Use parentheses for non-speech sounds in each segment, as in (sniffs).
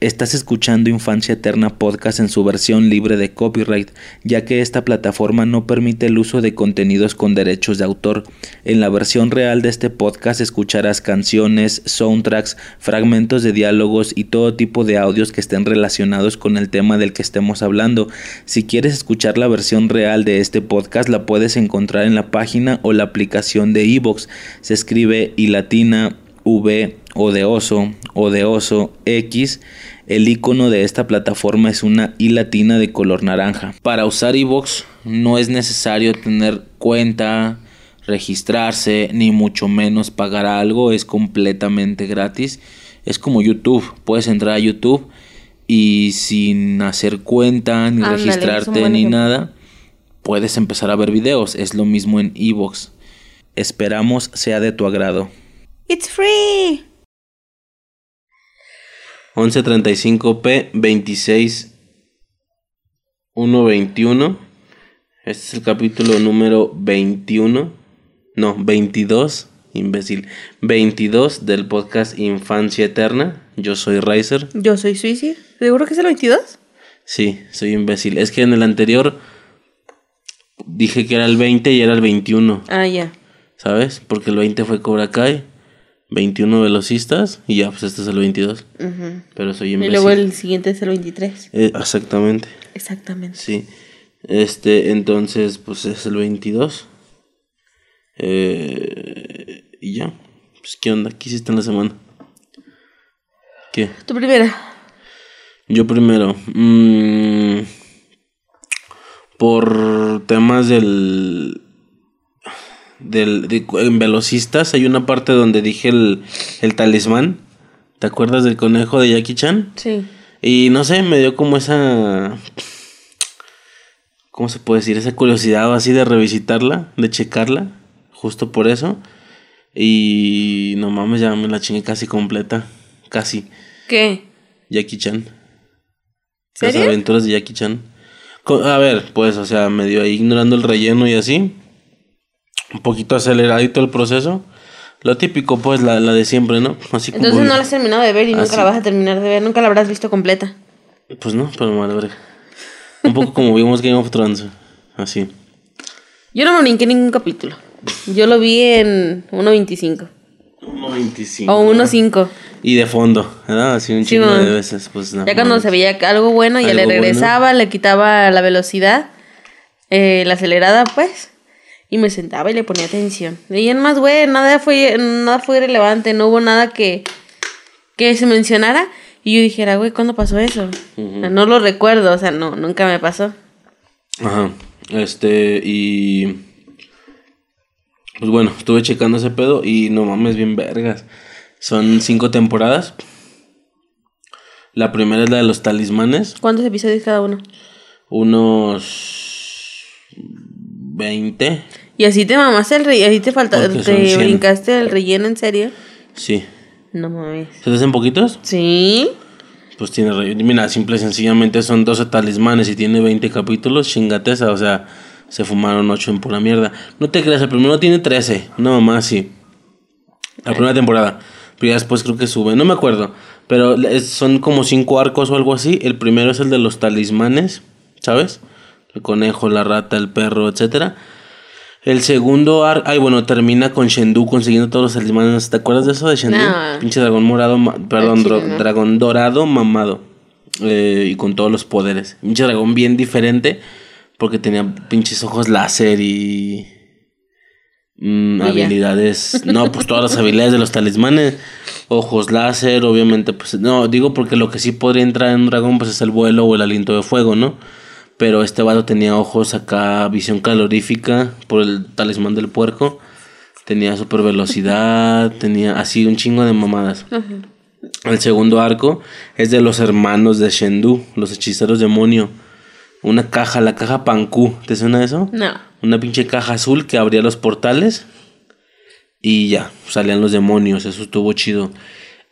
Estás escuchando Infancia Eterna Podcast en su versión libre de copyright, ya que esta plataforma no permite el uso de contenidos con derechos de autor. En la versión real de este podcast escucharás canciones, soundtracks, fragmentos de diálogos y todo tipo de audios que estén relacionados con el tema del que estemos hablando. Si quieres escuchar la versión real de este podcast la puedes encontrar en la página o la aplicación de Evox. Se escribe y latina V o de oso o de oso X, el icono de esta plataforma es una I latina de color naranja. Para usar iVoox no es necesario tener cuenta, registrarse, ni mucho menos pagar algo, es completamente gratis. Es como YouTube, puedes entrar a YouTube y sin hacer cuenta, ni registrarte, ni nada, puedes empezar a ver videos. Es lo mismo en iVoox. Esperamos sea de tu agrado. It's free. 1135P 26 121. Este es el capítulo número 21. No, 22. Imbécil. 22 del podcast Infancia Eterna. Yo soy Riser. Yo soy Suicide. ¿Seguro que es el 22? Sí, soy imbécil. Es que en el anterior dije que era el 20 y era el 21. Ah, ya. ¿Sabes? Porque el 20 fue Cobra Kai. 21 velocistas y ya, pues este es el 22. Pero soy imbécil. Y luego el siguiente es el 23. Eh, exactamente. Exactamente. Sí. Este, entonces, pues es el 22. Eh, y ya. Pues, ¿qué onda? ¿Qué hiciste en la semana? ¿Qué? Tu primera. Yo primero. Mm, por temas del del, en Velocistas hay una parte donde dije el, el talismán. ¿Te acuerdas del conejo de Jackie Chan? Sí. Y no sé, me dio como esa... ¿Cómo se puede decir? Esa curiosidad así de revisitarla, de checarla, justo por eso. Y no mames, ya me la chingué casi completa. Casi. ¿Qué? Jackie Chan. Las aventuras de Jackie Chan. A ver, pues, o sea, medio ahí ignorando el relleno y así un poquito aceleradito el proceso. Lo típico, pues, la, la de siempre, ¿no? Así Entonces no la has terminado de ver y nunca la vas a terminar de ver, nunca la habrás visto completa. Pues no, pero madre. Un poco como vimos Game of Thrones, así. Yo no me brinqué ningún capítulo. Yo lo vi en 1.25. 1.25. O 1.5. Y de fondo, ¿verdad? Así un chingo de veces, pues Ya cuando se veía algo bueno, ya le regresaba, le quitaba la velocidad, eh, la acelerada, pues y me sentaba y le ponía atención. Y en más, güey, nada fue, nada fue relevante, no hubo nada que, que se mencionara. Y yo dijera, güey, ¿cuándo pasó eso? no lo recuerdo, o sea, no, nunca me pasó. Ajá, este, y... Pues bueno, estuve checando ese pedo y no mames, bien vergas. Son cinco temporadas. La primera es la de los talismanes. ¿Cuántos episodios cada uno? Unos 20. ¿Y así te mamaste el relleno? ¿Así te falta, te brincaste el relleno en serio? Sí. No mames. ¿Se te hacen poquitos? Sí. Pues tiene relleno. Mira, simple y sencillamente son 12 talismanes y tiene 20 capítulos, chingateza, o sea, se fumaron 8 en pura mierda. No te creas, el primero tiene 13, no más sí. La primera temporada. Pero ya después creo que sube, no me acuerdo. Pero son como 5 arcos o algo así. El primero es el de los talismanes, ¿sabes? El conejo, la rata, el perro, etcétera. El segundo arco, ay bueno, termina con Shendu consiguiendo todos los talismanes. ¿Te acuerdas de eso de Shendu? Pinche dragón morado, perdón, dragón dorado mamado. Eh, y con todos los poderes. Pinche dragón bien diferente porque tenía pinches ojos láser y... Mm, habilidades, no, pues todas las habilidades de los talismanes, ojos láser, obviamente, pues no, digo porque lo que sí podría entrar en un dragón pues es el vuelo o el aliento de fuego, ¿no? Pero este vato tenía ojos acá, visión calorífica por el talismán del puerco. Tenía super velocidad, (laughs) tenía así un chingo de mamadas. El segundo arco es de los hermanos de Shendu, los hechiceros demonio. Una caja, la caja Panku. ¿Te suena eso? No. Una pinche caja azul que abría los portales y ya, salían los demonios. Eso estuvo chido.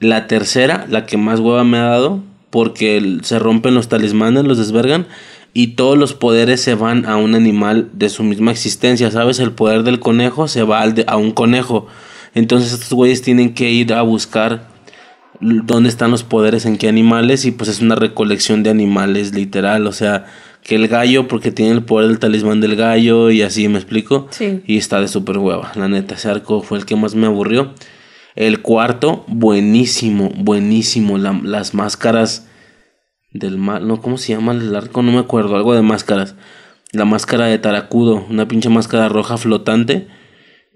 La tercera, la que más hueva me ha dado, porque se rompen los talismanes, los desvergan y todos los poderes se van a un animal de su misma existencia, ¿sabes? El poder del conejo se va al a un conejo. Entonces estos güeyes tienen que ir a buscar dónde están los poderes en qué animales y pues es una recolección de animales literal, o sea, que el gallo porque tiene el poder del talismán del gallo y así me explico. Sí. Y está de súper hueva, la neta, ese arco fue el que más me aburrió. El cuarto, buenísimo, buenísimo, la- las máscaras del mal, no, ¿cómo se llama el arco? No me acuerdo, algo de máscaras. La máscara de Taracudo, una pinche máscara roja flotante.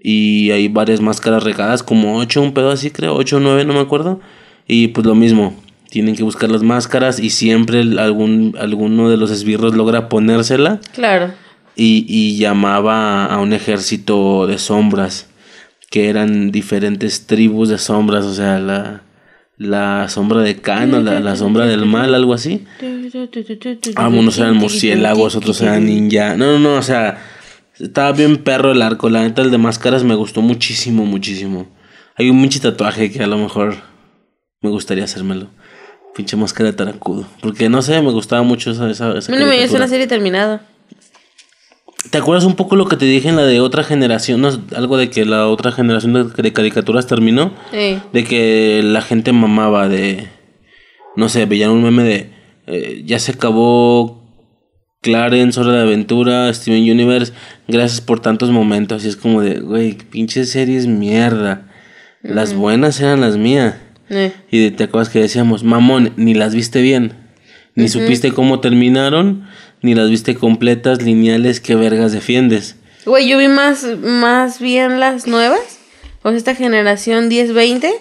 Y hay varias máscaras regadas, como ocho, un pedo así creo, ocho o nueve, no me acuerdo. Y pues lo mismo, tienen que buscar las máscaras y siempre algún, alguno de los esbirros logra ponérsela Claro. y, y llamaba a un ejército de sombras, que eran diferentes tribus de sombras, o sea, la, la sombra de Khan o la, la sombra del mal, algo así. Ah, unos eran murciélagos, otros eran ninja. No, no, no, o sea, estaba bien perro el arco. La neta, el de máscaras me gustó muchísimo, muchísimo. Hay un pinche tatuaje que a lo mejor me gustaría hacérmelo. Pinche máscara de taracudo. Porque no sé, me gustaba mucho esa, esa, esa ya es caricatura. una serie terminada. ¿Te acuerdas un poco lo que te dije en la de otra generación? ¿No? Algo de que la otra generación de, de caricaturas terminó. Sí. De que la gente mamaba de... No sé, veían un meme de... eh, ya se acabó Clarence, Hora de Aventura, Steven Universe. Gracias por tantos momentos. Y es como de, güey, pinche series mierda. Las buenas eran las mías. Eh. Y de- te acuerdas que decíamos, mamón, ni las viste bien. Ni supiste cómo terminaron, ni las viste completas, lineales, qué vergas defiendes. Güey, yo vi más, más bien las nuevas. O sea, esta generación 10-20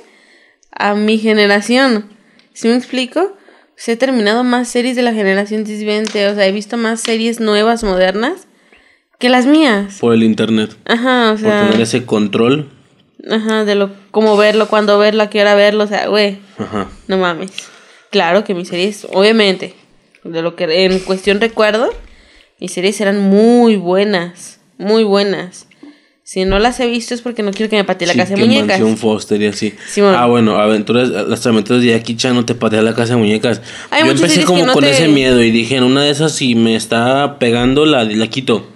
a mi generación. ¿Sí me explico? Se he terminado más series de la generación 10-20. O sea, he visto más series nuevas, modernas, que las mías. Por el internet. Ajá, o Por sea. tener ese control. Ajá, de lo, cómo verlo, cuándo verlo, a qué hora verlo. O sea, güey, Ajá. no mames. Claro que mis series, obviamente, de lo que en cuestión recuerdo, mis series eran muy buenas. Muy buenas. Si no las he visto es porque no quiero que me patee la Sí, casa de que muñecas. Mansión Foster y así. Ah, bueno, aventuras, las aventuras de Jackie Chan no te patea la casa de muñecas. Hay Yo empecé como no con te- ese miedo y dije, en una de esas si me está pegando la, la quito.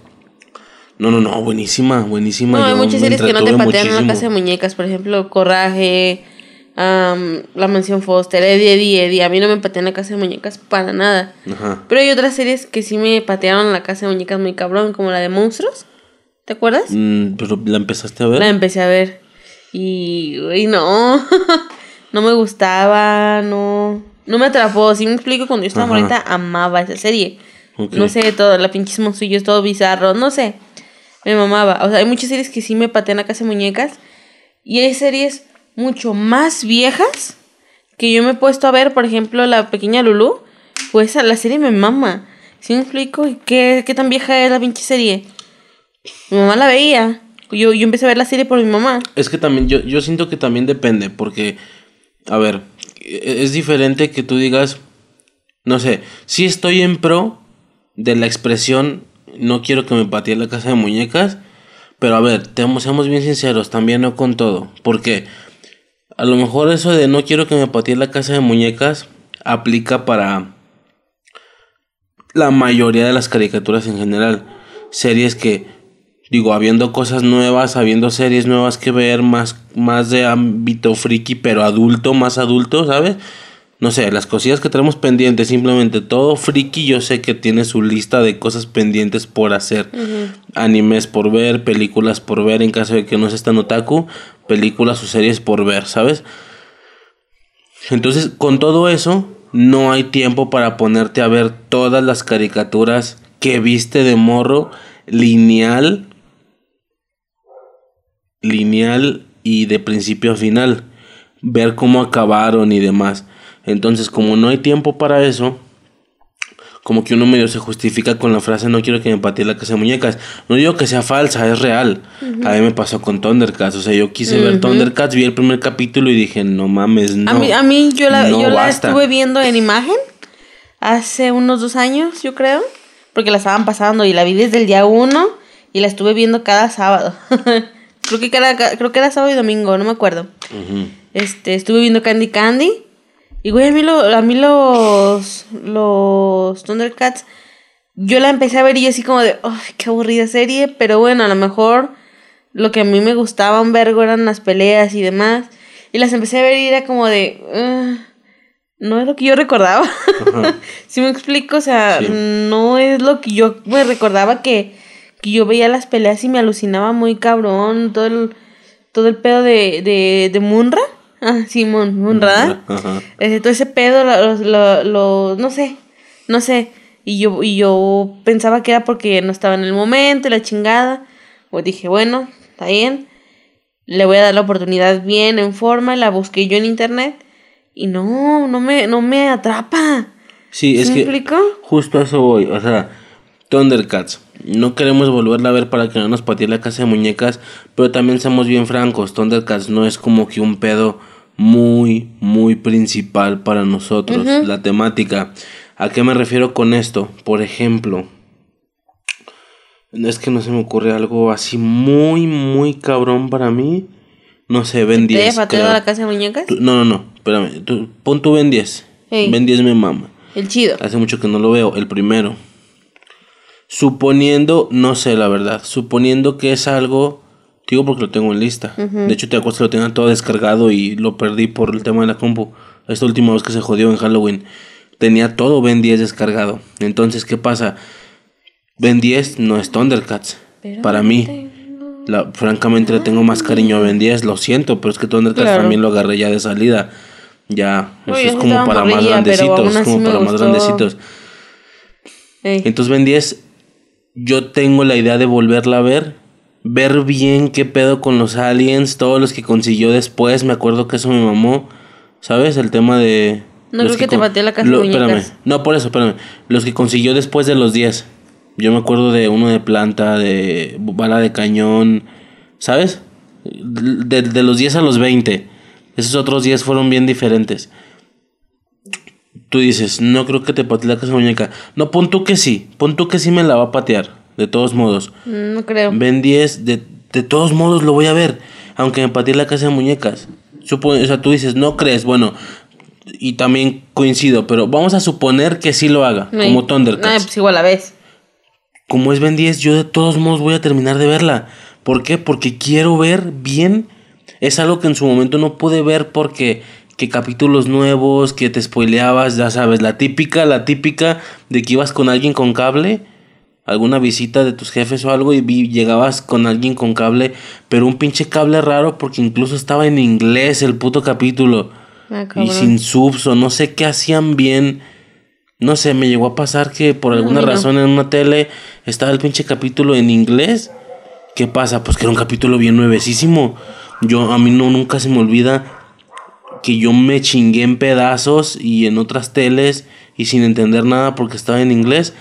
No, no, no, buenísima, buenísima. No, hay muchas series que no te patean en la muchísimo. casa de muñecas. Por ejemplo, Coraje, am, La Mansión Foster, Eddie, Eddie, Eddie. A mí no me patean la casa de muñecas para nada. Ajá. Pero hay otras series que sí me patearon la casa de muñecas muy cabrón, como la de Monstruos. ¿Te acuerdas? Mm, pero la empezaste a ver. La empecé a ver. Y, güey, no. (laughs) no me gustaba, no. No me atrapó. Si me explico, cuando yo estaba morita, amaba esa serie. No sé, todo, la pinches monstruillos, todo bizarro, no sé. Me mamaba. O sea, hay muchas series que sí me patean a casa de muñecas. Y hay series mucho más viejas que yo me he puesto a ver, por ejemplo, La Pequeña Lulú. Pues la serie me mama. ¿Sí me explico? ¿Y qué, qué tan vieja es la pinche serie? Mi mamá la veía. Yo, yo empecé a ver la serie por mi mamá. Es que también, yo, yo siento que también depende, porque, a ver, e- es diferente que tú digas, no sé, si estoy en pro de la expresión, no quiero que me patee la casa de muñecas, pero a ver, te- seamos bien sinceros, también no con todo, porque a lo mejor eso de no quiero que me patee la casa de muñecas aplica para la mayoría de las caricaturas en general, series que digo, habiendo cosas nuevas, habiendo series nuevas que ver, más, más de ámbito friki, pero adulto, más adulto, ¿sabes? No sé, las cosillas que tenemos pendientes, simplemente todo friki, yo sé que tiene su lista de cosas pendientes por hacer. Animes por ver, películas por ver, en caso de que no seas tan otaku, películas o series por ver, ¿sabes? Entonces, con todo eso, no hay tiempo para ponerte a ver todas las caricaturas que viste de morro, lineal, lineal y de principio a final. Ver cómo acabaron y demás. Entonces, como no hay tiempo para eso, como que uno medio se justifica con la frase no quiero que me patee la casa de muñecas. No digo que sea falsa, es real. A mí me pasó con Thundercats. O sea, yo quise ver Thundercats, vi el primer capítulo y dije, no mames, no. A mí, a mí yo la, no yo la estuve viendo en imagen hace unos dos años, yo creo. Porque la estaban pasando y la vi desde el día uno y la estuve viendo cada sábado. (laughs) creo, que era, creo que era sábado y domingo, no me acuerdo. Ujú. Este, estuve viendo Candy Candy. Y güey, a mí, lo, a mí los, los Thundercats, yo la empecé a ver y yo así como de, ¡ay, qué aburrida serie! Pero bueno, a lo mejor lo que a mí me gustaba un vergo eran las peleas y demás. Y las empecé a ver y era como de... "Ah, no es lo que yo recordaba. si (laughs) me explico, o sea, Sí. no es lo que yo me recordaba que, que yo veía las peleas y me alucinaba muy cabrón. Todo el, todo el pedo de, de, de Munra. Ah, sí, Mun, Munra. Ajá. Eh, todo ese pedo, lo, lo- lo- no sé, no sé. Y yo, y yo pensaba que era porque no estaba en el momento y la chingada. Pues dije, bueno, está bien. Le voy a dar la oportunidad bien, en forma. La busqué yo en internet. Y no, no me, no me atrapa. Sí, es ¿Sí me que explico? justo a eso voy. O sea, Thundercats. No queremos volverla a ver para que no nos patee la casa de muñecas, pero también seamos bien francos. Thundercats no es como que un pedo muy, muy principal para nosotros. La temática. ¿A qué me refiero con esto? Por ejemplo, es que no se me ocurre algo así muy, muy cabrón para mí. No sé, Ben ¿Te 10. pateo creo. a la casa de muñecas? Tú- No, no, no, espérame. Tú, pon tu Ben 10. Ey. Ben 10 me mama. El chido. Hace mucho que no lo veo, el primero. Suponiendo, no sé la verdad, suponiendo que es algo, digo porque lo tengo en lista. De hecho, te acuerdas que lo tenía todo descargado y lo perdí por el tema de la compu. Esta última vez que se jodió en Halloween, tenía todo Ben 10 descargado. Entonces, ¿qué pasa? Ben 10 no es Thundercats. Pero para mí. La, francamente le tengo más cariño a Ben 10, lo siento, pero es que Thundercats Claro. también lo agarré ya de salida. Ya, Uy, eso es como para más grandecitos, así como para más grandecitos. Entonces Ben 10, yo tengo la idea de volverla a ver, ver bien qué pedo con los aliens, todos los que consiguió después, me acuerdo que eso me mamó, ¿sabes? El tema de... No creo que te pateé la casa lo- espérame, no, por eso, espérame, los que consiguió después de los 10. Yo me acuerdo de uno de planta, de bala de cañón, ¿sabes? De, de los 10 a los 20. Esos otros 10 fueron bien diferentes. Tú dices, no creo que te patee la casa de muñeca. No, pon tú que sí. Pon tú que sí me la va a patear. De todos modos. No creo. Ben 10, de, de todos modos lo voy a ver. Aunque me patee la casa de muñecas. Supo- o sea, tú dices, no crees. Bueno, y también coincido. Pero vamos a suponer que sí lo haga. Como Ah, Thundercats. pues igual a la vez. Como es Ben 10, yo de todos modos voy a terminar de verla. ¿Por qué? Porque quiero ver bien. Es algo que en su momento no pude ver porque que capítulos nuevos, que te spoileabas, ya sabes, la típica, la típica de que ibas con alguien con cable, alguna visita de tus jefes o algo y vi- llegabas con alguien con cable, pero un pinche cable raro porque incluso estaba en inglés el puto capítulo. Ah, y sin subs o no sé qué hacían bien. No sé, me llegó a pasar que por alguna no. razón en una tele estaba el pinche capítulo en inglés. ¿Qué pasa? Pues que era un capítulo bien nuevecísimo. Yo, a mí no, nunca se me olvida que yo me chingué en pedazos y en otras teles y sin entender nada porque estaba en inglés.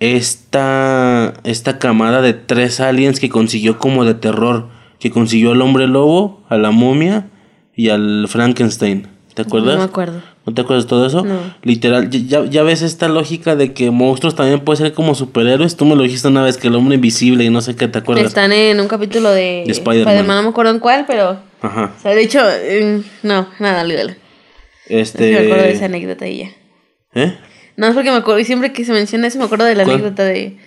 Esta, esta camada de tres aliens que consiguió como de terror. Que consiguió al hombre lobo, a la momia y al Frankenstein. ¿Te acuerdas? No me acuerdo. ¿No te acuerdas de todo eso? No. Literal, ya- ya, ves esta lógica de que monstruos también pueden ser como superhéroes. Tú me lo dijiste una vez que el hombre invisible y no sé qué te acuerdas. Están en un capítulo de, De Spider-Man. No me acuerdo en cuál, pero. Ajá. O sea, de hecho, eh, no, nada, olvídalo. Este. No me acuerdo de esa anécdota y ya. ¿Eh? No, es porque me acuerdo, y siempre que se menciona eso me acuerdo de la ¿Cuál? anécdota de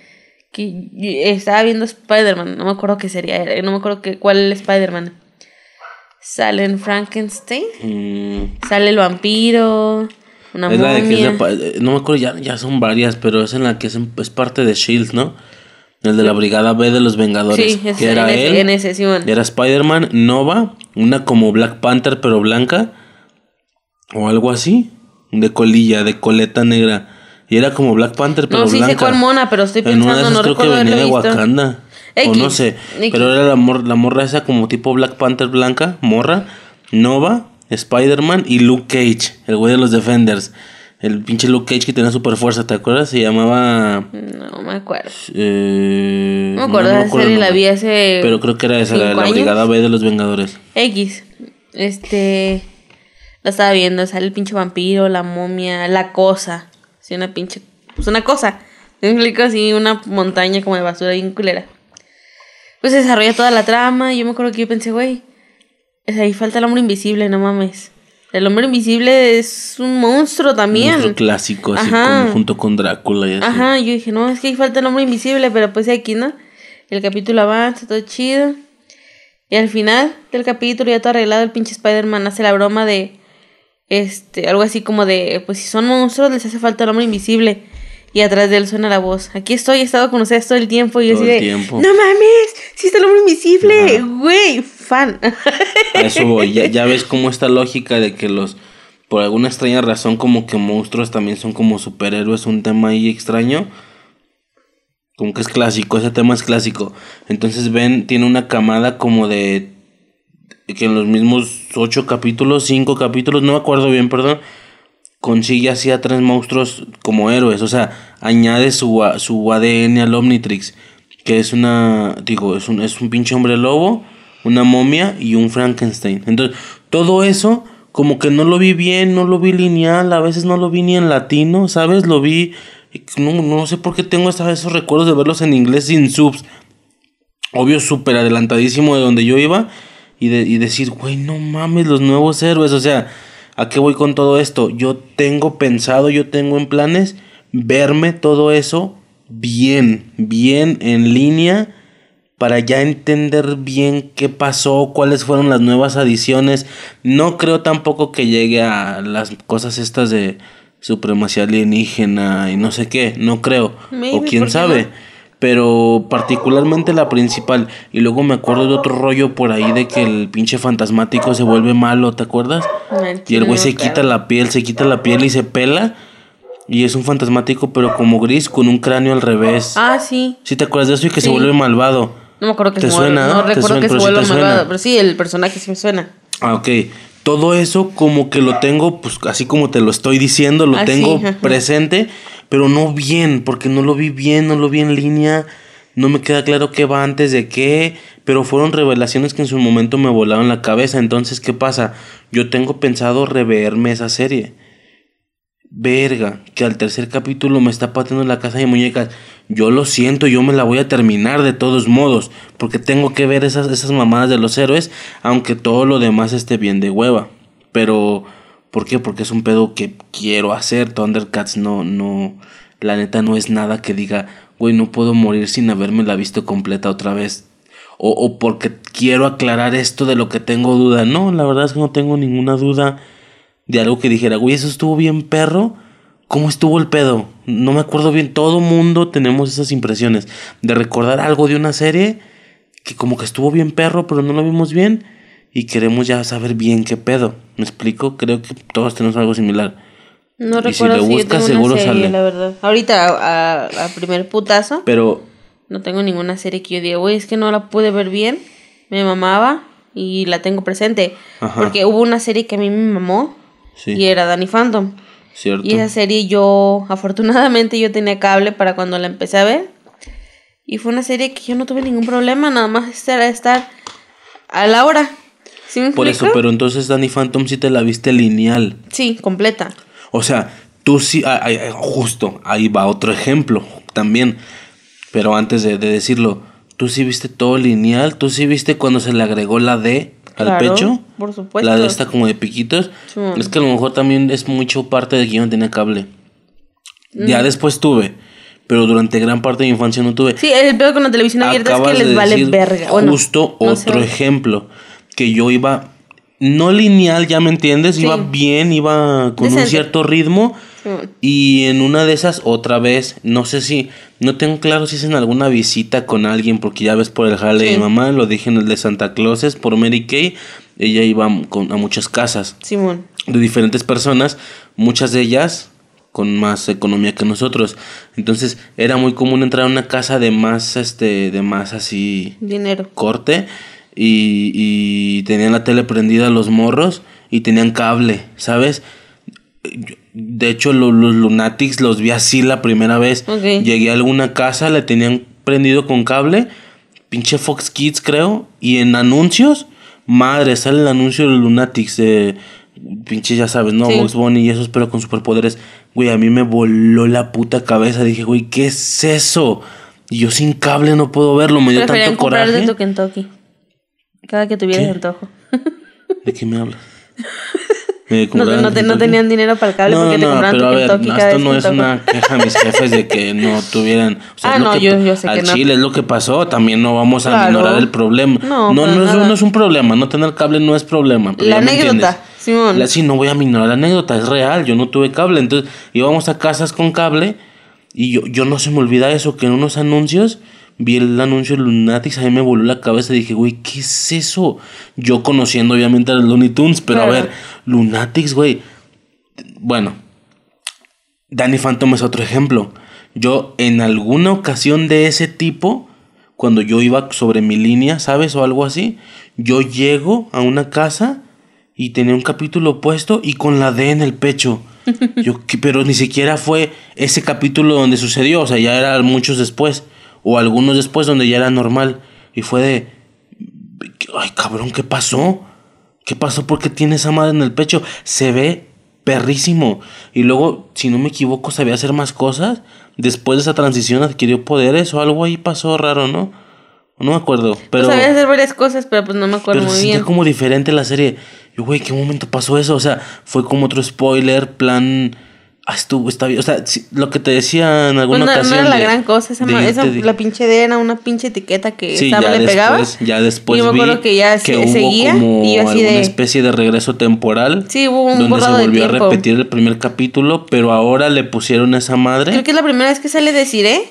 que estaba viendo Spider-Man, no me acuerdo qué sería, no me acuerdo que, cuál Spider-Man. Sale en Frankenstein, Mm, sale el vampiro, una es la de que es eh, no me acuerdo, ya, ya son varias, pero es en la que es, es parte de Shield, ¿no? El de la Brigada B de los Vengadores. Sí, que era en, él. en ese. Era Spider-Man, Nova, una como Black Panther pero blanca. O algo así. De colilla, de coleta negra. Y era como Black Panther pero No, sí blanca. sé cuál mona, pero estoy En una de pensando, esas no creo que venía de visto. Wakanda. O no sé. X. Pero era la, mor- la morra esa como tipo Black Panther blanca, morra, Nova, Spider-Man y Luke Cage, el güey de los Defenders. El pinche Luke Cage que tenía super fuerza, ¿te acuerdas? Se llamaba. No me acuerdo. eh, No me acuerdo, me esa acuerdo el serie la vi hace Pero creo que era esa, la. Brigada B de los Vengadores. X. Este. La estaba viendo, sale el pinche vampiro, la momia, la cosa. Sí, una pinche. Pues una cosa. Me explico así, una montaña como de basura bien culera. Pues se desarrolla toda la trama. Y yo me acuerdo que yo pensé, güey. sea, ahí falta el hombre invisible, no mames. El hombre invisible es un monstruo también. Monstruo clásico, así Ajá. como junto con Drácula y así. Ajá, yo dije, no, es que ahí falta el hombre invisible, pero pues aquí, ¿no? El capítulo avanza, todo chido. Y al final del capítulo, ya todo arreglado, el pinche Spider-Man hace la broma de. Este, algo así como de. Pues si son monstruos, les hace falta el hombre invisible. Y atrás de él suena la voz. Aquí estoy, he estado con ustedes todo el tiempo. Y yo así de. Tiempo. No mames, si está el hombre invisible, güey, fan. (laughs) Eso voy. Ya, ves cómo esta lógica de que los. Por alguna extraña razón, como que monstruos también son como superhéroes, un tema ahí extraño como que es clásico, ese tema es clásico. Entonces Ben tiene una camada como de que en los mismos ocho capítulos, cinco capítulos, no me acuerdo bien, perdón, consigue así a tres monstruos como héroes. O sea, añade su, su ADN al Omnitrix, que es una, digo, es un, es un pinche hombre lobo, una momia y un Frankenstein. Entonces, todo eso como que no lo vi bien, no lo vi lineal, a veces no lo vi ni en latino, ¿sabes? Lo vi no, no sé por qué tengo esos recuerdos de verlos en inglés sin subs. Obvio, súper adelantadísimo de donde yo iba. Y, de, y decir, güey, no mames, los nuevos héroes. O sea, ¿a qué voy con todo esto? Yo tengo pensado, yo tengo en planes verme todo eso bien, bien en línea para ya entender bien qué pasó, cuáles fueron las nuevas adiciones. No creo tampoco que llegue a las cosas estas de supremacía alienígena y no sé qué, no creo. o quién sabe. Pero particularmente la principal. Y luego me acuerdo de otro rollo por ahí de que el pinche fantasmático se vuelve malo, ¿te acuerdas? y el güey se quita la piel, se quita la piel y se pela. Y es un fantasmático, pero como gris, con un cráneo al revés. Ah, sí. ¿Sí te acuerdas de eso y que se vuelve malvado? No me acuerdo que se suena? No recuerdo que se vuelva malvado, pero sí, el personaje sí me suena. Ah, ok todo eso como que lo tengo, pues así como te lo estoy diciendo, lo tengo presente, pero no bien, porque no lo vi bien, no lo vi en línea, no me queda claro qué va antes de qué, pero fueron revelaciones que en su momento me volaron la cabeza, entonces, ¿qué pasa? Yo tengo pensado reverme esa serie verga, que al tercer capítulo me está pateando la casa de muñecas. Yo lo siento, yo me la voy a terminar de todos modos, porque tengo que ver esas, esas mamadas de los héroes, aunque todo lo demás esté bien de hueva. Pero, ¿por qué? Porque es un pedo que quiero hacer. Thundercats no, no, la neta no es nada que diga, güey, no puedo morir sin haberme la visto completa otra vez. O, o porque quiero aclarar esto de lo que tengo duda. No, la verdad es que no tengo ninguna duda de algo que dijera, güey, eso estuvo bien perro. ¿Cómo estuvo el pedo? No me acuerdo bien. Todo mundo tenemos esas impresiones de recordar algo de una serie que como que estuvo bien perro, pero no lo vimos bien y queremos ya saber bien qué pedo. ¿Me explico? Creo que todos tenemos algo similar. No y recuerdo si le buscas, seguro sale. La verdad. Ahorita a, primer putazo. Pero no tengo ninguna serie que yo diga, güey, es que no la pude ver bien. Me mamaba y la tengo presente. Porque hubo una serie que a mí me mamó y era Danny Phantom. Y esa serie yo, afortunadamente yo tenía cable para cuando la empecé a ver. Y fue una serie que yo no tuve ningún problema, nada más era estar a la hora. Por eso, pero entonces Danny Phantom sí te la viste lineal. Sí, completa. O sea, tú sí, ah, ah, ah, justo, ahí va otro ejemplo también. Pero antes de, de decirlo, tú sí viste todo lineal, tú sí viste cuando se le agregó la D al pecho. Por supuesto. La de esta como de piquitos. Es que a lo mejor también es mucho parte de que yo no tenía cable. Ya mm. después tuve. Pero durante gran parte de mi infancia no tuve. Sí, el peor con la televisión abierta es que les vale verga. Justo otro ejemplo. Que yo iba. No lineal, ya me entiendes. Iba bien, iba con un cierto ritmo. Y en una de esas, otra vez, no sé si, no tengo claro si es en alguna visita con alguien, porque ya ves por el jale de mi mamá, lo dije en el de Santa Clauses, por Mary Kay, ella iba con, a muchas casas Simón. de diferentes personas, muchas de ellas con más economía que nosotros. Entonces era muy común entrar a una casa de más, este, de más así... Dinero. Corte. Y, y tenían la tele prendida los morros y tenían cable, ¿sabes? De hecho, los, Lunatics los vi así la primera vez. Llegué a alguna casa, le tenían prendido con cable. Pinche Fox Kids, creo. Y en anuncios, madre, sale el anuncio de los Lunatics. de pinche, ya sabes, ¿no? Sí. Bunny y esos, pero con superpoderes. Güey, a mí me voló la puta cabeza. Dije, güey, ¿qué es eso? Y yo sin cable no puedo verlo. Me dio tanto coraje. de tu Kentucky. Cada que tuvieras antojo. ¿De qué me hablas? (laughs) no, no, no, tenían dinero para el cable porque te compraban pero a ver, esto no es una queja a mis jefes de que no (laughs) tuvieran. O sea, ah, no, yo, yo, sé al que no. Chile es lo que pasó. También no vamos a ignorar el problema. No, no, no es, no es, un problema. No tener cable no es problema. la anécdota, Simón. La, sí, no voy a ignorar la anécdota. Es real. Yo no tuve cable. Entonces íbamos a casas con cable. Y yo, yo no se me olvida eso, que en unos anuncios vi el anuncio de Lunatics, a mí me voló la cabeza y dije, güey, ¿qué es eso? Yo conociendo obviamente a los Looney Tunes, pero a ver, Lunatics, güey. Bueno, Danny Phantom es otro ejemplo. Yo en alguna ocasión de ese tipo, cuando yo iba sobre mi línea, ¿sabes? O algo así, yo llego a una casa y tenía un capítulo puesto y con la D en el pecho. (laughs) Yo, pero ni siquiera fue ese capítulo donde sucedió, o sea, ya era muchos después o algunos después donde ya era normal. Y fue de, ay cabrón, ¿qué pasó? ¿Qué pasó? ¿Por qué tiene esa madre en el pecho? Se ve perrísimo. Y luego, si no me equivoco, sabía hacer más cosas. Después de esa transición adquirió poderes o algo ahí pasó raro, ¿no? No me acuerdo. Pues pero sabía hacer varias cosas, pero pues no me acuerdo muy bien. como diferente la serie. Yo, güey, ¿qué momento pasó eso? O sea, fue como otro spoiler, plan Ah, estuvo, está bien. O sea, lo que te decía en alguna ocasión. No era la gran cosa, esa, la pinche D era una pinche etiqueta que sí, ya le después, pegaba. Ya después y yo me acuerdo que ya que seguía como y yo así alguna de... especie de regreso temporal. Sí, hubo un Donde se de volvió a repetir el primer capítulo, pero ahora le pusieron esa madre. Creo que es la primera vez que sale de Siré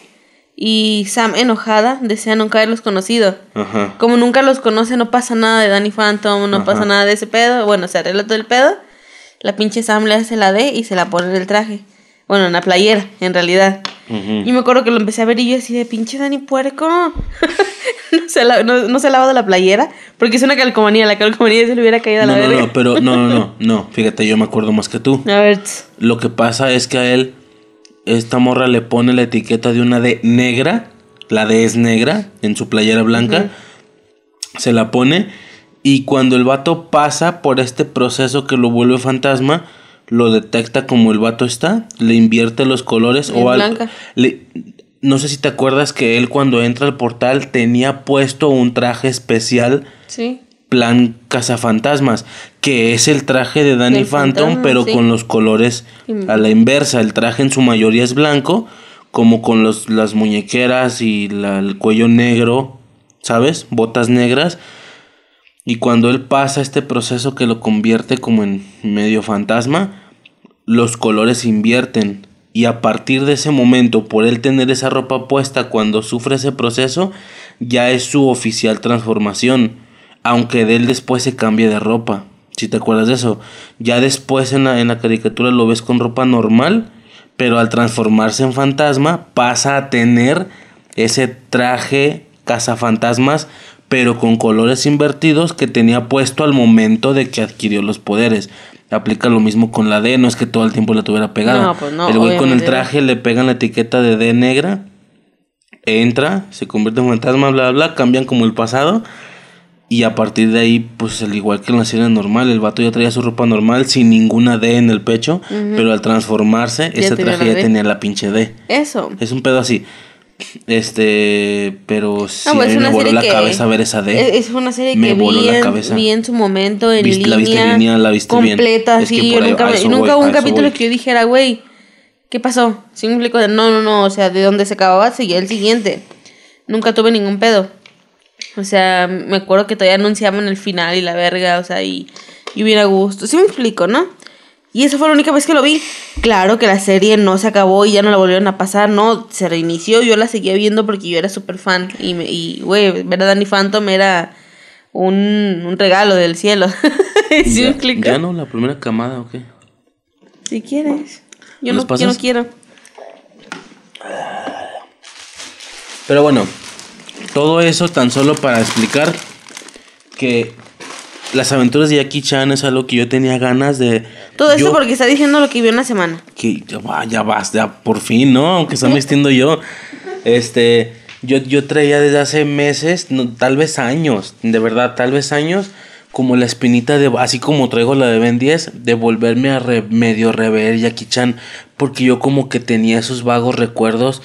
y Sam enojada desea nunca haberlos conocido. Ajá. Como nunca los conoce, no pasa nada de Danny Phantom, no Ajá. pasa nada de ese pedo. Bueno, se arregla todo el pedo. La pinche Sam le hace la D y se la pone en el traje. Bueno, en la playera, en realidad. Ujú. Y me acuerdo que lo empecé a ver y yo así de pinche Dani puerco. (laughs) no, se la, no, no se ha lavado la playera. Porque es una calcomanía. La calcomanía se le hubiera caído a la No, no, verga. no, pero no, no, no, (laughs) no. Fíjate, yo me acuerdo más que tú. A ver. Lo que pasa es que a él, esta morra le pone la etiqueta de una D negra. La D es negra en su playera blanca. Se la pone. Y cuando el vato pasa por este proceso que lo vuelve fantasma, lo detecta como el vato está, le invierte los colores o algo. no sé si te acuerdas que él cuando entra al portal tenía puesto un traje especial Sí. plan cazafantasmas, que es el traje de Danny Phantom, fantasma, pero sí. con los colores a la inversa. El traje en su mayoría es blanco, como con los, las muñequeras y la- el cuello negro, ¿sabes? Botas negras. Y cuando él pasa este proceso que lo convierte como en medio fantasma, los colores invierten. Y a partir de ese momento, por él tener esa ropa puesta cuando sufre ese proceso, ya es su oficial transformación. Aunque de él después se cambie de ropa. Si te acuerdas de eso. Ya después en la, en la caricatura lo ves con ropa normal. Pero al transformarse en fantasma pasa a tener ese traje cazafantasmas. Pero con colores invertidos que tenía puesto al momento de que adquirió los poderes. Aplica lo mismo con la D, no es que todo el tiempo la tuviera pegada. No, pues no, el güey con el traje le pegan la etiqueta de D negra entra, se convierte en fantasma, bla, bla, bla, cambian como el pasado. Y a partir de ahí, pues al igual que en la serie normal, el vato ya traía su ropa normal sin ninguna D en el pecho, pero al transformarse, Ya ese traje ya tenía la pinche D. Eso. Es un pedo así. Este, pero sí, No, pues me una voló serie la que- cabeza ver esa D. Es, una serie Me que voló vi la en, cabeza. vi en su momento en ¿Viste- línea. la viste en línea? ¿La viste bien? completa, Es que sí. por Yo nunca, me- nunca voy, un capítulo voy. que yo dijera, güey, ¿qué pasó? Sí me explico, de, no, no, no, o sea, de donde se acababa seguía el siguiente. Nunca tuve ningún pedo. O sea, me acuerdo que todavía anunciaban el final y la verga, o sea, y, y hubiera gusto. Sí me explico, ¿no? Y esa fue la única vez que lo vi. Claro que la serie no se acabó y ya no la volvieron a pasar, no, se reinició, yo la seguía viendo porque yo era súper fan. Y, me- y, güey, ver a Danny Phantom era un, un regalo del cielo. (laughs) ¿Sí ya, explico? ya no, la primera camada, ¿o qué? Si quieres. Yo ¿Los no, yo no quiero. Pero bueno, todo eso tan solo para explicar que las aventuras de Jackie Chan es algo que yo tenía ganas de... Todo eso porque está diciendo lo que vio en la semana. que ya va, ya vas, ya por fin, ¿no? Aunque está vistiendo yo. Este, yo, yo traía desde hace meses, no, tal vez años, de verdad, tal vez años, como la espinita de, así como traigo la de Ben 10, de volverme a re- medio rever Jackie Chan, porque yo como que tenía esos vagos recuerdos,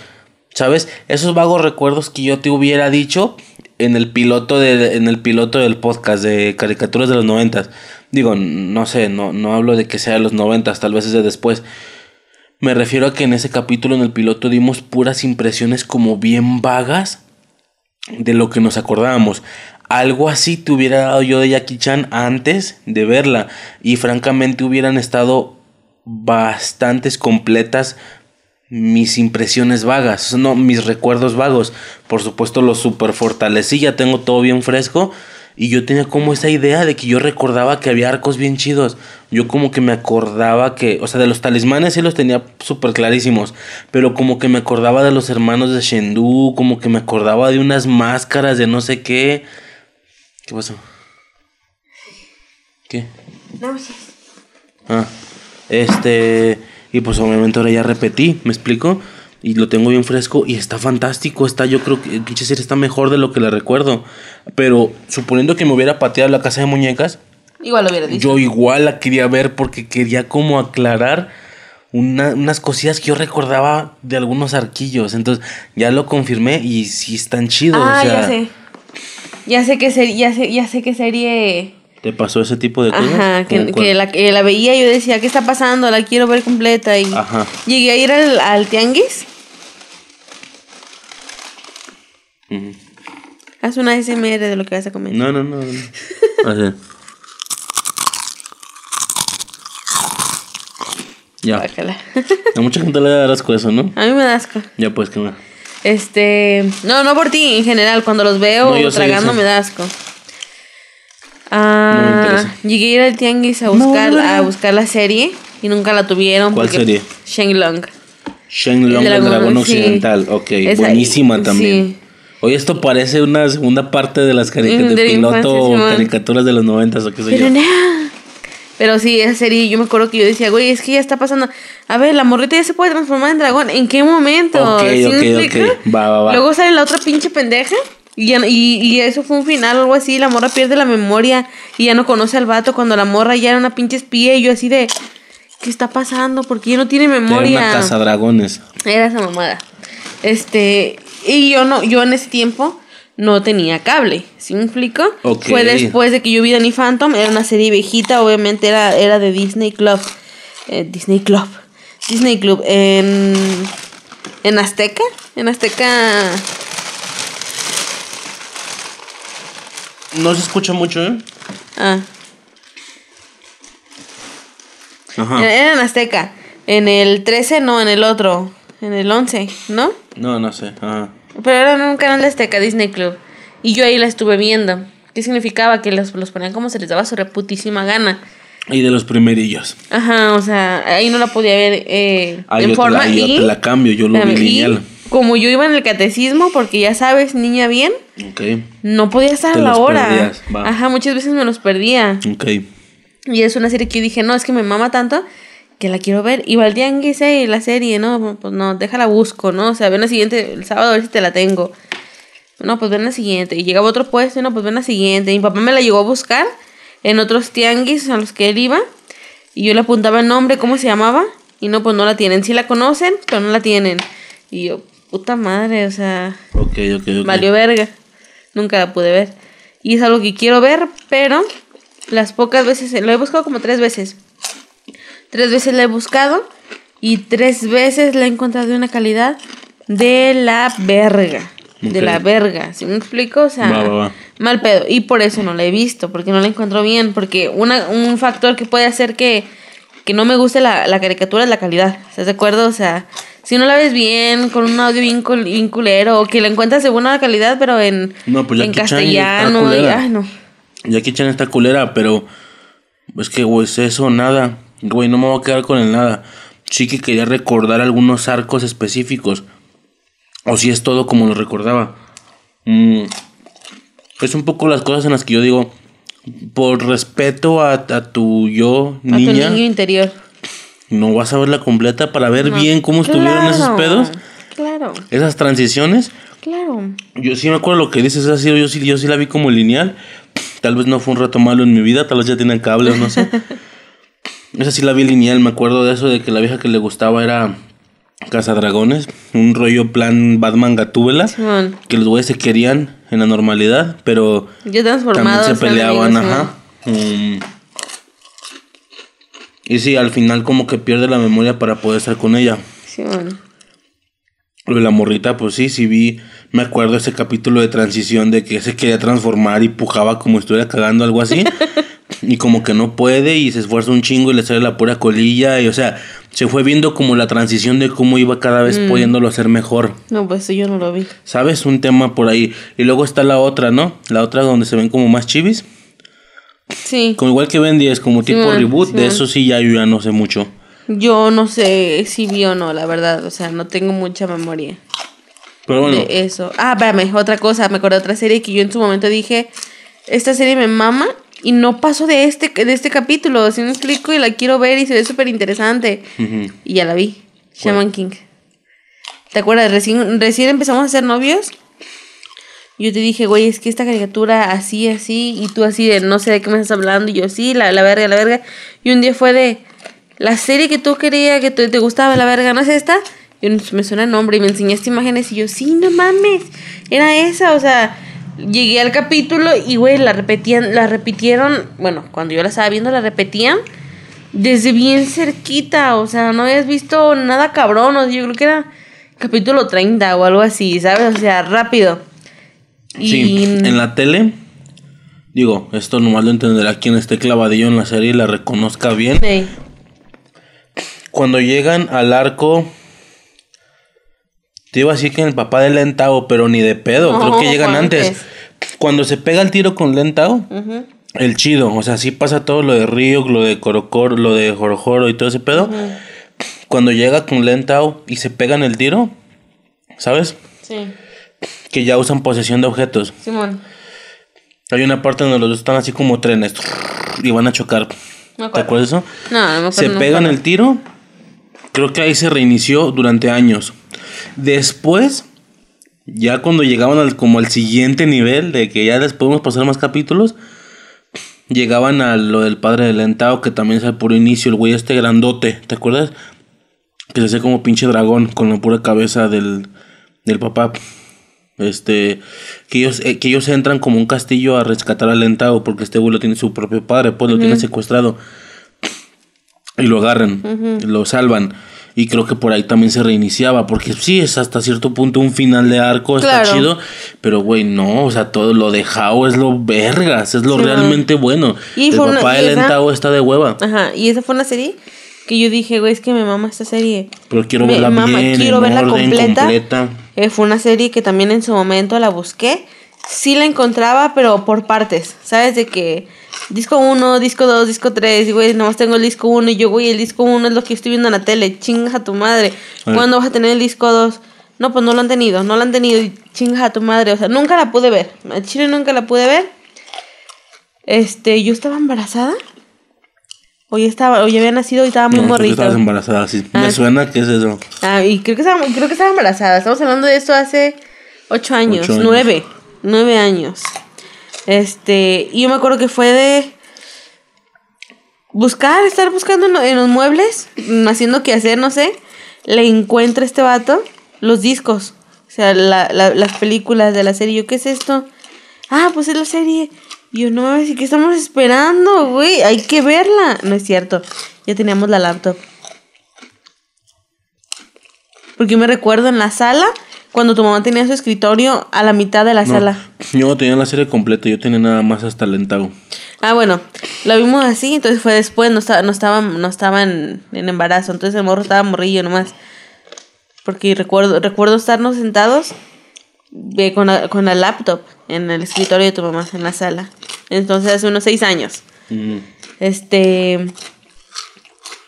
¿sabes? Esos vagos recuerdos que yo te hubiera dicho en el piloto de, en el piloto del podcast de caricaturas de los noventas. Digo, no sé, no, no hablo de que sea de los noventas, tal vez es de después. Me refiero a que en ese capítulo, en el piloto, dimos puras impresiones como bien vagas de lo que nos acordábamos. Algo así te hubiera dado yo de Jackie Chan antes de verla. Y francamente hubieran estado bastantes completas mis impresiones vagas, no mis recuerdos vagos. Por supuesto los super fortalecí, ya tengo todo bien fresco. Y yo tenía como esa idea de que yo recordaba que había arcos bien chidos. Yo como que me acordaba que, o sea, de los talismanes sí los tenía súper clarísimos. Pero como que me acordaba de los hermanos de Shendu, como que me acordaba de unas máscaras de no sé qué. ¿Qué pasó? ¿Qué? No, sí. Ah, este... Y pues obviamente ahora ya repetí, ¿me explico? Y lo tengo bien fresco y está fantástico. Está, yo creo que pinche serie está mejor de lo que la recuerdo. Pero suponiendo que me hubiera pateado la casa de muñecas, igual lo hubiera dicho. Yo igual la quería ver porque quería como aclarar unas cosillas que yo recordaba de algunos arquillos. Entonces ya lo confirmé y sí están chidos. Ah, ya sé. Ya sé qué serie, ya sé, ya sé qué serie ¿Te pasó ese tipo de cosas? Ajá, que, la, que la veía yo decía, ¿qué está pasando? La quiero ver completa. Y Ajá. llegué a ir al, al tianguis Haz una SMR de lo que vas a comer. No, no, no. no. (laughs) Así. ya. A mucha gente le da asco eso, ¿no? A mí me da asco. Ya, pues, ¿qué más? Este. No, no por ti, en general. Cuando los veo tragando me da asco. Ah, llegué a ir al tianguis a buscar, a buscar la serie y nunca la tuvieron. ¿Cuál serie? Shenlong. Shenlong, el, dragón, occidental. Ok, buenísima también. Sí. Oye, esto parece una segunda parte de las caricaturas de, piloto caricaturas de los noventas o qué sé Pero yo. Pero sí, esa serie, yo me acuerdo que yo decía, güey, es que ya está pasando. A ver, la morrita ya se puede transformar en dragón. ¿En qué momento? Ok, ok, Va, va, va. Luego sale la otra pinche pendeja. Y, y, eso fue un final o algo así. La morra pierde la memoria y ya no conoce al vato cuando la morra ya era una pinche espía. Y yo así de, ¿qué está pasando? Porque ya no tiene memoria. Era una casa dragones. Era esa mamada. Este, y yo no, yo en ese tiempo no tenía cable, ¿sí me explico? Fue después de que yo vi Danny Phantom, era una serie viejita, obviamente era, era de Disney Club. Eh, Disney Club. Disney Club. En, en Azteca. En Azteca. No se escucha mucho, ¿eh? Ah. Ajá. Era en Azteca. En el 13, no, en el otro. En el 11, ¿no? No, no sé. Ajá. Pero era en un canal de Azteca, Disney Club. Y yo ahí la estuve viendo. ¿Qué significaba? Que los, los ponían como se les daba su reputísima gana. Y de los primerillos. Ajá, o sea, ahí no la podía ver eh, ah, en forma. y, yo te la cambio, yo lo vi lineal. Como yo iba en el catecismo, porque ya sabes, niña bien, okay. no podía estar a la hora. Ajá, muchas veces me los perdía. Ok. Y es una serie que yo dije, no, es que me mama tanto que la quiero ver. Y Valdián, que sé, la serie, no, pues no, déjala busco, ¿no? O sea, ven la siguiente, el sábado a ver si te la tengo. No, pues ven la siguiente. Y llegaba otro puesto, no, pues ven la siguiente. Y mi papá me la llegó a buscar en otros tianguis a los que él iba. Y yo le apuntaba el nombre, cómo se llamaba. Y no, pues no la tienen. Sí la conocen, pero no la tienen. Y yo, puta madre, o sea. Ok, ok, ok. Valió verga. Nunca la pude ver. Y es algo que quiero ver, pero las pocas veces, lo he buscado como tres veces. Tres veces la he buscado y tres veces la he encontrado de una calidad de la verga. De la verga, ¿sí me explico? O sea, mal pedo. Y por eso no la he visto, porque no la encuentro bien. Porque una, un factor que puede hacer que, que no me guste la, la caricatura es la calidad. ¿Estás de acuerdo? O sea, si no la ves bien, con un audio bien, culero, o que la encuentras de buena calidad, pero en, no, pues en castellano. Y, ay, no. Jackie Chan está culera, pero es que, güey, es eso, nada. Güey, no me voy a quedar con el nada. Sí que quería recordar algunos arcos específicos. O si es todo como lo recordaba. Mm, es un poco las cosas en las que yo digo, por respeto a, tu yo, niña. A tu niño interior. No vas a verla completa para ver bien cómo estuvieron esos pedos. Claro. Esas transiciones. Claro. Yo sí me acuerdo lo que dices, así, yo sí, yo sí la vi como lineal. Tal vez no fue un rato malo en mi vida, tal vez ya tiene cable o no sé. (laughs) Esa sí la vi lineal, me acuerdo de eso, de que la vieja que le gustaba era Casa Dragones, un rollo plan Batman Gatúbela, que los güeyes se querían en la normalidad, pero también se peleaban, ajá. Mm, Y sí, al final como que pierde la memoria para poder estar con ella. Sí, bueno. Lo de la morrita, pues sí, sí vi, me acuerdo ese capítulo de transición de que se quería transformar y pujaba como si estuviera cagando algo así. (laughs) y como que no puede y se esfuerza un chingo y le sale la pura colilla. Y o sea, se fue viendo como la transición de cómo iba cada vez pudiéndolo hacer mejor. No, pues yo no lo vi. ¿Sabes? Un tema por ahí. Y luego está la otra, ¿no? La otra donde se ven como más chivis. Sí. Como igual que Ben 10, como tipo man, reboot. sí, de man. eso sí ya yo ya no sé mucho. Yo no sé si vi o no, la verdad. O sea, no tengo mucha memoria Pero bueno, de eso. Ah, espérame, otra cosa. Me acordé de otra serie que yo en su momento dije: Esta serie me mama y no paso de este, de este capítulo. Si me explico y la quiero ver y se ve súper interesante. Y ya la vi. Shaman King. ¿Te acuerdas? Recién, recién empezamos a ser novios. Yo te dije, güey, es que esta caricatura así, así, y tú así de no sé de qué me estás hablando, y yo sí, la, la verga, la verga. Y un día fue de la serie que tú querías, que te, te gustaba, la verga, ¿no es esta? Y me suena el nombre y me enseñaste imágenes y yo, sí, no mames, era esa, o sea, llegué al capítulo y, güey, la repetían, la repitieron, bueno, cuando yo la estaba viendo, la repetían desde bien cerquita, o sea, no habías visto nada cabrón, o sea, yo creo que era capítulo 30 o algo así, ¿sabes? O sea, rápido. Y Sí, en la tele, digo, esto nomás lo entenderá quien esté clavadillo en la serie y la reconozca bien. Sí. Cuando llegan al arco, te iba a decir que el papá de Lentao, pero ni de pedo, creo que llegan antes. antes. Cuando se pega el tiro con Lentao, Ujú. el chido, o sea, sí pasa todo lo de Río, lo de Corocoro, lo de Jorojoro y todo ese pedo. Cuando llega con Lentao y se pegan el tiro, ¿sabes? Sí. Que ya usan posesión de objetos. Simón. Hay una parte donde los dos están así como trenes y van a chocar. Me ¿Te acuerdas de eso? No, no me acuerdo. Se pegan el tiro. Creo que ahí se reinició durante años. Después, ya cuando llegaban al, como al siguiente nivel, de que ya les podemos pasar más capítulos, llegaban a lo del padre de Lentao, que también es al puro inicio, el güey este grandote, ¿te acuerdas? Que se hacía como pinche dragón con la pura cabeza del, del papá. Este, que ellos, eh, que ellos entran como un castillo a rescatar a Lentao porque este güey lo tiene su propio padre, pues lo tiene secuestrado. Y lo agarran, lo salvan. Y creo que por ahí también se reiniciaba, porque sí, es hasta cierto punto un final de arco, está chido, pero güey, no, o sea, todo lo de Hao es lo vergas, es lo Sí, realmente bueno. Y El papá de Lentao está de hueva, Ajá, y esa fue una serie que yo dije, güey, es que me mama esta serie. pero quiero Me verla mama, bien, quiero en verla orden, completa. completa. Eh, fue una serie que también en su momento la busqué. Sí la encontraba, pero por partes. ¿Sabes? De que disco 1, disco 2, disco 3. Y güey, nomás tengo el disco 1. Y yo, güey, el disco 1 es lo que estoy viendo en la tele. Chinga a tu madre. Ah. ¿Cuándo vas a tener el disco 2? No, pues no lo han tenido. No lo han tenido. Y chinga a tu madre. O sea, nunca la pude ver. A Chile nunca la pude ver. Este, yo estaba embarazada. O ya estaba, o ya había nacido y estaba muy No, que morrita. estabas embarazada, sí. Ah. Me suena que es eso. Ah, y creo que, estaba, creo que estaba embarazada. Estamos hablando de esto hace ocho años, Ocho años. nueve, nueve años. Este, y yo me acuerdo que fue de buscar, estar buscando en, los muebles, mm, haciendo que hacer, no sé. Le encuentra este vato los discos, o sea, la, la- las películas de la serie. Yo, ¿qué es esto? Ah, pues es la serie. Yo, no mames, ¿y qué estamos esperando, güey? Hay que verla. No es cierto, ya teníamos la laptop. Porque yo me recuerdo en la sala, cuando tu mamá tenía su escritorio a la mitad de la No, sala. yo no tenía la serie completa, yo tenía nada más hasta Lentao. Ah, bueno, lo vimos así, entonces fue después, no estaba, no estaba, no estaba en, en embarazo, entonces el morro estaba morrillo nomás. Porque recuerdo, recuerdo estarnos sentados eh, con, la, con la laptop en el escritorio de tu mamá, en la sala. Entonces hace unos seis años. Mm. Este.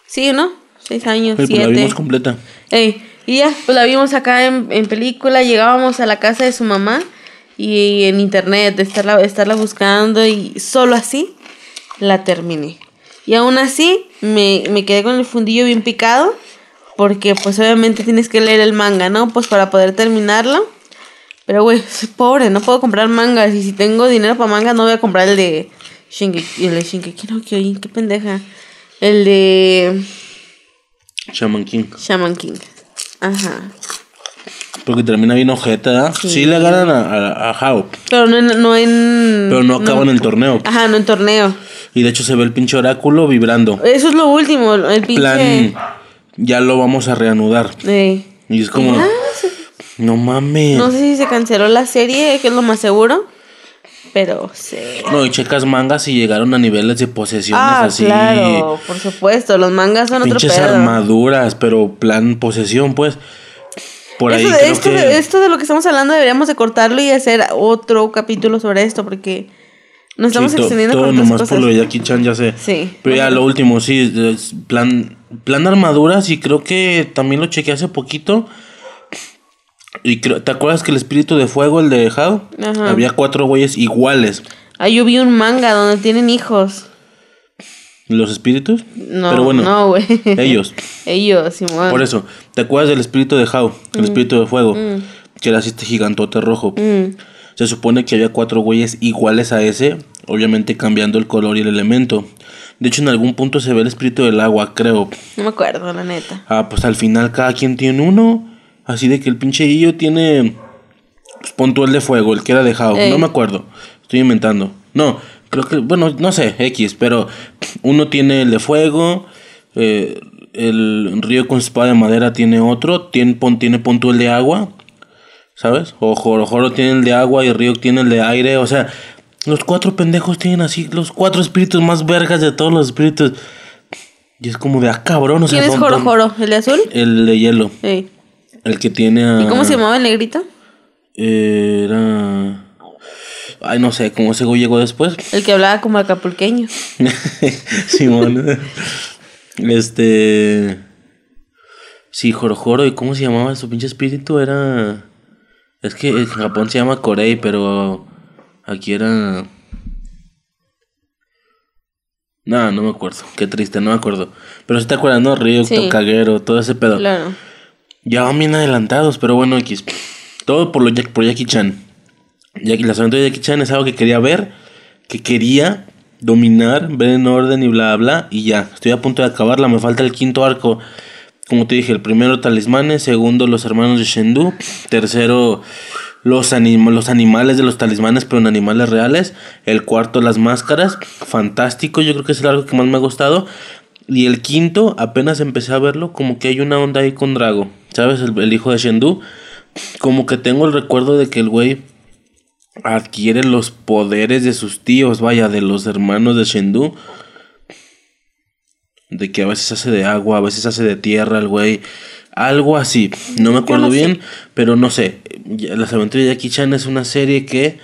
Sí, ¿no? Seis años, Sí, pues la siete. vimos completa. Ey, y ya, pues la vimos acá en, en película, llegábamos a la casa de su mamá y en internet, de estarla, estarla buscando y solo así la terminé. Y aún así me, me quedé con el fundillo bien picado porque pues obviamente tienes que leer el manga, ¿no? Pues para poder terminarlo. Pero güey, soy pobre, no puedo comprar mangas y si tengo dinero para mangas no voy a comprar el de Shingeki, el de Shingeki no Kyojin, qué pendeja. El de Shaman King. Shaman King. Ajá. Porque termina bien ojeta, ¿verdad? Sí, le ganan a, a, a Hao, Pero no en... No en pero no acaban el torneo. Ajá, no en torneo. Y de hecho se ve el pinche oráculo vibrando. Eso es lo último, el pinche... Plan, ya lo vamos a reanudar. Sí. Y es como, Ah, no mames. No sé si se canceló la serie, que es lo más seguro. Pero sí. No, y checas mangas y llegaron a niveles de posesiones Ah, así. claro, por supuesto. Los mangas son otro Pinches pedo. armaduras, pero plan posesión, pues. Por ahí Eso- creo esto, que... de, esto de lo que estamos hablando deberíamos de cortarlo y hacer otro capítulo sobre esto porque nos estamos Sí, to- extendiendo todo con nomás cosas. por lo de Jackie Chan, ya sé. Sí. Pero ya lo último, sí, plan, plan armaduras y creo que también lo chequeé hace poquito. Y creo, ¿te acuerdas que el espíritu de fuego, el de How? Ajá. Había cuatro güeyes iguales. Ah, yo vi un manga donde tienen hijos. ¿Los espíritus? No, Pero bueno, no, güey. ellos. (laughs) Ellos, Simón. Por eso, ¿te acuerdas del espíritu de How? El espíritu de fuego. Que era así este gigantote rojo. Mm. Se supone que había cuatro güeyes iguales a ese, obviamente cambiando el color y el elemento. De hecho, en algún punto se ve el espíritu del agua, creo. No me acuerdo, la neta. Ah, pues al final cada quien tiene uno. Así de que el pinche Guillo tiene. Pues pon tú el de fuego, el que era de How. Ey. No me acuerdo. Estoy inventando. No, creo que. Bueno, no sé, X, pero uno tiene el de fuego. eh, el río con espada de madera tiene otro. Tiene, pon, tiene pon tú el de agua. ¿Sabes? O Joro Joro tiene el de agua y Río tiene el de aire. O sea, los cuatro pendejos tienen así. Los cuatro espíritus más vergas de todos los espíritus. Y es como de, ah, cabrón. O sea, ¿Quién es don- Joro don- Joro? ¿El de azul? El de hielo. El que tiene a... ¿Y cómo se llamaba el negrito? Era... Ay, no sé, ¿cómo ese güey llegó después? El que hablaba como acapulqueño. (laughs) Simón. este... Sí, Jorojoro. ¿Y cómo se llamaba su pinche espíritu? Era... Es que en Japón se llama Korei, pero aquí era... No, no me acuerdo. Qué triste, no me acuerdo. Pero si te acuerdas, ¿no? Ryo, Sí. Tokagero, todo ese pedo. Claro. Ya van bien adelantados, pero bueno, X. Todo por, lo, por Jackie Chan. Jackie, las aventuras de Jackie Chan es algo que quería ver, que quería dominar, ver en orden y bla, bla, y ya. Estoy a punto de acabarla, me falta el quinto arco. Como te dije, el primero talismanes, segundo los hermanos de Shendu, tercero los, anim- los animales de los talismanes, pero en animales reales, el cuarto las máscaras, fantástico, yo creo que es el arco que más me ha gustado. Y el quinto, apenas empecé a verlo, como que hay una onda ahí con Drago, ¿sabes? El, el hijo de Shendu. Como que tengo el recuerdo de que el güey adquiere los poderes de sus tíos, vaya, de los hermanos de Shendu. De que a veces hace de agua, a veces hace de tierra el güey. Algo así. No me acuerdo no sé. bien, pero no sé. Las aventuras de Jackie Chan es una serie que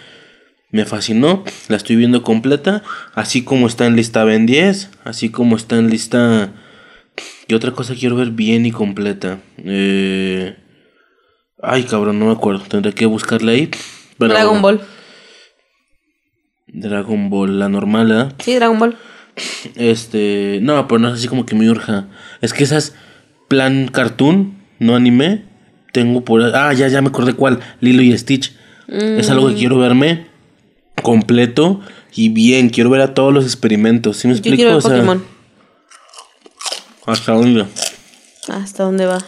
me fascinó. La estoy viendo completa. Así como está en lista Ben 10. Así como está en lista... ¿Qué otra cosa quiero ver bien y completa? Eh... Ay, cabrón, no me acuerdo. Tendré que buscarla ahí. Pero- Dragon Ball. Dragon Ball, la normal, ¿eh? Sí, Dragon Ball. Este, no, pero no es así como que me urja. Es que esas plan cartoon, no anime, tengo por ah, ya ya me acordé cuál, Lilo y Stitch. Es algo que quiero verme completo y bien, quiero ver a todos los experimentos. ¿Sí me Yo explico? quiero ver O sea, Pokémon. ¿Hasta dónde? ¿Hasta dónde va?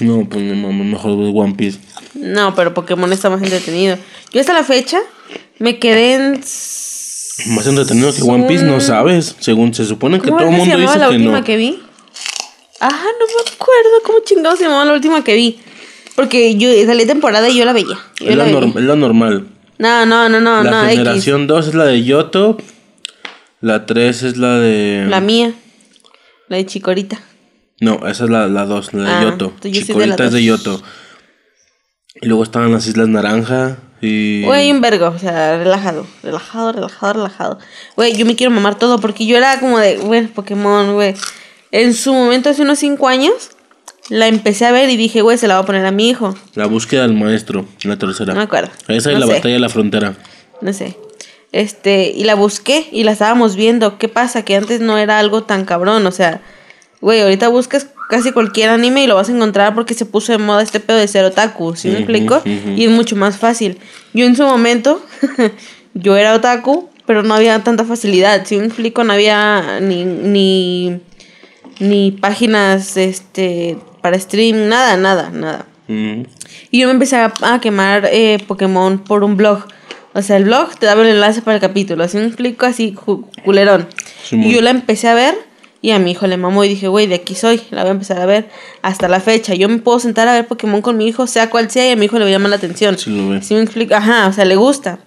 No, pues mamá mejor ver One Piece. No, pero Pokémon está más entretenido. Yo hasta la fecha me quedé en... Más entretenido que One Piece, no sabes. Según se supone que ¿Cómo todo el se mundo llamaba dice la que última no. que vi? Ah, no me acuerdo cómo chingados se llamaba la última que vi. Porque yo salí temporada y yo la veía. Yo Es la veía. es la normal. No, no, no, no, la no, X. generación 2 es la de Yoto. La 3 es la de. La mía. La de Chicorita. No, esa es la 2, la de Ah, Yoto. soy de la es de dos. Yoto. Y luego estaban las Islas Naranja. Y. Güey, un vergo, o sea, relajado, relajado, relajado, relajado. Güey, yo me quiero mamar todo porque yo era como de, güey, Pokémon, güey. En su momento, hace unos 5 años, la empecé a ver y dije, güey, se la voy a poner a mi hijo. La búsqueda del maestro, la tercera. No me acuerdo. Esa es No la sé. batalla de la frontera. No sé. Este, y la busqué y la estábamos viendo. ¿Qué pasa? Que antes no era algo tan cabrón, o sea, güey, ahorita buscas casi cualquier anime y lo vas a encontrar porque se puso de moda este pedo de ser otaku, ¿sí me Ujú, explico? ujú. Y es mucho más fácil. Yo en su momento, (laughs) yo era otaku, pero no había tanta facilidad, ¿sí me explico? No había ni, ni, ni páginas, este, para stream, nada, nada, nada. Y yo me empecé a, a quemar eh, Pokémon por un blog. O sea, el blog te daba el enlace para el capítulo. Así me explico, así culerón. Y yo la empecé a ver y a mi hijo le mamó y dije, güey, de aquí soy, la voy a empezar a ver hasta la fecha. Yo me puedo sentar a ver Pokémon con mi hijo, sea cual sea, y a mi hijo le llama la atención. Sí, lo ve. ¿Sí me explico? Ajá, o sea, le gusta.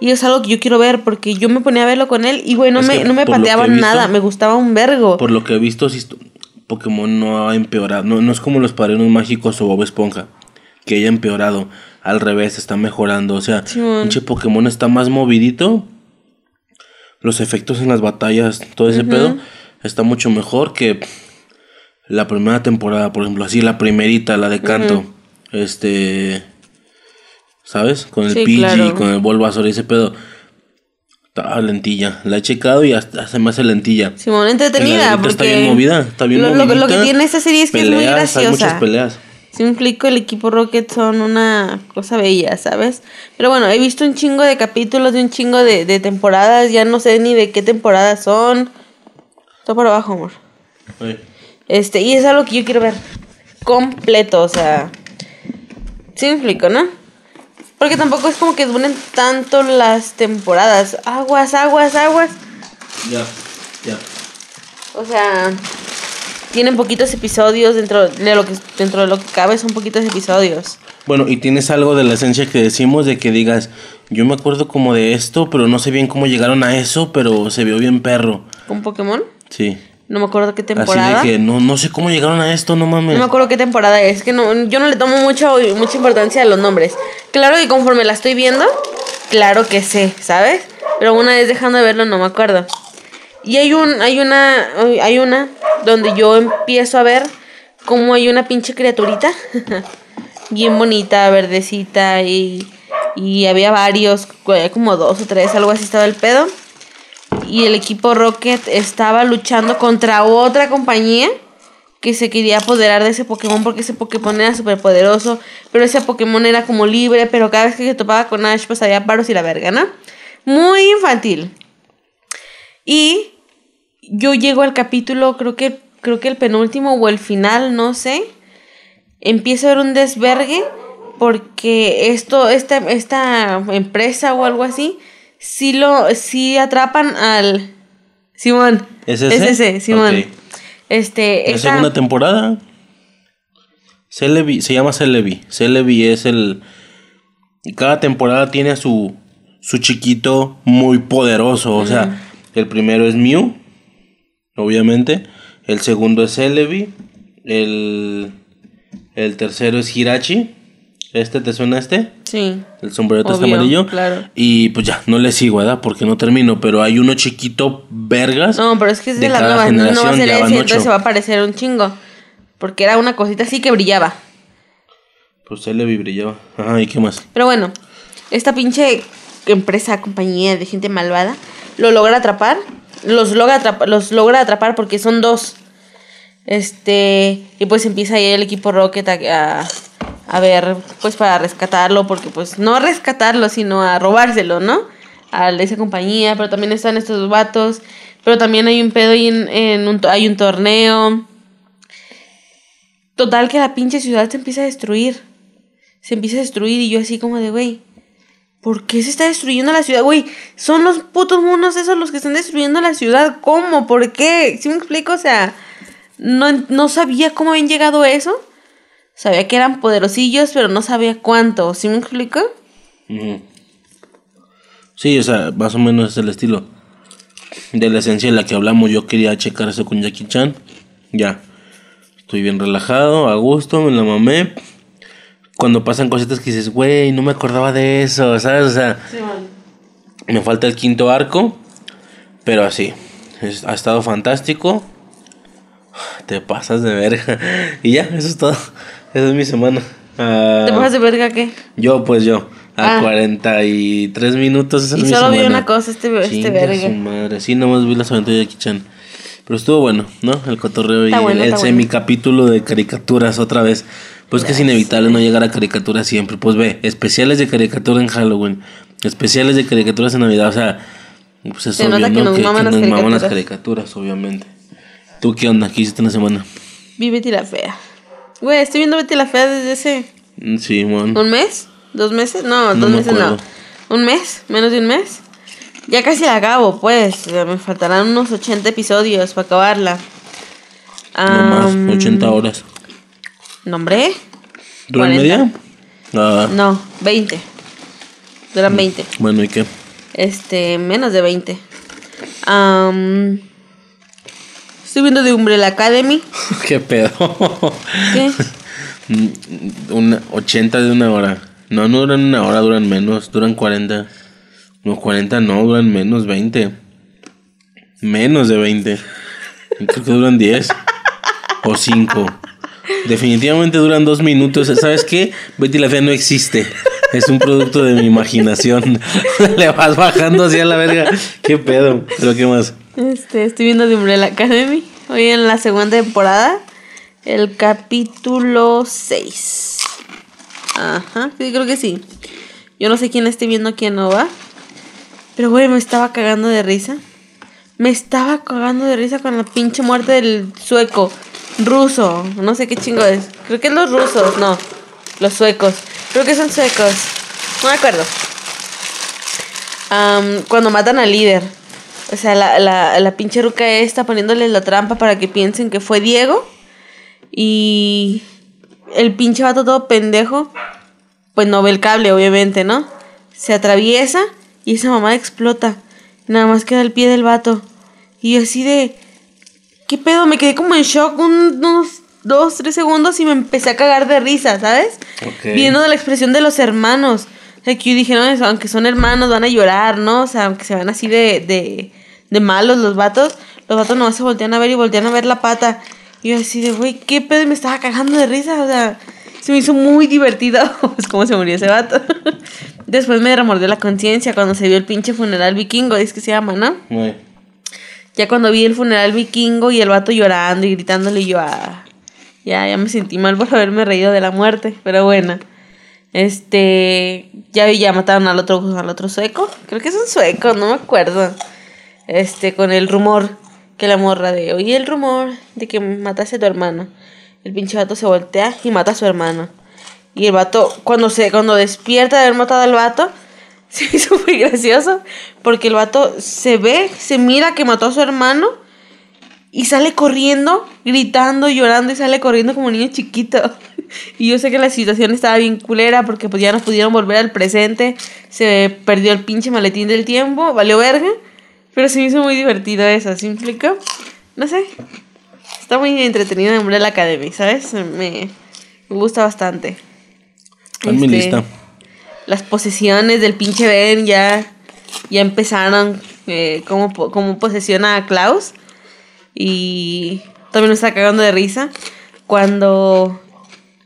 Y es algo que yo quiero ver porque yo me ponía a verlo con él y, güey, no Es me, no me pateaban visto- nada, me gustaba un vergo. Por lo que he visto, sí estu- Pokémon no ha empeorado. No, no es como los padrinos mágicos o Bob Esponja. Que haya empeorado. Al revés, está mejorando. O sea, pinche Pokémon está más movidito. Los efectos en las batallas, todo ese pedo, está mucho mejor que la primera temporada, por ejemplo. Así, la primerita, la de canto. Este. ¿Sabes? Con el Sí, Pidgey, claro. con el Bulbasaur y ese pedo. Estaba lentilla. La he checado y hasta se me hace lentilla. Simón, entretenida. Porque está bien movida, está bien lo, lo- lo que tiene esta serie es que es muy Peleas, Hay muchas graciosa. peleas. Si me explico, el equipo Rocket son una cosa bella, ¿sabes? Pero bueno, he visto un chingo de capítulos de un chingo de, de temporadas, ya no sé ni de qué temporadas son. Todo por abajo, amor. Ay, Este, y es algo que yo quiero ver completo, o sea. Sí me explico, ¿no? Porque tampoco es como que duren tanto las temporadas. Aguas, aguas, aguas. Ya, ya. O sea, tienen poquitos episodios dentro de lo que dentro de lo que cabe son poquitos episodios. Bueno, y tienes algo de la esencia que decimos de que digas, yo me acuerdo como de esto, pero no sé bien cómo llegaron a eso, pero se vio bien perro. ¿Con Pokémon? Sí. No me acuerdo qué Así temporada. de que no, no sé cómo llegaron a esto, no mames. No me acuerdo qué temporada es, que no, yo no le tomo mucho, mucha importancia a los nombres. Claro que conforme la estoy viendo, claro que sé, ¿sabes? Pero una vez dejando de verlo no me acuerdo. Y hay un, hay una, hay una donde yo empiezo a ver cómo hay una pinche criaturita, (laughs) bien bonita, verdecita, y, y había varios, como dos o tres, algo así estaba el pedo. Y el equipo Rocket estaba luchando contra otra compañía que se quería apoderar de ese Pokémon porque ese Pokémon era súper poderoso, pero ese Pokémon era como libre, pero cada vez que se topaba con Ash pues había paros y la verga, ¿no? Muy infantil. Y yo llego al capítulo, creo que, creo que el penúltimo o el final, no sé. Empiezo a ver un desvergue porque esto, esta, esta empresa o algo así, sí lo, sí atrapan al Simón. ¿Es ese? Es ese, Simón. Ok. Este, La esta- segunda temporada. Celebi, se llama Celebi. Celebi es el. Cada temporada tiene a su, su chiquito muy poderoso. O sea, el primero es Mew, obviamente. El segundo es Celebi. El, el tercero es Hirachi. ¿Este te suena este? Sí. El sombrero Obvio, amarillo. claro. Y pues ya, no le sigo, ¿verdad? Porque no termino. Pero hay uno chiquito, vergas. No, pero es que es de, de la cada nueva, no va a ser ese, entonces se va a parecer un chingo. Porque era una cosita así que brillaba. Pues Celebi brillaba. Ajá, ¿y qué más? Pero bueno, esta pinche empresa, compañía de gente malvada, lo logra atrapar. Los logra atrapar, los logra atrapar porque son dos. Este, y pues empieza ahí el equipo Rocket a, a, ver, pues para rescatarlo, porque pues no rescatarlo, sino a robárselo, ¿no? A esa compañía, pero también están estos dos vatos, pero también hay un pedo ahí en, en un, hay un torneo. Total que la pinche ciudad se empieza a destruir. Se empieza a destruir y yo así como de, güey, ¿por qué se está destruyendo la ciudad? Güey, son los putos monos esos los que están destruyendo la ciudad. ¿Cómo? ¿Por qué? ¿Sí me explico? O sea, no, no sabía cómo habían llegado a eso. Sabía que eran poderosillos, pero no sabía cuánto. ¿Sí me explico? Sí, o sea, más o menos es el estilo. De la esencia de la que hablamos, yo quería checar eso con Jackie Chan. Ya. Estoy bien relajado, a gusto, me la mamé. Cuando pasan cositas que dices, güey, no me acordaba de eso, ¿sabes? O sea, me falta el quinto arco. Pero así, es- ha estado fantástico. Te pasas de verga. (laughs) Y ya, eso es todo. Esa es mi semana. Ah, ¿Te pasas de verga qué? yo, pues yo. A Ah. 43 minutos. Esa Y es mi solo vi una cosa, este, este verga. su madre. Sí, nomás vi las aventuras de Jackie Chan. Pero estuvo bueno, ¿no? El cotorreo Está y bueno, el, bueno. semicapítulo de caricaturas otra vez. Pues que es inevitable no llegar a caricaturas siempre. Pues ve, especiales de caricatura en Halloween. Especiales de caricaturas en Navidad. O sea, pues es Se obvio, nota que ¿no? nos maman las maman las caricaturas. obviamente. ¿Tú qué onda? ¿Qué hiciste en la semana? Vi Betty la Fea. Güey, estoy viendo Betty la Fea desde hace Mm, Sí, mon. un mes, dos meses, no, No dos me meses no. acuerdo. Un mes, menos de un mes. Ya casi la acabo, pues. Me faltarán unos 80 episodios para acabarla. No más, 80 horas. ¿Nombre? ¿Dura media? Ah. No, 20. Duran 20. Mm, bueno, ¿y qué? Este, menos de 20. estoy viendo de Umbrella Academy. (laughs) ¿Qué pedo? ¿Qué? Mm, una, 80 de una hora. No, no duran una hora, duran menos, duran 40. No, 40 no, duran menos, 20. Menos de 20. Creo que duran 10 o 5. Definitivamente duran dos minutos. ¿Sabes qué? Betty la Fea no existe. Es un producto de mi imaginación. (laughs) Le vas bajando así a la verga. ¿Qué pedo? ¿Pero qué más? Este, estoy viendo The Umbrella Academy. Hoy en la segunda temporada. El capítulo 6. Ajá, sí, creo que sí. Yo no sé quién esté viendo, quién no va. Pero, güey, me estaba cagando de risa. Me estaba cagando de risa con la pinche muerte del sueco. Ruso. No sé qué chingo es. Creo que es los rusos, no. Los suecos. Creo que son suecos. No me acuerdo. cuando matan al líder. O sea, la, la, la pinche ruca está poniéndole la trampa para que piensen que fue Diego. Y el pinche vato todo pendejo. Pues no ve el cable, obviamente, ¿no? Se atraviesa y esa mamá explota. Nada más queda el pie del vato. Y así de. ¿Qué pedo? Me quedé como en shock unos dos, tres segundos y me empecé a cagar de risa, ¿sabes? Viendo de la expresión de los hermanos. O sea, que yo dije, no, aunque son hermanos, van a llorar, ¿no? O sea, aunque se van así de, de, de malos los vatos, los vatos nomás se voltean a ver y voltean a ver la pata. Y yo así de, güey, ¿qué pedo? Y me estaba cagando de risa, o sea, se me hizo muy divertido. (laughs) pues cómo se murió ese vato. (laughs) Después me remordió la conciencia cuando se vio el pinche funeral vikingo, es que se llama, ¿no? Ya cuando vi el funeral vikingo y el vato llorando y gritándole yo, ah, ya, ya me sentí mal por haberme reído de la muerte, pero bueno. Este, ya ya mataron al otro, al otro sueco, creo que es un sueco, no me acuerdo. Este, con el rumor que la morra de, oye el rumor de que mataste a tu hermano. El pinche vato se voltea y mata a su hermano. Y el vato, cuando, se, cuando despierta de haber matado al vato, (laughs) se hizo muy gracioso. Porque el vato se ve, se mira que mató a su hermano. Y sale corriendo, gritando, llorando y sale corriendo como un niño chiquito. (laughs) Y yo sé que la situación estaba bien culera porque pues ya no pudieron volver al presente. Se perdió el pinche maletín del tiempo, valió verga. Pero se me hizo muy divertido eso, ¿sí me No sé. Está muy entretenido de Umbrella Academy, ¿sabes? Me, me gusta bastante. En mi lista. Las posesiones del pinche Ben ya, ya empezaron eh, como, como posesiona a Klaus. Y también me está cagando de risa cuando,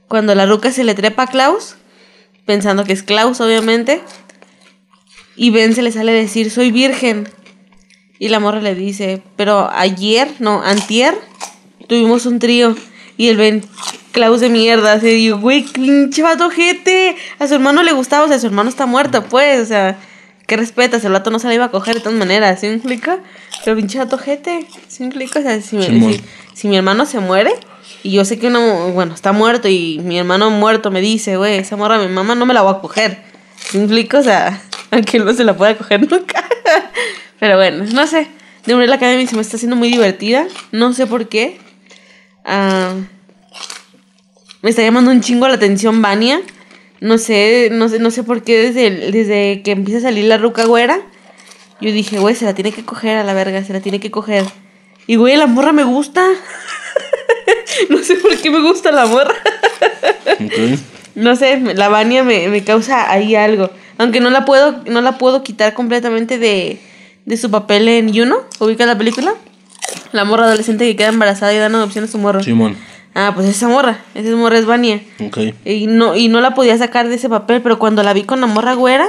cuando la ruca se le trepa a Klaus, pensando que es Klaus, obviamente. Y Ben se le sale a decir, soy virgen. Y la morra le dice, pero ayer, no, antier, tuvimos un trío. Y el Ben, Klaus de mierda, se dijo, güey, pinche vato. A su hermano le gustaba, o sea, su hermano está muerto, pues, o sea, ¿qué respetas? El vato no se la iba a coger de todas maneras, ¿sí me explica? Pero pinche vato jete, ¿sí me explica? O sea, si, mi hermano se muere y yo sé que uno, bueno, está muerto y mi hermano muerto me dice, güey, esa morra mi mamá no me la voy a coger. ¿Sí me explica? O sea, (laughs) aunque no se la pueda coger nunca. (laughs) Pero bueno, no sé. De la Academy se me está haciendo muy divertida. No sé por qué. Ah, me está llamando un chingo la atención Vania. No sé, no sé, no sé por qué desde, desde que empieza a salir la ruca güera. Yo dije, güey, se la tiene que coger a la verga, se la tiene que coger. Y güey, la morra me gusta. (laughs) no sé por qué me gusta la morra. No sé, la Vania me, me causa ahí algo. Aunque no la puedo, no la puedo quitar completamente de, de su papel en Yuno, ubica la película. La morra adolescente que queda embarazada y dan adopción a su morro. Simón. Ah, pues esa morra, esa morra es Vania. Ok. Y no, y no la podía sacar de ese papel, pero cuando la vi con la morra güera,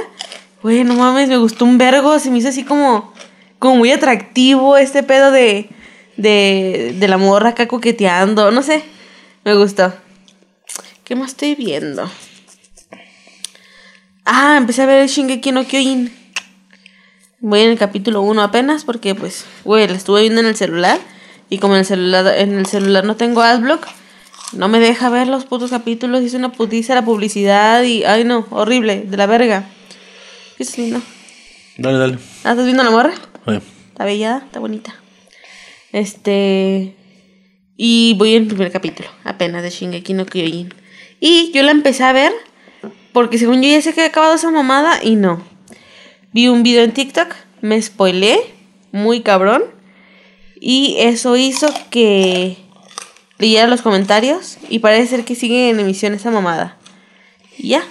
güey, no mames, me gustó un vergo, se me hizo así como, como muy atractivo este pedo de, de, de la morra acá coqueteando, no sé, me gustó. ¿Qué más estoy viendo? Ah, empecé a ver Shingeki no Kyojin. Voy en el capítulo 1 apenas porque pues, güey, la estuve viendo en el celular y como en el celular en el celular no tengo adblock, no me deja ver los putos capítulos, hice una putiza la publicidad y ay no, horrible, de la verga. ¿Qué es lindo? Dale, dale. ¿Ah, ¿Estás viendo la morra? Sí. Está bella, está bonita. Este. Y voy en el primer capítulo, apenas de Shingeki no Kyojin. Y yo la empecé a ver porque según yo ya sé que había acabado esa mamada y no. Vi un video en TikTok, me spoilé, muy cabrón. Y eso hizo que leyera los comentarios y parece ser que sigue en emisión esa mamada. Y ya,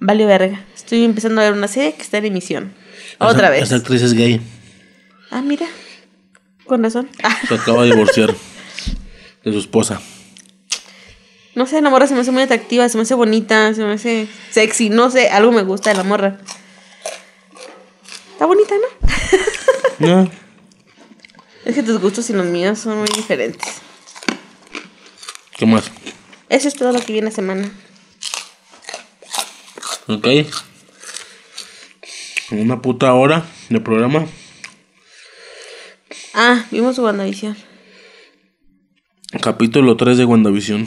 vale verga. Estoy empezando a ver una serie que está en emisión. Otra Esa- vez. Esa actriz es gay. Ah, mira. Con razón. Ah, Se acaba de divorciar de su esposa. no sé, la morra se me hace muy atractiva, se me hace bonita, se me hace sexy, no sé, algo me gusta de la morra. Está bonita, ¿no? No. (laughs) Es que tus gustos y los míos son muy diferentes. ¿Qué más? Eso es todo lo que viene semana. Ok. Una puta hora de programa. Ah, vimos WandaVision. Capítulo 3 de WandaVision.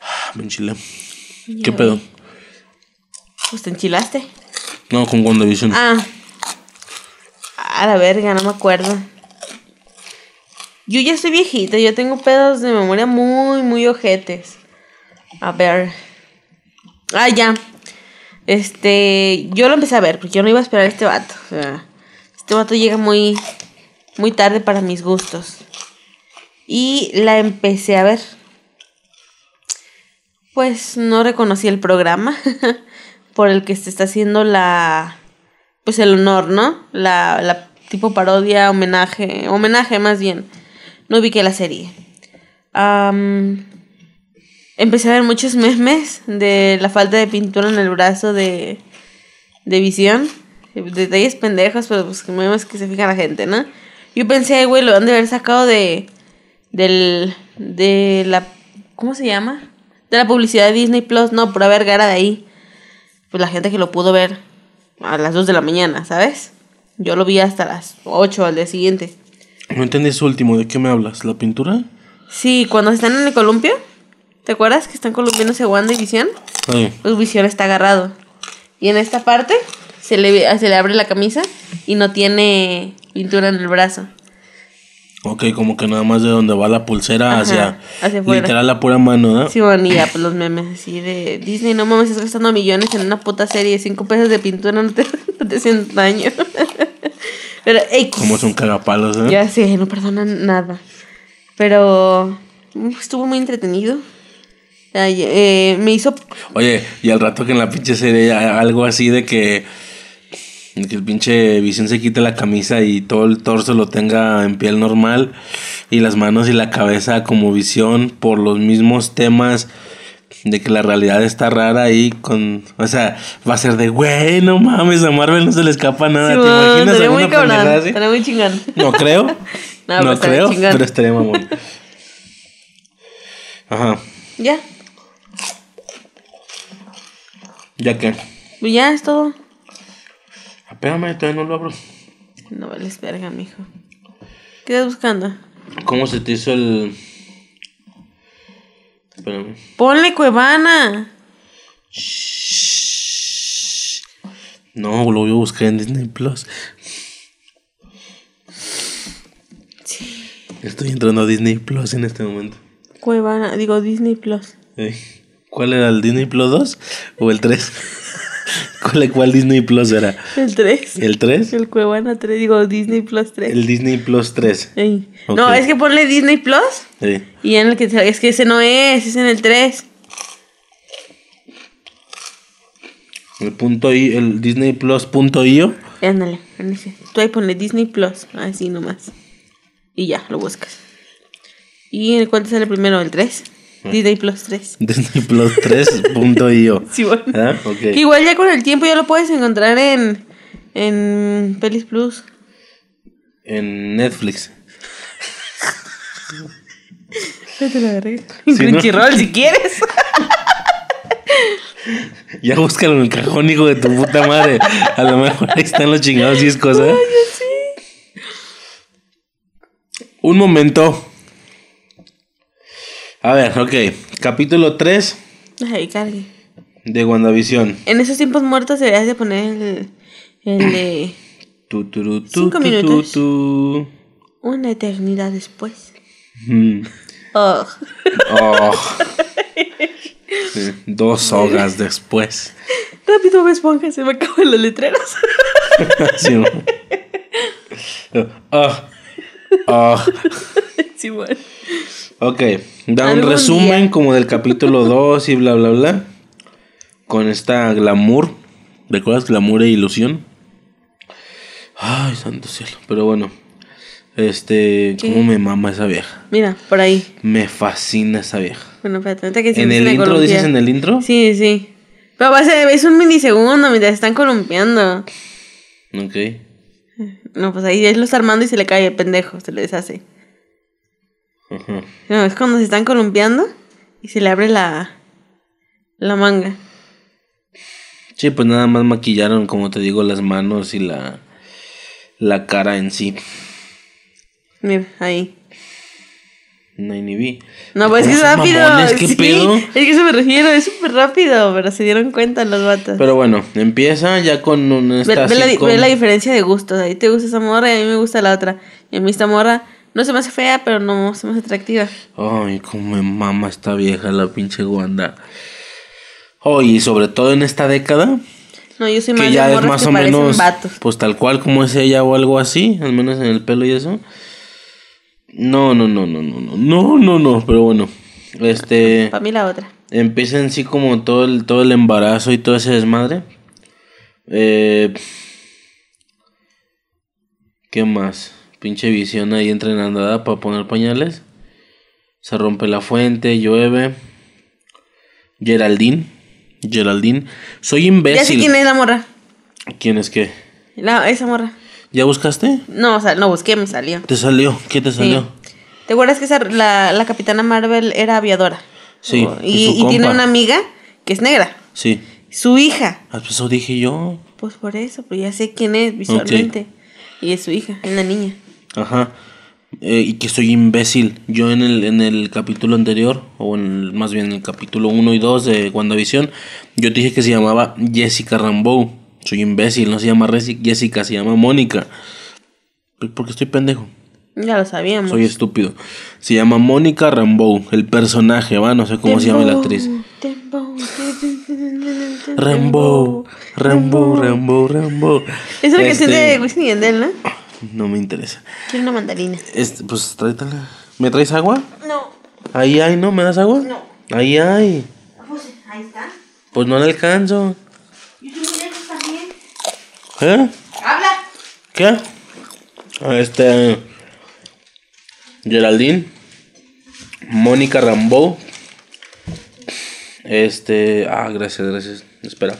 Ah, Me enchilé. ¿Qué pedo? Pues te enchilaste. No, con WandaVision. Ah. A la verga, no me acuerdo. Yo ya estoy viejita, yo tengo pedos de memoria muy, muy ojetes. A ver. Ah, ya. Este, yo lo empecé a ver porque yo no iba a esperar a este vato. Este vato llega muy, muy tarde para mis gustos. Y la empecé a ver. Pues no reconocí el programa (laughs) por el que se está haciendo la, pues el honor, ¿no? La, la tipo parodia, homenaje, homenaje más bien. No ubiqué la serie. Am, empecé a ver muchos memes de la falta de pintura en el brazo de, de visión. Detalles pendejos, pero pues que memes que se fija la gente, ¿no? Yo pensé, güey, lo han de haber sacado de, del, de la, ¿cómo se llama? De la publicidad de Disney Plus, no, por haber gara de ahí pues la gente que lo pudo ver a las 2 de la mañana, ¿sabes? Yo lo vi hasta las 8 al día siguiente. No entendí eso último. ¿De qué me hablas? ¿La pintura? Sí, cuando están en el columpio, ¿te acuerdas que están columpiándose Wanda y Visión? Sí. Pues Visión está agarrado. Y en esta parte se le, ve- se le abre la camisa y no tiene pintura en el brazo. Ok, como que nada más de donde va la pulsera Ajá, hacia, hacia literal la pura mano, ¿no? Sí, bueno, y ya, pues los memes así de Disney, no mames, estás gastando millones en una puta serie, 5 pesos de pintura no te, (laughs) no te daño. (laughs) Pero, X. Como son cagapalos, ¿eh? Ya sé, no perdonan nada. Pero uf, estuvo muy entretenido. Ay, eh, me hizo. Oye, y al rato que en la pinche serie algo así de que, de que el pinche Visión se quite la camisa y todo el torso lo tenga en piel normal y las manos y la cabeza como Visión por los mismos temas de que la realidad está rara ahí con, o sea, va a ser de, güey, no mames, a Marvel no se le escapa nada, ¿te imaginas estaría muy cabrón. Estaría muy chingón. No creo, (laughs) No, no, estaría creo, pero estaría mamón. Ajá, Ya, ya que, pues ya es todo. espérame, todavía no lo abro. No vales verga, mijo. ¿Qué estás buscando? ¿Cómo se te hizo el...? Ponle Cuevana. No, lo voy a buscar en Disney Plus. Estoy entrando a Disney Plus en este momento. Cuevana, digo Disney Plus. Ey, ¿Cuál era el Disney Plus 2 o el 3? (laughs) ¿Cuál, ¿Cuál Disney Plus era? El 3. ¿El 3? El Cuevana 3, digo Disney Plus 3. El Disney Plus 3. Ey. Ok. No, es que ponle Disney Plus. Sí. Y en el que es que ese no es, es en el 3. El punto I, el Disney Plus punto io. Ándale, ese. Tú ahí ponle Disney Plus, así nomás. Y ya, lo buscas. ¿Y en cuál te sale primero? ¿El 3? Disney Plus 3. (laughs) Disney Plus 3 punto io. (laughs) Sí, bueno. ¿Ah? Que igual ya con el tiempo ya lo puedes encontrar en, en Pelis Plus. En Netflix. Vete la verga. (laughs) En Sí, ¿no? Crunchyroll si quieres. Ya búscalo en el cajón, hijo de tu puta madre. A lo mejor ahí están los chingados y es cosa. Un momento. A ver, ok. Capítulo 3 Ay, cargue. de WandaVision. En esos tiempos muertos deberías de poner el, El de (clears throat) Tu, turu, tu, Cinco minutos. una eternidad después. Mm. Oh. Oh. (laughs) Sí, Dos horas después. Rápido, Bob Esponja, se me acaban los letreros. (laughs) Sí, ¿no? Ah. Ah. sí, bueno. Ok, da un resumen día. como del capítulo (laughs) 2 y bla, bla, bla. Con esta glamour. ¿Recuerdas glamour e ilusión? Ay, santo cielo. Pero bueno, este, ¿Qué? ¿cómo me mama esa vieja? Mira, por ahí. Me fascina esa vieja. Bueno, espérate, que ¿En el intro dices en el intro? Sí, sí. Pero va a ser, es un milisegundo mientras están columpiando. Ok. No, pues ahí él lo está armando y se le cae el pendejo, se le deshace. Ajá. No, es cuando se están columpiando y se le abre la, la manga. Sí, pues nada más maquillaron, como te digo, las manos y la, la cara en sí. Mira, ahí. No ni vi. No, pues es que ¿Cómo es son rápido. mamones? ¿Qué sí, pedo? Es que eso me refiero, es súper rápido, pero se dieron cuenta los vatos. Pero bueno, empieza ya con un... Ve, ve la, con- ve la diferencia de gustos. A ti te gusta esa morra y a mí me gusta la otra. Y a mí esta morra no se me hace fea, pero no se me hace atractiva. Ay, cómo me mama esta vieja, la pinche Wanda. Oh, y sobre todo en esta década, No, yo soy más que de ya es más que o menos, vatos. pues tal cual como es ella o algo así, al menos en el pelo y eso. No, no, no, no, no, no, no, no, no, pero bueno, este, Para mí la otra. empieza en sí como todo el, todo el embarazo y todo ese desmadre. Eh, ¿Qué más? Pinche visión ahí entrenada para poner pañales. Se rompe la fuente, llueve. Geraldine. Geraldine. Soy Ya sé imbécil. quién es la morra. ¿Quién es qué? La, esa morra. ¿Ya buscaste? No, o sea, no busqué, me salió. ¿Te salió? ¿Qué te Sí. salió? ¿Te acuerdas que esa, la, la capitana Marvel era aviadora? Sí, Oh, y Y, tiene una amiga que es negra. Sí. Su hija. Ah, pues eso dije yo. Pues por eso, pues ya sé quién es visualmente. Y es su hija, es la niña. Ajá. Eh, y que soy imbécil. Yo en el, en el capítulo anterior, o en el- más bien en el capítulo 1 y 2 de WandaVision, yo te dije que se llamaba Jessica Rambeau. Soy imbécil, no se llama Jessica, se llama Mónica. Pues Porque estoy pendejo. Ya lo sabíamos. Soy estúpido. Se llama Mónica Rambeau, el personaje, va, no sé cómo se llama la actriz. Tempo, Rambo, Rambo, Rambo, Rambo. Es una canción de Este, Wisin y Yandel, ¿no? No me interesa. Quiero una mandarina. Este, pues tráetela. ¿Me traes agua? No, Ahí hay, ¿no? ¿Me das agua? No. Ahí hay. pues ahí está. Pues no le alcanzo. Yo lejos también. ¿Eh? ¡Habla! ¿Qué? Ah, Este. Geraldine. Mónica Rambeau. Este. Ah, gracias, gracias. Espera.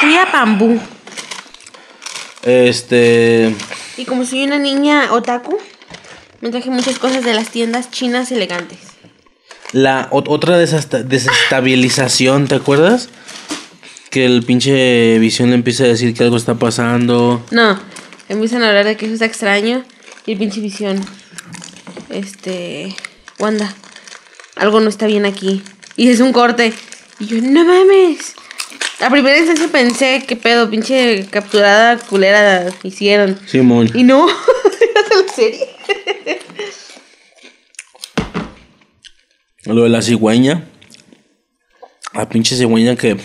Fui a Pambú. Este. Y como soy una niña otaku, me traje muchas cosas de las tiendas chinas elegantes. La ot- otra desesta- desestabilización, ¿te acuerdas? Que el pinche visión le empieza a decir que algo está pasando. No, empiezan a hablar de que eso está extraño. Y el pinche visión. Este. Wanda, algo no está bien aquí. Y es un corte. Y yo, no mames. A primera instancia pensé, qué pedo, pinche capturada culera hicieron. Simón. Y no, (laughs) era la serie. Lo de la cigüeña. La pinche cigüeña que.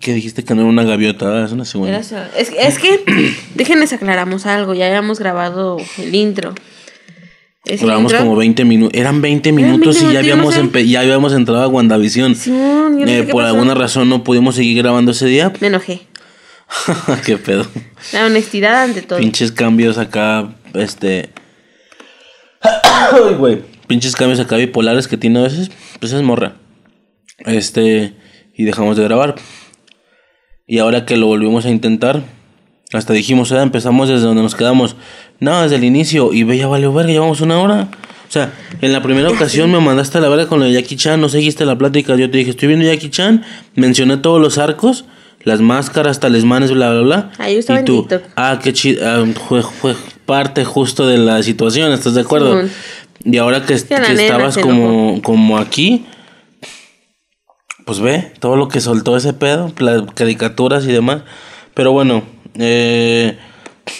Que dijiste que no era una gaviota, es una cigüeña. Era. Es, es que, (clears throat) déjenles aclaramos algo. Ya habíamos grabado el intro. Intro- como 20 minutos. Eran 20 minutos 20 y ya habíamos, ya habíamos entrado a WandaVision. No Eh, por pasó. alguna razón no pudimos seguir grabando ese día. Me enojé. (laughs) Qué pedo. La honestidad ante todo. Pinches cambios acá, este. (coughs) Ay, güey. Pinches cambios acá bipolares que tiene a veces. Pues es morra. Este. Y dejamos de grabar. Y ahora que lo volvimos a intentar, hasta dijimos, "Ah, empezamos desde donde nos quedamos. No, desde el inicio. Y ve, ya valió verga, llevamos una hora. O sea, en la primera ocasión me mandaste a la verga con la de Jackie Chan, no seguiste la plática. Yo te dije, estoy viendo Jackie Chan, mencioné todos los arcos, las máscaras, talismanes, bla, bla, bla. Ah, yo estaba y tú, ah, qué chido, ah, fue, fue parte justo de la situación, ¿estás de acuerdo? Y ahora que, que estabas como, como aquí, pues ve todo lo que soltó ese pedo, las caricaturas y demás. Pero bueno, eh,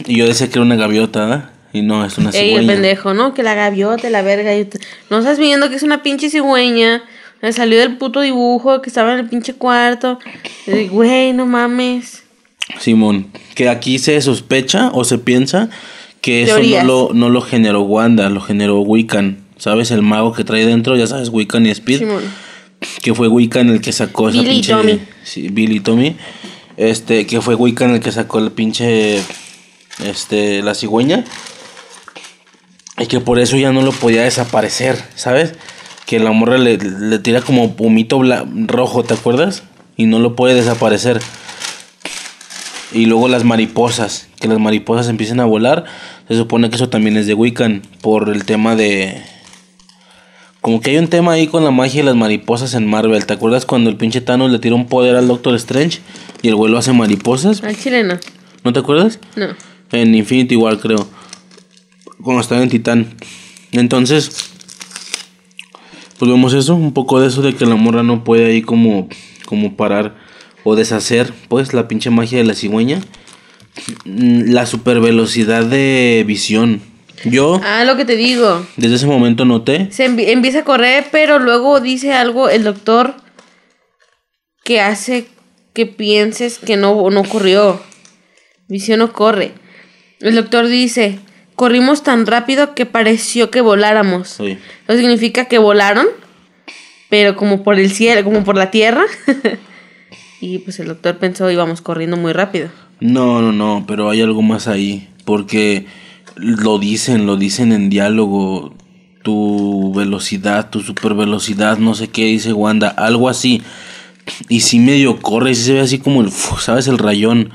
y yo decía que era una gaviota, ¿verdad? Y no, es una cigüeña. Ey, el pendejo, ¿no? Que la gaviota, la verga. No estás viendo que es una pinche cigüeña. Me salió del puto dibujo que estaba en el pinche cuarto. Güey, no mames. Simón, que aquí se sospecha o se piensa que eso no lo, no lo generó Wanda, lo generó Wiccan. ¿Sabes? El mago que trae dentro, ya sabes, Wiccan y Speed. Simón. Que fue Wiccan el que sacó esa pinche. Tommy. Sí, Billy Tommy. Este, que fue Wiccan el que sacó el pinche. Este, la cigüeña. Y que por eso ya no lo podía desaparecer, ¿sabes? Que la morra le, le tira como pumito rojo, ¿te acuerdas? Y no lo puede desaparecer. Y luego las mariposas, que las mariposas empiecen a volar. Se supone que eso también es de Wiccan, por el tema de... Como que hay un tema ahí con la magia y las mariposas en Marvel. ¿Te acuerdas cuando el pinche Thanos le tira un poder al Doctor Strange y el vuelo hace mariposas? Al chileno. ¿No te acuerdas? No. En Infinity igual creo. Cuando estaba en Titán. Entonces, pues vemos eso, un poco de eso de que la morra no puede ahí como, como parar o deshacer, pues, la pinche magia de la cigüeña. Mm, la super velocidad de visión. Yo. Ah, lo que te digo. Desde ese momento noté. Se empieza a correr, pero luego dice algo el doctor que hace que pienses que no, no corrió. Visión no corre. El doctor dice, corrimos tan rápido que pareció que voláramos. Sí. Eso significa que volaron, pero como por el cielo, como por la tierra. (laughs) Y pues el doctor pensó íbamos corriendo muy rápido. No, no, no, pero hay algo más ahí. Porque lo dicen, lo dicen en diálogo. Tu velocidad, tu super velocidad, no sé qué dice Wanda, algo así. Y si medio corre, si se ve así como el, (laughs) ¿sabes? El rayón.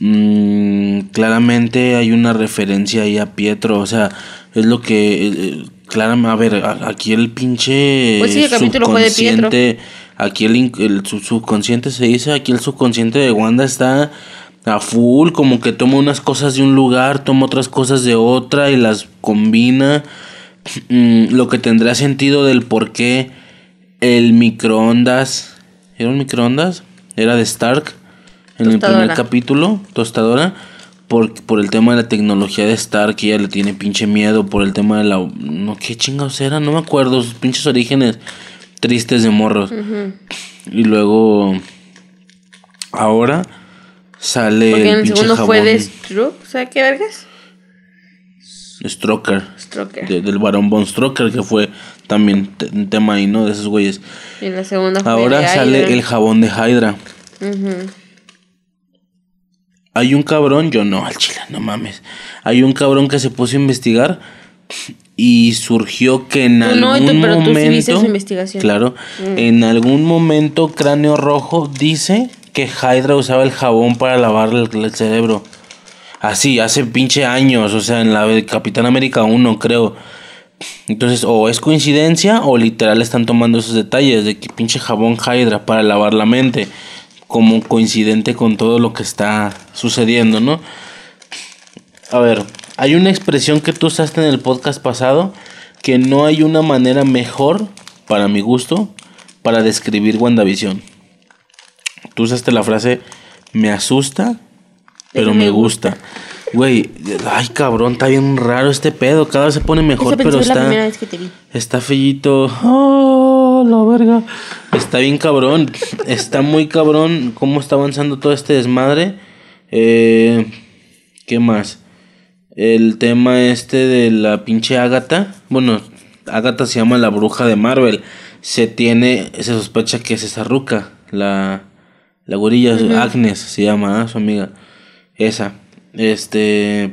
Mm, claramente hay una referencia ahí a Pietro, o sea, es lo que... Eh, eh, claramente, a ver, aquí el pinche... Pues sí, el capítulo fue de Pietro Aquí el, subconsciente se dice, aquí el subconsciente de Wanda está a full, como que toma unas cosas de un lugar, toma otras cosas de otra y las combina. Mm, lo que tendrá sentido del por qué el microondas. ¿Era un microondas? Era de Stark en el primer capítulo, tostadora. Por, por el tema de la tecnología de Stark, ella le tiene pinche miedo. Por el tema de la. No, ¿qué chingados era? No me acuerdo. Sus pinches orígenes tristes de morros. Y luego, ahora sale. Porque en el, segundo fue de Stroke, ¿sabes qué vergas? Stroker. del varón Von Stroker, que fue también un tema ahí, ¿no? De esos güeyes. Y la segunda fue Ahora sale el jabón de Hydra. Hay un cabrón, yo no, al chile, no mames. Hay un cabrón que se puso a investigar y surgió que en algún momento investigación. claro mm. en algún momento cráneo rojo dice que Hydra usaba el jabón para lavar el, cerebro. Así hace pinche años o sea en la de Capitán América 1 creo. Entonces o es coincidencia o literal están tomando esos detalles de que pinche jabón Hydra para lavar la mente como coincidente con todo lo que está sucediendo no a ver hay una expresión que tú usaste en el podcast pasado que no hay una manera mejor, para mi gusto, para describir WandaVision. Tú usaste la frase me asusta, pero me gusta. Güey, ay cabrón, está bien raro este pedo. Cada vez se pone mejor, pero está. Está fellito. Oh, la verga. Está bien cabrón. Está muy cabrón cómo está avanzando todo este desmadre. Eh, ¿Qué más? el tema este de la pinche Agatha. Bueno, Agatha se llama la bruja de Marvel. Se tiene, se sospecha que es esa ruca, la, la gorilla, Agnes se llama, ¿ah? su amiga. Esa. Este.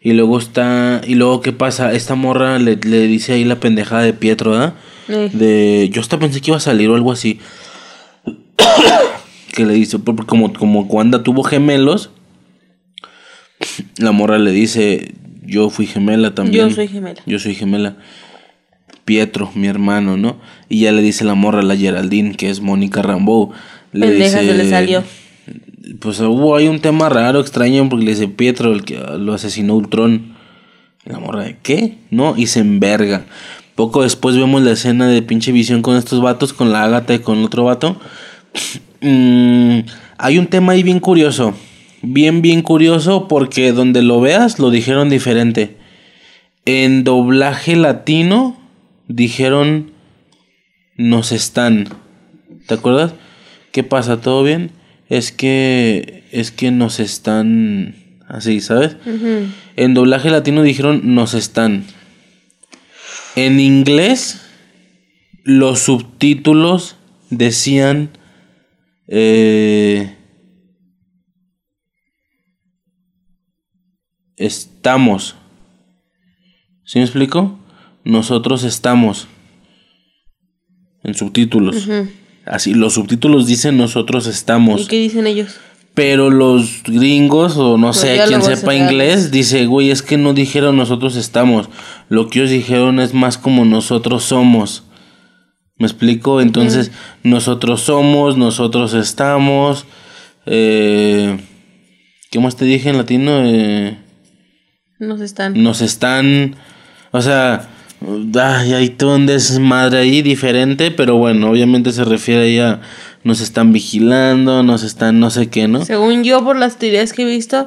Y luego está. Y luego, ¿qué pasa? Esta morra le, dice ahí la pendejada de Pietro, ¿verdad? De. Yo hasta pensé que iba a salir o algo así. (coughs) que le dice. Como, como Wanda tuvo gemelos la morra le dice, yo fui gemela también. Yo soy gemela. Yo soy gemela. Pietro, mi hermano, ¿no? Y ya le dice la morra, la Geraldine, que es Mónica Rambeau. Le dice, le salió. Pues hubo hay un tema raro, extraño, porque le dice Pietro, el que lo asesinó Ultron. la morra de, ¿qué? ¿No? Y se enverga. Poco después vemos la escena de pinche visión con estos vatos, con la Ágata y con otro vato. (sniffs) Mm, hay un tema ahí bien curioso. Bien, bien curioso porque donde lo veas lo dijeron diferente. En doblaje latino dijeron nos están. ¿Te acuerdas? ¿Qué pasa? ¿Todo bien? Es que es que nos están así, ¿sabes? En doblaje latino dijeron nos están. En inglés los subtítulos decían eh, estamos. ¿Sí me explico? Nosotros estamos. En subtítulos. Así, los subtítulos dicen nosotros estamos. ¿Y qué dicen ellos? Pero los gringos, o no pues sé, quien sepa inglés, dice, güey, es que no dijeron nosotros estamos. Lo que ellos dijeron es más como nosotros somos. ¿Me explico? Entonces, nosotros somos, nosotros estamos. Eh, ¿Qué más te dije en latino? Eh, nos están. Nos están. O sea, ay, hay todo un desmadre ahí diferente, pero bueno, obviamente se refiere a nos están vigilando, nos están no sé qué, ¿no? Según yo, por las teorías que he visto,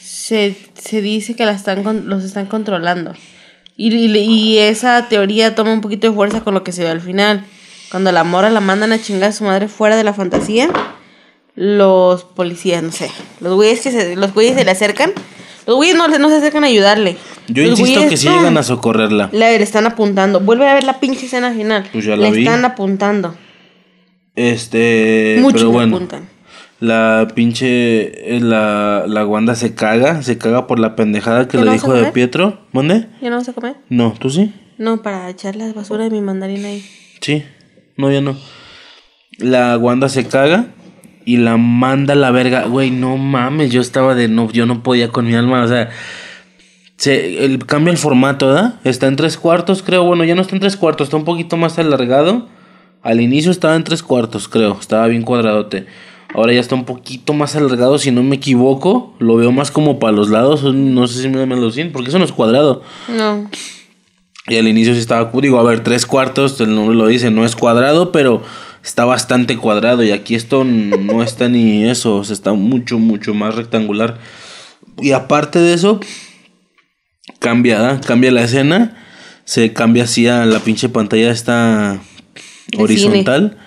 se, dice que la están, los están controlando. Y, y, esa teoría toma un poquito de fuerza con lo que se ve al final. Cuando la mora la mandan a chingar a su madre fuera de la fantasía, los policías, no sé, los güeyes que se, los güeyes se le acercan los güeyes no, no se acercan a ayudarle. Yo insisto que sí llegan a socorrerla. Le, están apuntando. Vuelve a ver la pinche escena final. Pues ya la le están apuntando. Este. Muchos pero bueno, apuntan. La pinche. Eh, la, la Wanda se caga. Se caga por la pendejada que le dijo de Pietro. ¿Dónde? ¿Ya no vas a comer? No, ¿tú sí? No, para echar la basura de mi mandarina ahí. Sí. No, ya no. La Wanda se caga y la manda a la verga. Güey, no mames, yo estaba de no, yo no podía con mi alma, o sea, se, el, cambia el formato, ¿verdad? Está en tres cuartos, creo. Bueno, ya no está en tres cuartos, está un poquito más alargado. Al inicio estaba en tres cuartos, creo, estaba bien cuadradote. Ahora ya está un poquito más alargado, si no me equivoco. Lo veo más como para los lados, no sé si me, me lo siento, porque eso no es cuadrado. No. Y al inicio sí estaba, digo, a ver, tres cuartos, el nombre lo dice, no es cuadrado, pero está bastante cuadrado y aquí esto no está ni eso, o sea, está mucho, mucho más rectangular. Y aparte de eso, cambia, cambia la escena, se cambia así a la pinche pantalla esta horizontal.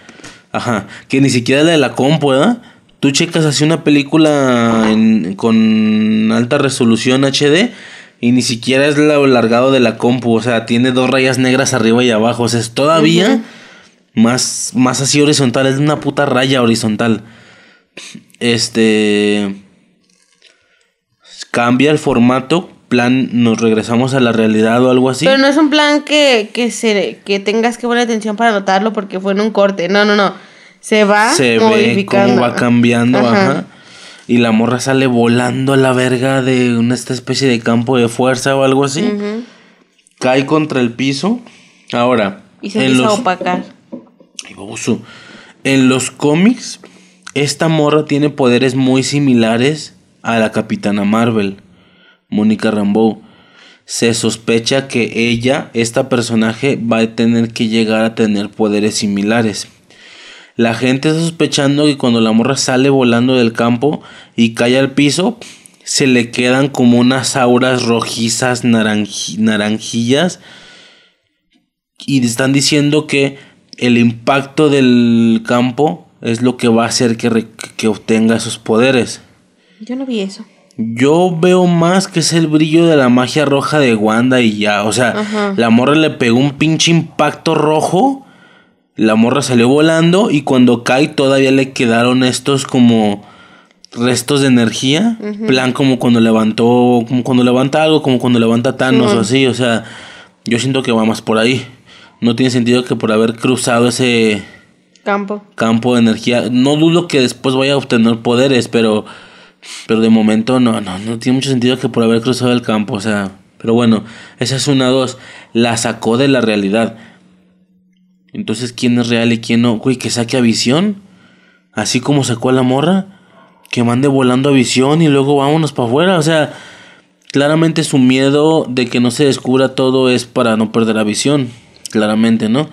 Ajá, que ni siquiera la de la compu, ¿verdad? Tú checas así una película con alta resolución HD y ni siquiera es lo largado de la compu, o sea, tiene dos rayas negras arriba y abajo, o sea, es todavía más, más así horizontal, es una puta raya horizontal. Este. Cambia el formato, plan, nos regresamos a la realidad o algo así. Pero no es un plan que, que, se, que tengas que poner atención para notarlo porque fue en un corte. No, no, no. Se va se ve cómo va cambiando, ajá. Y la morra sale volando a la verga de una esta especie de campo de fuerza o algo así. Cae contra el piso. Ahora. Y se empieza a opacar. En los cómics, esta morra tiene poderes muy similares a la Capitana Marvel, Mónica Rambeau. Se sospecha que ella, esta personaje, va a tener que llegar a tener poderes similares. La gente está sospechando que cuando la morra sale volando del campo y cae al piso, se le quedan como unas auras rojizas naranjillas. Y están diciendo que el impacto del campo es lo que va a hacer que, que obtenga esos poderes. Yo no vi eso. Yo veo más que es el brillo de la magia roja de Wanda y ya. O sea, la morra le pegó un pinche impacto rojo. La morra salió volando y cuando cae todavía le quedaron estos como restos de energía. Plan como cuando levantó, como cuando levanta algo, como cuando levanta Thanos o así. O sea, yo siento que va más por ahí no tiene sentido que por haber cruzado ese campo campo de energía, no dudo que después vaya a obtener poderes, pero pero de momento no, no, no tiene mucho sentido que por haber cruzado el campo, o sea, pero bueno, esa es una dos, la sacó de la realidad. Entonces, ¿quién es real y quién no? Güey, que saque a visión, así como sacó a la morra, que mande volando a visión y luego vámonos para afuera, o sea, claramente su miedo de que no se descubra todo es para no perder la visión. Claramente, ¿no?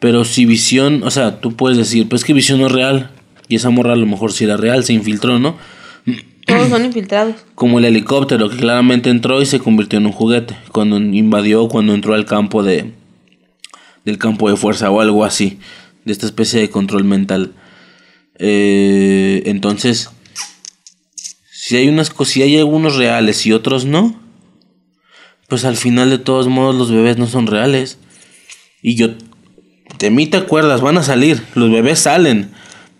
Pero si Visión, o sea, tú puedes decir, pues que Visión no es real. Y esa morra a lo mejor si era real, se infiltró, ¿no? (clears throat) Todos son infiltrados. Como el helicóptero que claramente entró y se convirtió en un juguete. Cuando invadió, cuando entró al campo de. del campo de fuerza o algo así. De esta especie de control mental. Eh, entonces. Si hay unas si hay algunos reales y otros no. Pues al final de todos modos los bebés no son reales. Y yo. De mí te acuerdas, van a salir. Los bebés salen.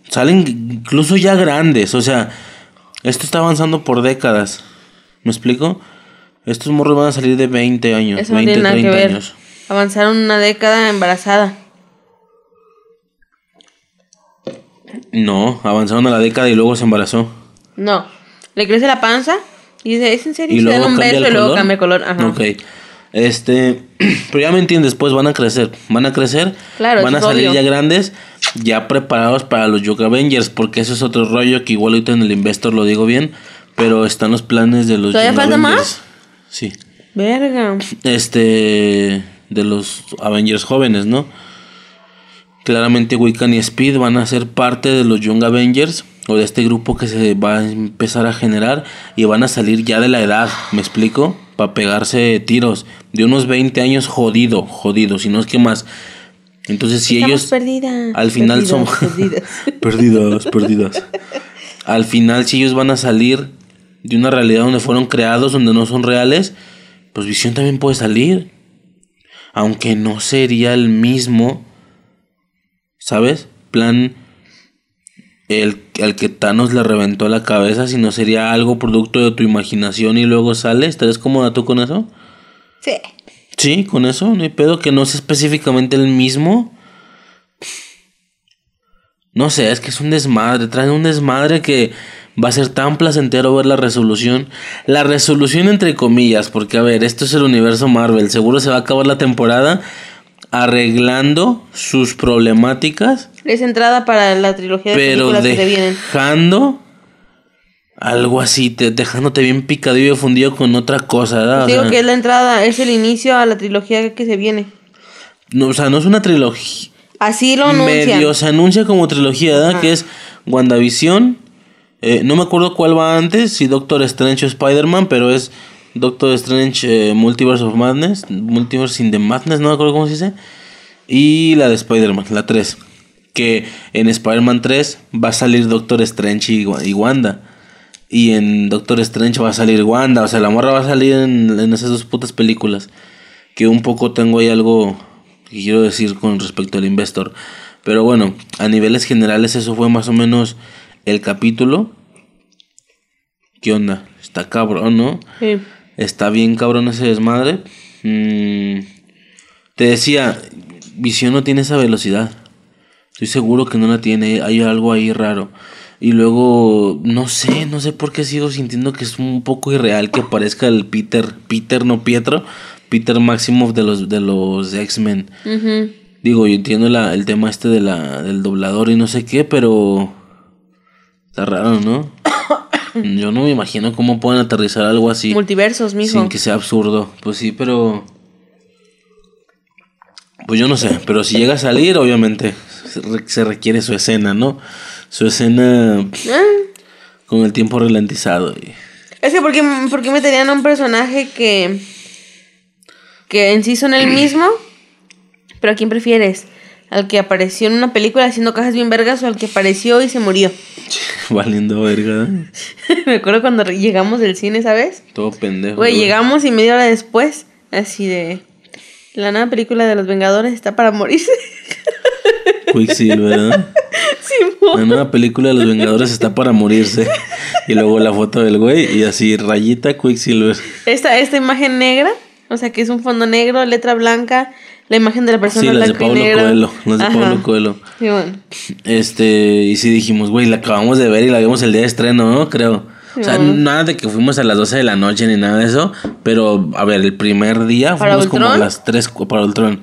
Salen incluso ya grandes. O sea esto está avanzando por décadas. ¿Me explico? Estos morros van a salir de 20 años, Eso 20, no tiene 30 que ver. años. Avanzaron una década embarazada. No, avanzaron a la década y luego se embarazó. No, le crece la panza y dice, ¿es en serio? Y, se dan un beso y luego cambia el color. Ajá. Ok. Este, (clears throat) pero ya me entiendes, pues van a crecer, van a crecer, claro, van a salir ya grandes, ya preparados para los Yoga Avengers, porque eso es otro rollo que igual ahorita en el Investor lo digo bien, pero están los planes de los ¿Todavía falta más? Sí. Verga. Este, de los Avengers jóvenes, ¿no? Claramente Wiccan y Speed van a ser parte de los Young Avengers o de este grupo que se va a empezar a generar y van a salir ya de la edad, ¿me explico? Para pegarse tiros de unos 20 años jodido, jodido, si no es que más. Entonces si ellos perdidas, al final son perdidas. (laughs) perdidas, perdidas. Al final si ellos van a salir de una realidad donde fueron creados, donde no son reales, pues Visión también puede salir. Aunque no sería el mismo, ¿sabes? Plan el, al que Thanos le reventó la cabeza, si no sería algo producto de tu imaginación y luego sale. ¿Estás cómoda tú con eso? Sí. Sí, con eso, no hay pedo que no es específicamente el mismo. No sé, es que es un desmadre, trae un desmadre que va a ser tan placentero ver la resolución. La resolución entre comillas, porque a ver, esto es el universo Marvel, seguro se va a acabar la temporada arreglando sus problemáticas. Es entrada para la trilogía de pero películas que vienen. Dejando algo así, te, dejándote bien picadillo y fundido con otra cosa, ¿verdad? digo que es la entrada, es el inicio a la trilogía que se viene. No, o sea, no es una trilogía. Así lo anuncia. Medio se anuncia como trilogía, ¿verdad? Que es WandaVision. Eh, no me acuerdo cuál va antes, si Doctor Strange o Spider-Man, pero es Doctor Strange eh, Multiverse of Madness, Multiverse in the Madness, no me acuerdo cómo se dice. Y la de Spider-Man, la 3. Que en Spider-Man 3 va a salir Doctor Strange y, Wanda. Y en Doctor Strange va a salir Wanda. O sea, la morra va a salir en, en esas dos putas películas. Que un poco tengo ahí algo que quiero decir con respecto al Investor. Pero bueno, a niveles generales eso fue más o menos el capítulo. ¿Qué onda? Está cabrón, ¿no? Sí. Está bien cabrón ese desmadre. Mm, te decía, Visión no tiene esa velocidad. Estoy seguro que no la tiene. Hay algo ahí raro. Y luego, no sé, no sé por qué sigo sintiendo que es un poco irreal que parezca el Peter, Peter, no Pietro, Peter Maximoff de los, de los X-Men. Digo, yo entiendo la, el tema este de la, del doblador y no sé qué, pero está raro, ¿no? Yo no me imagino cómo pueden aterrizar algo así. Multiversos, mismo. Sin que sea absurdo. Pues sí, pero. Pues yo no sé, pero si llega a salir, obviamente se requiere su escena, ¿no? Su escena ah. con el tiempo ralentizado. Y... Es que, ¿por qué, ¿por qué meterían a un personaje que. que en sí son el mismo? Pero ¿a quién prefieres? ¿Al que apareció en una película haciendo cajas bien vergas o al que apareció y se murió? (laughs) Valiendo verga. (laughs) Me acuerdo cuando llegamos del cine, ¿sabes? Todo pendejo. Güey, llegamos y media hora después, así de. La nueva película de los Vengadores está para morirse. (laughs) Quicksilver, ¿verdad? Sí, La nueva película de los Vengadores está para morirse. Y luego la foto del güey y así, rayita Quicksilver. Esta, esta imagen negra, o sea que es un fondo negro, letra blanca, la imagen de la persona sí, las de Pablo Coelho, las de Pablo Coelho. Sí, bueno. Este, y sí dijimos, güey, la acabamos de ver y la vimos el día de estreno, ¿no? Creo. o sea, nada de que fuimos a las 12 de la noche ni nada de eso, pero a ver, el primer día fuimos como a las 3 para Ultron.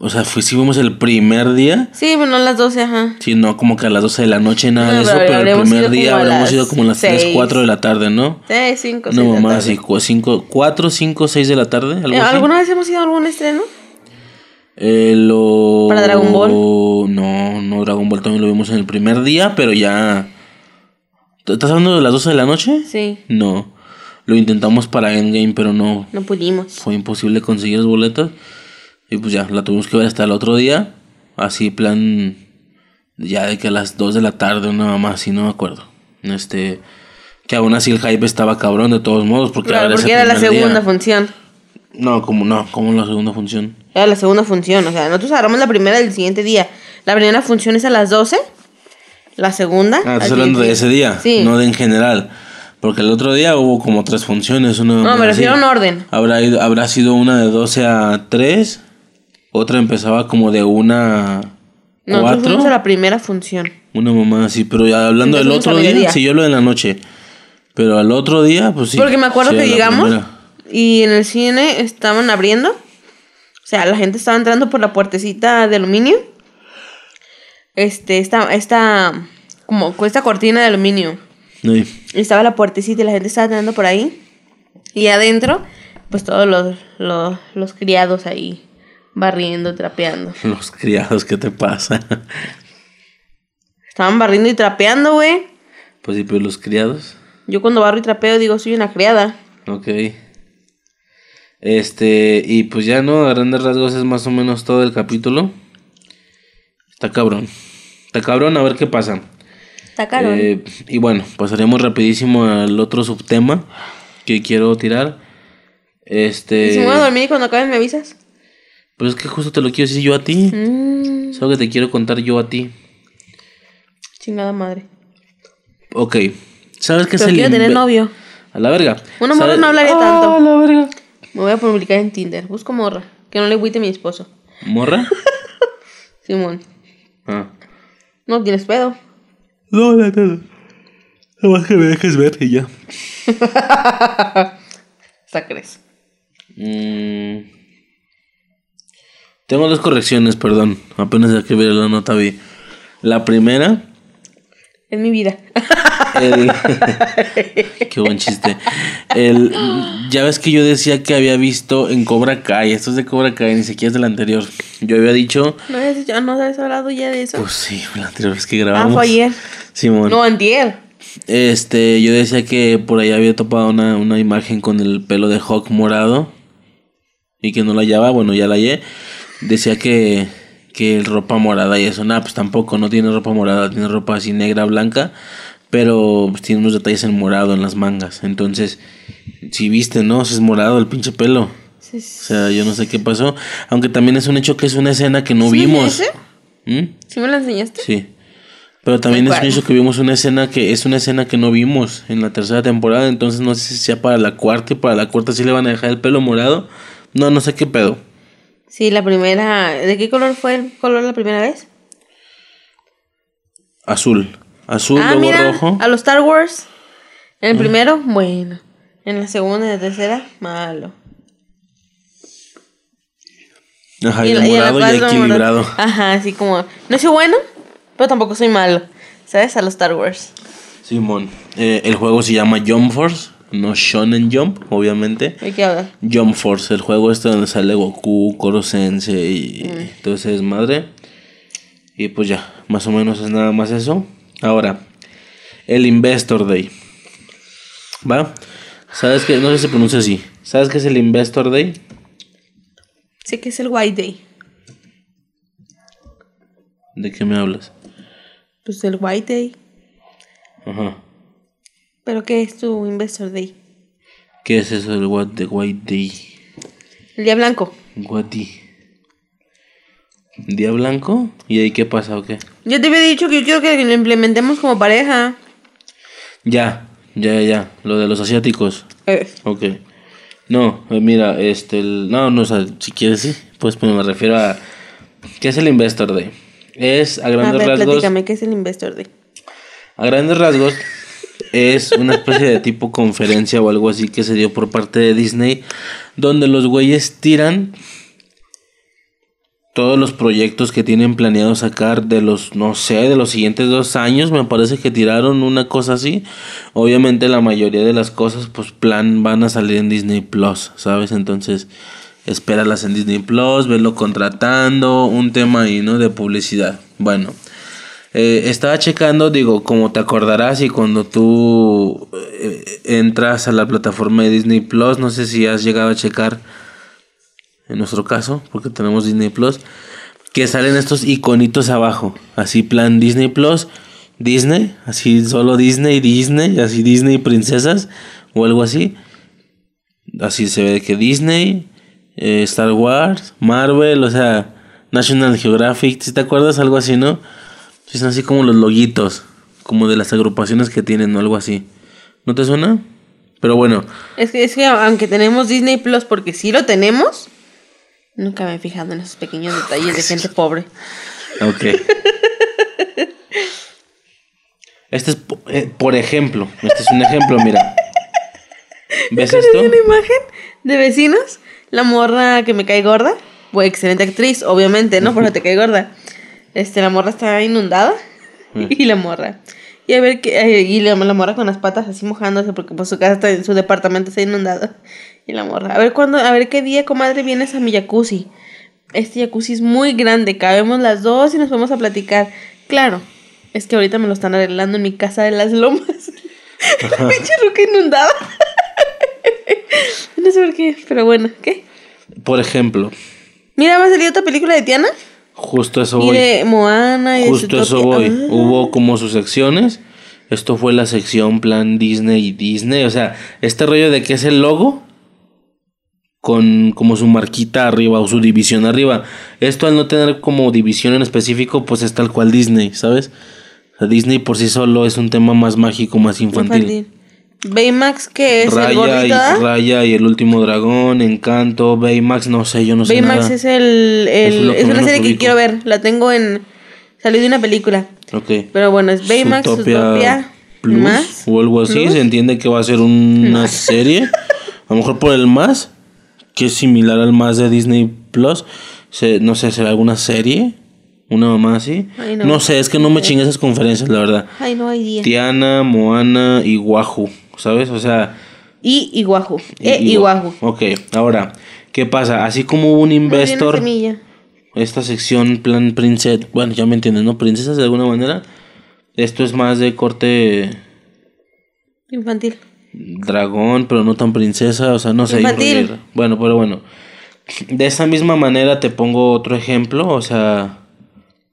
O sea, fuimos el primer día. Sí, bueno, a las 12, ajá. Sí, no como que a las 12 de la noche, nada de eso, pero el primer día habremos ido como a las 3, 4 de la tarde, ¿no? Sí, 5, 6 No, más, sí, 4, 5, 6 de la tarde. ¿Alguna vez hemos ido a algún estreno? Eh, lo... ¿Para Dragon Ball? No, no, Dragon Ball también lo vimos en el primer día, pero ya... ¿Estás hablando de las 12 de la noche? Sí. No. Lo intentamos para Endgame, pero no. No pudimos. Fue imposible conseguir los boletos. Y pues ya, la tuvimos que ver hasta el otro día. Así, plan. Ya de que a las 2 de la tarde, nada más, así no me acuerdo. Este. Que aún así el hype estaba cabrón de todos modos. Porque, Claro, era porque era la día. segunda función. No, como no, como la segunda función. Era la segunda función. O sea, nosotros agarramos la primera del siguiente día. La primera función es a las 12. La segunda. Ah, estás hablando de ese día, Sí. no de en general. Porque el otro día hubo como tres funciones. Una No, me refiero a un orden. Habrá, ido- habrá sido una de 12 a 3. Otra empezaba como de una a Nosotros 4. fuimos a la primera función. Una mamá así, pero ya hablando del Empezamos a otro día, mediodía. sí, yo lo de la noche. Pero al otro día, pues sí. Porque me acuerdo sí, que llegamos primera. Y en el cine estaban abriendo. O sea, la gente estaba entrando por la puertecita de aluminio. Este, esta, esta, como con esta cortina de aluminio. Sí. Y estaba la puertecita y la gente estaba entrando por ahí. Y adentro, pues todos los, los, los criados ahí barriendo, trapeando. (laughs) Los criados, ¿qué te pasa? Estaban barriendo y trapeando, güey. pues sí, pero los criados. Yo cuando barro y trapeo digo, soy una criada. Ok. Este, y pues ya no, a grandes rasgos es más o menos todo el capítulo. Está cabrón. Está cabrón, a ver qué pasa. Está caro. Eh, y bueno, pasaremos rapidísimo al otro subtema que quiero tirar. Este. ¿Y si me voy a dormir y cuando acaben me avisas? Pues es que justo te lo quiero decir yo a ti. Mmm, Es algo que te quiero contar yo a ti. chingada madre. Ok. ¿Sabes qué es Pero el quiero tener novio. A la verga. Una ¿Sabes- no hablaría Ah, tanto. a la verga. Me voy a publicar en Tinder. Busco morra. Que no le agüite a mi esposo. ¿Morra? (laughs) Simón. ah. No tienes pedo. No, no, no. Nada más que me dejes ver y ya. (laughs) Hasta crees. Mm. Tengo dos correcciones, perdón. Apenas que ver la nota vi. La primera, Es mi vida. (laughs) el... (laughs) Qué buen chiste. El... Ya ves que yo decía que había visto en Cobra Kai. Esto es de Cobra Kai, ni siquiera es del anterior. Yo había dicho... ¿No habías dicho, ah, no habías hablado ya de eso? Pues sí, la anterior vez que ah, grabamos. fue ayer. Simón. No, antier. Este, yo decía que por ahí había topado una, una imagen con el pelo de Hawk morado y que no la hallaba, bueno, ya la hallé. Decía que, que el ropa morada y eso, nada, pues tampoco, no tiene ropa morada, tiene ropa así negra, blanca, pero pues, tiene unos detalles en morado en las mangas. Entonces, si viste, ¿no? Si es morado el pinche pelo. Sí, O sea, yo no sé qué pasó. Aunque también es un hecho que es una escena que no ¿Sí me vimos. ¿Mm? ¿Sí me la enseñaste? Sí. Pero también es un hecho que vimos una escena que es una escena que no vimos en la tercera temporada, entonces no sé si sea para la cuarta y para la cuarta sí le van a dejar el pelo morado. No, no sé qué pedo. Sí, la primera. ¿De qué color fue el color la primera vez? Azul. Azul, ah, luego mira, rojo. a los Star Wars. En el primero, bueno. En la segunda y la tercera, malo. Ajá, y el y morado ya cuatro, equilibrado. morado. Ajá, así como. No soy bueno, pero tampoco soy malo. ¿Sabes? A los Star Wars. Simón. Eh, el juego se llama Jump Force, no Shonen Jump, obviamente. ¿De qué hablas? Jump Force, el juego este donde sale Goku, Koro Sensei y todo ese desmadre. Y pues ya, más o menos es nada más eso. Ahora, el Investor Day. ¿Va? ¿Sabes qué? No sé si se pronuncia así. ¿Sabes qué es el Investor Day? Sí que es el White Day. ¿De qué me hablas? Pues el White Day. Ajá. ¿Pero qué es tu Investor Day? ¿Qué es eso del White Day? El día blanco. The... ¿Día blanco? ¿Y ahí qué pasa o qué? Yo te había dicho que yo quiero que lo implementemos como pareja. Ya, ya, ya. Lo de los asiáticos. Eh, Ok. No, eh, mira, este, el- no, no, o sea, si quieres sí, pues, pues me refiero a, ¿qué es el Investor Day? Es, a a grandes ver, rasgos, platícame, ¿qué es el Investor Day? a grandes rasgos, es una especie de tipo conferencia o algo así que se dio por parte de Disney, donde los güeyes tiran todos los proyectos que tienen planeado sacar de los, no sé, de los siguientes dos años, me parece que tiraron una cosa así. Obviamente la mayoría de las cosas, pues plan, van a salir en Disney Plus, ¿sabes? Entonces, espéralas en Disney Plus, velo contratando, un tema ahí, ¿no? De publicidad. Bueno, eh, estaba checando, digo, como te acordarás y cuando tú eh, entras a la plataforma de Disney Plus, no sé si has llegado a checar, en nuestro caso, porque tenemos Disney Plus, que salen estos iconitos abajo, así plan Disney Plus, Disney, así solo Disney, Disney, así Disney princesas o algo así. Así se ve que Disney, eh, Star Wars, Marvel, o sea, National Geographic, si te acuerdas algo así, ¿no? Son así como los loguitos, como de las agrupaciones que tienen o algo así. ¿No te suena? Pero bueno. Es que, es que aunque tenemos Disney Plus, porque sí lo tenemos, nunca me he fijado en esos pequeños detalles de gente pobre. Ok. Este es, eh, por ejemplo, este es un ejemplo, mira. (laughs) ¿Ves esto? una imagen de vecinos? La morra que me cae gorda, pues excelente actriz, obviamente, ¿no? Porque te cae gorda. Este, la morra está inundada (laughs) y la morra. Y a ver qué, eh, y la, morra con las patas así mojándose porque pues su casa está, su departamento está inundado. Y la morra, a ver cuándo, a ver qué día, comadre, vienes a mi jacuzzi. Este jacuzzi es muy grande, cabemos las dos y nos vamos a platicar. Claro, es que ahorita me lo están arreglando en mi casa de las lomas. (laughs) (laughs) La pinche ruca inundada. (laughs) no sé por qué, pero bueno, ¿qué? Por ejemplo. Mira, va a salir otra película de Tiana. Justo eso voy. Y de Moana y Justo eso voy. Ah. Hubo como sus secciones. Esto fue la sección plan Disney y Disney. O sea, este rollo de que es el logo con como su marquita arriba o su división arriba. Esto al no tener como división en específico, pues es tal cual Disney, ¿sabes? Disney por sí solo es un tema más mágico, más infantil. Baymax, que es Raya el gordito, y, Raya y el último dragón, Encanto, Baymax, no sé, yo no sé Baymax es el, el es, una serie que quiero ver, la tengo en salió de una película. Ok. Pero bueno, es Baymax, Plus más, o algo así, se entiende que va a ser una serie. A lo mejor por el más que es similar al más de Disney Plus, se, no sé, será alguna serie una mamá así. no. sé, es que no me chingue esas conferencias, la verdad. Ay, no hay día. Tiana, Moana y Wahoo, ¿sabes? O sea... Y Iguaju. E Iguaju. Ok, ahora, ¿qué pasa? Así como hubo un investor... Esta sección, plan princesa... Bueno, ya me entiendes, ¿no? Princesas de alguna manera. Esto es más de corte... Infantil. Dragón, pero no tan princesa, o sea, no sé. Infantil. Bueno, pero bueno. De esa misma manera te pongo otro ejemplo, o sea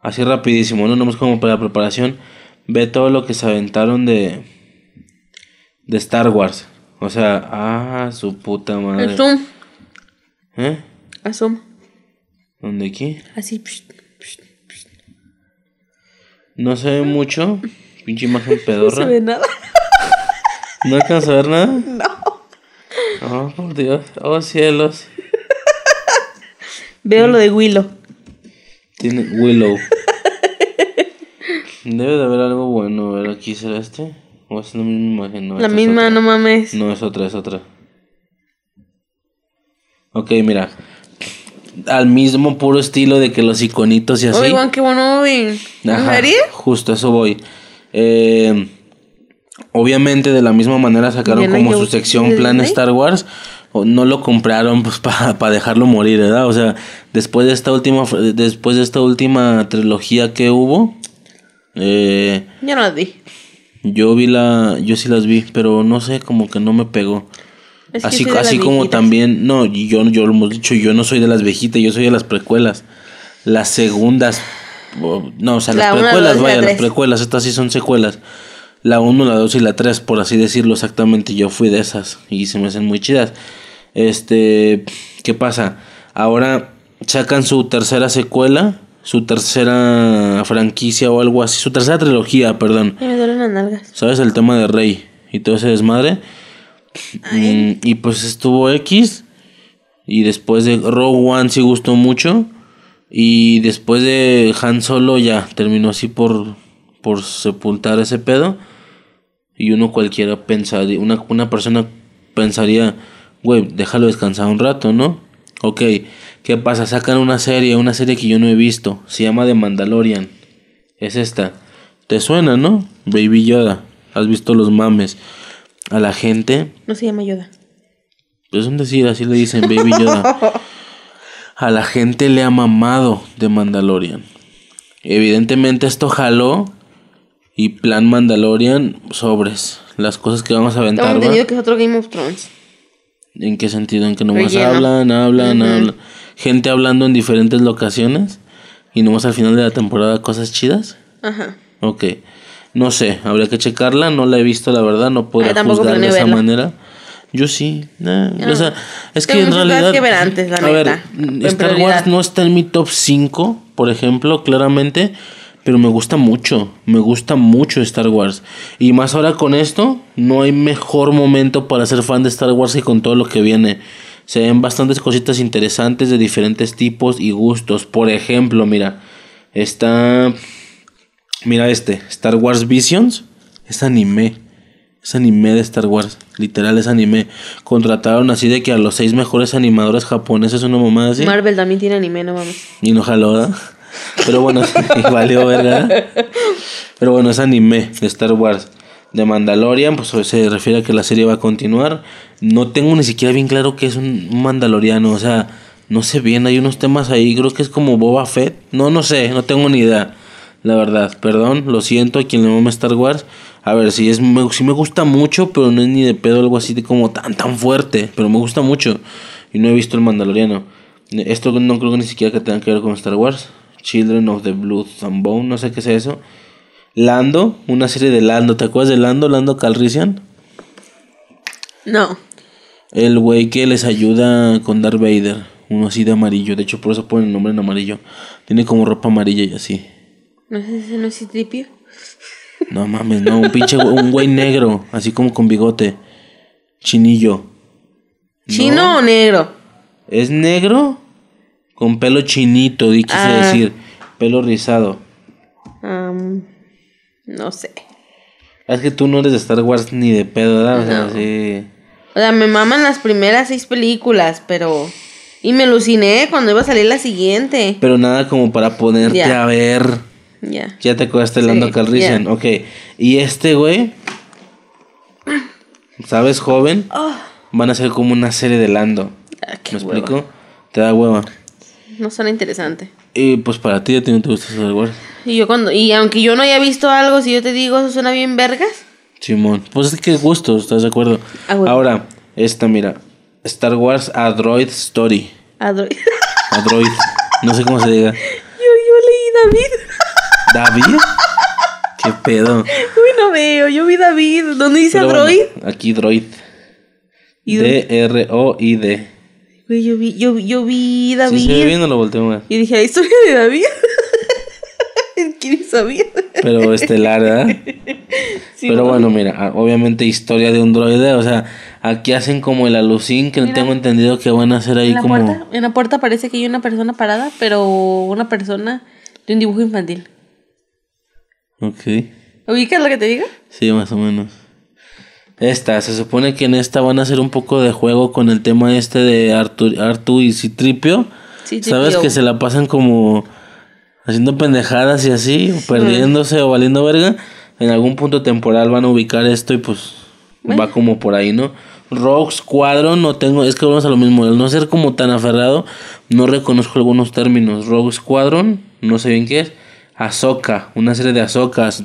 así rapidísimo, no nomás como para la preparación, ve todo lo que se aventaron de de Star Wars. O sea, ah, su puta madre. El zoom. ¿Eh? A zoom. ¿Dónde aquí? Así. No se ve mucho. Pinche imagen pedorra. (laughs) No se ve nada. ¿No alcanzas a ver nada? (laughs) No. Oh, por Dios. Oh, cielos. Veo lo de Willow. Tiene Willow. Debe de haber algo bueno. A ver, aquí será este. O es la misma imagen. No, la misma, no mames. No, es otra, es otra. Ok, mira. Al mismo puro estilo de que los iconitos y así. Oigan, qué bueno, Ajá, Justo, eso voy. Eh, obviamente, de la misma manera sacaron como su sección Plan Star Wars no lo compraron pues (laughs) para dejarlo morir, ¿verdad? O sea, después de esta última después de esta última trilogía que hubo eh, yo no las vi. Yo vi la yo sí las vi, pero no sé, como que no me pegó. así así como también, no, yo yo lo hemos dicho, yo no soy de las viejitas, yo soy de las precuelas. Las segundas no, o sea, las precuelas, vaya, las precuelas, estas sí son secuelas. La 1, la 2 y la 3, por así decirlo exactamente, yo fui de esas y se me hacen muy chidas. Este, ¿qué pasa? Ahora sacan su tercera secuela, su tercera franquicia o algo así, su tercera trilogía, perdón. me duelen las nalgas. ¿Sabes? El tema de Rey y todo ese desmadre. Mm, y pues estuvo X. Y después de Rogue One sí gustó mucho. Y después de Han Solo ya terminó así por, por sepultar ese pedo. Y uno cualquiera pensaría, una, una persona pensaría, güey, déjalo descansar un rato, ¿no? Ok, ¿qué pasa? Sacan una serie, una serie que yo no he visto. Se llama The Mandalorian. Es esta. ¿Te suena, no? Baby Yoda. ¿Has visto los mames? A la gente. No se llama Yoda. Es un decir, así le dicen Baby Yoda. (laughs) a la gente le ha mamado de Mandalorian. Evidentemente esto jaló y plan Mandalorian sobres. Las cosas que vamos a aventar. Tengo entendido que es otro Game of Thrones. ¿En qué sentido? En que nomás Relleno. hablan, hablan, hablan. Gente hablando en diferentes locaciones y nomás al final de la temporada cosas chidas. Ajá. Ok. No sé, habría que checarla. No la he visto, la verdad. No Ah, tampoco juzgar de esa verla. manera. Yo sí. nah, o sea, es que en realidad. que ver antes, la a ver, neta, Star prioridad. Wars no está en mi top 5, por ejemplo, claramente. Pero me gusta mucho. Me gusta mucho Star Wars. Y más ahora con esto, no hay mejor momento para ser fan de Star Wars que con todo lo que viene. Se ven bastantes cositas interesantes de diferentes tipos y gustos. Por ejemplo, mira, está. Mira este, Star Wars Visions. Es anime. Es anime de Star Wars. Literal es anime. Contrataron así de que a los seis mejores animadores japoneses, una mamada así. Marvel también tiene anime, no vamos. Y no jaló. Pero bueno, (laughs) (laughs) valió verga. Pero bueno, es anime de Star Wars. De Mandalorian, pues se refiere a que la serie va a continuar. No tengo ni siquiera bien claro que es un mandaloriano. O sea, no sé bien, hay unos temas ahí. Creo que es como Boba Fett. No, no sé, no tengo ni idea. La verdad, perdón, lo siento a quien le mama Star Wars. A ver, si es me, sí me gusta mucho, pero no es ni de pedo algo así de como tan tan fuerte. Pero me gusta mucho. Y no he visto el Mandaloriano. Esto no creo que ni siquiera que tenga que ver con Star Wars. Children of the Blood and Bone, no sé qué es eso. Lando, una serie de Lando. ¿Te acuerdas de Lando? Lando Calrissian. No. El güey que les ayuda con Darth Vader. Uno así de amarillo. De hecho, por eso ponen el nombre en amarillo. Tiene como ropa amarilla y así. No sé si no es Citripio. No mames, no. Un pinche un güey negro. Así como con bigote. Chinillo. ¿Chino o negro? ¿Es negro? Con pelo chinito, di quise Ah. decir. Pelo rizado. No sé. Es que tú no eres de Star Wars ni de pedo, ¿verdad? O sea, sí. O sea, me maman las primeras seis películas, pero... Y me aluciné cuando iba a salir la siguiente. Pero nada como para ponerte a ver. Ya. Ya te acuerdas de Lando Sí, Calrissian. ya. Ok. Y este güey. ¿Sabes, joven? Van a ser como una serie de Lando. Ah, qué ¿Me hueva. explico? Te da hueva. No suena interesante. Y pues para ti, a ti no te gusta Star Wars. Y yo cuando... Y aunque yo no haya visto algo, si yo te digo, eso suena bien vergas. Simón. Pues es que gusto, ¿estás de acuerdo? Ah, bueno. Ahora, esta, mira. Star Wars A Droid Story. Adro- yo, A Droid. No sé cómo se diga. yo leí David. ¿David? ¿Qué pedo? Uy, no veo. Yo vi David. ¿Dónde dice Pero bueno, Android? aquí Droid. ¿Y D-R-O-I-D. Güey, yo vi, yo, yo vi David. bien, no lo volteo más. Y dije, la historia de David. (laughs) ¿Quién David? Pero estelar, ¿verdad? (laughs) Sí, Pero bueno, mira, obviamente historia de un droide, o sea, aquí hacen como el alucin que tengo entendido que van a hacer ahí En la, como... puerta, en la puerta parece que hay una persona parada, pero una persona de un dibujo infantil. Ok, ¿Ubicas lo que te digo? sí, más o menos. Esta, se supone que en esta van a hacer un poco de juego con el tema este de Artu, Artu y Citripio. Sí, ¿Sabes que se la pasan como haciendo pendejadas y así, o perdiéndose o valiendo verga? En algún punto temporal van a ubicar esto y pues va como por ahí, ¿no? Rogue Squadron no tengo, es que vamos a lo mismo, al no ser como tan aferrado, no reconozco algunos términos. Rogue Squadron, no sé bien qué es. Ahsoka, una serie de Ahsoka, si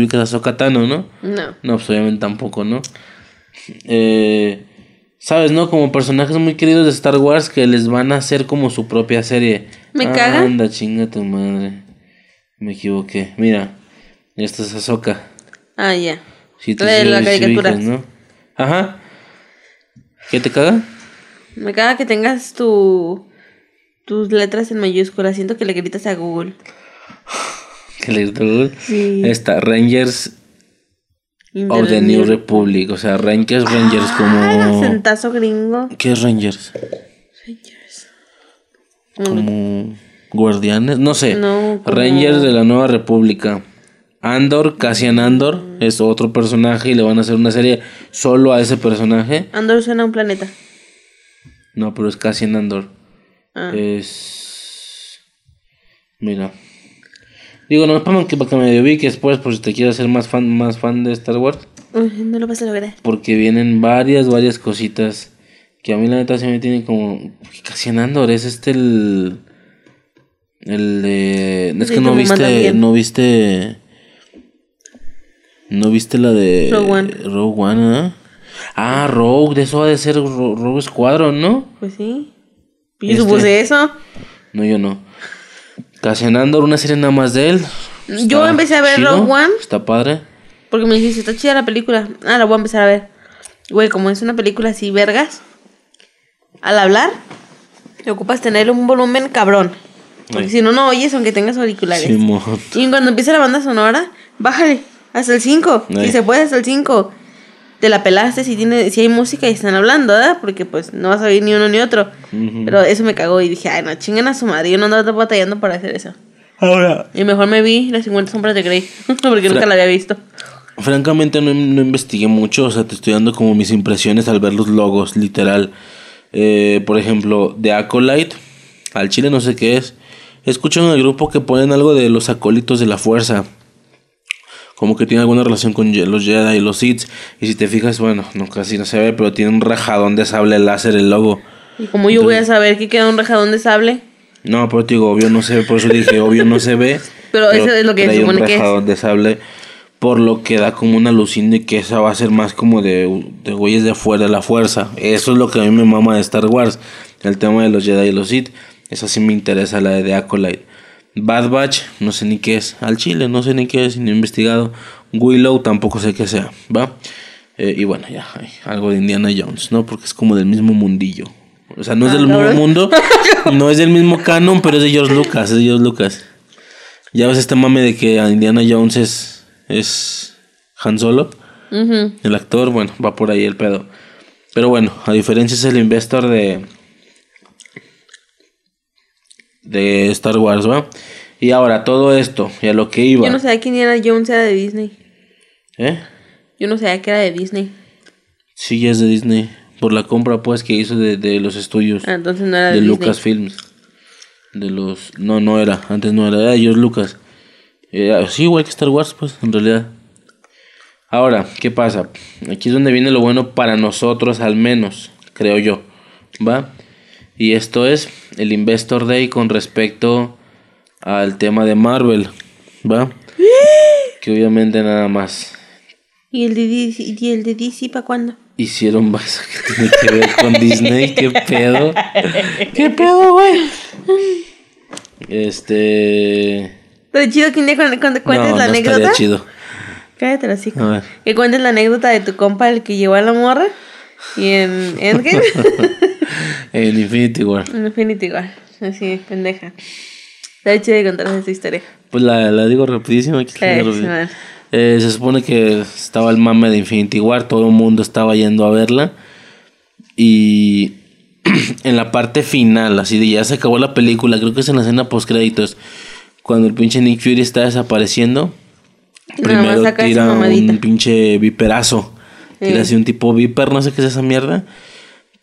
ubicas Ahsoka Tano, ¿no? No. No, pues obviamente tampoco, ¿no? Eh, ¿Sabes, no? Como personajes muy queridos de Star Wars que les van a hacer como su propia serie. Me caga. Anda, chinga tu madre. Me equivoqué. Mira, esta es Ahsoka. Ah, ya. Sí, tú La de sí- la sí caricatura. ubicas, ¿no? Ajá. ¿Qué te caga? Me caga que tengas tu tus letras en mayúsculas. Siento que le gritas a Google. Que le grito a Google. Sí. Esta, Rangers of the New Republic. O sea, Rangers, Rangers Ah, como... acentazo gringo. ¿Qué es Rangers? como guardianes, no sé. No, como- Rangers de la Nueva República. Andor, Cassian Andor, es otro personaje y le van a hacer una serie solo a ese personaje. Andor suena a un planeta. No, pero es Cassian Andor. Ah. Es. Mira. Digo, no para que, para que me ubiques después, por si te quieres hacer más fan, más fan de Star Wars. No lo vas a lograr. Porque vienen varias, varias cositas Que a mí la neta se me tiene como. Cassian Andor es este el. El de. Es Sí, que no viste. No viste. No viste la de. Rogue One. Rogue One, ¿eh? Ah, Rogue, de eso ha de ser Ro- Rogue Squadron, ¿no? Pues sí. Yo Este- supuse eso. No, yo no. Cassian Andor, una serie nada más de él. Yo empecé a ver chido, Rogue One. Está padre. Porque me dijiste, está chida la película. Ah, la voy a empezar a ver. Güey, como es una película así, vergas. Al hablar, te ocupas tener un volumen cabrón. Porque si no, no oyes aunque tengas auriculares. Y cuando empieza la banda sonora, bájale hasta el 5. Ay. Si se puede, hasta el 5. Te la pelaste si, tiene, si hay música y están hablando, ¿verdad? Porque pues no vas a oír ni uno ni otro. Pero eso me cagó y dije, ay, no, chinguen a su madre. Yo no andaba batallando para hacer eso. Ahora. Y mejor me vi las 50 sombras de Grey. (laughs) porque nunca la había visto. Francamente no, no investigué mucho, o sea, te estoy dando como mis impresiones al ver los logos, literal. Eh, por ejemplo, de Acolyte, al chile no sé qué es. Escucho en el grupo que ponen algo de los acólitos de la fuerza. Como que tiene alguna relación con los Jedi y los Sith. Y si te fijas, bueno, no casi no se ve, pero tiene un rajadón de sable láser el logo. Y como yo voy a saber que queda un rajadón de sable. No, pero te digo, obvio no se ve, por eso dije, obvio no se ve. (laughs) Pero eso es lo que se un supone que es. rajadón de sable, por lo que da como una alucin de que esa va a ser más como de, de güeyes de afuera de la fuerza. Eso es lo que a mí me mama de Star Wars, el tema de los Jedi y los Sith. Esa sí me interesa, la de The Acolyte. Bad Batch, no sé ni qué es. Al chile, no sé ni qué es, ni he investigado. Willow, tampoco sé qué sea, ¿va? Eh, y bueno, ya, algo de Indiana Jones, ¿no? Porque es como del mismo mundillo. O sea, no es Ah, del mismo mundo, (laughs) no es del mismo canon, pero es de George Lucas, es de George Lucas. Ya ves este mame de que Indiana Jones es, es Han Solo, el actor, bueno, va por ahí el pedo. Pero bueno, a diferencia es el investor de de Star Wars, ¿va? Y ahora todo esto, y a lo que iba. Yo no sabía que Indiana Jones era de Disney. ¿Eh? Yo no sabía que era de Disney. Sí, ya es de Disney. Por la compra, pues, que hizo de, de los estudios. Ah, entonces no era de, de. Lucasfilms. De los. No, no era. Antes no era. Era de George Lucas. Sí, igual que Star Wars, pues, en realidad. Ahora, ¿qué pasa? Aquí es donde viene lo bueno para nosotros, al menos, creo yo. ¿Va? Y esto es el Investor Day con respecto al tema de Marvel. ¿Va? (gasps) que obviamente nada más ¿Y el de DC, y el de DC para cuándo? hicieron más (laughs) que tiene que ver con Disney. ¿Qué pedo? (laughs) ¿Qué pedo, güey? Este. Pero chido que cuando, cuando cuentes no, la no estaría anécdota. chido. Cállate así. A ver. Que cuentes la anécdota de tu compa, el que llevó a la morra. Y en Endgame. (laughs) En Infinity War. en Infinity igual. Así, pendeja. Está chido de contar esa historia. Pues la, la digo rapidísimo. aquí Eh. Eh, se supone que estaba el mame de Infinity War, todo el mundo estaba yendo a verla. Y (clears throat) en la parte final, así de ya se acabó la película, creo que es en la escena post créditos, cuando el pinche Nick Fury está desapareciendo, primero tira un pinche viperazo. Tira Eh. así un tipo viper, no sé qué es esa mierda.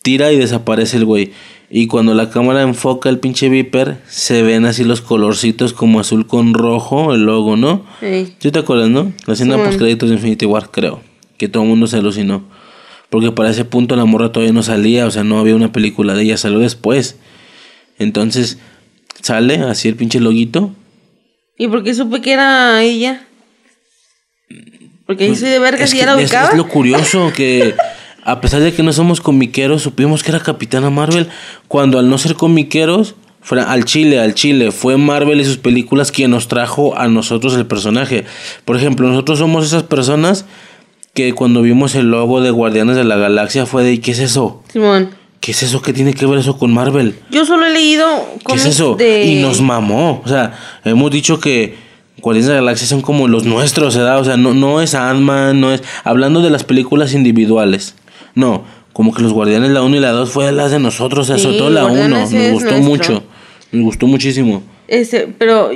Tira y desaparece el güey. Y cuando la cámara enfoca el pinche viper, se ven así los colorcitos como azul con rojo, el logo, ¿no? Sí. ¿Sí te acuerdas, no? La escena post créditos de Infinity War, creo. Que todo el mundo se alucinó. Porque para ese punto la morra todavía no salía, o sea, no había una película de ella, salió después. Entonces, sale así el pinche loguito. ¿Y por qué supe que era ella? Porque ahí soy de verga Es si que ya la es- ubicaba. es lo curioso que a pesar de que no somos comiqueros, supimos que era Capitana Marvel. Cuando al no ser comiqueros, fue al Chile, al Chile, fue Marvel y sus películas quien nos trajo a nosotros el personaje. Por ejemplo, nosotros somos esas personas que cuando vimos el logo de Guardianes de la Galaxia fue de ¿qué es eso? Simón. ¿Qué es eso? ¿Qué tiene que ver eso con Marvel? Yo solo he leído ¿Qué es eso? de... Y nos mamó. O sea, hemos dicho que Guardianes de la Galaxia son como los nuestros, ¿verdad? O sea, no, no es Ant-Man, no es. Hablando de las películas individuales. No, como que los Guardianes, la 1 y la 2 fue las de nosotros, o sea, Sí, todo la 1. Guardianes Nos es gustó nuestro. mucho. Nos gustó muchísimo. Este, pero...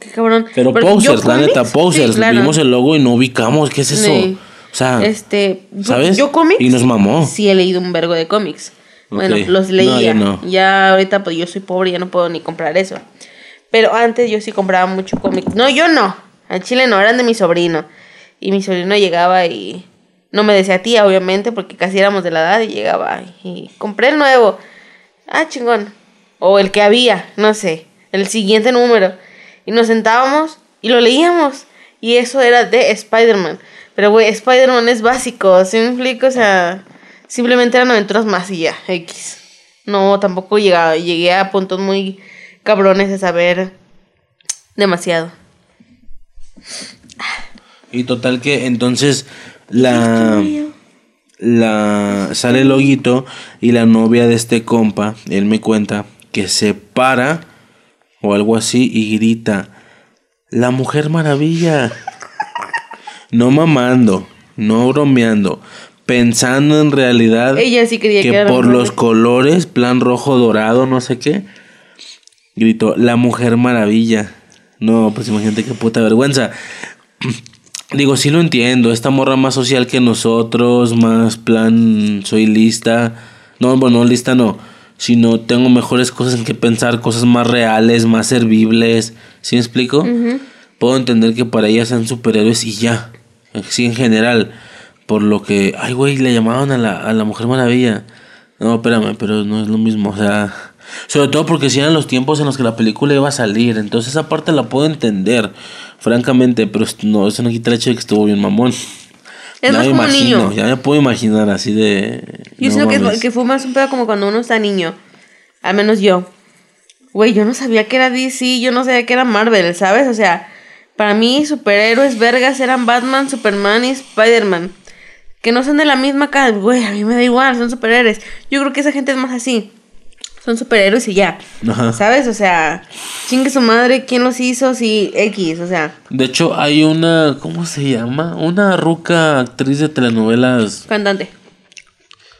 Qué cabrón. Pero posers, la neta, posers. sí, claro. Vimos el logo y no ubicamos. ¿Qué es eso? Sí. O sea, Este, ¿sabes? Yo cómics. Y nos mamó. Sí he leído un vergo de cómics. Bueno, Ok. los No, leía. yo no. Ya ahorita pues yo soy pobre, ya no puedo ni comprar eso. Pero antes yo sí compraba mucho cómics. No, yo no. Al chile no, eran de mi sobrino. Y mi sobrino llegaba y No me decía tía, obviamente, porque casi éramos de la edad y llegaba y compré el nuevo. Ah, chingón. O el que había, no sé, el siguiente número. Y nos sentábamos y lo leíamos. Y eso era de Spider-Man. Pero, güey, Spider-Man es básico, ¿sí? O sea, simplemente eran aventuras más y ya, X. No, tampoco llegaba, llegué a puntos muy cabrones de saber demasiado. Y total que entonces la la sale el loguito y la novia de este compa, él me cuenta que se para o algo así y grita, "La Mujer Maravilla." (laughs) no mamando, no bromeando, pensando en realidad Ella sí quería que, por los colores, plan rojo dorado, no sé qué, gritó, "La Mujer Maravilla." No, pues imagínate qué puta vergüenza. (clears throat) Digo, sí lo entiendo, esta morra más social que nosotros, más plan, soy lista. No, bueno, lista no, sino tengo mejores cosas en que pensar, cosas más reales, más servibles. ¿Sí me explico? Puedo entender que para ella sean superhéroes y ya. Sí, en general. Por lo que, ay, güey, le llamaban a la, a la Mujer Maravilla. No, espérame, pero no es lo mismo, o sea... Sobre todo porque si eran los tiempos en los que la película iba a salir. Entonces esa parte la puedo entender, francamente. Pero no, eso no quita el hecho de que estuvo bien mamón. Es ya más me como imagino, niño. ya me puedo imaginar así de... Yo no siento que, que fue más un pedo como cuando uno está niño. Al menos yo. Güey, yo no sabía que era DC, yo no sabía que era Marvel, ¿sabes? O sea, para mí superhéroes vergas eran Batman, Superman y Spider-Man. Que no son de la misma casa, güey, a mí me da igual, son superhéroes. Yo creo que esa gente es más así. Son superhéroes y ya. Ajá. ¿Sabes? O sea, chingue su madre, ¿quién los hizo? Sí, X, o sea, De hecho, hay una... ¿Cómo se llama? Una ruca actriz de telenovelas. cantante.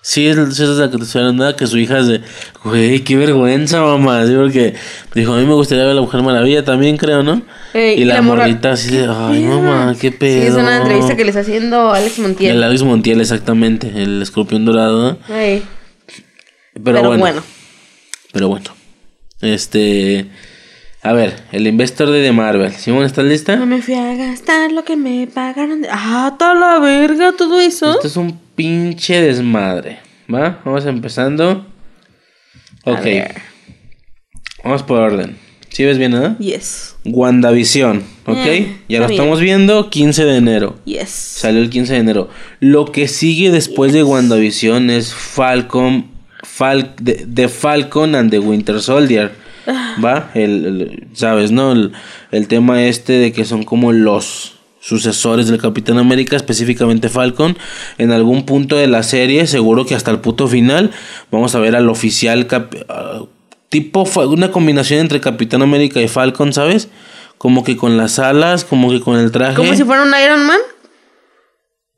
Sí, es, es la que estoy hablando, que su hija es de... Güey, qué vergüenza, mamá. Sí, porque dijo, a mí me gustaría ver a la Mujer Maravilla también, creo, ¿no? Eh, y, la, la morra- morrita así de... Ay, mamá, qué pedo. Sí, es una entrevista que le está haciendo Alex Montiel. El Alex Montiel, exactamente. El escorpión dorado, ¿no? Ay, Pero, pero bueno, bueno. Pero bueno. Este... A ver, el investor de The Marvel. ¿Simón, estás lista? No me fui a gastar lo que me pagaron. de- Ah, toda la verga, todo eso. Esto es un pinche desmadre. ¿Va? Vamos empezando. A Ok. ver. Vamos por orden. ¿Sí ves bien, no? Yes. WandaVision, ¿ok? Eh, ya lo estamos viendo, 15 de enero. Yes. Salió el 15 de enero. Lo que sigue después de WandaVision es Falcon, Fal de, de Falcon and the Winter Soldier. Ah. ¿Va? El, el- ¿Sabes, no? El, el tema este de que son como los sucesores del Capitán América, específicamente Falcon. En algún punto de la serie, seguro que hasta el puto final, vamos a ver al oficial cap- ah, tipo una combinación entre Capitán América y Falcon, ¿sabes? Como que con las alas, como que con el traje. Como si fuera un Iron Man.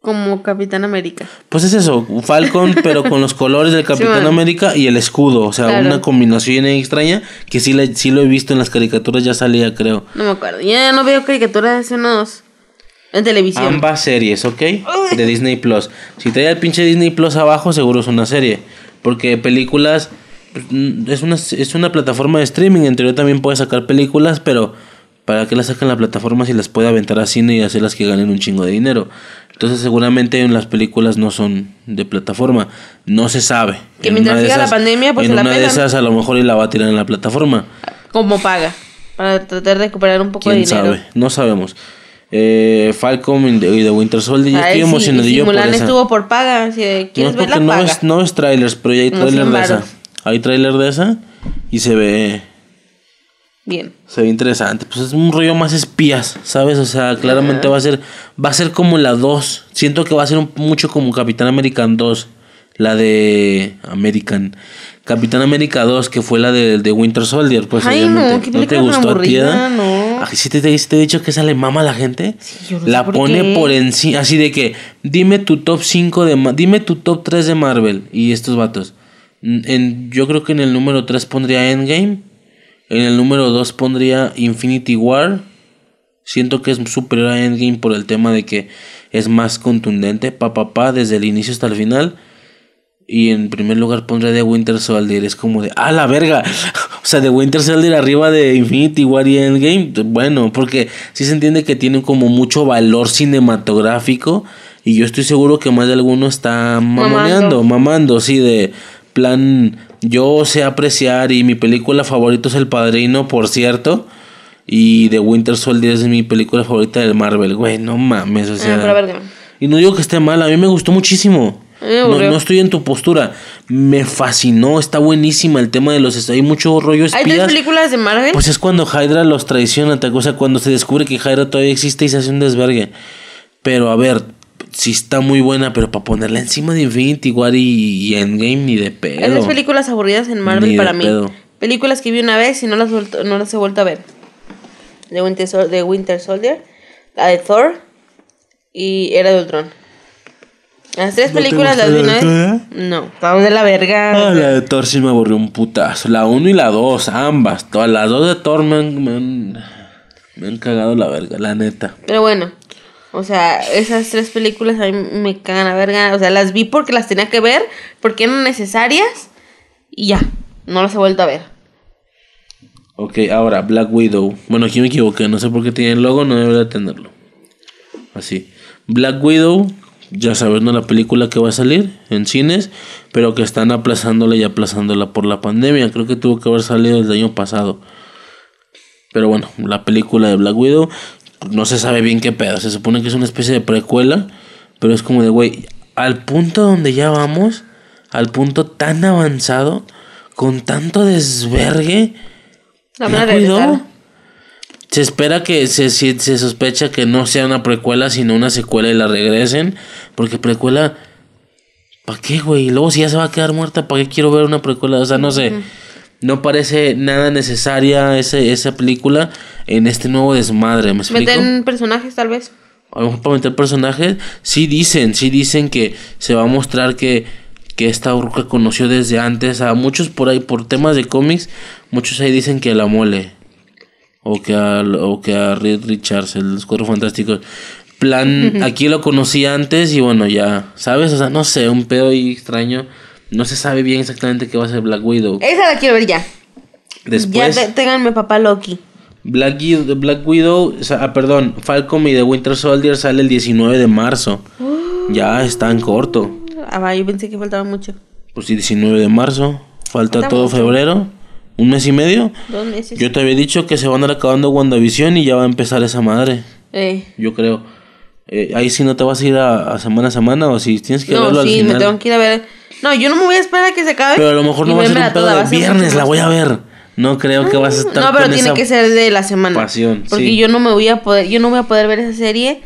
Como Capitán América. Pues es eso, un Falcon, (laughs) pero con los colores del Capitán. América y el escudo. O sea, Claro. una combinación extraña que sí, la- sí lo he visto en las caricaturas, ya salía, creo. No me acuerdo. Ya no veo caricaturas hace unos. En televisión. Ambas series, ¿ok? De Disney Plus. Si trae el pinche Disney Plus abajo, seguro es una serie. Porque películas. mm, Es una, es una plataforma de streaming. En teoría también puede sacar películas, pero. ¿Para qué las sacan la plataforma si las puede aventar a cine y hacerlas que ganen un chingo de dinero? Entonces, seguramente en las películas no son de plataforma. No se sabe. Que En mientras de siga la pandemia, pues en se la una de esas, a lo mejor y la va a tirar en la plataforma. Como paga. Para tratar de recuperar un poco de ¿Quién dinero. sabe? No sabemos. Eh, Falcon y The y Winter Soldier. Yo estoy sí, emocionadillo y por esa. estuvo por paga. Si No, quieres verla, porque no paga. es, no es trailers, pero ya hay trailer 100 de esa. Hay trailer de esa y se ve, Bien. se ve interesante. Pues es un rollo más espías, ¿sabes? O sea, claramente va a ser va a ser como la 2. Siento que va a ser un- mucho como Capitán American 2. La de American. Capitán América 2, que fue la de, de Winter Soldier, pues Ay, no, te gustó a ti, no. Ay, ¿sí te, te, he dicho que esa le mama a la gente? Sí, yo no sé la por pone qué. por encima, así de que, dime tu top 5 de, dime tu top 3 de Marvel y estos vatos. En, yo creo que en el número 3 pondría Endgame, en el número 2 pondría Infinity War. Siento que es superior a Endgame por el tema de que es más contundente, pa pa pa, desde el inicio hasta el final. Y en primer lugar pondría The Winter Soldier. Es como de, ¡ah, la verga! (laughs) O sea, The Winter Soldier arriba de Infinity War y Endgame. Bueno, porque sí se entiende que tienen como mucho valor cinematográfico. Y yo estoy seguro que más de alguno está mamoneando, mamando, sí, de plan, yo sé apreciar y mi película favorita es El Padrino, por cierto. Y The Winter Soldier es mi película favorita del Marvel, güey, no mames, o sea. Ah, y no digo que esté mal, a mí me gustó muchísimo. No, no, estoy en tu postura. Me fascinó, está buenísima el tema de los... Hay mucho rollo espías. ¿Hay tres películas de Marvel? Pues es cuando Hydra los traiciona, o sea, cuando se descubre que Hydra todavía existe y se hace un desvergue. Pero a ver, sí está muy buena, pero para ponerla encima de Infinity War y, Endgame ni de pedo. Hay tres películas aburridas en Marvel para mí. Películas que vi una vez y no las, no las he vuelto a ver. De Winter, de Winter Soldier, la de Thor y Era de Ultron. Las tres películas las vi una vez. No, estaban de la verga. Ah, la de Thor sí me aburrió un putazo. La 1 y la 2, ambas. Todas las dos de Thor me han, me han, cagado la verga, la neta. Pero bueno, o sea, esas tres películas a mí me cagan la verga. O sea, las vi porque las tenía que ver, porque eran necesarias y ya, no las he vuelto a ver. Ok, ahora Black Widow. Bueno, aquí me equivoqué, no sé por qué tiene el logo, no debería tenerlo. Así. Black Widow, ya sabes, ¿no? La película que va a salir en cines, pero que están aplazándola y aplazándola por la pandemia. Creo que tuvo que haber salido el año pasado. Pero bueno, la película de Black Widow no se sabe bien qué pedo. Se supone que es una especie de precuela, pero es como de, güey, al punto donde ya vamos, al punto tan avanzado, con tanto desvergue. Black Widow se espera que se, se sospecha que no sea una precuela, sino una secuela y la regresen. Porque precuela. ¿Para qué, güey? Y luego si ya se va a quedar muerta, ¿para qué quiero ver una precuela? O sea, no sé. No parece nada necesaria ese, esa película en este nuevo desmadre. ¿Me explico? ¿Meten personajes, tal vez? A lo mejor para meter personajes. Sí dicen, sí dicen que se va a mostrar que, que esta urca conoció desde antes. A muchos por ahí, por temas de cómics, muchos ahí dicen que la mole o que a, o que a Reed Richards, el Cuatro Fantásticos. Plan, (laughs) aquí lo conocí antes y bueno, ya, ¿sabes? O sea, no sé, un pedo ahí extraño. No se sabe bien exactamente qué va a ser Black Widow. Esa la quiero ver ya. Después. Ya ténganme papá Loki. Black, Black Widow, ah, perdón, Falcon y The Winter Soldier sale el 19 de marzo. ya está en corto. Ah, yo pensé que faltaba mucho. Pues sí, 19 de marzo. Falta, todo febrero un mes y medio. Dos meses. Yo te había dicho que se van a ir acabando WandaVision y ya va a empezar esa madre. Eh. Yo creo. Eh, ahí sí no te vas a ir a, semana a semana o si tienes que no, verlo al final. No, me tengo que ir a ver. No, yo no me voy a esperar a que se acabe. Pero a lo mejor no va a ser un pedo de viernes, la voy a ver. No creo que vas a estar No, pero tiene que ser de la semana. Pasión, porque yo no me voy a poder, yo no voy a poder ver esa serie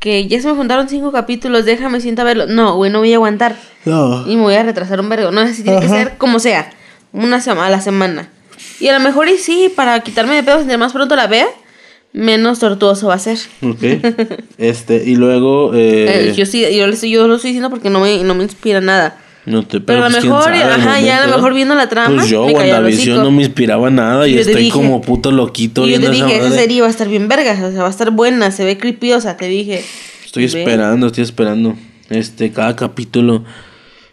que ya se me juntaron cinco capítulos, déjame siento a verlo. No, güey, no voy a aguantar. No. Y me voy a retrasar un vergo. No sé si tiene que ser como sea, una semana a la semana. Y a lo mejor y sí, para quitarme de pedos, entre más pronto la vea, menos tortuoso va a ser. Ok. (laughs) este, y luego... Eh, eh, yo sí, yo, lo estoy diciendo porque no me, no me inspira nada. No te, pero, a lo pues, mejor, ajá, ya a lo mejor viendo la trama. Pues yo, WandaVision no me inspiraba nada y, estoy como puto loquito. Y yo te dije, esa, serie va a estar bien verga, o sea, va a estar buena, se ve creepyosa, te dije. Estoy esperando, estoy esperando. Este, cada capítulo.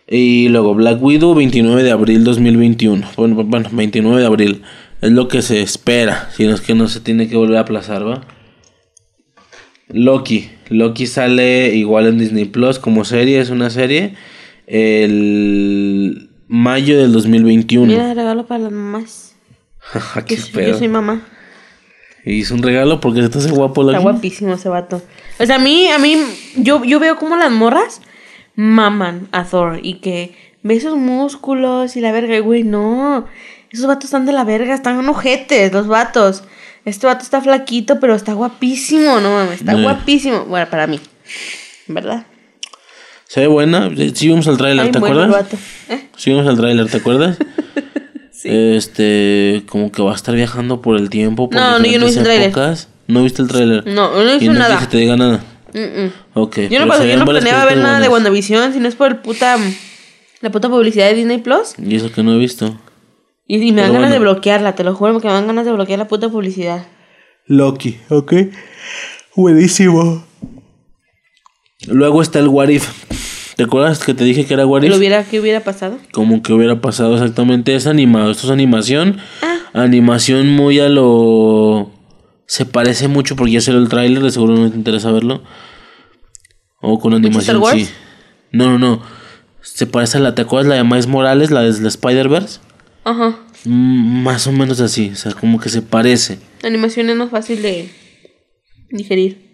Y luego Black Widow, 29 de abril 2021. Bueno, bueno, 29 de abril. Es lo que se espera. Si no es que no se tiene que volver a aplazar, ¿va? Loki. Loki sale igual en Disney Plus como serie. Es una serie. El mayo del 2021. Mira, regalo para las mamás. ¿Qué yo, yo soy mamá. Y hizo un regalo porque está ese guapo Loki. Está guapísimo ese vato. O sea, a mí, a mí, yo, yo veo como las morras maman a Thor y que ve esos músculos y la verga, güey, no. Esos vatos están de la verga, están ojetes, los vatos. Este vato está flaquito, pero está guapísimo, no mames, está guapísimo. Bueno, para mí, ¿verdad? Se ve buena. Sí, vimos al tráiler, ¿te acuerdas? ¿Eh? Sí, vimos al tráiler, ¿te acuerdas? sí. Este, como que va a estar viajando por el tiempo. Por no, no, yo no vi el tráiler. ¿No viste el tráiler? No, no hice nada. No que te diga nada. Okay, yo no, yo no planeaba ver nada de WandaVision, si no es por el puta, la puta publicidad de Disney Plus. Y eso que no he visto. Y, me dan ganas de bloquearla, te lo juro, que me dan ganas de bloquear la puta publicidad. Loki, ok. Buenísimo. Luego está el What If. ¿Te acuerdas que te dije que era What If? Hubiera, ¿Qué hubiera pasado? Como que hubiera pasado exactamente. Es animado. Esto es animación. Ah. Animación muy a lo se parece mucho porque ya salió el tráiler, de seguro no te interesa verlo. O con animación, sí. No, no, no. Se parece a la. ¿Te acuerdas la de Miles Morales, la de Spider-Verse? Ajá. Mm, más o menos así. O sea, como que se parece. La animación es más fácil de digerir.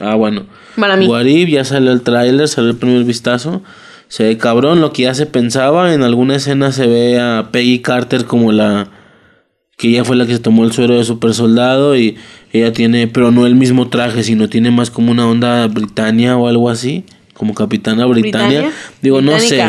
Ah, bueno. Para mí. Warif, ya salió el tráiler, salió el primer vistazo. Se ve cabrón lo que ya se pensaba. En alguna escena se ve a Peggy Carter como la. Que ella fue la que se tomó el suero de super soldado. Y ella tiene. Pero no el mismo traje, sino tiene más como una onda Britannia o algo así. Como capitana Britannia. Digo, no sé.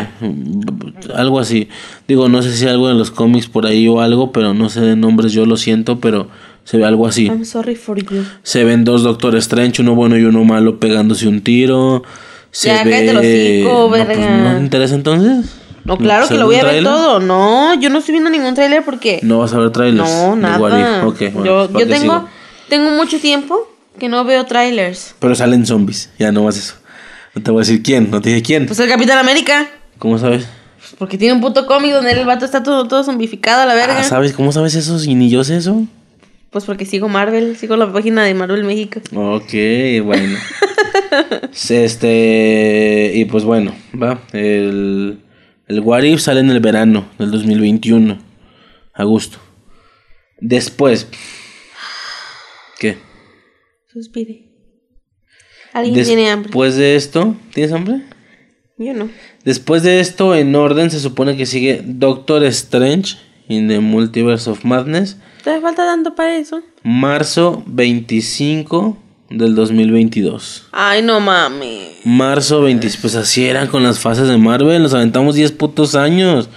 Algo así. Digo, no sé si algo en los cómics por ahí o algo. Pero no sé de nombres, yo lo siento. Pero se ve algo así. I'm sorry for you. Se ven dos Doctor Strange, uno bueno y uno malo, pegándose un tiro. Se ya, ve... No, pues, ¿No te interesa entonces? No, claro que lo voy a ver todo. No, yo no estoy viendo ningún tráiler porque... No vas a ver trailers. No, nada. Okay, yo, yo tengo, tengo mucho tiempo que no veo trailers. Pero salen zombies, ya no más eso. No te voy a decir quién, no te dije quién. Pues el Capitán América. ¿Cómo sabes? Porque tiene un puto cómic donde el vato está todo, todo zombificado a la verga. Ah, ¿sabes? ¿Cómo sabes eso? Y ni yo sé eso. Pues porque sigo Marvel, sigo la página de Marvel México. Ok, bueno. (laughs) este, y pues bueno, va. El, el What If sale en el verano del 2021. Agosto. Después. ¿Qué? Suspire. ¿Alguien tiene hambre? Después de esto, ¿tienes hambre? Yo no. Después de esto, en orden, se supone que sigue Doctor Strange in the Multiverse of Madness. ¿Te falta tanto para eso? Marzo 25 del 2022. Ay, no mami. Marzo 20, pues así eran con las fases de Marvel, nos aventamos 10 putos años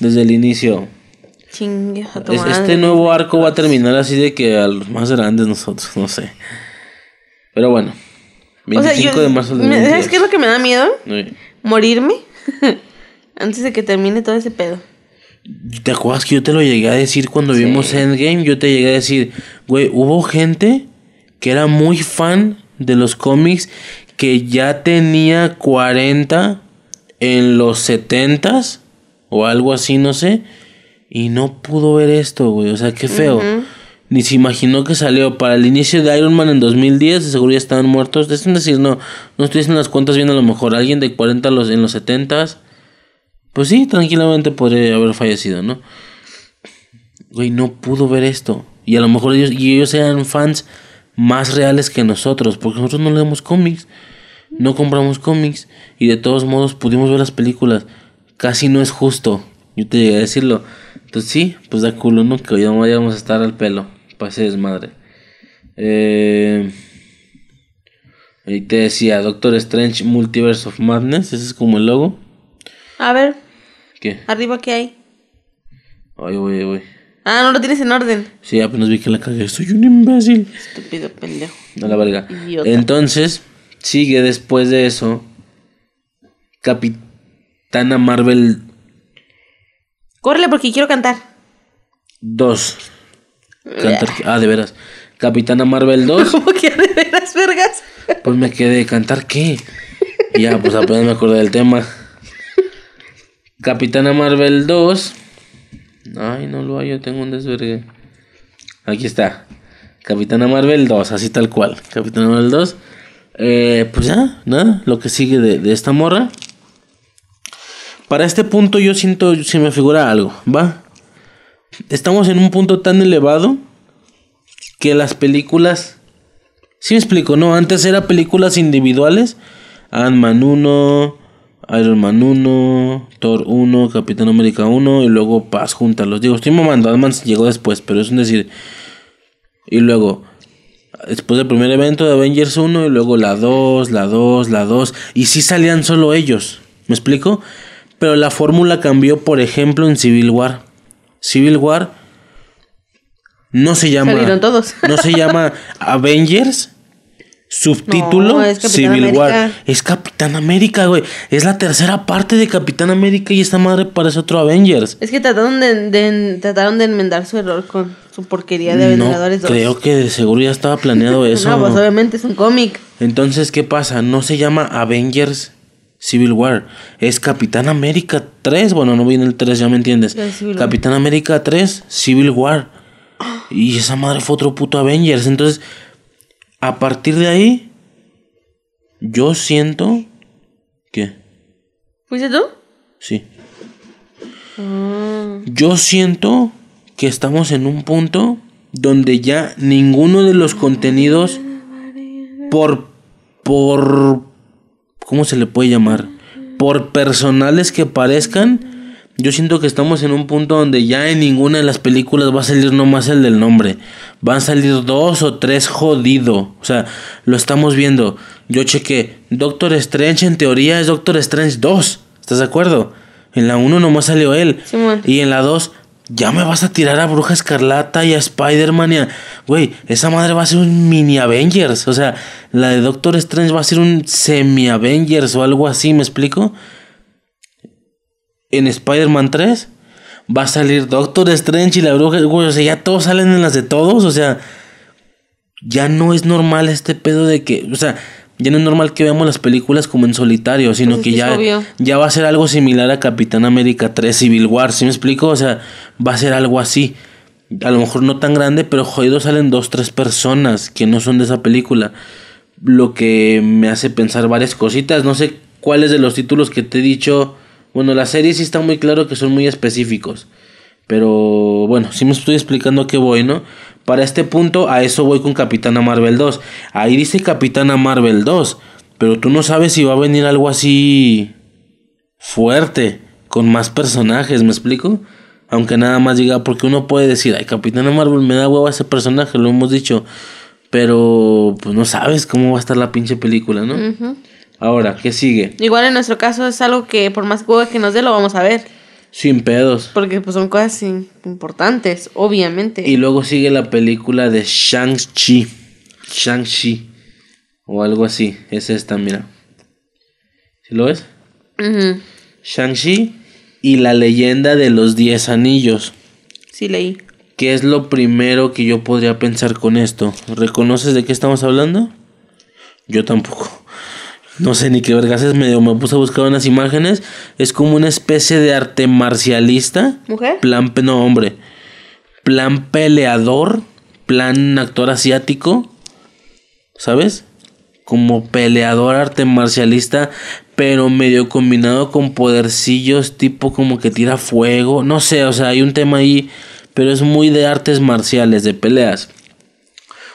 desde el inicio. Chingue Este nuevo arco va a terminar así de que a los más grandes nosotros, no sé. Pero bueno. 25 de marzo del 2022. ¿Sabes qué es lo que me da miedo? Morirme (laughs) antes de que termine todo ese pedo. ¿Te acuerdas que yo te lo llegué a decir cuando vimos Endgame? Yo te llegué a decir, güey, hubo gente que era muy fan de los cómics que ya tenía 40 en los 70 o algo así, no sé, y no pudo ver esto, güey. O sea, qué feo. Ni se imaginó que salió para el inicio de Iron Man en 2010, de seguro ya estaban muertos. Es decir, no, no estoy haciendo las cuentas bien a lo mejor. Alguien de 40 los, en los 70s pues sí, tranquilamente podría haber fallecido, ¿no? Güey, no pudo ver esto. Y a lo mejor ellos, y ellos eran fans más reales que nosotros, porque nosotros no leemos cómics, no compramos cómics, y de todos modos pudimos ver las películas. Casi no es justo, yo te llegué a decirlo. Entonces sí, pues da culo, ¿no? Que hoy no vayamos a estar al pelo, para ese desmadre. Eh... Y te decía, Doctor Strange Multiverse of Madness, ese es como el logo. A ver. ¿Qué? Arriba, ¿qué hay? Ay, voy, voy. Ah, no lo tienes en orden. Sí, apenas vi que la cagué. Soy un imbécil. Estúpido pendejo. A la verga. Entonces, sigue después de eso. Capitana Marvel. Córrele porque quiero cantar. Dos. Cantar. ah, de veras. Capitana Marvel (laughs) 2. ¿Cómo que de veras, vergas? Pues me quedé. ¿Cantar qué? ya, pues apenas me acordé del tema. Capitana Marvel 2. Ay, no lo hay, yo tengo un desvergue. Aquí está. Capitana Marvel 2, así tal cual. Capitana Marvel 2. Eh, pues ya, nada, lo que sigue de, esta morra. Para este punto yo siento, si me figura algo, ¿va? Estamos en un punto tan elevado que las películas... Sí me explico, ¿no? Antes eran películas individuales. Ant-Man 1, Iron Man 1, Thor 1, Capitán América 1 y luego Paz los Digo, estoy mamando, Ant-Man llegó después, pero es un decir. Y luego, después del primer evento de Avengers 1 y luego la 2, la 2, la 2. Y sí salían solo ellos, ¿me explico? Pero la fórmula cambió, por ejemplo, en Civil War. Civil War no se llama... Salieron todos. no se llama (laughs) Avengers Subtítulo Civil War. Es Capitán América, güey. Es la tercera parte de Capitán América y esta madre parece otro Avengers. Es que trataron de, trataron de enmendar su error con su porquería de Vengadores no, Creo que de seguro ya estaba planeado (laughs) eso. no, pues obviamente es un cómic. Entonces, ¿qué pasa? No se llama Avengers Civil War. Es Capitán América 3. Bueno, no viene el 3, ya me entiendes. Capitán América 3, Civil War. Y esa madre fue otro puto Avengers. Entonces a partir de ahí, Yo siento que... ¿Fuiste tú? Sí. Yo siento que estamos en un punto donde ya ninguno de los contenidos por por ¿cómo se le puede llamar? Por personales que parezcan, yo siento que estamos en un punto donde ya en ninguna de las películas va a salir nomás el del nombre. Van a salir dos o tres jodido. O sea, lo estamos viendo. Yo chequé. Doctor Strange en teoría es Doctor Strange 2. ¿Estás de acuerdo? En la 1 nomás salió él. y en la 2 ya me vas a tirar a Bruja Escarlata y a Spider-Man y a... Güey, esa madre va a ser un mini Avengers. O sea, la de Doctor Strange va a ser un semi Avengers o algo así, ¿me explico? En Spider-Man 3 va a salir Doctor Strange y la Bruja... Güey, o sea, ya todos salen en las de todos. O sea, ya no es normal este pedo de que... O sea, ya no es normal que veamos las películas como en solitario, sino pues que, ya, ya va a ser algo similar a Capitán América 3 Civil War, ¿sí me explico? O sea, va a ser algo así. A lo mejor no tan grande, pero jodido salen dos, tres personas que no son de esa película. Lo que me hace pensar varias cositas. No sé cuáles de los títulos que te he dicho. Bueno, la serie sí está muy claro que son muy específicos. Pero bueno, sí me estoy explicando a qué voy, ¿no? Para este punto, a eso voy con Capitana Marvel 2. Ahí dice Capitana Marvel 2, pero tú no sabes si va a venir algo así fuerte, con más personajes, ¿me explico? Aunque nada más diga, porque uno puede decir, ay, Capitana Marvel me da huevo a ese personaje, lo hemos dicho. Pero pues no sabes cómo va a estar la pinche película, ¿no? Ahora, ¿qué sigue? Igual en nuestro caso es algo que por más huevo que nos dé lo vamos a ver. Sin pedos. Porque pues son cosas importantes, obviamente. Y luego sigue la película de Shang-Chi. Shang-Chi. O algo así. Es esta, mira. ¿Sí lo ves? Shang-Chi y la leyenda de los diez anillos. Sí, leí. ¿Qué es lo primero que yo podría pensar con esto? ¿Reconoces de qué estamos hablando? Yo tampoco. No sé ni qué vergas es, medio me puse a buscar unas imágenes. Es como una especie de arte marcialista. ¿Mujer? Plan, no, hombre. Plan peleador. Plan actor asiático. ¿Sabes? Como peleador arte marcialista. Pero medio combinado con podercillos. Tipo como que tira fuego. No sé, o sea, hay un tema ahí. Pero es muy de artes marciales, de peleas.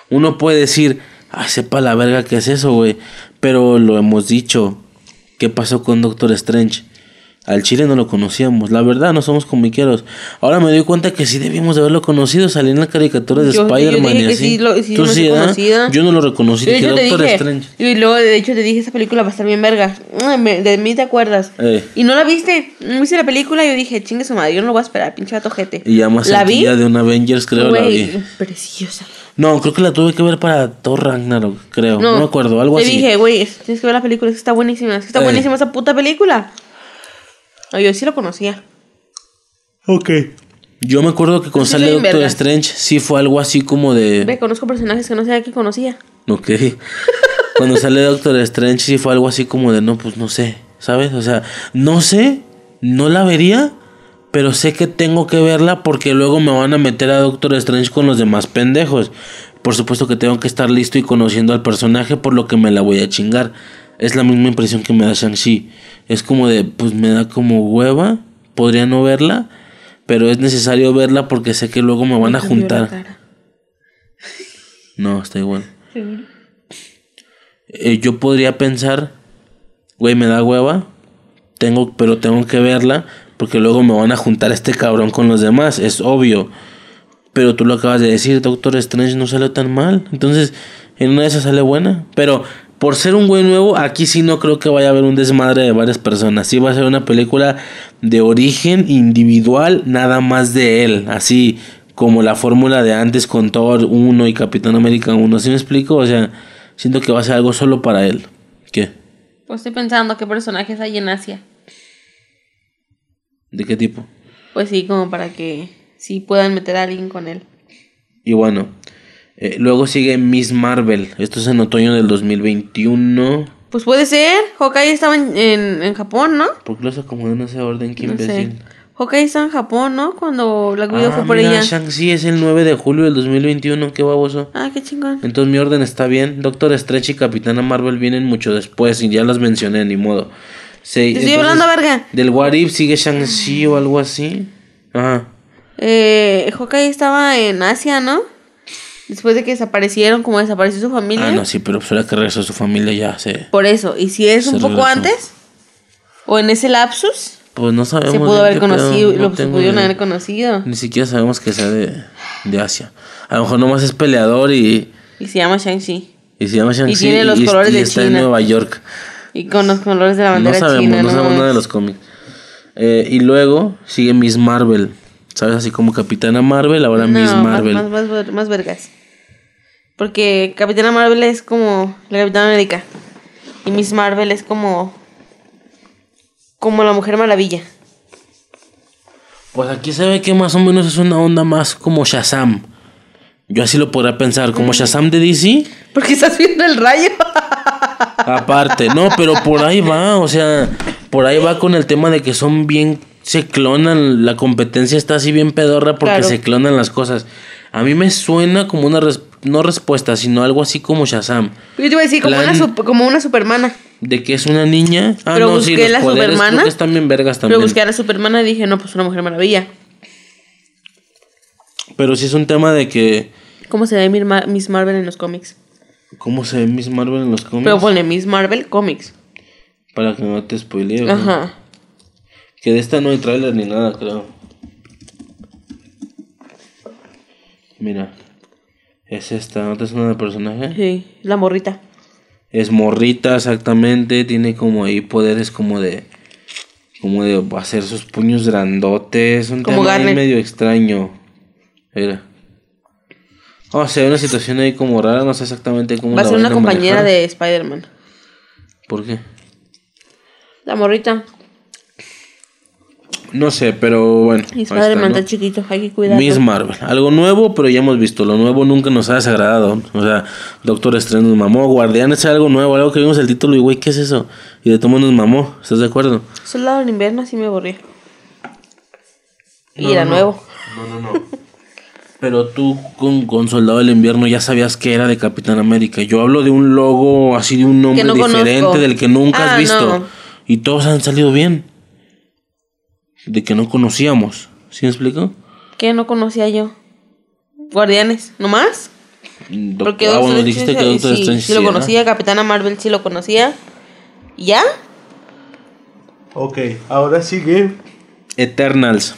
Uno puede decir. Ay, sepa la verga que es eso, güey. Pero lo hemos dicho. ¿Qué pasó con Doctor Strange? Al Chile no lo conocíamos. La verdad, no somos comiqueros. Ahora me doy cuenta que sí debíamos de haberlo conocido. Salí en la caricatura de Spider-Man y así. Tú sí, Yo no lo reconocí. Doctor Strange. Y luego, de hecho, te dije, esa película va a estar bien verga. De mí te acuerdas. Eh. Y no la viste. No viste la película y yo dije, chingue su madre, yo no lo voy a esperar, pinche gato Y ya más ¿La vi? de un Avengers, creo, la vi. preciosa. No, creo que la tuve que ver para Thor Ragnarok, creo. No, me acuerdo, algo así. Te dije, güey, tienes que ver la película, es que está buenísima. Es que está eh. buenísima esa puta película. No, yo sí lo conocía. Ok. Yo me acuerdo que cuando sale Doctor Strange sí fue algo así como de. Ve, conozco personajes que no sabía que conocía. Ok. (laughs) cuando sale Doctor Strange sí fue algo así como de no, pues no sé, ¿sabes? O sea, no sé, no la vería, pero sé que tengo que verla porque luego me van a meter a Doctor Strange con los demás pendejos. Por supuesto que tengo que estar listo y conociendo al personaje por lo que me la voy a chingar. Es la misma impresión que me da Shang-Chi. Es como de, pues me da como hueva, podría no verla, pero es necesario verla porque sé que luego me van a juntar. (laughs) No, está igual. Eh, yo podría pensar, güey, me da hueva, tengo, pero tengo que verla porque luego me van a juntar este cabrón con los demás, es obvio. Pero tú lo acabas de decir, Doctor Strange no sale tan mal. Entonces, en una de esas sale buena. Pero por ser un güey nuevo, aquí sí no creo que vaya a haber un desmadre de varias personas. Sí va a ser una película de origen individual, nada más de él. Así como la fórmula de antes con Thor 1 y Capitán América 1. ¿Sí me explico? O sea, siento que va a ser algo solo para él. ¿Qué? Pues estoy pensando qué personajes hay en Asia. ¿De qué tipo? Pues sí, como para que sí puedan meter a alguien con él. Y bueno, eh, luego sigue Miss Marvel. Esto es en otoño del 2021. Pues puede ser. Hawkeye estaba en, en, Japón, ¿no? ¿Por qué los acomodó en ese orden? Qué no imbécil. Hawkeye está en Japón, ¿no? Cuando la video Ah, fue por mira, ella. Shang-Chi es el 9 de julio del 2021, qué baboso. Ah, qué chingón. Entonces mi orden está bien. Doctor Strange y Capitana Marvel vienen mucho después y ya las mencioné, ni modo. Sí, Te estoy hablando, verga. Del What If sigue Shang-Chi o algo así. Ajá. Eh, Hawkeye estaba en Asia, ¿no? Después de que desaparecieron, como desapareció su familia. Ah, no, sí, pero pues ahora que regresó su familia ya se... Por eso. Y si es un Se poco regresó. antes, o en ese lapsus, Pues no sabemos. se pudo haber conocido, no lo se pudieron haber conocido. Ni siquiera sabemos que sea de, de Asia. A lo mejor nomás es peleador y, Y se llama Shang-Chi. y se llama Shang-Chi Y tiene los y, colores y de está en. Nueva York. Y con los colores de la No bandera sabemos, china. no sabemos nada de los cómics. Eh, y luego sigue Miss Marvel. ¿Sabes? Así como Capitana Marvel, ahora No, Miss más- Marvel. Más, más, ver- más vergas. Porque Capitana Marvel es como la Capitana América. Y Miss Marvel es como. Como la Mujer Maravilla. Pues aquí se ve que más o menos es una onda más como Shazam. Yo así lo podría pensar, Mm. como Shazam de DC. Porque estás viendo el rayo. (laughs) Aparte, no, pero por ahí va, o sea, por ahí va con el tema de que son bien, se clonan, la competencia está así bien pedorra porque Claro. se clonan las cosas. A mí me suena como una, res- no respuesta, sino algo así como Shazam. Yo te iba a decir, como, Plan- una, como una supermana. De que es una niña. Ah, Pero no, sí, busqué los la poderes Supermana, que están bien vergas Pero también. busqué a la supermana y dije, no, pues una Mujer Maravilla. Pero sí es un tema de que. ¿Cómo se ve Miss Marvel en los cómics? ¿Cómo se ve Miss Marvel en los cómics? Pero ponle Miss Marvel Comics. Para que no te spoilee. ¿o qué? Ajá. Que de esta no hay trailer ni nada, creo. Mira. Es esta, ¿no te suena de personaje? Sí, la morrita. Es morrita, exactamente. Tiene como ahí poderes como de. Como de hacer sus puños grandotes. Un Como tema ahí medio extraño. Mira. O sea, hay una situación ahí como rara, no sé exactamente cómo Va a la ser una compañera manejar. de Spider-Man. ¿Por qué? La morrita. No sé, pero bueno. Y está, Spider-Man ¿no? está chiquito, hay que cuidarlo. Miss Marvel, algo nuevo, pero ya hemos visto. Lo nuevo nunca nos ha desagradado. O sea, Doctor Strange nos mamó. Guardianes es algo nuevo, algo que vimos el título y, güey, ¿qué es eso? Y de todo mundo nos mamó. ¿Estás de acuerdo? Soldado del invierno sí me aburría. Y era no, nuevo. No, no, no. Pero tú con, con Soldado del Invierno ya sabías que era de Capitán América. Yo hablo de un logo así de un nombre no diferente conozco. del que nunca Ah, has visto. no. Y todos han salido bien. De que no conocíamos. ¿Sí me explico? ¿Qué no conocía yo? Guardianes, ¿nomás? Doc- Porque ah, bueno, dijiste que Doctor sí, Strange sí lo conocía, Capitana Marvel sí lo conocía. ¿Y ¿Ya? Ok, ahora sigue. Eternals.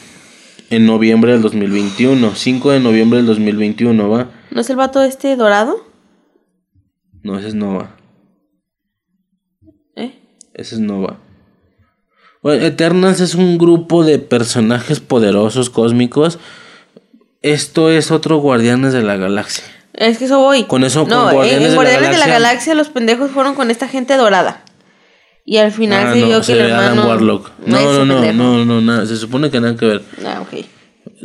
En noviembre del 2021. 5 de noviembre del 2021, ¿va? ¿No es el vato este dorado? No, ese es Nova. ¿Eh? Ese es Nova. Bueno, Eternals es un grupo de personajes poderosos cósmicos. Esto es otro Guardianes de la Galaxia. Es que eso voy. Con eso, con no, en- Guardianes en, de la Guardianes de la Galaxia- Galaxia los pendejos fueron con esta gente dorada. Y al final Ah, se no, vio que se el hermano... Warlock. No, No, no, no, no, nada. Se supone que nada que ver. Ah, ok.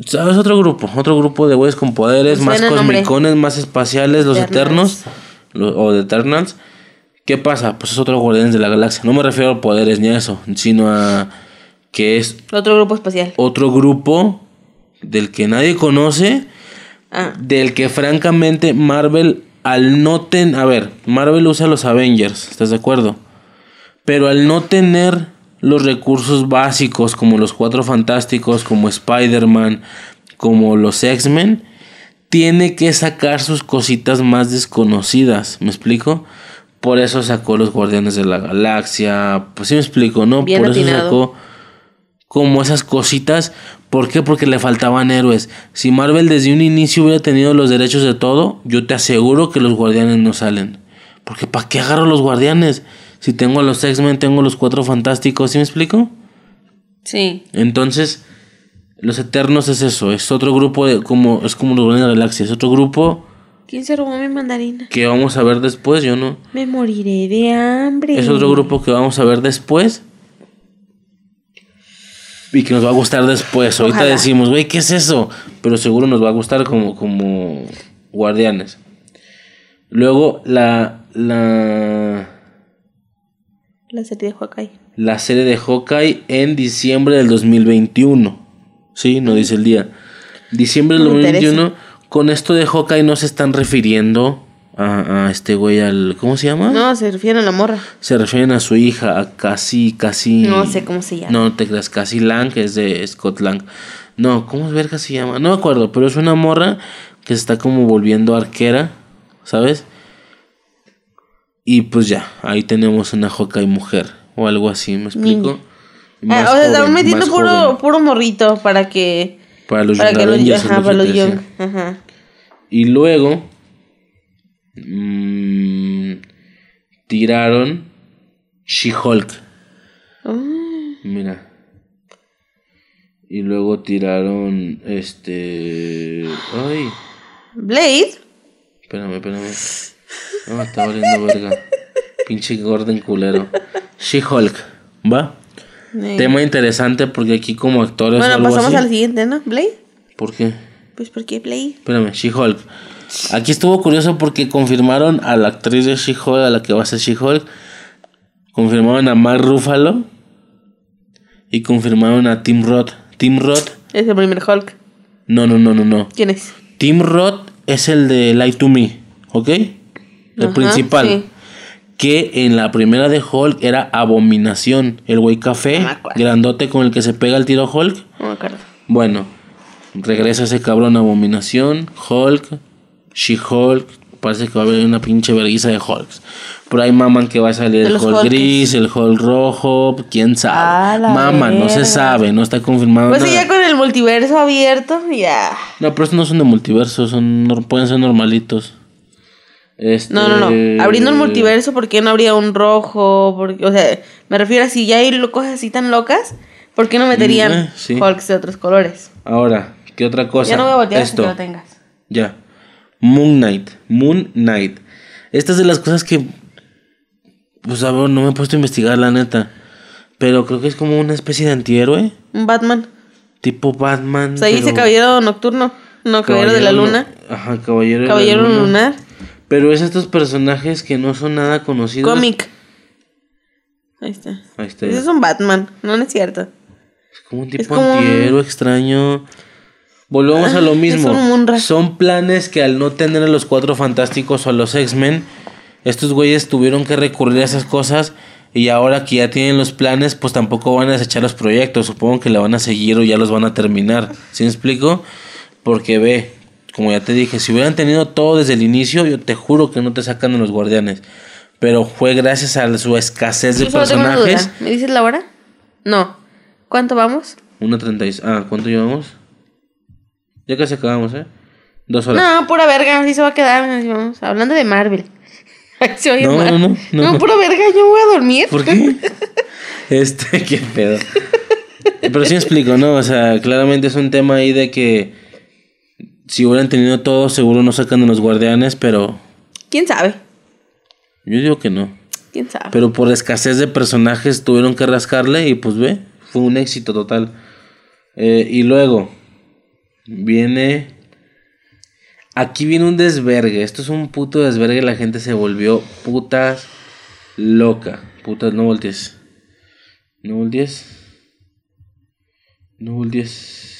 ¿Sabes? Otro grupo, otro grupo de güeyes con poderes, más nombre. cosmicones, más espaciales, los Eternals. Eternos, o de Eternals. ¿Qué pasa? Pues es otro Guardianes de la Galaxia. No me refiero a poderes ni a eso, sino a que es Otro grupo espacial. otro grupo del que nadie conoce, Ah, del que francamente Marvel al no tener... A ver, Marvel usa los Avengers, ¿estás de acuerdo? Pero al no tener los recursos básicos como los Cuatro Fantásticos, como Spider-Man, como los X-Men, tiene que sacar sus cositas más desconocidas, ¿me explico? Por eso sacó los Guardianes de la Galaxia, pues sí me explico, ¿no? Bien Por eso sacó como esas cositas. ¿Por qué? Porque le faltaban héroes. Si Marvel desde un inicio hubiera tenido los derechos de todo, yo te aseguro que los guardianes no salen. Porque ¿para qué agarro los guardianes? Si tengo a los X-Men, tengo a los cuatro fantásticos, ¿sí me explico? sí. Entonces, los Eternos es eso, es otro grupo de como es como los de la Galaxia, es otro grupo ¿Quién se robó mi mandarina? que vamos a ver después, yo no. Me moriré de hambre. Es otro grupo que vamos a ver después. Y que nos va a gustar después. Ahorita decimos, güey, ¿qué es eso? Pero seguro nos va a gustar como, como guardianes. Luego la, la, La serie de Hawkeye. la serie de Hawkeye en diciembre del 2021. Sí, no dice el día. Diciembre del No me 2021. Con esto de Hawkeye no se están refiriendo a, a este güey al. ¿Cómo se llama? No, se refiere a la morra. Se refieren a su hija, a Cassie, Cassie. No sé cómo se llama. No, te creas, Cassie Lang, que es de Scott Lang. No, ¿cómo es verga se llama? No me acuerdo, pero es una morra que se está como volviendo arquera, ¿sabes? Y pues ya, ahí tenemos una Hawkeye mujer, o algo así, ¿me explico? Ah, o sea, joven, metiendo puro, joven. puro morrito para que. Para los para que ajá, para los young. Ajá. Y luego mm, tiraron She-Hulk. Ah. Mira. Y luego tiraron este. Ay, Blade. espérame, espérame. No, está valiendo verga. Pinche Gordon culero. She-Hulk, ¿va? Tema interesante porque aquí como actores o Bueno, algo pasamos así. al siguiente, ¿no? Blade. ¿Por qué? Pues, ¿por qué Blade? Espérame, She-Hulk. Aquí estuvo curioso porque confirmaron a la actriz de She-Hulk, a la que va a ser She-Hulk. Confirmaron a Mark Ruffalo. Y confirmaron a Tim Roth. Tim Roth. Es el primer Hulk. No, no, no, no, no. ¿Quién es? Tim Roth es el de Lie to Me. ¿Ok? El Ajá, principal. sí. Que en la primera de Hulk era Abominación. El güey café. No grandote con el que se pega el tiro Hulk. No me acuerdo. Bueno, regresa ese cabrón Abominación, Hulk, She-Hulk. Parece que va a haber una pinche verguiza de Hulks. Por ahí maman que va a salir el Hulk Hulks. gris, el Hulk rojo, quién sabe. Ah, maman, no se sabe, no está confirmado Pues nada. ya con el multiverso abierto, ya. No, pero estos no son de multiverso, son, pueden ser normalitos. Este... No, no, no. Abriendo el multiverso, ¿por qué no habría un rojo? Porque, o sea, me refiero a si ya hay cosas así tan locas, ¿por qué no meterían Mm, eh, sí. Hulks de otros colores? Ahora, ¿qué otra cosa? ya no voy a voltear Esto. que lo tengas. Ya. Moon Knight. Moon Knight. Esta es de las cosas que. Pues a ver, no me he puesto a investigar, la neta. Pero creo que es como una especie de antihéroe. Un Batman. Tipo Batman. O sea, ahí dice pero- Caballero Nocturno. No, Caballero de la Caballero Luna. no- Ajá, Caballero, de la Caballero Luna. Lunar. Pero es estos personajes que no son nada conocidos. Cómic. Ahí está. Ahí está. Ese es un Batman. No, no es cierto. Es como un tipo como un- extraño. Volvemos a lo es mismo. Son planes que al no tener a los cuatro fantásticos o a los X-Men, estos güeyes tuvieron que recurrir a esas cosas. Y ahora que ya tienen los planes, pues tampoco van a desechar los proyectos. Supongo que la van a seguir o ya los van a terminar. ¿Sí me explico? Porque ve, como ya te dije, si hubieran tenido todo desde el inicio, yo te juro que no te sacan de los guardianes. Pero fue gracias a su escasez de Yo personajes. ¿Me dices la hora? No. ¿Cuánto vamos? Una treinta y... Ah, ¿cuánto llevamos? Ya casi acabamos, ¿eh? Dos horas. No, pura verga. Así se va a quedar. vamos. Hablando de Marvel. (laughs) No, no, no, no, no. pura verga. Yo voy a dormir. ¿Por qué? (laughs) este, qué pedo. Pero sí me explico, ¿no? O sea, claramente es un tema ahí de que si hubieran tenido todo, seguro no sacan de los guardianes, pero ¿Quién sabe? yo digo que no. ¿Quién sabe? Pero por escasez de personajes tuvieron que rascarle y pues ve, fue un éxito total. Eh, y luego viene... Aquí viene un desvergue. Esto es un puto desvergue. La gente se volvió putas loca. Putas, no voltees. No voltees. No voltees.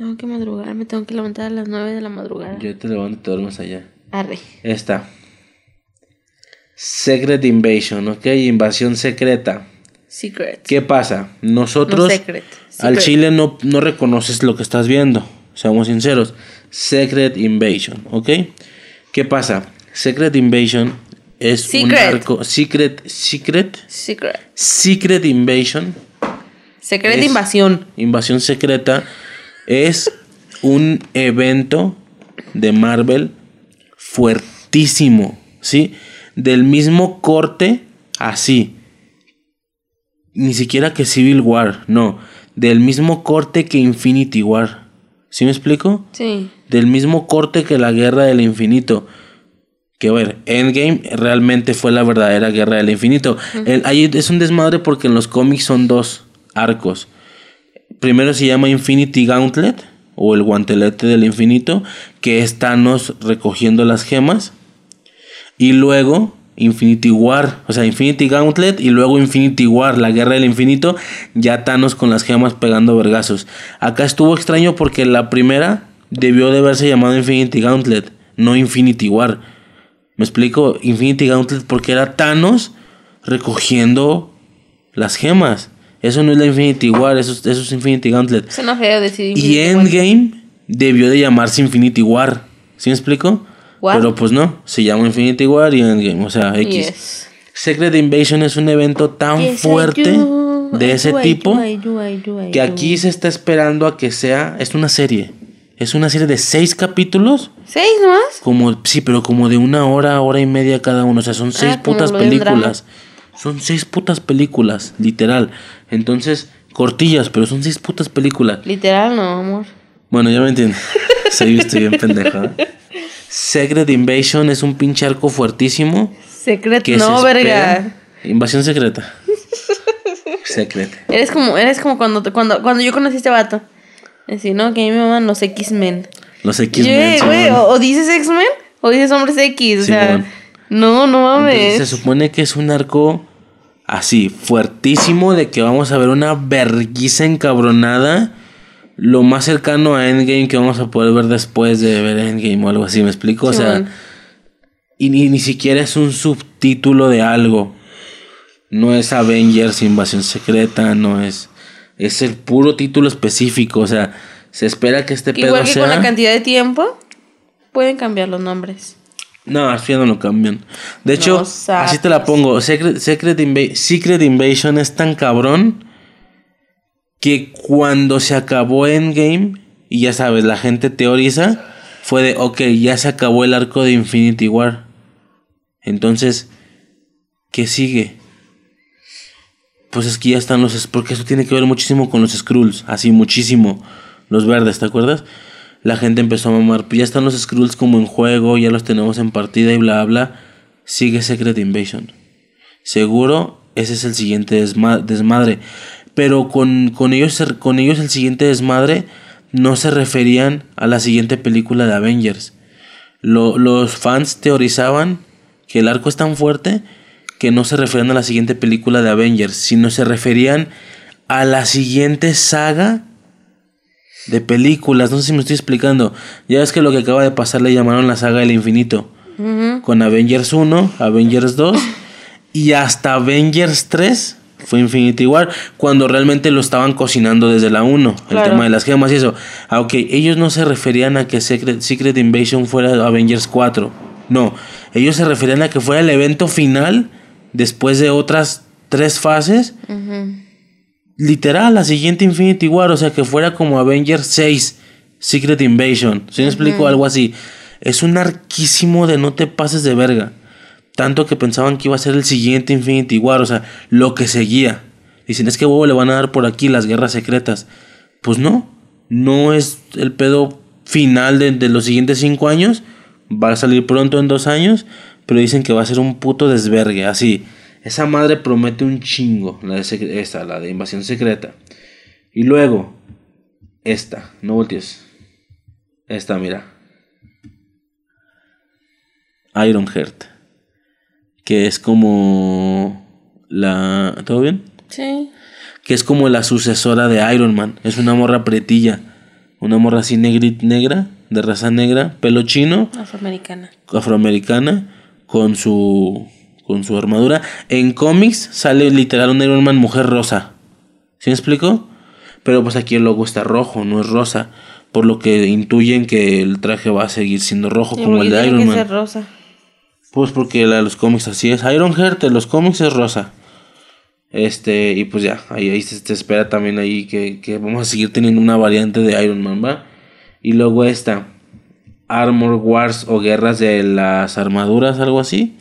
Tengo que madrugar. Me tengo que levantar a las 9 de la madrugada. Ya te levanto y te duermes allá. Arre. Esta. Secret Invasion, ¿ok? Invasión secreta. Secret. ¿Qué pasa? Nosotros No, secret. al chile no, no reconoces lo que estás viendo. Seamos sinceros. Secret Invasion, ¿ok? ¿Qué pasa? Secret Invasion es un arco. Secret, Secret, Secret. Secret Invasion, Secret invasión. invasión secreta, es un evento de Marvel fuertísimo, ¿sí? Del mismo corte, así. Ni siquiera que Civil War, no. Del mismo corte que Infinity War. ¿Sí me explico? Sí. Del mismo corte que la Guerra del Infinito. Que a ver, Endgame realmente fue la verdadera Guerra del Infinito. El- ahí es un desmadre porque en los cómics son dos arcos. Primero se llama Infinity Gauntlet o el guantelete del infinito, que es Thanos recogiendo las gemas. Y luego Infinity War, o sea, Infinity Gauntlet y luego Infinity War, la guerra del infinito, ya Thanos con las gemas pegando vergazos. Acá estuvo extraño porque la primera debió de haberse llamado Infinity Gauntlet, no Infinity War. ¿Me explico? Infinity Gauntlet porque era Thanos recogiendo las gemas. Eso no es la Infinity War, eso, es Infinity Gauntlet. Suena feo decir y Endgame debió de llamarse Infinity War. ¿Sí me explico? Pero pues no, se llama Infinity War y Endgame, o sea, X. Secret Invasion es un evento tan fuerte de ese tipo que aquí se está esperando a que sea, es una serie. Es una serie de seis capítulos. ¿Seis más? Como, sí, pero como de una hora, hora y media cada uno. O sea, son seis ah, putas películas. Son seis putas películas, literal. Entonces, cortillas, pero son seis putas películas. Literal, no, amor. Bueno, ya me entiendo. (laughs) Soy, estoy bien pendejo. ¿eh? Secret Invasion es un pinche arco fuertísimo. Secret, no, verga. Invasión secreta. (laughs) Secret. Eres como, eres como cuando, cuando, cuando yo conocí a este vato. Así, ¿no? Que a mí me llaman los X-Men. Los X-Men. o, dices X-Men o dices hombres X. O sea, no, no mames. se supone que es un arco así, fuertísimo, de que vamos a ver una verguiza encabronada lo más cercano a Endgame que vamos a poder ver después de ver Endgame o algo así, ¿me explico? o sea, y ni, siquiera es un subtítulo de algo. No es Avengers Invasión Secreta, no es. Es el puro título específico, o sea, se espera que este pedo Igual que con la cantidad de tiempo, pueden cambiar los nombres. No, así no lo cambian. De hecho, así te la pongo. Secret, Secret Invasion es tan cabrón que cuando se acabó Endgame, y ya sabes, la gente teoriza, fue de, ok, ya se acabó el arco de Infinity War. Entonces, ¿qué sigue? Pues es que ya están los... Porque eso tiene que ver muchísimo con los Skrulls, así muchísimo. Los verdes, ¿te acuerdas? La gente empezó a mamar, pues ya están los Skrulls como en juego, ya los tenemos en partida y bla, bla. Sigue Secret Invasion. Seguro ese es el siguiente desmadre pero con, ellos, con ellos el siguiente desmadre no se referían a la siguiente película de Avengers. los fans teorizaban que el arco es tan fuerte que no se referían a la siguiente película de Avengers, sino se referían a la siguiente saga de películas. No sé si me estoy explicando. Ya ves que lo que acaba de pasar le llamaron la saga del infinito. Con Avengers 1, Avengers 2 y hasta Avengers 3 fue Infinity War, cuando realmente lo estaban cocinando desde la 1, el tema de las gemas y eso. Aunque ellos no se referían a que Secret, Secret Invasion fuera Avengers 4, no, ellos se referían a que fuera el evento final después de otras tres fases. Literal, la siguiente Infinity War, o sea, que fuera como Avengers 6, Secret Invasion. Si me explico algo así? Es un arquísimo de no te pases de verga. Tanto que pensaban que iba a ser el siguiente Infinity War, o sea, lo que seguía. Dicen, es que huevo le van a dar por aquí las guerras secretas. Pues no, no es el pedo final de, los siguientes cinco años. Va a salir pronto en dos años, pero dicen que va a ser un puto desvergue, así. Esa madre promete un chingo, la de esta, la de invasión secreta. Y luego, esta, no voltees. Esta, mira. Iron Heart que es como la... ¿Todo bien? Sí. Que es como la sucesora de Iron Man. Es una morra pretilla. Una morra así negrit, negra, de raza negra, pelo chino. Afroamericana. Afroamericana, con su, con su armadura. En cómics sale literal un Iron Man mujer rosa. ¿Sí me explico? Pero pues aquí el logo está rojo, no es rosa. Por lo que intuyen que el traje va a seguir siendo rojo como el de Iron Man. rosa. Pues porque la de los cómics así es. Ironheart de los cómics es rosa. Este, y pues ya, ahí, ahí se te espera también ahí que, que, vamos a seguir teniendo una variante de Iron Man, ¿va? Y luego esta, Armor Wars o Guerras de las Armaduras, algo así.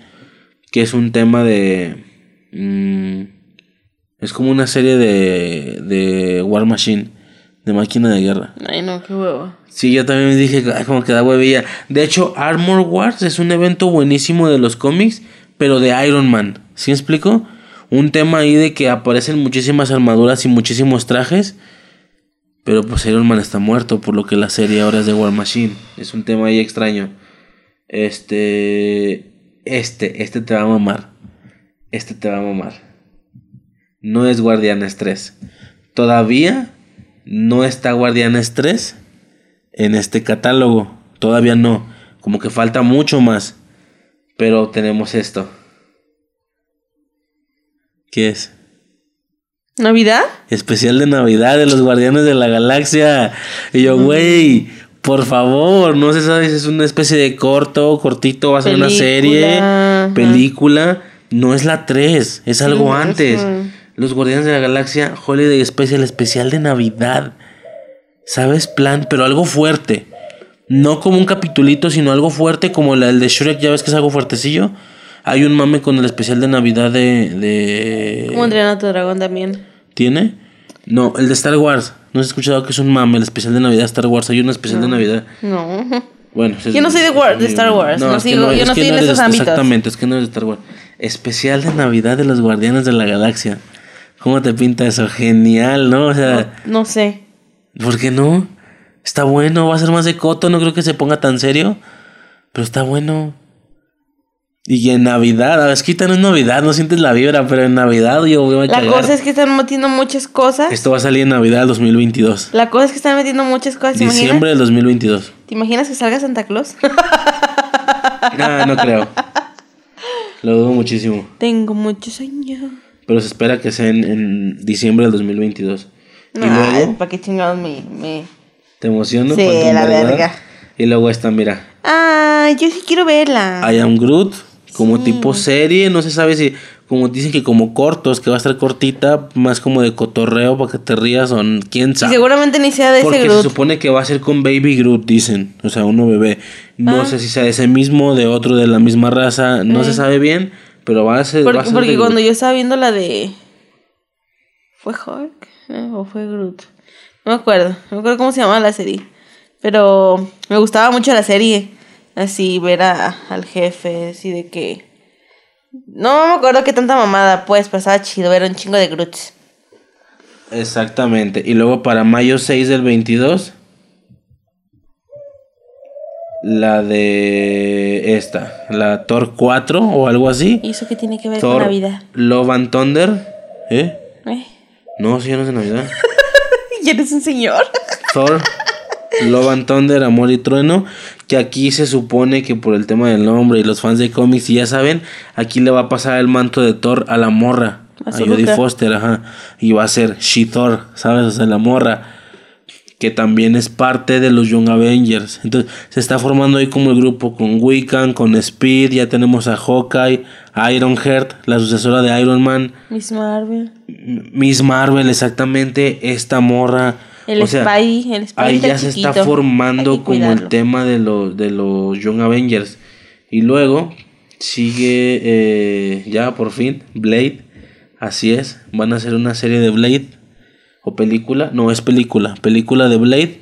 Que es un tema de... Mm, es como una serie de, de War Machine, de máquina de guerra. Ay, no, qué huevo. Sí, yo también dije, como que da huevilla. De hecho, Armor Wars es un evento buenísimo de los cómics, pero de Iron Man. ¿Sí me explico? Un tema ahí de que aparecen muchísimas armaduras y muchísimos trajes. Pero pues Iron Man está muerto, por lo que la serie ahora es de War Machine. Es un tema ahí extraño. Este. Este, este te va a mamar. Este te va a mamar. No es Guardianes 3. Todavía no está Guardianes 3 en este catálogo. Todavía no. Como que falta mucho más. Pero tenemos esto. ¿Qué es? ¿Navidad? Especial de Navidad de los Guardianes de la Galaxia. Y yo, güey, por favor, no se sabe si es una especie de corto, cortito, va a ser una serie, película. No es la 3, es algo antes. Los Guardianes de la Galaxia, Holiday Special, especial de Navidad. ¿Sabes? Plan, pero algo fuerte. No como un capitulito, sino algo fuerte como el de Shrek, ya ves que es algo fuertecillo. Hay un mame con el especial de Navidad de. de... Como entrenar a tu dragón también. ¿Tiene? No, el de Star Wars. ¿No has escuchado que es un mame el especial de Navidad de Star Wars? Hay un especial de Navidad. No. Bueno, yo no soy de, de Star Wars. No, sigo, yo no estoy en esos ámbitos. Exactamente, es que no es de Star Wars. Especial de Navidad de los Guardianes de la Galaxia. ¿Cómo te pinta eso? Genial, ¿no? O sea. No, sé. ¿Por qué no? Está bueno, va a ser más de coto, no creo que se ponga tan serio. Pero está bueno. Y en Navidad, a ver, es que no es Navidad, no sientes la vibra, pero en Navidad yo voy a La cosa es que están metiendo muchas cosas. Esto va a salir en Navidad 2022. La cosa es que están metiendo muchas cosas. Diciembre del 2022. ¿Te imaginas que salga Santa Claus? (laughs) no, no creo. Lo dudo muchísimo. Tengo muchos sueños. Pero se espera que sea en, diciembre del 2022. No, y luego, ¿para qué chingados me, me... ¿Te emociono? Sí, la verga. Y luego esta, mira. Ah, yo sí quiero verla. I am Groot como tipo serie, no se sabe si, como dicen que como cortos, que va a estar cortita, más como de cotorreo para que te rías o quién sabe. Y seguramente ni sea de Porque ese Groot. se supone que va a ser con Baby Groot, dicen, o sea, uno bebé. No ah. sé si sea de ese mismo, de otro de la misma raza, no se sabe bien, pero va a ser... Porque, porque cuando yo estaba viendo la de... ¿Fue Hulk? Eh, ¿O fue Groot? No me acuerdo, no me acuerdo cómo se llamaba la serie. Pero me gustaba mucho la serie así ver a, al jefe, así de que... No me acuerdo qué tanta mamada, pues, pero estaba chido ver un chingo de Groots. Exactamente. Y luego para mayo 6 del 22, la de esta, la Thor 4 o algo así. ¿Y eso qué tiene que ver con Navidad? Love and Thunder. ¿Eh? ¿Eh? No, si ya no es de Navidad. (laughs) ¿Y eres un señor? Thor Love and Thunder, Amor y Trueno, que aquí se supone que por el tema del nombre y los fans de cómics, y ya saben, aquí le va a pasar el manto de Thor a la morra, a, Jodie Foster, ajá, y va a ser She-Thor, ¿sabes? O sea, la morra, que también es parte de los Young Avengers. Entonces, se está formando ahí como el grupo con Wiccan, con Speed, ya tenemos a Hawkeye, Ironheart, la sucesora de Iron Man. Miss Marvel. Miss Marvel, exactamente, esta morra el Spy, el Spy Ahí ya se está formando como el tema de los, de los Young Avengers. Y luego sigue eh, ya por fin Blade. Así es, van a hacer una serie de Blade. O película, no es película, película de Blade.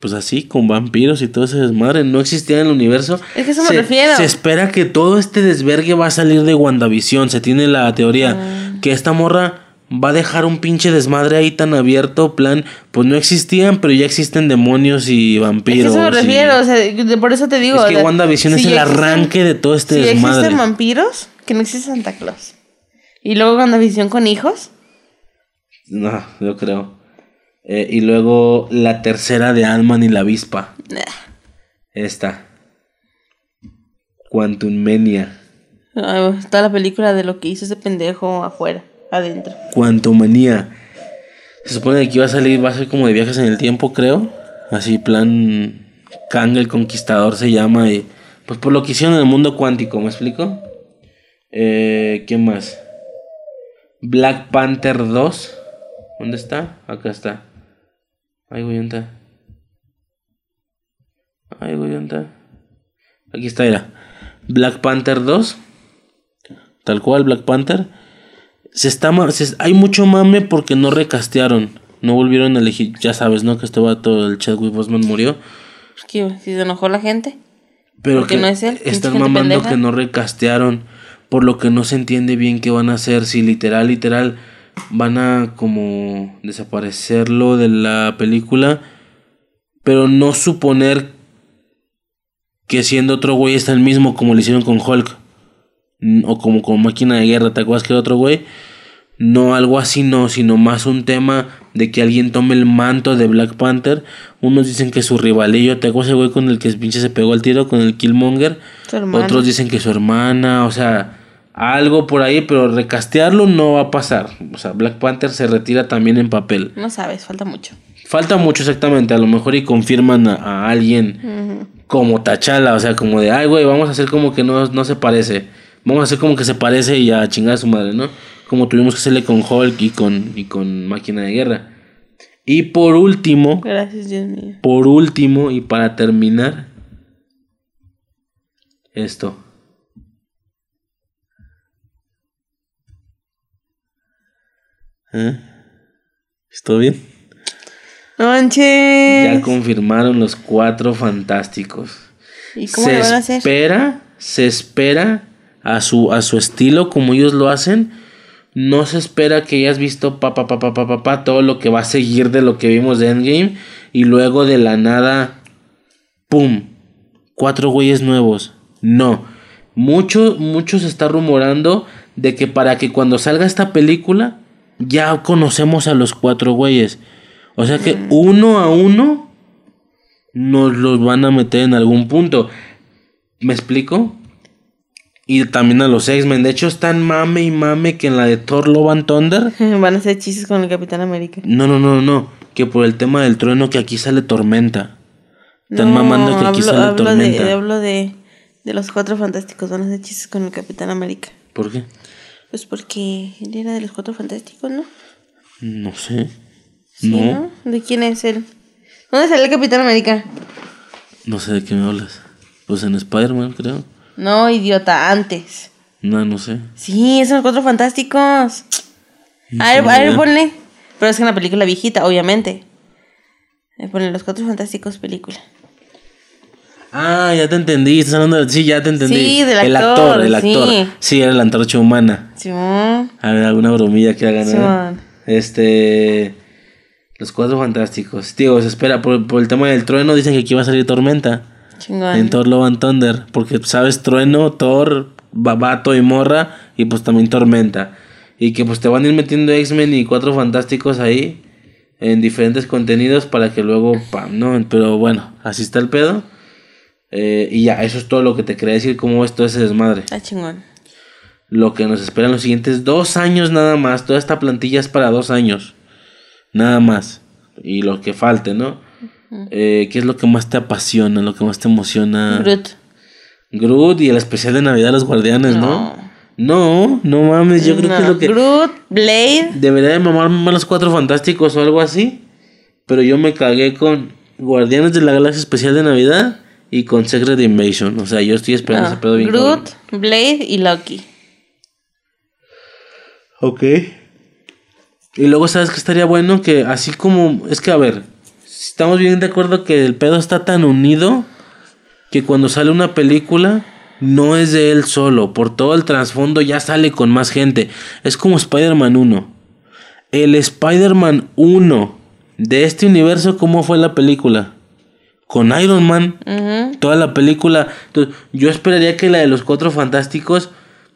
Pues así, con vampiros y todo ese desmadre. No existía en el universo. Es que eso me refiero. Se espera que todo este desvergue va a salir de WandaVision. Se tiene la teoría ah. que esta morra va a dejar un pinche desmadre ahí tan abierto, plan, pues no existían, pero ya existen demonios y vampiros. Es eso me refiero, o sea, por eso te digo. Es que WandaVision es el arranque de todo este si desmadre. existen vampiros, que no existe Santa Claus. Y luego WandaVision con hijos. No, yo creo. Eh, y luego la tercera de Alman y la avispa. Esta. Quantum Mania. está la película de lo que hizo ese pendejo afuera adentro. Manía. Se supone que aquí va a salir, va a ser como de viajes en el tiempo, creo. Así, plan Kang el Conquistador se llama. Y, pues por lo que hicieron en el mundo cuántico, ¿me explico? Eh, ¿Qué más? Black Panther 2. ¿Dónde está? Acá está. Ay, güey, ¿dónde está? Ay, güey, ¿dónde está? Aquí está, era. Black Panther 2. Tal cual, Black Panther se está hay mucho mame porque no recastearon. No volvieron a elegir, ya sabes, ¿no? Que este vato, el Chadwick Boseman murió. ¿Qué? ¿Si se enojó la gente? Pero que no es él. Están mamando que no recastearon. Por lo que no se entiende bien qué van a hacer. Si literal, literal, van a como desaparecerlo de la película. Pero no suponer que siendo otro güey está el mismo como lo hicieron con Hulk. O como con Máquina de Guerra, ¿te acuerdas que otro güey? No, algo así no, sino más un tema de que alguien tome el manto de Black Panther. Unos dicen que su rivalillo, ¿te acuerdas ese güey con el que pinche se pegó el tiro, con el Killmonger? Otros dicen que su hermana, o sea, algo por ahí, pero recastearlo no va a pasar. O sea, Black Panther se retira también en papel. No sabes, falta mucho. Falta mucho exactamente, a lo mejor y confirman a, a alguien como Tachala, o sea, como de, ay, güey, vamos a hacer como que no, no se parece. Vamos a hacer como que se parece y a chingar a su madre, ¿no? Como tuvimos que hacerle con Hulk y con, y con Máquina de Guerra. Y por último, Gracias, Dios mío. por último y para terminar, esto. ¿Eh? ¿Esto bien? No Ya manches. confirmaron los cuatro fantásticos. ¿Y cómo se lo van a hacer? espera, se espera a su, a su estilo como ellos lo hacen. No se espera que hayas visto pa, pa, pa, pa, pa, todo lo que va a seguir de lo que vimos de Endgame. Y luego de la nada, ¡pum! Cuatro güeyes nuevos. No. Mucho, mucho se está rumorando de que para que cuando salga esta película ya conocemos a los cuatro güeyes. O sea que uno a uno nos los van a meter en algún punto. ¿Me explico? Y también a los X-Men. De hecho, están mame y mame que en la de Thor Love and Thunder. (laughs) Van a hacer chistes con el Capitán América. No, no, no, no. Que por el tema del trueno que aquí sale tormenta. Están No, mamando que aquí hablo, sale hablo tormenta. De, hablo de, de los cuatro fantásticos. Van a hacer chistes con el Capitán América. ¿Por qué? Pues porque él era de los cuatro fantásticos, ¿no? No sé. Sí, no, ¿De quién es él? ¿Dónde sale el Capitán América? no sé de qué me hablas. Pues en Spider-Man, creo. No, idiota, antes. No, no sé. Sí, son los cuatro fantásticos. No A ver, a ver, ponle. Pero es que una película viejita, obviamente. Eh, Ponle los cuatro fantásticos película. Ah, ya te entendí. Estás hablando de... Sí, ya te entendí. Sí, del El actor, actor, el actor. sí. Sí, era la antorcha humana. Simón. A ver, alguna bromilla que hagan. Simón. Este. Los cuatro fantásticos. Tío, se espera. Por, por el tema del trueno, dicen que aquí va a salir tormenta. Chingón. En Thor Love and Thunder. Porque, ¿sabes? Trueno, Thor, Babato y Morra. Y pues también Tormenta. Y que pues te van a ir metiendo X-Men y cuatro fantásticos ahí. En diferentes contenidos para que luego. Pam, no, pero bueno, así está el pedo. Eh, y ya, eso es todo lo que te quería decir. ¿Cómo es todo ese desmadre? Está chingón. Lo que nos espera en los siguientes dos años nada más. Toda esta plantilla es para dos años. Nada más. Y lo que falte, ¿no? Eh, ¿Qué es lo que más te apasiona? Lo que más te emociona? Groot. Groot y el especial de Navidad de los Guardianes, ¿no? No, no mames, yo creo que es lo que... Groot, Blade. Debería de mamarme más los cuatro fantásticos o algo así. Pero yo me cagué con Guardianes de la Galaxia Especial de Navidad y con Secret Invasion. O sea, yo estoy esperando Ah, ese pedo bien Groot, cabrón. Blade y Loki. Ok. Y luego, ¿sabes que estaría bueno? Que así como... Es que, a ver, estamos bien de acuerdo que el pedo está tan unido que cuando sale una película no es de él solo. Por todo el trasfondo ya sale con más gente. Es como Spider-Man 1. El Spider-Man 1 de este universo, ¿cómo fue la película? Con Iron Man. Toda la película. Entonces, yo esperaría que la de los cuatro fantásticos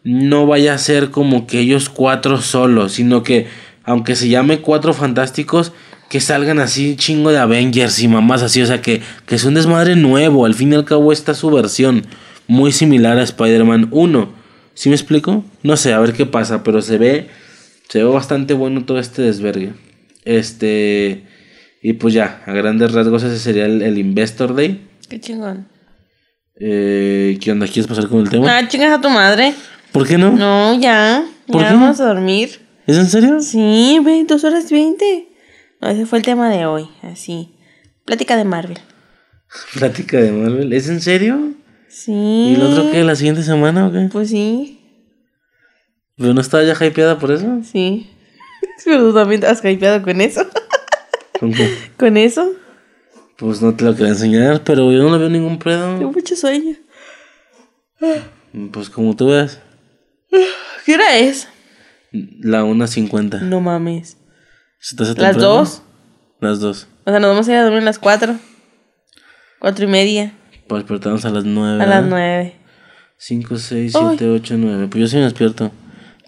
no vaya a ser como que ellos cuatro solos, sino que, aunque se llame cuatro fantásticos, que salgan así chingo de Avengers y mamás así, o sea, que, que es un desmadre nuevo. Al fin y al cabo, esta es su versión, muy similar a Spider-Man 1. ¿Sí me explico? No sé, a ver qué pasa, pero se ve, se ve bastante bueno todo este desvergue. Este. Y pues ya, a grandes rasgos ese sería el, el Investor Day. Qué chingón. Eh, ¿Qué onda? ¿Quieres pasar con el tema? Ah, chingas a tu madre. ¿Por qué no? No, ya. ¿Por ya qué? vamos a dormir. ¿Es en serio? Sí, ve, dos horas veinte. No, ese fue el tema de hoy, así. Plática de Marvel. (laughs) Plática de Marvel. ¿Es en serio? Sí. ¿Y el otro qué? ¿La siguiente semana o qué? Pues sí, ¿Pero no estaba ya hypeada por eso? sí. (laughs) Pero tú también te has hypeado con eso. (laughs) ¿Con qué? ¿Con eso? Pues no te lo quería enseñar, pero yo no le veo ningún Tengo pedo. mucho sueño. Pues como tú veas, ¿Qué hora es? la 1.50. No mames. ¿Se te hace ¿Las temprano? dos? Las dos. O sea, nos vamos a ir a dormir a las cuatro. Cuatro y media. Para despertarnos a las 9. A las 9. 5, 6, 7, 8, 9. Pues yo sí me despierto.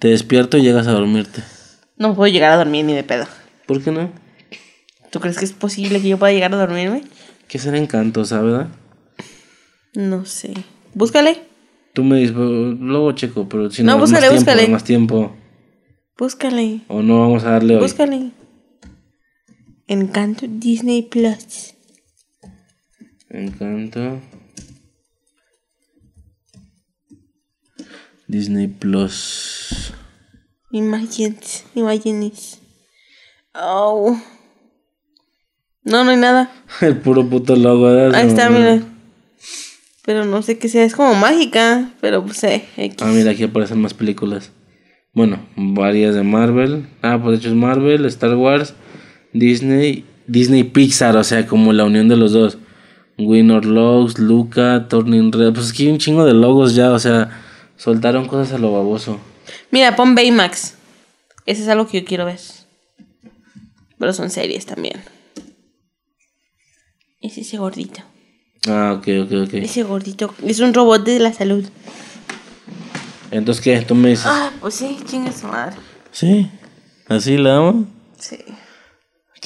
Te despierto y llegas a dormirte. No puedo llegar a dormir ni de pedo. ¿Por qué no? ¿Tú crees que es posible que yo pueda llegar a dormirme? Que será encanto, ¿sabes? No sé. Búscale. Tú me dices, luego checo, pero si no, no búscale, más búscale. Tiempo, más tiempo. Búscale. O no vamos a darle hoy. Búscale. Encanto Disney Plus. Encanto. Disney Plus. Imagines, imagines. Oh. No, no hay nada. (laughs) El puro puto logo. ¿verdad? Ahí está, mira. Pero no sé qué sea, es como mágica, pero pues sé. Ah, mira, aquí aparecen más películas. Bueno, varias de Marvel. Ah, pues de hecho es Marvel, Star Wars, Disney, Disney Pixar, o sea, como la unión de los dos. Winner Logs, Luca, Turning Red. Pues aquí hay un chingo de logos ya, o sea, soltaron cosas a lo baboso. Mira, pon Baymax. Ese es algo que yo quiero ver. Pero son series también. Es ese gordito. Ah, ok, ok, ok. Ese gordito. Es un robot de la salud. Entonces, ¿qué? ¿Tú me dices? Ah, pues sí, chinga su madre. Sí, así la amo. Sí.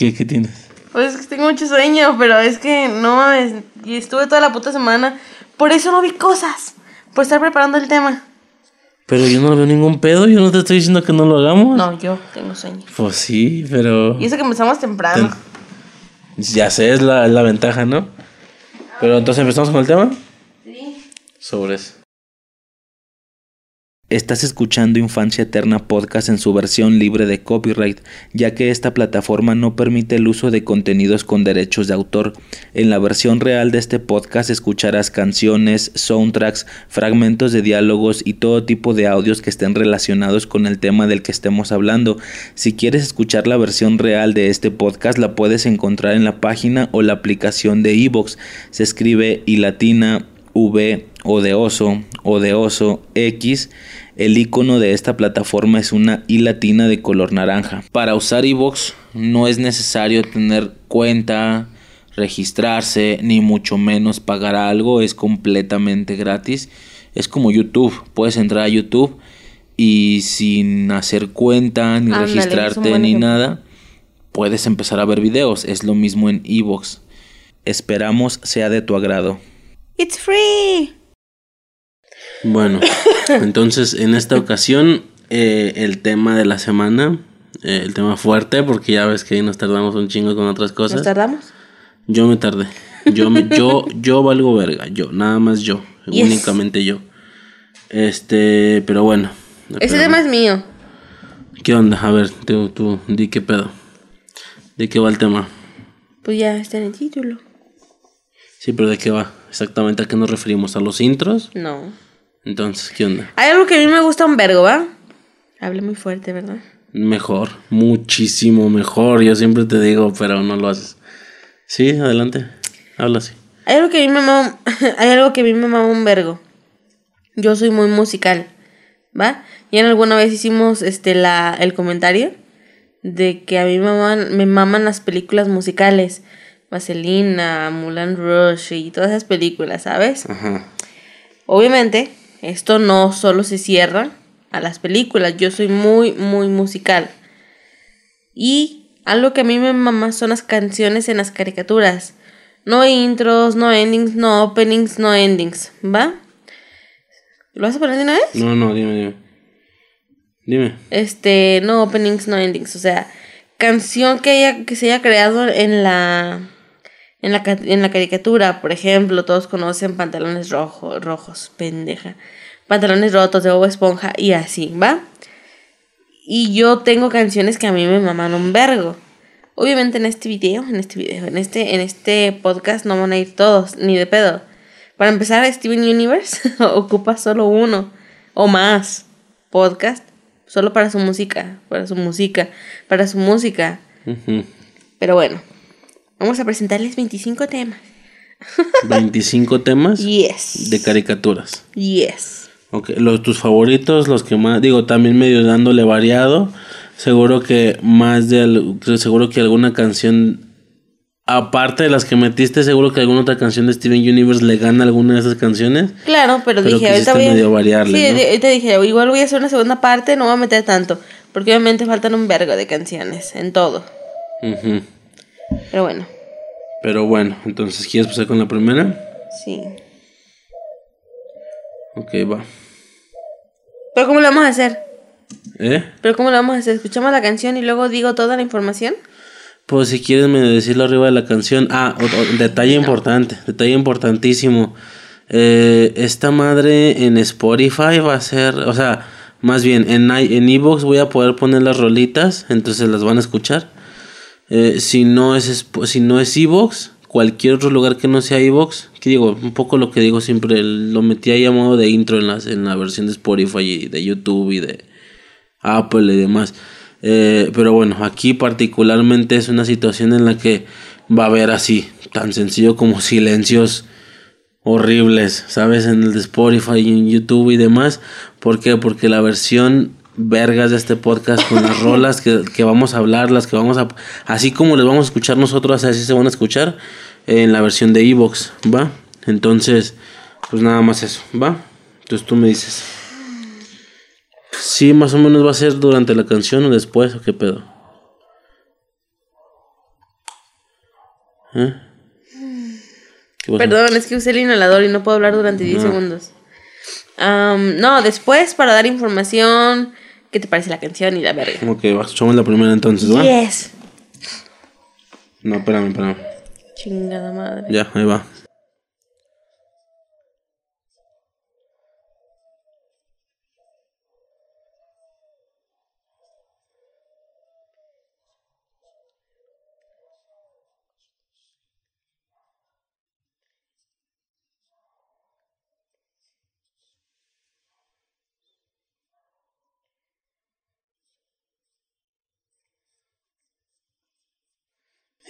¿Qué, qué tienes? Pues es que tengo mucho sueño, pero es que no mames. Y estuve toda la puta semana. Por eso no vi cosas. Por estar preparando el tema. Pero yo no veo ningún pedo, yo no te estoy diciendo que no lo hagamos. No, yo tengo sueño. Pues sí, pero. Y eso que empezamos temprano. Ya sé, es la, es la ventaja, ¿no? Pero entonces empezamos con el tema. Sí. Sobre eso. Estás escuchando Infancia Eterna Podcast en su versión libre de copyright, ya que esta plataforma no permite el uso de contenidos con derechos de autor. En la versión real de este podcast escucharás canciones, soundtracks, fragmentos de diálogos y todo tipo de audios que estén relacionados con el tema del que estemos hablando. Si quieres escuchar la versión real de este podcast, la puedes encontrar en la página o la aplicación de iVoox. Se escribe y latina V o de oso o de oso X. El icono de esta plataforma es una I latina de color naranja. Para usar iVoox no es necesario tener cuenta, registrarse, ni mucho menos pagar algo, es completamente gratis. Es como YouTube, puedes entrar a YouTube y sin hacer cuenta, ni Ándale, registrarte, ni nada, puedes empezar a ver videos. Es lo mismo en iVoox. Esperamos sea de tu agrado. It's free. Bueno, (laughs) entonces en esta ocasión eh, el tema de la semana, eh, el tema fuerte, porque ya ves que ahí nos tardamos un chingo con otras ¿Nos cosas. tardamos? Yo me tardé. Yo, me, yo, (laughs) yo valgo verga, yo, nada más yo, Yes. únicamente yo. Este, pero bueno. Ese tema es mío. ¿Qué onda? A ver, tú, tú, di qué pedo. ¿De qué va el tema? Pues ya está en el título. Sí, pero ¿de qué va? Exactamente a qué nos referimos, a los intros. No. Entonces, ¿qué onda? Hay algo que a mí me gusta un vergo, ¿va? Hablé muy fuerte, ¿verdad? Mejor, muchísimo mejor. Yo siempre te digo, pero no lo haces. Sí, adelante. Habla así. Hay algo que a mí me mama, (laughs) hay algo que a mí me mama un vergo. Yo soy muy musical, ¿va? Y en alguna vez hicimos este la el comentario de que a mí me maman, me maman las películas musicales. Vaselina, Mulan Rush y todas esas películas, ¿sabes? Ajá. Obviamente, esto no solo se cierra a las películas. Yo soy muy, muy musical. Y algo que a mí me mama son las canciones en las caricaturas. No intros, no endings, no openings, no endings. ¿Va? ¿Lo vas a poner de una vez? No, no, dime, dime. Dime. Este, no openings, no endings. O sea, canción que, haya, que se haya creado en la, en la, en la caricatura. Por ejemplo, todos conocen pantalones rojo, rojos, pendeja. Pantalones rotos de Bob Esponja y así, ¿va? Y yo tengo canciones que a mí me maman un vergo. Obviamente en este video, en este video, en este, en este podcast no van a ir todos, ni de pedo. Para empezar, Steven Universe (laughs) ocupa solo uno o más podcast solo para su música, para su música, para su música. Pero bueno, vamos a presentarles 25 temas. 25 temas Yes. de caricaturas. Yes. Ok, los, tus favoritos, los que más, digo, también medio dándole variado. Seguro que más de, seguro que alguna canción aparte de las que metiste, seguro que alguna otra canción de Steven Universe le gana alguna de esas canciones. Claro, pero, dije, ahorita voy a... sí, ahorita dije, igual voy a hacer una segunda parte, no voy a meter tanto, porque obviamente faltan un vergo de canciones en todo. Pero bueno. Pero bueno, entonces, ¿quieres pasar con la primera? Sí. Ok, va. ¿Pero cómo lo vamos a hacer? ¿Eh? ¿Pero cómo lo vamos a hacer? ¿Escuchamos la canción y luego digo toda la información? Pues si quieres me decirlo arriba de la canción. Ah, detalle importante, detalle importantísimo. Eh, esta madre en Spotify va a ser, o sea, más bien en en Evox voy a poder poner las rolitas, entonces las van a escuchar. Eh, si no es si no es Evox, cualquier otro lugar que no sea Evox, que digo, un poco lo que digo siempre, lo metí ahí a modo de intro en, las, en la versión de Spotify y de YouTube y de Apple y demás. Eh, pero bueno, aquí particularmente es una situación en la que va a haber así, tan sencillo como silencios horribles, ¿sabes? En el de Spotify y en YouTube y demás. ¿Por qué? Porque la versión vergas de este podcast con las (laughs) rolas que, que, vamos a hablar, las que vamos a... Así como les vamos a escuchar nosotros, así se van a escuchar en la versión de Evox, ¿va? Entonces, pues nada más eso, ¿va? Entonces tú me dices. Sí, más o menos va a ser durante la canción o después, o qué pedo. ¿Eh? Perdón, es que usé el inhalador y no puedo hablar durante 10 segundos. no, después para dar información, qué te parece la canción y la verga. Ok, escuchamos la primera entonces, ¿va? Yes. No, espérame, espérame. Chingada madre. Ya, ahí va.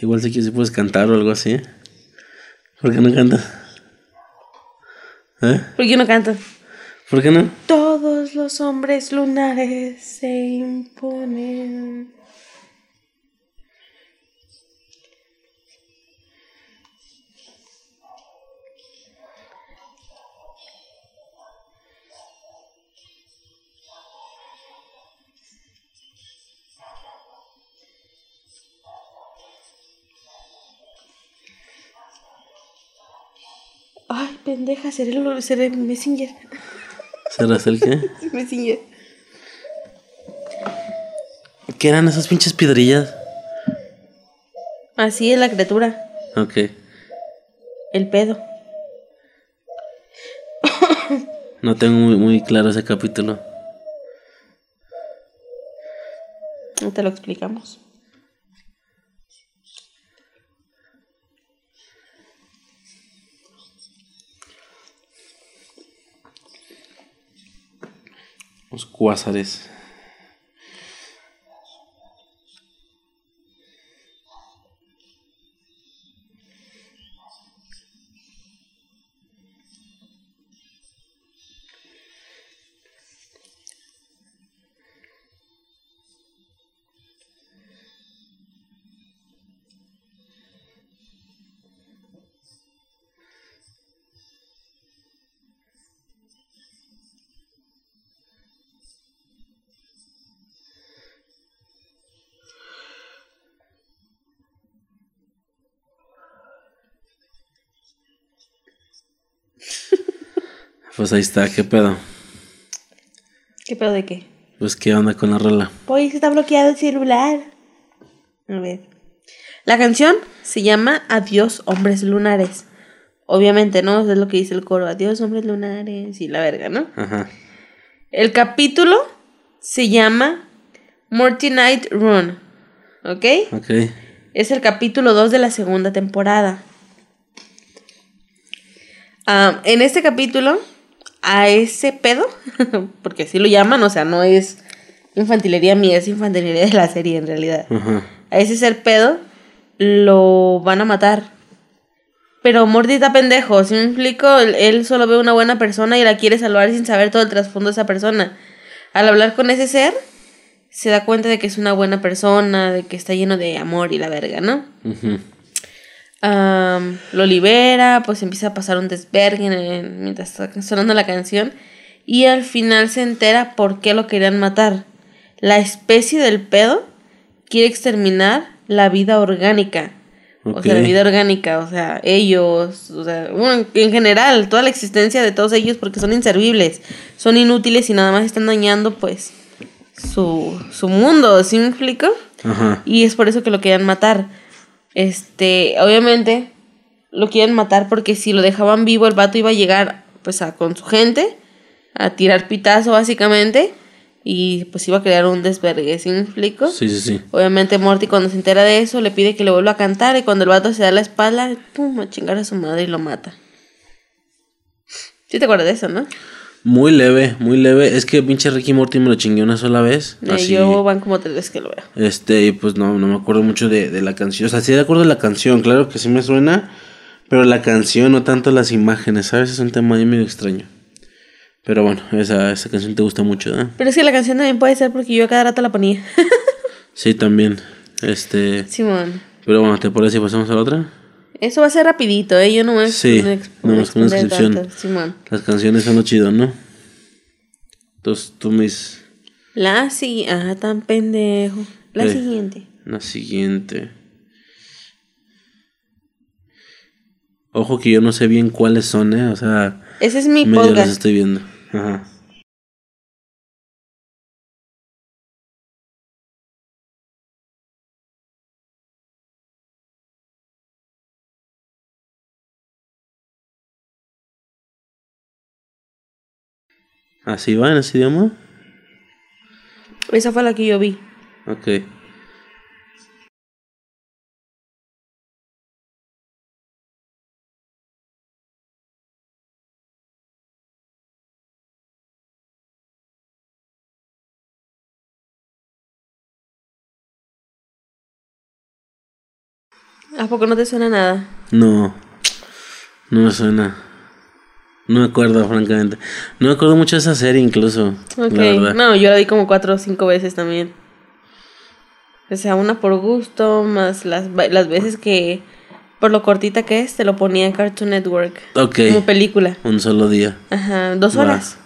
Igual si quieres puedes cantar o algo así. ¿Por qué no cantas? ¿Eh? ¿Por qué no cantas? ¿Por qué no? Todos los hombres lunares se imponen. Pendeja, seré, el, seré Messenger. ¿Serás el qué? (laughs) Messenger. ¿Qué eran esas pinches piedrillas? Así es la criatura. Ok. El pedo. No tengo muy, muy claro ese capítulo. No te lo explicamos. Los cuásares. Pues ahí está, ¿qué pedo? ¿Qué pedo de qué? Pues qué onda con la rola. Pues está bloqueado el celular. A ver. La canción se llama Adiós, hombres lunares. Obviamente, ¿no? es lo que dice el coro. Adiós, hombres lunares. Y la verga, ¿no? Ajá. El capítulo se llama Morty Night Run. ¿Ok? Ok. Es el capítulo 2 de la segunda temporada. Ah, en este capítulo a ese pedo, (laughs) porque así lo llaman, o sea, no es infantilería mía, es infantilería de la serie en realidad. A ese ser pedo lo van a matar. Pero Morty está pendejo, si me explico, él, solo ve una buena persona y la quiere salvar sin saber todo el trasfondo de esa persona. Al hablar con ese ser, se da cuenta de que es una buena persona, de que está lleno de amor y la verga, ¿no? Lo libera, pues empieza a pasar un desvergue mientras está sonando la canción. Y al final se entera por qué lo querían matar. La especie del pedo quiere exterminar la vida orgánica. O sea, la vida orgánica, o sea, ellos, o sea, en general, toda la existencia de todos ellos porque son inservibles, son inútiles y nada más están dañando pues su, su mundo, ¿sí me explico? Ajá. Y es por eso que lo querían matar. Este, obviamente lo quieren matar porque si lo dejaban vivo el vato iba a llegar pues a, con su gente a tirar pitazo básicamente y pues iba a crear un desvergue, ¿sí me explico? Sí, sí, sí. Obviamente Morty cuando se entera de eso le pide que le vuelva a cantar y cuando el vato se da la espalda, pum, a chingar a su madre y lo mata. ¿Sí te acuerdas de eso, no? Muy leve, muy leve. Es que pinche Ricky Morty me lo chingué una sola vez. Eh, yo van como tres veces que lo veo. Este, y pues no, no me acuerdo mucho de, de la canción. O sea, sí de acuerdo de la canción, claro que sí me suena. Pero la canción, no tanto las imágenes, ¿sabes? Es un tema ahí medio extraño. Pero bueno, esa, esa canción te gusta mucho, ¿eh? Pero es que la canción también puede ser porque yo a cada rato la ponía. (laughs) sí, también. Este. Simón. Pero bueno, ¿te parece si pasamos a la otra? Eso va a ser rapidito, ¿eh? Yo no voy a Sí, no más con una descripción. Las canciones son lo chido, ¿no? Entonces tú mis... La siguiente... Ah, tan pendejo. La siguiente. La siguiente. Ojo que yo no sé bien cuáles son, ¿eh? O sea... Ese es mi medio podcast. estoy viendo. Ajá. ¿Así va en ese idioma? Esa fue la que yo vi. Ok. ¿A poco no te suena nada? No, no me suena. No me acuerdo, francamente. No me acuerdo mucho de esa serie, incluso. No, yo la vi como cuatro o cinco veces también. O sea, una por gusto, más las, las veces que, por lo cortita que es, te lo ponía en Cartoon Network. Ok. Como película. Un solo día. Ajá, dos horas.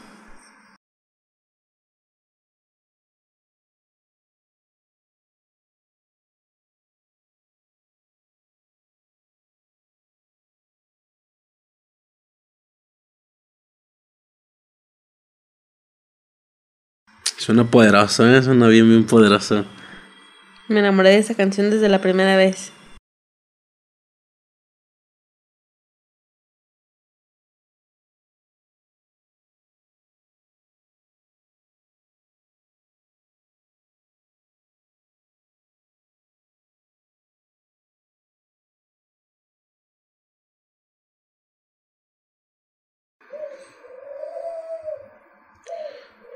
Suena poderoso, ¿eh? Suena bien, bien poderoso. Me enamoré de esa canción desde la primera vez.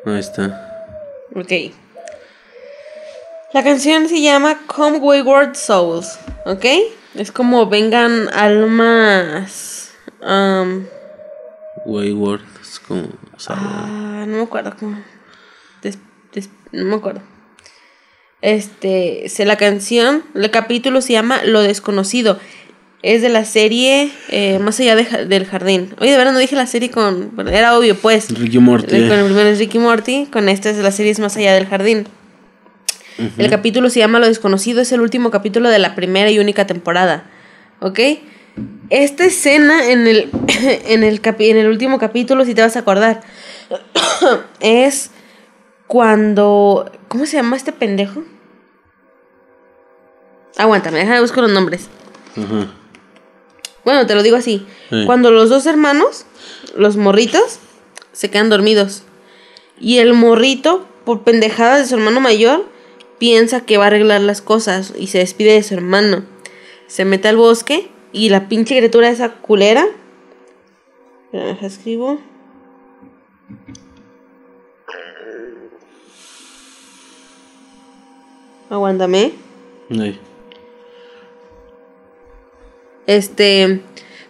Ahí está. Ok. La canción se llama Come Wayward Souls, ¿ok? Es como vengan almas... Um, Wayward, es como... ah, no me acuerdo cómo... no me acuerdo. Este, se la canción, el capítulo se llama Lo desconocido. Es de la serie eh, Más allá del jardín. Oye, de verdad no dije la serie con. Bueno, era obvio, pues. Ricky Morty. Con el primero es Ricky Morty. Con esta es de la serie Más allá del jardín. El capítulo se llama Lo desconocido. Es el último capítulo de la primera y única temporada. ¿Ok? Esta escena en el, (coughs) en el, en el último capítulo, si te vas a acordar, (coughs) es cuando. ¿Cómo se llama este pendejo? Aguántame, déjame buscar los nombres. Ajá. Bueno, te lo digo así. Cuando los dos hermanos, los morritos, se quedan dormidos. Y el morrito, por pendejadas de su hermano mayor, piensa que va a arreglar las cosas y se despide de su hermano. Se mete al bosque y la pinche criatura de esa culera. Deja escribo. Aguántame este,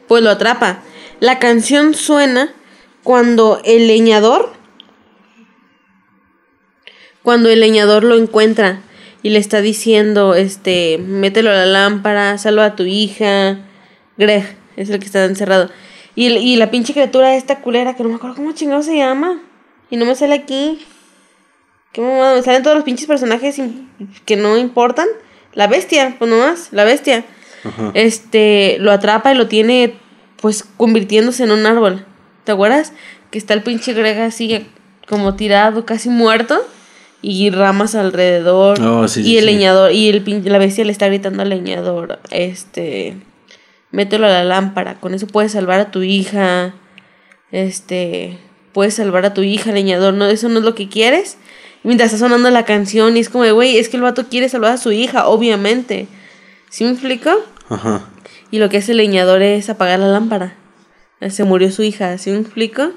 pues lo atrapa. La canción suena cuando el leñador, cuando el leñador lo encuentra y le está diciendo, este, mételo a la lámpara, salva a tu hija, Greg es el que está encerrado. Y, y la pinche criatura esta culera, que no me acuerdo cómo chingado se llama. Y no me sale aquí. ¿Qué mamada? Me salen todos los pinches personajes que no importan. La bestia, pues nomás, la bestia. Este, lo atrapa y lo tiene, pues, convirtiéndose en un árbol. ¿Te acuerdas? Que está el pinche Greg así, como tirado, casi muerto. Y ramas alrededor. Oh, sí, y sí, el sí. leñador, y el la bestia le está gritando al leñador, este, mételo a la lámpara, con eso puedes salvar a tu hija, este, puedes salvar a tu hija, leñador, no, eso no es lo que quieres. Y mientras está sonando la canción, y es como de, güey, es que el vato quiere salvar a su hija, obviamente. ¿Sí me explico? Ajá. Y lo que hace el leñador es apagar la lámpara. Se murió su hija, ¿sí me explico?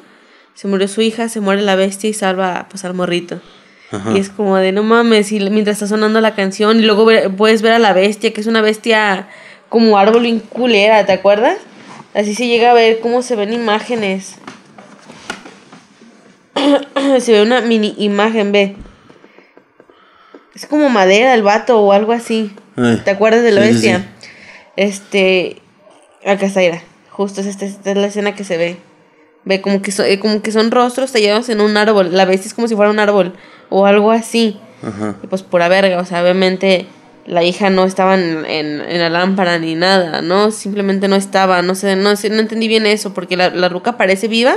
Se murió su hija, se muere la bestia y salva pues al morrito. Y es como de no mames, y mientras está sonando la canción, y luego puedes ver a la bestia, que es una bestia como árbol bien culera, ¿te acuerdas? Así se llega a ver cómo se ven imágenes. (coughs) se ve una mini imagen, ve. Es como madera el vato o algo así. Ay, ¿Te acuerdas de la sí, bestia? sí. Este. Acá está, mira. Justo es esta, esta es la escena que se ve. Ve como que, so- eh, como que son rostros tallados en un árbol. La bestia es como si fuera un árbol. O algo así. Ajá. Y pues pura verga. O sea, obviamente la hija no estaba en, en, en la lámpara ni nada, ¿no? Simplemente no estaba. No sé, no sé, no entendí bien eso. Porque la, la ruca parece viva.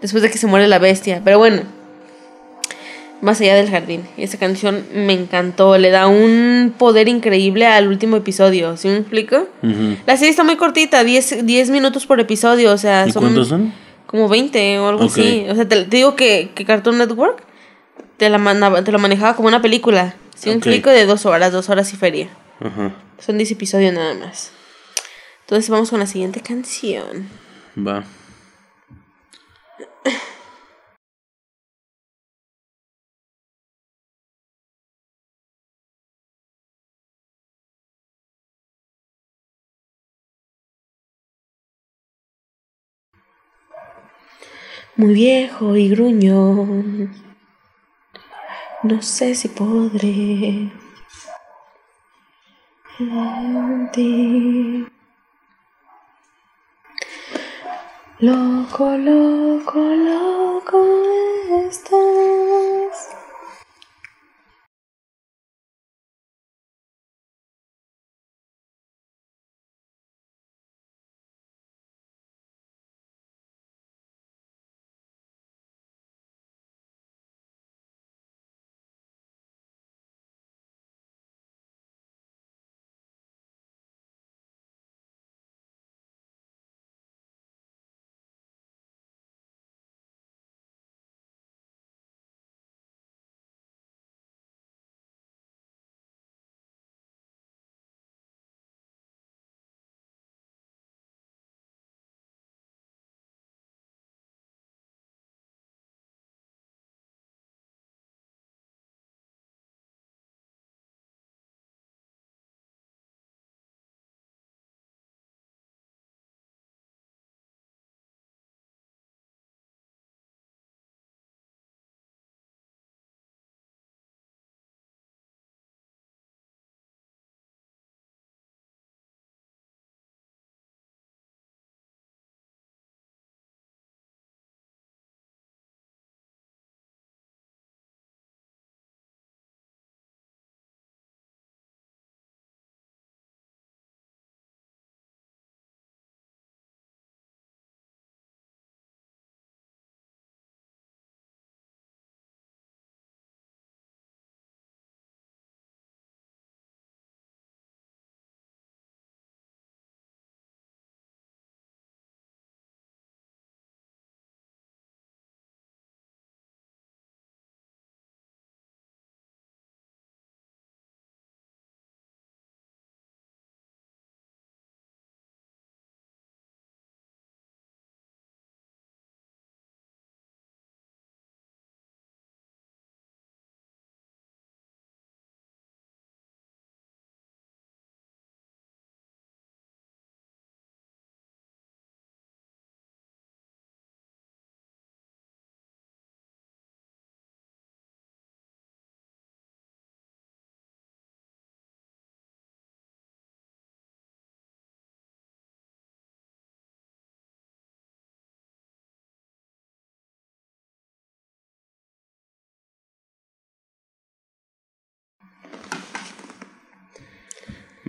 Después de que se muere la bestia. Pero bueno. Más allá del jardín. Esa canción me encantó. Le da un poder increíble al último episodio. ¿Sí me explico? La serie está muy cortita, 10, 10 minutos por episodio, o sea, ¿Y son cuántos son? como 20 o algo así. O sea, te, te digo que, que Cartoon Network te, la te lo manejaba como una película. ¿Sí me Ok. explico? De dos horas, dos horas y feria. Son 10 episodios nada más. Entonces vamos con la siguiente canción. Va. Muy viejo y gruñón. No sé si podré. en ti. Loco, loco, loco estás.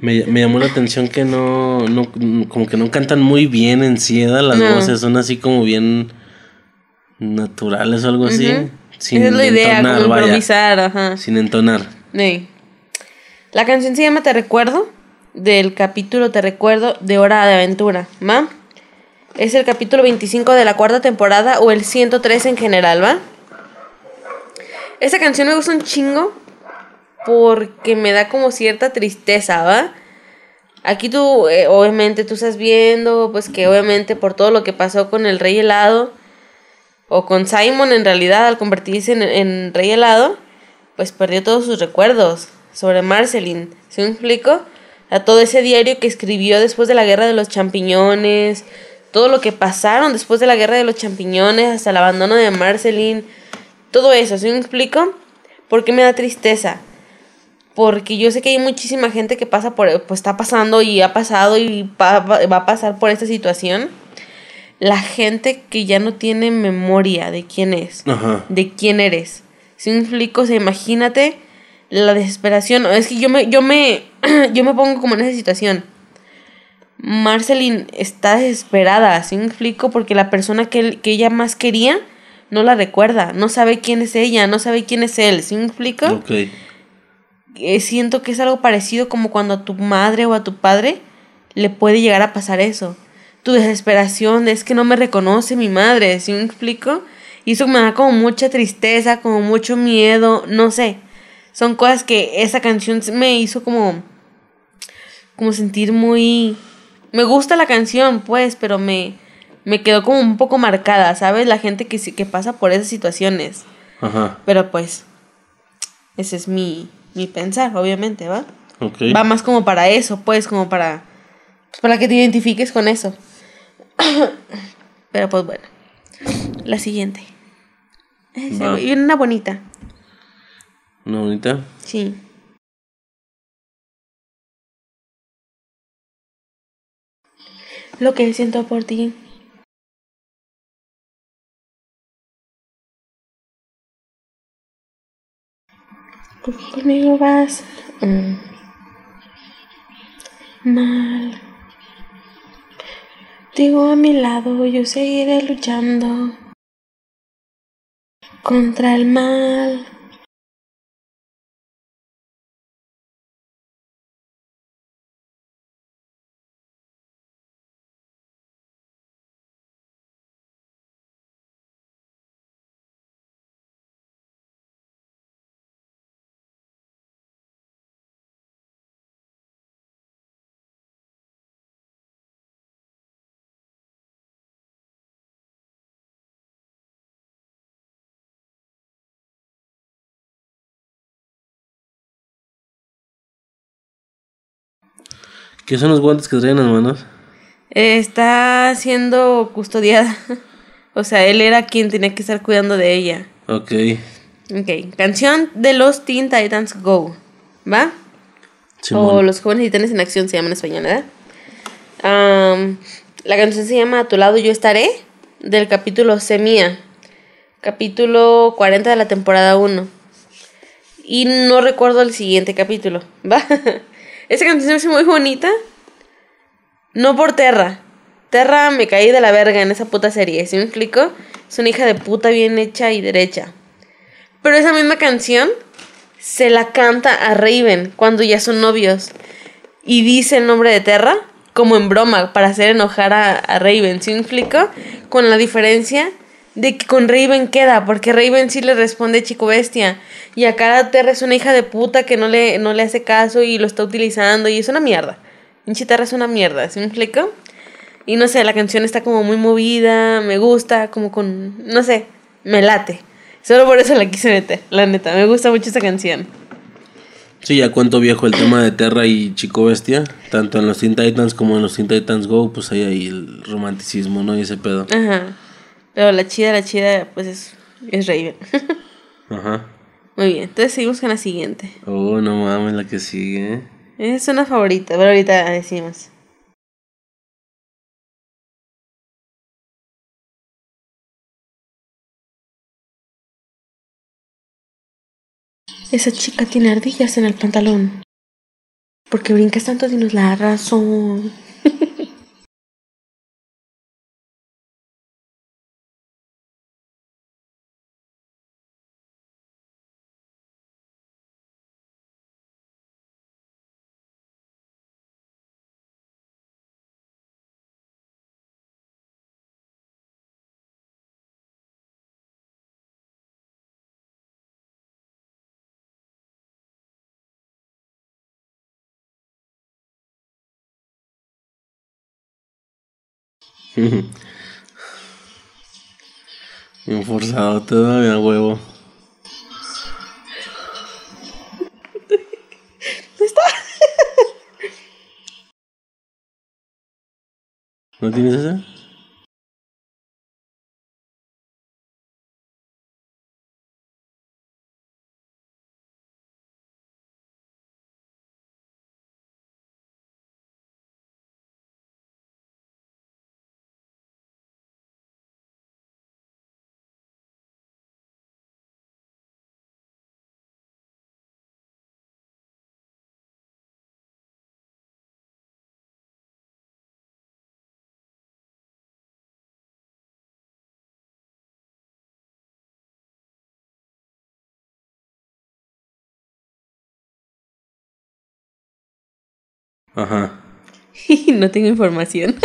Me, me llamó la atención que no, no, como que no cantan muy bien en Cieda, las No. voces son así como bien naturales o algo así. Sin Esa es la idea, entonar, como vaya, improvisar, ajá. sin entonar. Sí. La canción se llama Te Recuerdo, del capítulo Te Recuerdo de Hora de Aventura, ¿va? Es el capítulo 25 de la cuarta temporada o el 103 en general, ¿va? Esta canción me gusta un chingo porque me da como cierta tristeza, ¿va? Aquí tú, eh, obviamente, tú estás viendo, pues que obviamente por todo lo que pasó con el Rey Helado, o con Simon en realidad al convertirse en, Rey Helado, pues perdió todos sus recuerdos sobre Marceline. ¿Sí me explico? A todo ese diario que escribió después de la guerra de los champiñones, todo lo que pasaron después de la guerra de los champiñones, hasta el abandono de Marceline, todo eso, ¿sí me explico? ¿Por qué me da tristeza? Porque yo sé que hay muchísima gente que pasa por, pues está pasando y ha pasado y va, va- a pasar por esta situación. La gente que ya no tiene memoria de quién es Ajá. de quién eres. Si me explico, o sea, imagínate la desesperación. Es que yo me, yo me, (clears throat) yo me pongo como en esa situación. Marceline está desesperada, ¿sí me explico? Porque la persona que, él- que ella más quería no la recuerda, no sabe quién es ella, no sabe quién es él, ¿sí me explico? Ok. Eh, siento que es algo parecido como cuando a tu madre o a tu padre le puede llegar a pasar eso. Tu desesperación de es que no me reconoce mi madre, ¿sí me explico? Y eso me da como mucha tristeza, como mucho miedo, no sé. Son cosas que esa canción me hizo como como sentir muy me gusta la canción, pues, pero me me quedó como un poco marcada, ¿sabes? La gente que que pasa por esas situaciones. Ajá. Pero pues, ese es mi, mi pensar, obviamente, ¿va? Va más como para eso, pues, como para, pues, para que te identifiques con eso. (coughs) Pero pues bueno, la siguiente. Esa. Y una bonita, Una bonita. sí. Lo que siento por ti. Conmigo vas mm, mal. Digo a mi lado, yo seguiré luchando contra el mal. ¿Qué son los guantes que traen las manos? Eh, Está siendo custodiada. (laughs) O sea, él era quien tenía que estar cuidando de ella. Ok. Ok, canción de los Teen Titans Go. ¿Va? O Simón. Los jóvenes titanes en acción se llama en español, ¿verdad? La canción se llama A tu lado yo estaré, del capítulo Semía, capítulo 40 de la temporada 1. Y no recuerdo el siguiente capítulo, (laughs) ¿va? Esa canción se me hace muy bonita. No por Terra. Terra me caí de la verga en esa puta serie, ¿sí me explico? Es una hija de puta bien hecha y derecha. Pero esa misma canción se la canta a Raven cuando ya son novios. Y dice el nombre de Terra como en broma para hacer enojar a, a Raven. ¿Sí me explico? Con la diferencia de que con Raven queda, porque Raven sí le responde chico bestia. Y acá la Terra es una hija de puta que no le, no le hace caso y lo está utilizando y es una mierda. Pinche Terra es una mierda, ¿sí me explico? Y no sé, la canción está como muy movida, me gusta, como con, no sé, me late. Solo por eso la quise meter, la neta, me gusta mucho esta canción. Sí, ya cuento viejo el tema de Terra y Chico Bestia. Tanto en los Teen Titans como en los Teen Titans Go, pues hay ahí el romanticismo, ¿no? Y ese pedo. Ajá. Pero la chida, la chida, pues es, es Raven. (laughs) Ajá. Muy bien, entonces seguimos con la siguiente. Oh, no mames, la que sigue. Es una favorita, pero ahorita decimos. Esa chica tiene ardillas en el pantalón. Porque brincas tanto, dinos la razón. (laughs) Bien forzado todavía, huevo. está? ¿No tienes esa? Ajá. (laughs) no tengo información.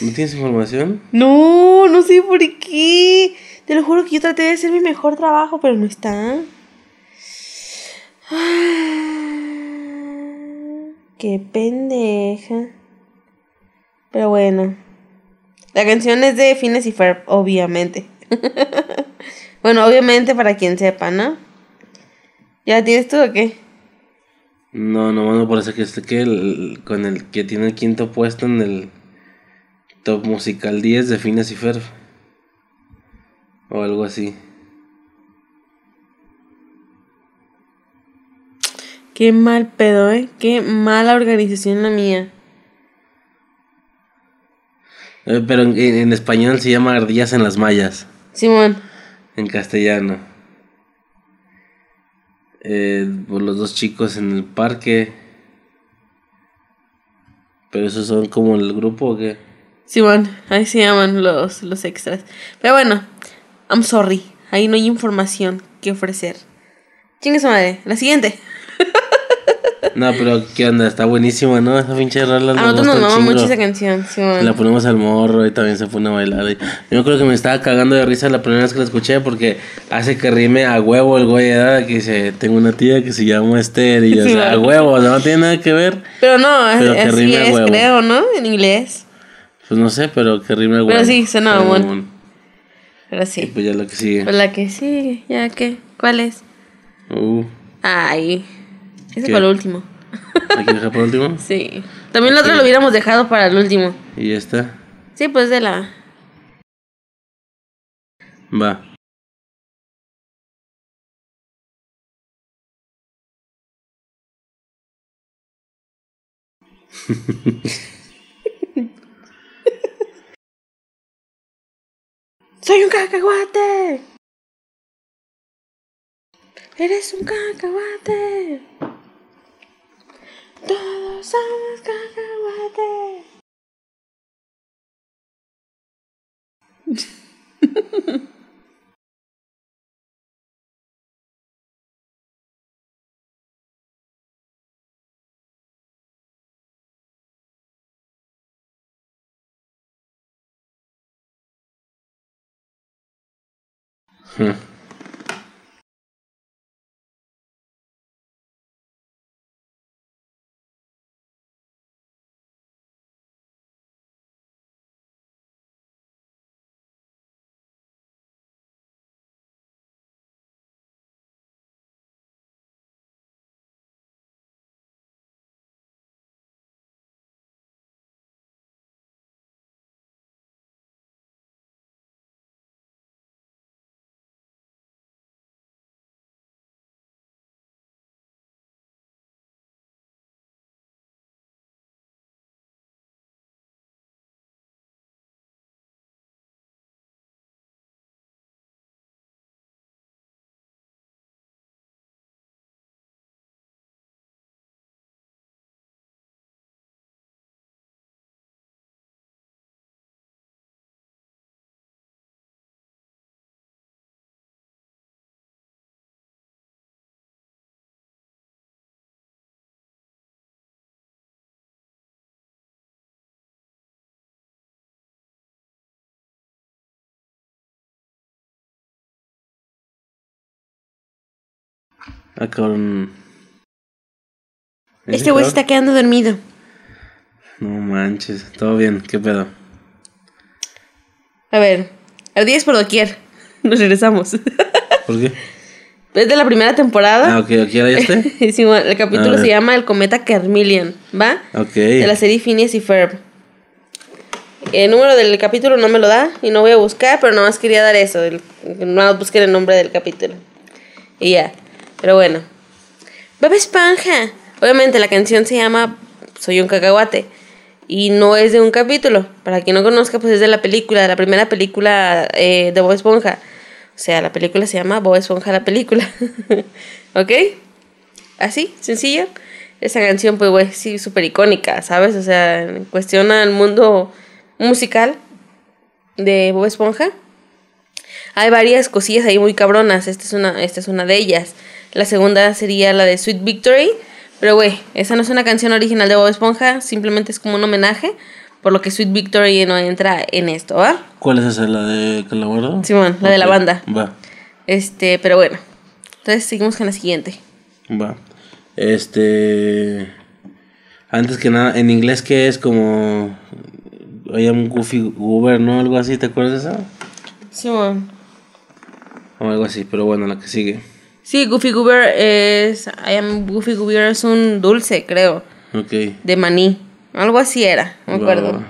¿No tienes información? No, no sé por qué. Te lo juro que yo traté de hacer mi mejor trabajo, pero no está. (sighs) Qué pendeja. Pero bueno. La canción es de Fines y Ferb, obviamente. (laughs) bueno, obviamente para quien sepa, ¿no? ¿Ya tienes tú o qué? No, no, no, parece que este que el, con el que tiene el quinto puesto en el top musical 10 de Fines y Ferb. O algo así. Qué mal pedo, ¿eh? Qué mala organización la mía. Eh, pero en, en, español se llama Ardillas en las Mallas. Simón. En castellano. Eh, por los dos chicos en el parque. Pero esos son como el grupo o qué? Simón, ahí se llaman los, los extras. Pero bueno, I'm sorry. Ahí no hay información que ofrecer. Chingue su madre. La siguiente. No, pero ¿qué onda? Está buenísima, ¿no? Esa pinche rola. A nosotros nos mama mucho esa canción, sí, La ponemos al morro y también se pone a bailar. Yo creo que me estaba cagando de risa la primera vez que la escuché porque hace que rime a huevo el güey de que dice, tengo una tía que se llama Esther y yo, sí, a huevo, no tiene nada que ver. Pero no, pero que así rime es, a huevo. creo, ¿no? En inglés. Pues no sé, pero que rime a huevo. Pero sí, suena bueno. Pero sí. Y pues ya la que sigue. Pues la que sigue, ya qué. ¿Cuál es? Uh. Ay. Ese fue el último. ¿Hay que dejar por último? (laughs) Sí. También el otro lo hubiéramos dejado para el último. ¿Y esta? Sí, pues de la. Va. (laughs) Soy un cacahuate. Eres un cacahuate. Todos somos cacahuate. Hmm. Ah. Este güey se está quedando dormido. No manches, todo bien, ¿qué pedo? A ver, 10 por doquier. (laughs) Nos regresamos. (laughs) ¿Por qué? Es de la primera temporada. Ah, ok, ¿aquí ya (laughs) sí, bueno, el capítulo se llama El cometa Carmilian, ¿va? Ok. De la serie Phineas y Ferb. El número del capítulo no me lo da y no voy a buscar, pero nada más quería dar eso. el- no busqué el nombre del capítulo. Y ya. Pero bueno. Bob Esponja. Obviamente la canción se llama Soy un cacahuate. Y no es de un capítulo. Para quien no conozca, pues es de la película, de la primera película eh, de Bob Esponja. O sea, la película se llama Bob Esponja la película. (laughs) ¿Ok? Así, sencillo. Esa canción, pues, güey, sí, súper icónica, ¿sabes? O sea, cuestiona el mundo musical de Bob Esponja. Hay varias cosillas ahí muy cabronas. Esta es una, esta es una de ellas. La segunda sería la de Sweet Victory. Pero, güey, esa no es una canción original de Bob Esponja. Simplemente es como un homenaje. Por lo que Sweet Victory no entra en esto, ¿va? ¿Cuál es esa? ¿La de Calabardo? Simón, la de la banda. Va, Este, pero bueno. Entonces seguimos con la siguiente. va. Este. Antes que nada, en inglés, ¿qué es? Como. I am Goofy Goober, ¿no? Algo así, ¿te acuerdas de eso? Simón. O algo así, pero bueno, la que sigue. Sí, Goofy Goober es. I am Goofy Goober es un dulce, creo. Ok. De maní. Algo así era, me acuerdo.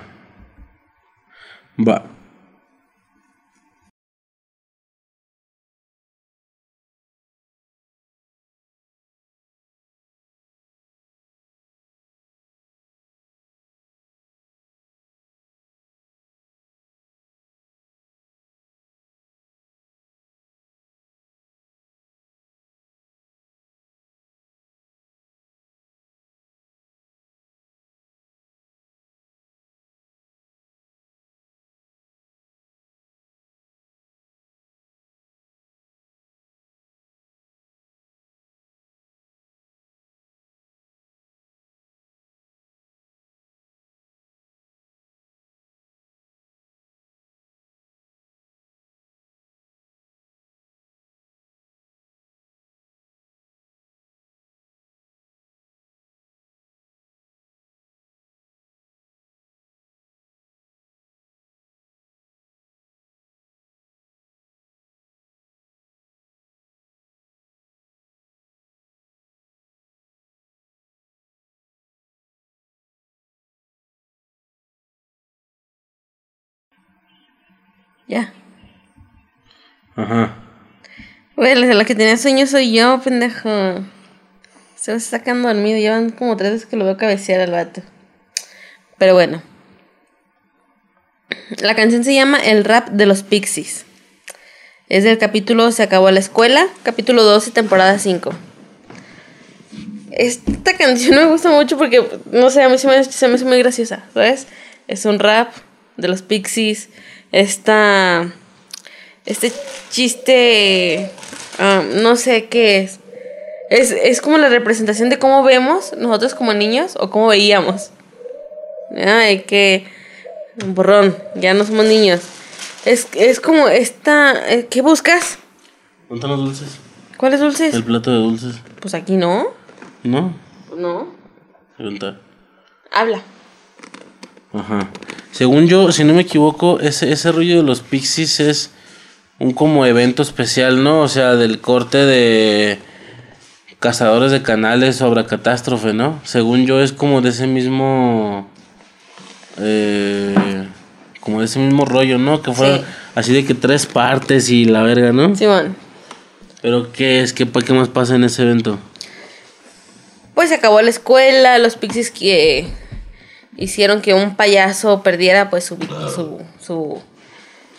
Va. Ya. Ajá. Güey, la que tenía sueño soy yo, pendejo. Se me está sacando dormido. Llevan como tres veces que lo veo cabecear al vato. Pero bueno. La canción se llama El rap de los Pixies. Es del capítulo Se acabó la escuela, capítulo 12, temporada 5. Esta canción me gusta mucho porque, no sé, a mí se me, se me hace muy graciosa, ¿sabes? Es un rap de los Pixies. Esta. Este chiste. ah, no sé qué es. es. Es como la representación de cómo vemos nosotros como niños o cómo veíamos. Ay, que. Borrón, ya no somos niños. Es, es como esta. eh, ¿Qué buscas? ¿Dónde están los dulces? ¿Cuáles dulces? El plato de dulces. Pues aquí no. ¿No? No. Pregunta. Habla. Ajá. Según yo, si no me equivoco, ese, ese rollo de los Pixies es un como evento especial, ¿no? O sea, del corte de Cazadores de Canales sobre Catástrofe, ¿no? Según yo es como de ese mismo... eh, como de ese mismo rollo, ¿no? Que Sí. así de que tres partes y la verga, ¿no? Simón. Pero ¿qué es? ¿Qué, qué más pasa en ese evento? Pues se acabó la escuela, los pixies que hicieron que un payaso perdiera pues su su su,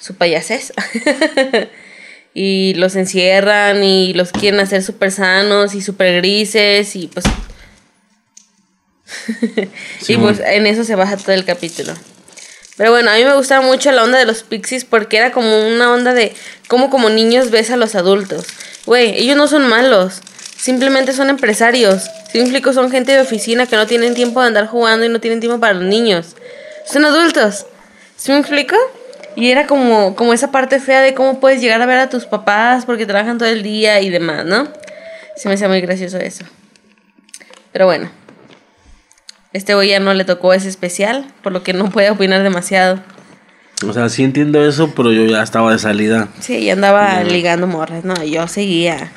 su payasés. (laughs) y los encierran y los quieren hacer súper sanos y súper grises y pues (laughs) y pues en eso se baja todo el capítulo. Pero bueno, a mí me gustaba mucho la onda de los pixies porque era como una onda de cómo como niños ves a los adultos. Güey, ellos no son malos, simplemente son empresarios. Si me explico, son gente de oficina que no tienen tiempo de andar jugando y no tienen tiempo para los niños. Son adultos. ¿Sí me explico? Y era como, como esa parte fea de cómo puedes llegar a ver a tus papás porque trabajan todo el día y demás, ¿no? Se me hace muy gracioso eso. Pero bueno. Este güey ya no le tocó ese especial, por lo que no puede opinar demasiado. O sea, sí entiendo eso, pero yo ya estaba de salida. Sí, ya andaba ligando morras. No, yo seguía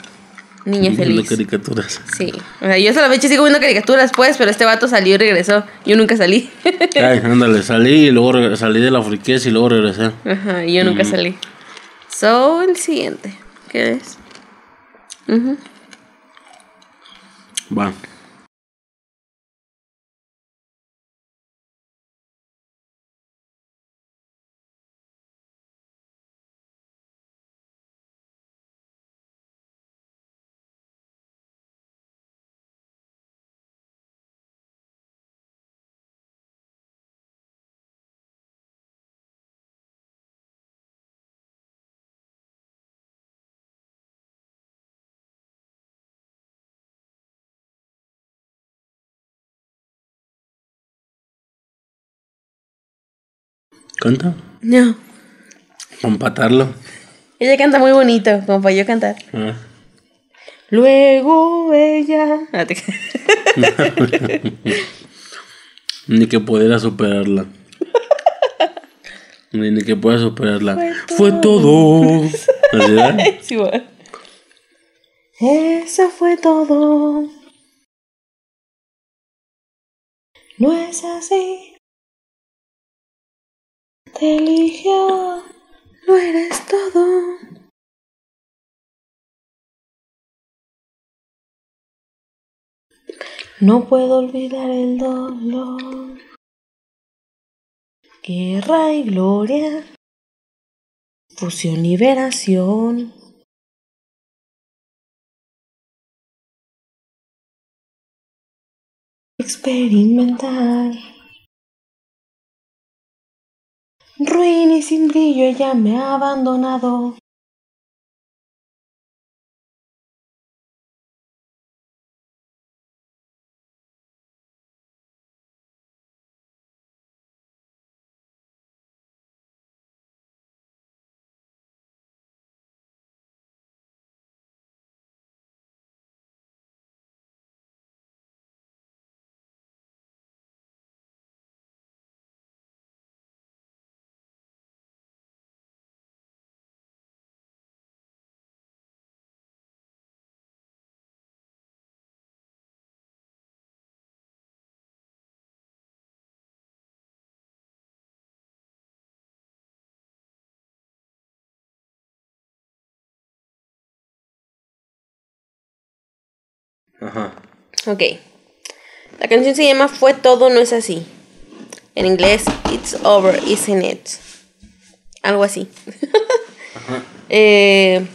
niña Viendo feliz. caricaturas. Sí. O sea, yo hasta la fecha sigo viendo caricaturas, pues, pero este vato salió y regresó. Yo nunca salí. Ay, (laughs) ándale, salí y luego salí de la friquez y luego regresé. Ajá, y yo nunca salí. So, el siguiente. ¿Qué es? Ujú. Va. ¿Canta? No. Para empatarlo. Ella canta muy bonito, como para yo cantar. Ah. Luego ella. Ah, te- (laughs) Ni que pudiera superarla. (laughs) Ni, que pueda superarla. Fue todo. ¿Así era? Sí, bueno. Eso fue todo. No es así. Te eligió. No eres todo. No puedo olvidar el dolor. Guerra y gloria. Fusión y liberación. Experimentar. Ruin y sin brillo ella me ha abandonado. Ajá. Ok. La canción se llama Fue todo, no es así. En inglés, It's over, isn't it? Algo así. (laughs) Eh,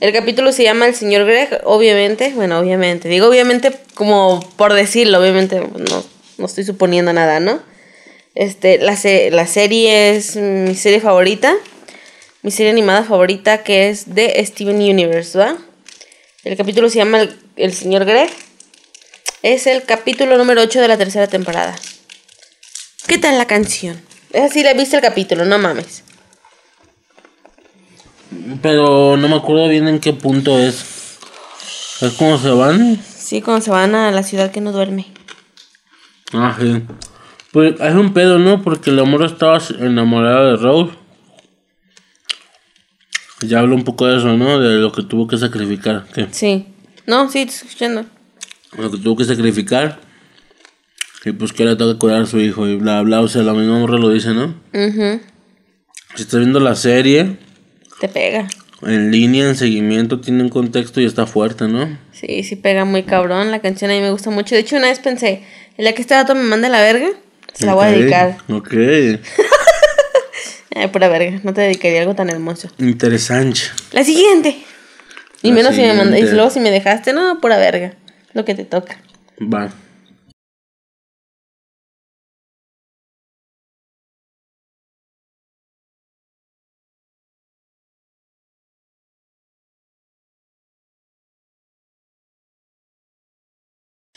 el capítulo se llama El señor Greg, obviamente. Bueno, obviamente. Digo obviamente como por decirlo, obviamente no, no estoy suponiendo nada, ¿no? Este, la, se- la serie es mi serie favorita. Mi serie animada favorita que es de Steven Universe, ¿va? El capítulo se llama El, El señor Greg. Es el capítulo número 8 de la tercera temporada. ¿Qué tal la canción? Es así, la viste el capítulo, no mames. Pero no me acuerdo bien en qué punto es. ¿Es cómo se van? Sí, cuando se van a la ciudad que no duerme. Ah, sí. Pues es un pedo, ¿no? Porque el amor estaba enamorada de Rose. Ya hablo un poco de eso, ¿no? De lo que tuvo que sacrificar. ¿Qué? Sí. No, sí, te estoy escuchando. Lo que tuvo que sacrificar. Y pues que le toca cuidar a su hijo y bla, bla. O sea, la misma morra lo dice, ¿no? Ujú. Si estás viendo la serie Te pega. en línea, en seguimiento, tiene un contexto y está fuerte, ¿no? Sí, sí pega muy cabrón. La canción a mí me gusta mucho. De hecho, una vez pensé, en la que este dato me manda la verga, se la voy a dedicar. Ok. (laughs) Ay, pura verga. No te dedicaría a algo tan hermoso. Interesante. La siguiente. Y La menos si me mandas. Y siguiente. luego si me dejaste, no, pura verga. Lo que te toca. Va.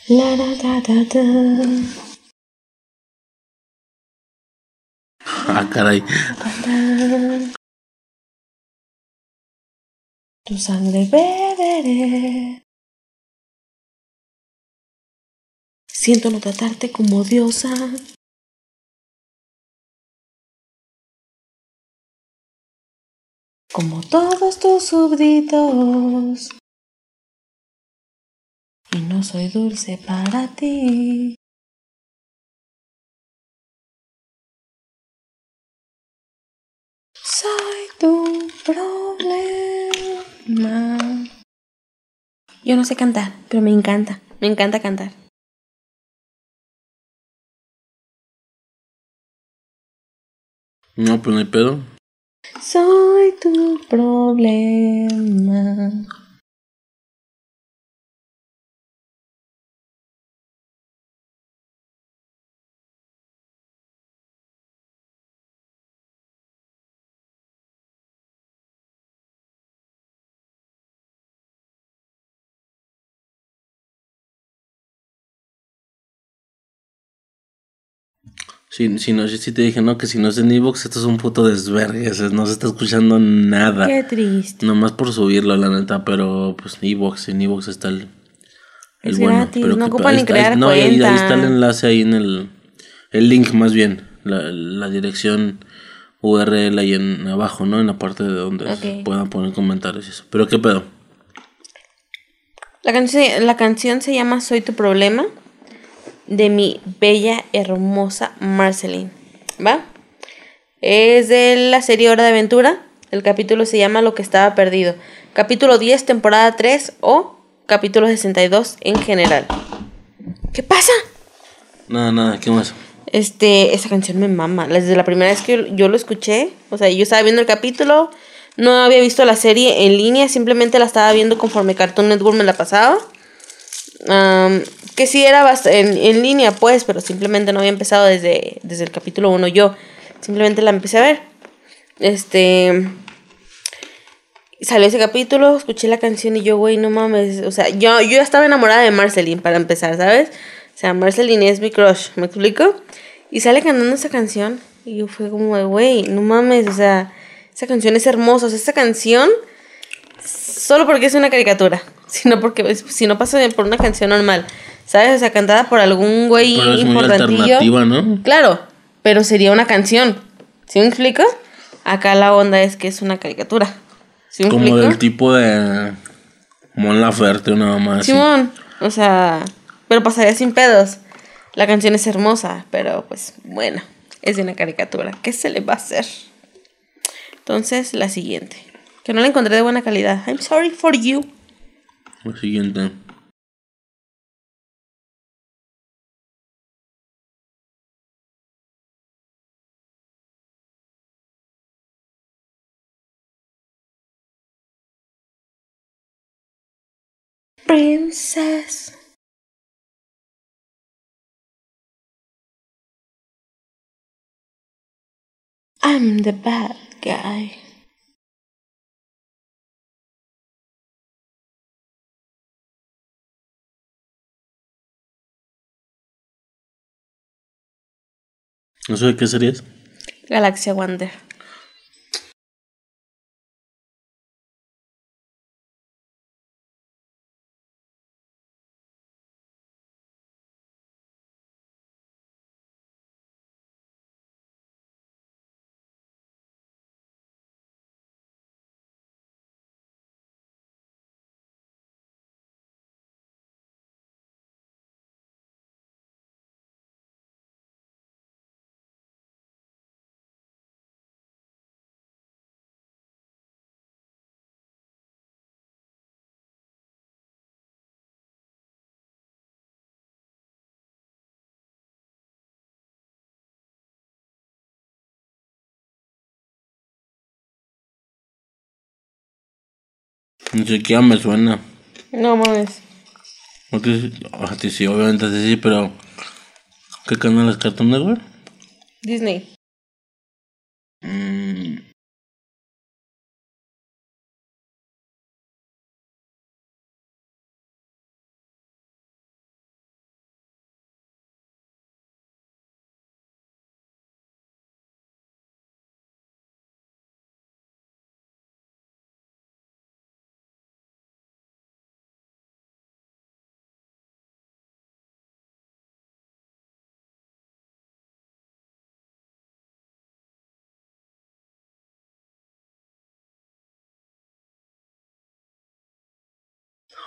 La da da da da. Ah, caray. Tu sangre beberé. Siento no tratarte como diosa. Como todos tus súbditos. Y no soy dulce para ti. Soy tu problema. Yo no sé cantar, pero me encanta. Me encanta cantar. No, pues no hay pedo. Soy tu problema. Si, si, no, si te dije, no, que si no es en Evox, esto es un puto desvergue. No se está escuchando nada. Qué triste. Nomás por subirlo, la neta, pero pues Evox, en Evox está el, el Es bueno. gratis, pero no que- ocupan ahí ni no, ahí- está el enlace ahí en el, el link más bien, la, la dirección URL ahí en abajo, ¿no? En la parte de donde puedan poner comentarios y eso. Pero qué pedo. La canción, la canción se llama Soy tu problema de mi bella, hermosa Marceline. ¿Va? Es de la serie Hora de Aventura. El capítulo se llama Lo que estaba perdido. Capítulo 10, temporada 3 o capítulo 62 en general. ¿Qué pasa? Nada, nada, ¿qué más? Este, esa canción me mama. Desde la primera vez que yo lo escuché, o sea, yo estaba viendo el capítulo, no había visto la serie en línea, simplemente la estaba viendo conforme Cartoon Network me la pasaba. Am, que sí era en, en línea, pues, pero simplemente no había empezado desde, desde el capítulo 1 yo. Simplemente la empecé a ver. Este. Salió ese capítulo, escuché la canción y yo, güey, no mames. O sea, yo, yo estaba enamorada de Marceline para empezar, ¿sabes? O sea, Marceline es mi crush, ¿me explico? Y sale cantando esa canción y yo fue como, de, güey, no mames, o sea, esa canción es hermosa. O sea, esa canción, solo porque es una caricatura, sino porque, si no pasa por una canción normal, ¿sabes? O sea, cantada por algún güey Pero es muy importantillo. alternativa, ¿no? Claro, pero sería una canción. ¿Sí me explico? Acá la onda es que es una caricatura. ¿Sí me Como explico? del tipo de Mon Laferte, una mamá así. Simón, o sea, pero pasaría sin pedos. La canción es hermosa, pero pues bueno, es de una caricatura. ¿Qué se le va a hacer? Entonces, la siguiente. Que no la encontré de buena calidad. I'm sorry for you. Siguiente. Princess. I'm the bad guy. Sé de qué serías. Galaxia Wonder. Ni siquiera me suena. No mames. Ti, sí- obviamente sí, pero. ¿Qué canal es Cartoon Network? Disney.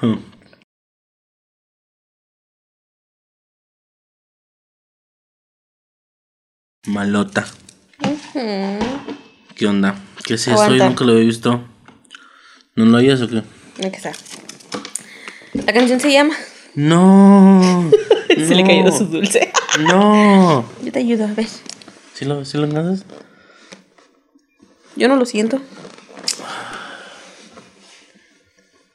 Hmm. Malota. ¿Qué onda? ¿Qué es eso? Yo nunca lo había visto. ¿No lo oyes o qué? Aquí está. La canción se llama. No. (laughs) Se le no, cayó su dulce. No. Yo te ayudo, a ver. ¿Sí lo, sí lo? Yo no lo siento.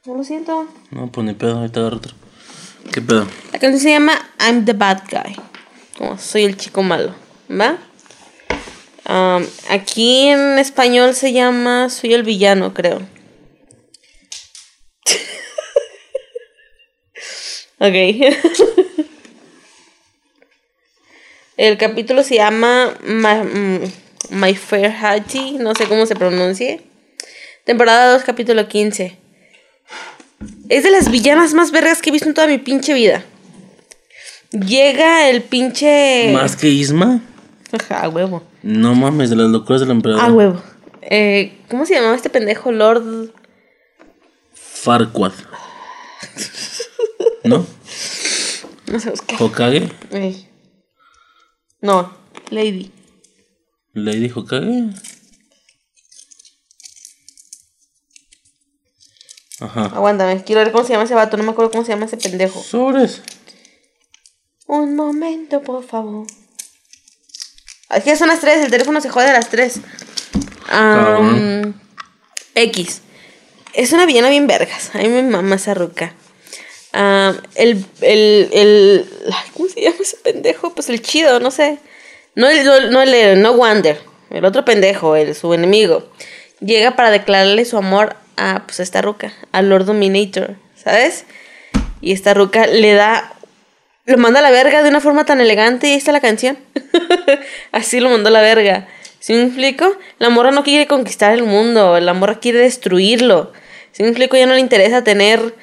No lo siento. No, pues ni pedo, ahorita agarro otro. ¿Qué pedo? La canción se llama I'm the Bad Guy. Como soy el chico malo. ¿Va? Am, aquí en español se llama Soy el villano, creo. (laughs) ok. (laughs) el capítulo se llama My, mm, My Fair Hattie. No sé cómo se pronuncie. Temporada 2, capítulo 15. Es de las villanas más vergas que he visto en toda mi pinche vida. Llega el pinche. ¿Más que Isma? Ajá, a huevo. No mames, de las locuras del emperador. A huevo. Eh, ¿Cómo se llamaba este pendejo? Lord. Farquaad. ¿No? No sé qué. ¿Hokage? Eh. No, Lady. ¿Lady Hokage? Ajá. Aguántame, quiero ver cómo se llama ese vato. No me acuerdo cómo se llama ese pendejo. Sobres. Un momento, por favor. Aquí ya son las 3, el teléfono se jode a las 3. Cabrón. X. Es una villana bien vergas. A mí me mama esa ruca. El, el, el. ¿Cómo se llama ese pendejo? Pues el chido, no sé. No el, no, no el no Wander. El otro pendejo, el, su enemigo. Llega para declararle su amor a pues a esta ruca, a Lord Dominator, ¿sabes? Y esta ruca le da lo manda a la verga de una forma tan elegante y ahí está la canción. (laughs) Así lo mandó a la verga. ¿Sí me explico? La morra no quiere conquistar el mundo, la morra quiere destruirlo. ¿Sí me explico? Ya no le interesa tener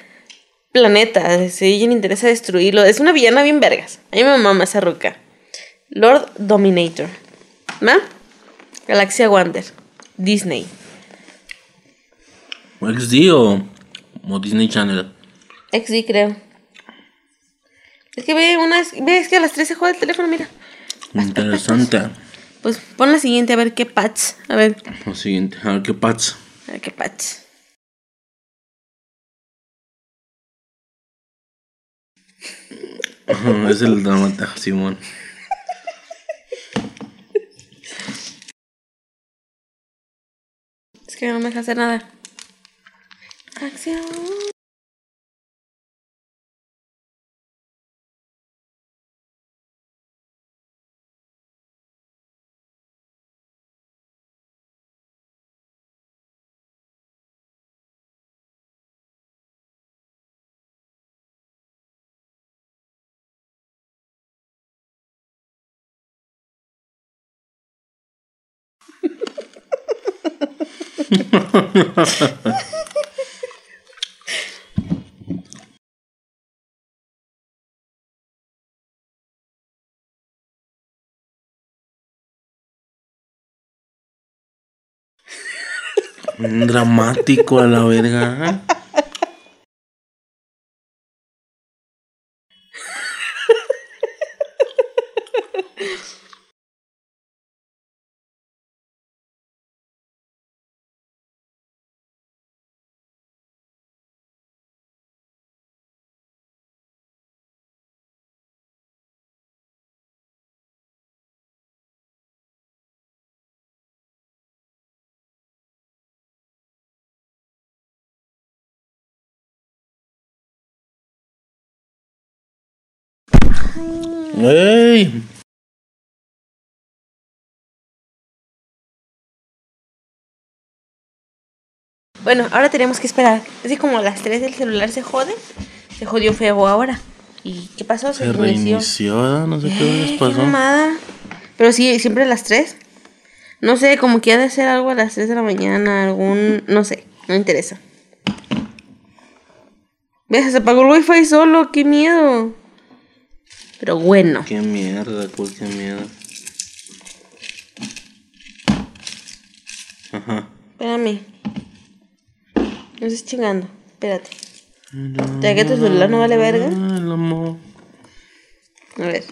planetas, sí, ella le interesa destruirlo. Es una villana bien vergas. A mí me mama esa ruca. Lord Dominator. ¿No? Galaxia Wander. Disney. ¿XD o, o Disney Channel? XD creo. Es que ve, una, ve, es que a las 3 se juega el teléfono, mira. Interesante. (laughs) Pues pon la siguiente a ver qué patch. A ver, Lo siguiente, a ver qué pats. a ver qué patch. (laughs) Es el dramata, Simón. Es que no me deja hacer nada. Acción. (laughs) dramático a la verga. ¡Ey! Bueno, ahora tenemos que esperar. Es que como a las 3 el celular se jode, se jodió feo ahora. ¿Y qué pasó? Se reinició, ¿verdad? no sé qué les qué pasó. mamada. Pero sí, siempre a las 3. No sé, como que ha de hacer algo a las 3 de la mañana, algún... No sé, no me interesa. ¿Ves? Se apagó el wifi solo, qué miedo. Pero bueno. Qué mierda, cuál qué mierda. Ajá. Espérame. No estés chingando. Espérate. ¿Ya que tu celular no vale verga? El amor. A ver.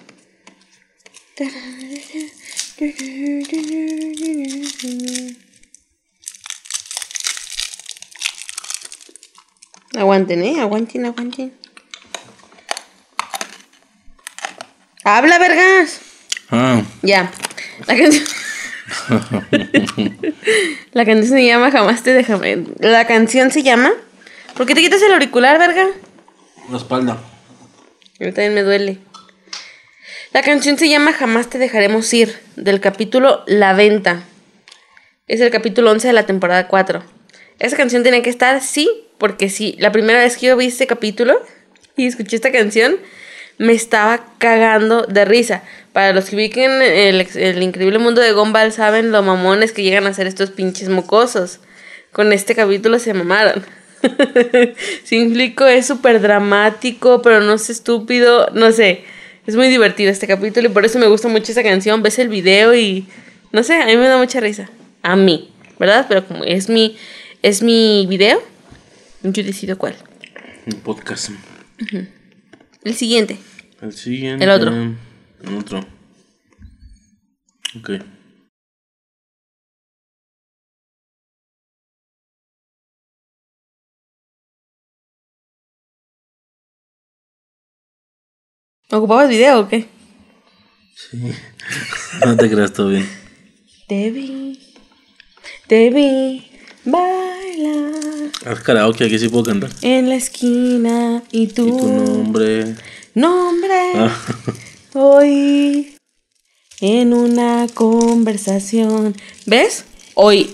Aguanten, eh, aguanten, aguanten. Habla, vergas. Ah, Ya. La canción. (laughs) la canción se llama Jamás te dejaré. La canción se llama. ¿Por qué te quitas el auricular, verga? la espalda. A mí también me duele. La canción se llama Jamás te dejaremos ir, del capítulo La Venta. Es el capítulo 11 de la temporada 4. Esa canción tenía que estar, sí, porque sí. La primera vez que yo vi este capítulo y escuché esta canción, me estaba cagando de risa. Para los que ubiquen el, el increíble mundo de Gumball, saben lo mamones que llegan a ser estos pinches mocosos. Con este capítulo se mamaron. (laughs) Flico, es súper dramático, pero no es estúpido, no sé. Es muy divertido este capítulo y por eso me gusta mucho esta canción. Ves el video y no sé, a mí me da mucha risa. A mí, ¿verdad? Pero como es mi, es mi video, yo decido cuál. Un podcast. El siguiente. El siguiente. El otro. El otro. Ok. ¿Ocupabas video o qué? (laughs) No te creas todo bien. Te vi, te vi Haz karaoke, aquí sí puedo cantar. en la esquina y Y tu nombre. nombre Ah, oí en una conversación. ¿Ves? Hoy.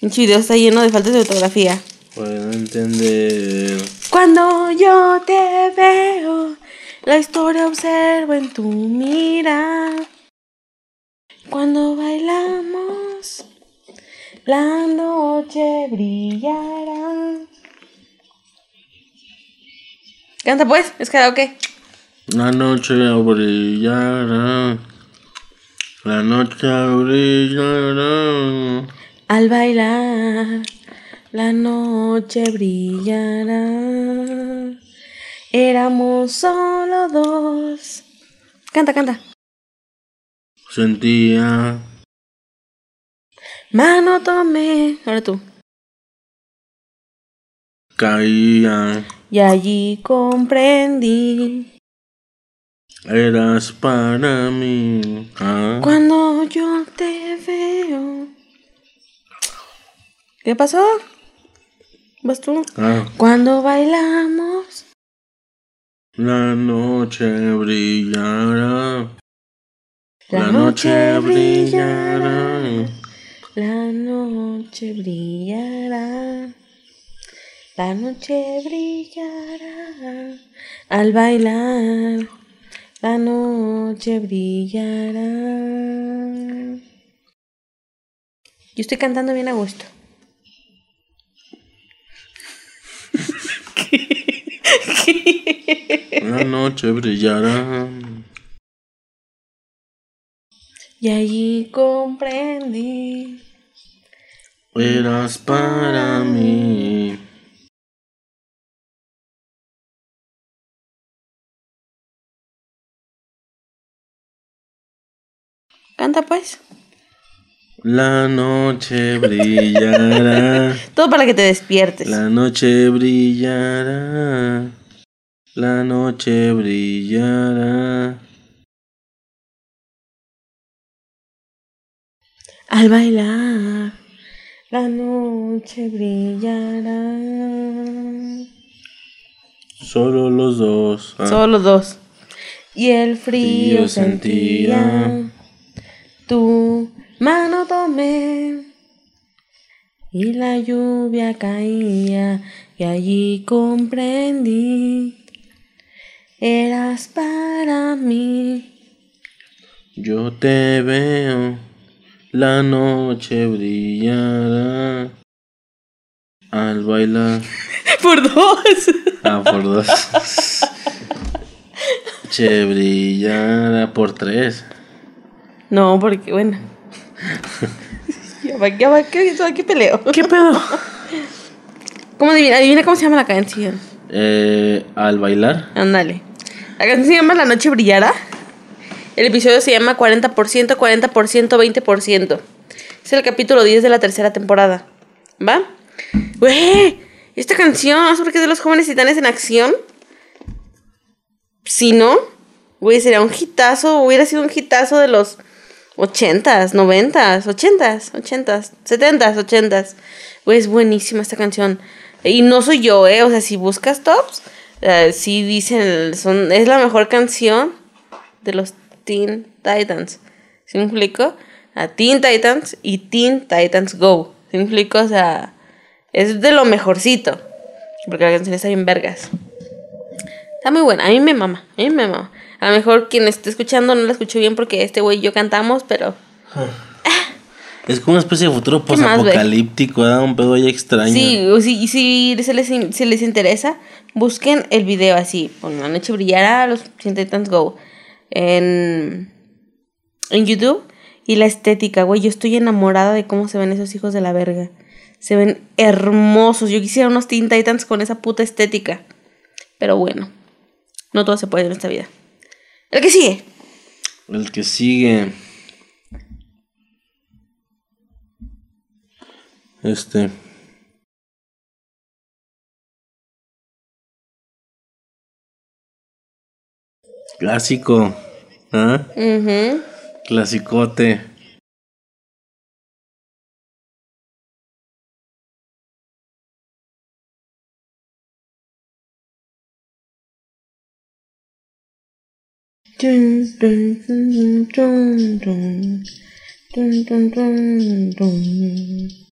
El video está lleno de faltas de ortografía. puedo entender. Cuando yo te veo, la historia observo en tu mira. Cuando bailamos, la noche brillará. Canta pues, es karaoke. La noche brillará. La noche brillará. Al bailar, la noche brillará. Éramos solo dos. Canta, canta. Sentía. Mano tomé. Ahora tú. Caía. Y allí comprendí. Eras para mí. Ah. Cuando yo te veo. ¿Qué pasó? ¿Vas tú? Ah. Cuando bailamos. La noche brillará. La La noche brillará. La noche brillará. La noche brillará. Al bailar. La noche brillará. Yo estoy cantando bien a gusto. (laughs) La noche brillará. Y allí comprendí. Eras para mí. Canta pues. La noche brillará. (laughs) Todo para que te despiertes. La noche brillará. La noche brillará. Al bailar, la noche brillará. Solo los dos. Ah. Solo dos. Y el frío Frío sentía. sentía. Tu mano tomé. Y la lluvia caía. Y allí comprendí. Eras para mí. Yo te veo. La noche brillará. Al bailar. Por dos. Ah, por dos. Che brillará por tres. No, porque bueno. ya va, ya va, ¿qué, qué peleo? ¿Qué pedo? ¿Cómo adivina? Adivina cómo se llama la canción. Eh, al bailar. Ándale. La canción se llama La Noche Brillará. El episodio se llama 40%, 40%, 20%. Es el capítulo 10 de la tercera temporada. ¿Va? Güey, esta canción, ¿sabes qué es de los jóvenes titanes en acción? Si no, güey, sería un hitazo, hubiera sido un hitazo de los 80s, 90s, 80s, 80s, 70s, 80s. Güey, es buenísima esta canción. Y no soy yo, ¿eh? O sea, si buscas tops, eh, sí dicen, son, es la mejor canción de los Teen Titans. ¿Sí me explico? A Teen Titans y Teen Titans Go. ¿Sí me explico? O sea, es de lo mejorcito. Porque la canción está bien vergas. Está muy buena. A mí me mama. A mí me mama. A lo mejor quien esté escuchando no la escuchó bien porque este güey y yo cantamos, pero. (laughs) Es como una especie de futuro post-apocalíptico, ¿eh? un pedo ahí extraño. Sí, y si, si, les, si les interesa, busquen el video así. Pon la noche brillará, los Titans Go. En, en YouTube. Y la estética, güey. Yo estoy enamorada de cómo se ven esos hijos de la verga. Se ven hermosos. Yo quisiera unos Teen Titans con esa puta estética. Pero bueno, no todo se puede en esta vida. El que sigue. El que sigue. Este. Clásico. ¿Ah? Uh Clasicote. Dun, dun, dun,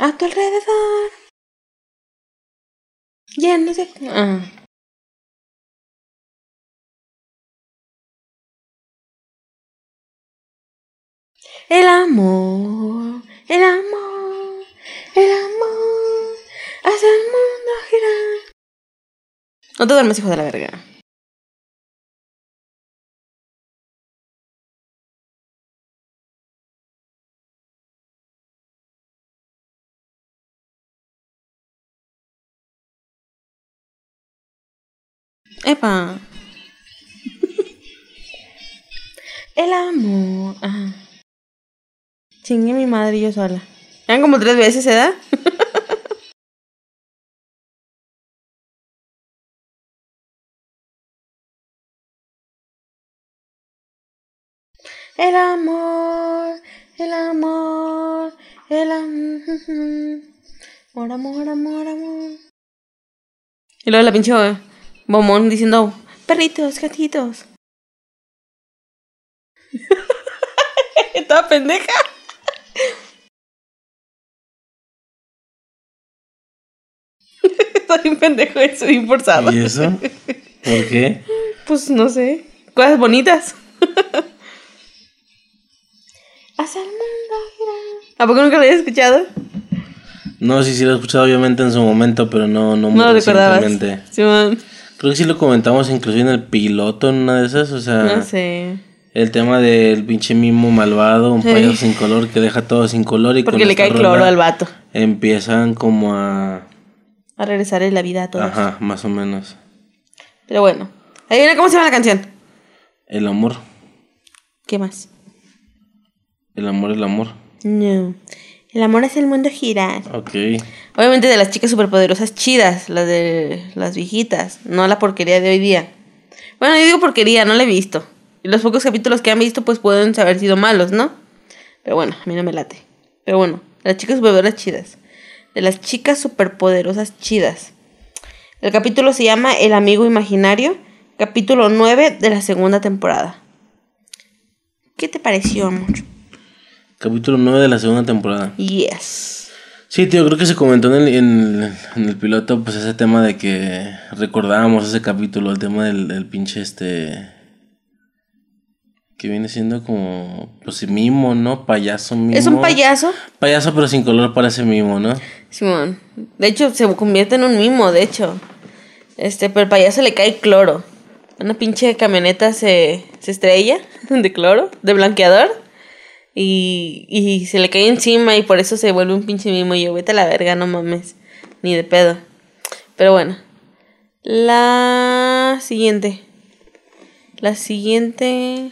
A tu alrededor. No sé. Ah. El amor, el amor, el amor hace el mundo girar. No te duermes, hijo de la verga. El amor. Ajá. Chingue mi madre y yo sola. Eran como tres veces, ¿eh? (laughs) el amor, el amor, el amor. (laughs) Amor, amor, amor, amor. Y luego la pinche Bomón diciendo, perritos, gatitos. (laughs) Estaba pendeja. (laughs) Estoy bien pendejo eso, bien forzado. ¿Y eso? ¿Por qué? Pues no sé. Cosas bonitas. (laughs) Hasta el mundo ¿A poco nunca lo habías escuchado? No, sí, sí lo he escuchado obviamente en su momento, pero no, no, no muy recientemente. Simón. Creo que sí lo comentamos inclusive en el piloto, en una de esas, o sea... No sé. El tema del pinche mimo malvado, un payaso sin color que deja todo sin color y Porque le cae cloro al vato. Empiezan como a... A regresar en la vida a todos. Ajá, más o menos. Pero bueno. Ahí viene cómo se llama la canción. El amor. ¿Qué más? El amor, el amor. No. El amor es el mundo girar. Ok. Obviamente de las chicas superpoderosas chidas, las de las viejitas, no la porquería de hoy día. Bueno, yo digo porquería, no la he visto. Y los pocos capítulos que han visto pues pueden haber sido malos, ¿no? Pero bueno, a mí no me late. Pero bueno, las chicas superpoderosas chidas. De las chicas superpoderosas chidas. El capítulo se llama El amigo imaginario, capítulo 9 de la segunda temporada. ¿Qué te pareció, amor? Capítulo 9 de la segunda temporada. Yes. Sí, tío, creo que se comentó en el, en, el piloto, pues ese tema de que recordábamos ese capítulo, el tema del, del pinche este. Que viene siendo como. Pues mimo, ¿no? Payaso mimo. ¿Es un payaso? Payaso, pero sin color parece mimo, ¿no? Simón. De hecho, se convierte en un mimo, de hecho. Este, pero el payaso le cae cloro. una pinche camioneta se, se estrella (laughs) de cloro, de blanqueador. Y, y se le cae encima y por eso se vuelve un pinche mimo. Y yo, vete a la verga, no mames. Ni de pedo. Pero bueno. La siguiente. La siguiente.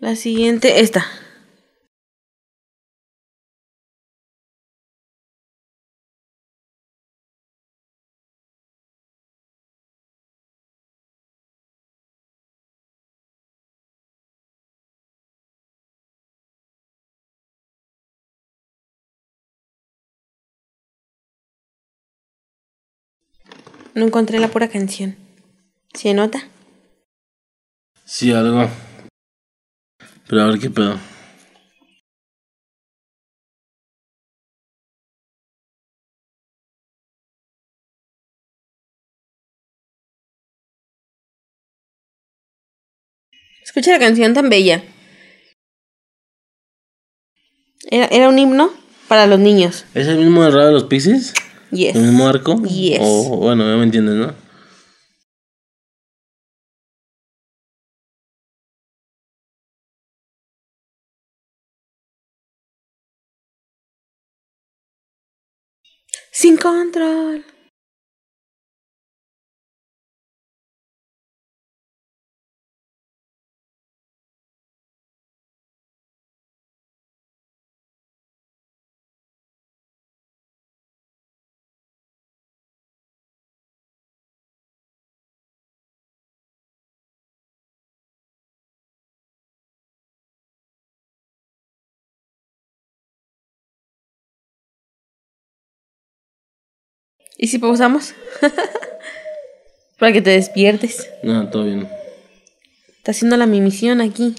La siguiente. Esta. No encontré la pura canción. ¿Se nota? Sí, algo. Pero a ver qué pedo. Escucha la canción tan bella. Era, era un himno para los niños. ¿Es el mismo de de los Pisces? Yes. ¿El mismo arco? Yes. O, bueno, ya me entiendes, ¿no? Sin control. ¿Y si pausamos? (laughs) Para que te despiertes. No, todo bien. Está haciendo la mi misión aquí.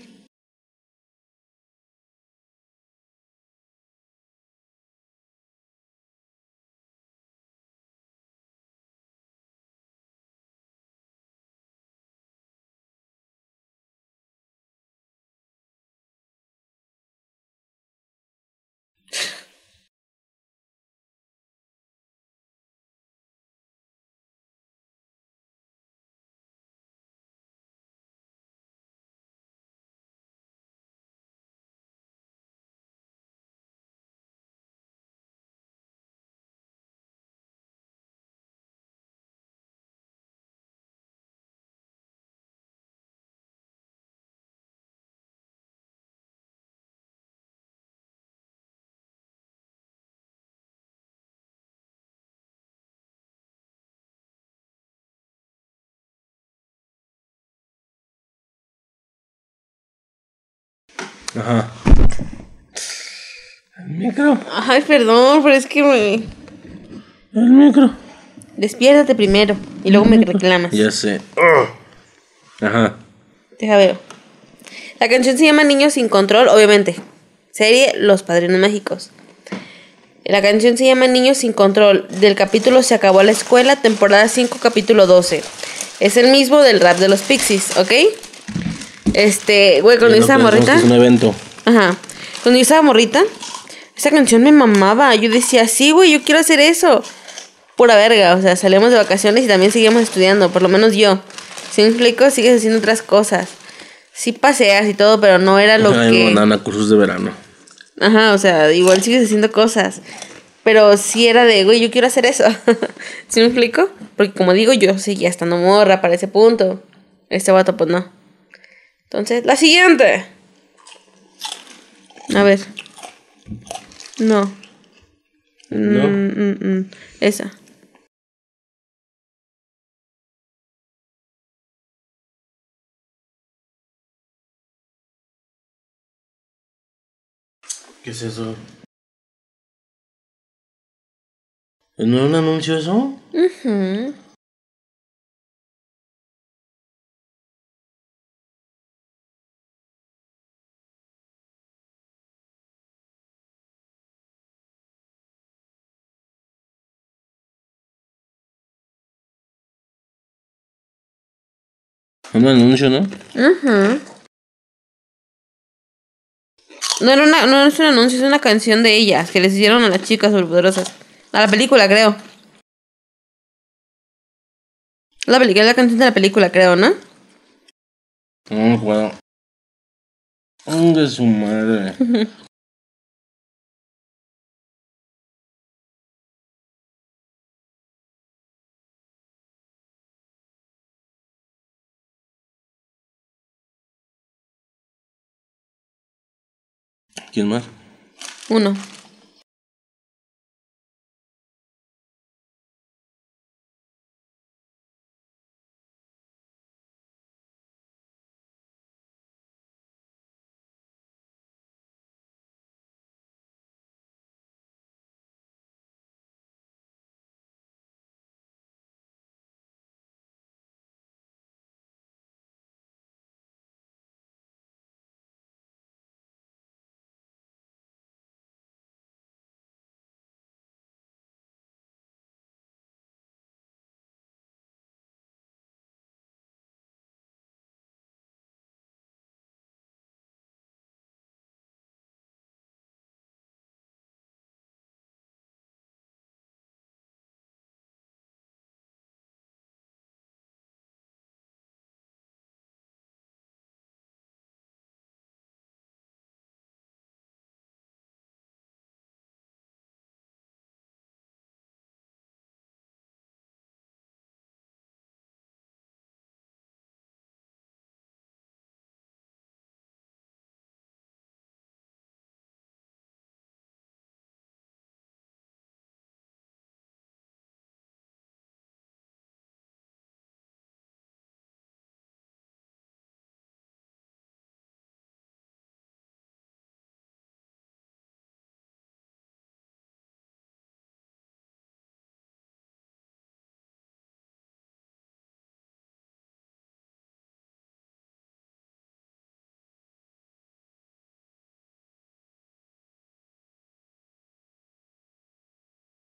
Ajá. El micro. Ay, perdón, pero es que me... El micro. Despiértate primero y luego me reclamas. Ya sé. Ajá. Deja ver. La canción se llama Niños sin control, obviamente. Serie Los Padrinos Mágicos. La canción se llama Niños sin control. Del capítulo Se acabó la escuela, temporada 5, capítulo 12. Es el mismo del rap de los Pixies, ¿ok? Este, güey, cuando yo Ya no morrita. Es un evento. Ajá. Cuando yo estaba morrita, esa canción me mamaba. Yo decía, sí, güey, yo quiero hacer eso. Pura verga. O sea, salíamos de vacaciones y también seguíamos estudiando. Por lo menos yo. Si me explico, sigues haciendo otras cosas. Sí paseas y todo, pero no era lo que... banana, cursos de verano. Ajá, o sea, igual sigues haciendo cosas. Pero sí era de, güey, yo quiero hacer eso. (laughs) ¿Sí me explico? Porque como digo, yo seguía estando morra para ese punto. Este vato, pues no. Entonces, la siguiente. A ver. No. ¿No? Mm, mm, mm. Esa. ¿Qué es eso? ¿No era un anuncio eso? Ujú. Un anuncio, ¿no? Ujú. No era una, no es un anuncio, es una canción de ellas que les hicieron a las chicas superpoderosas. A la película, creo. La película, la canción de la película, creo, ¿no? No me acuerdo. De su madre. ¿Quién más? Uno.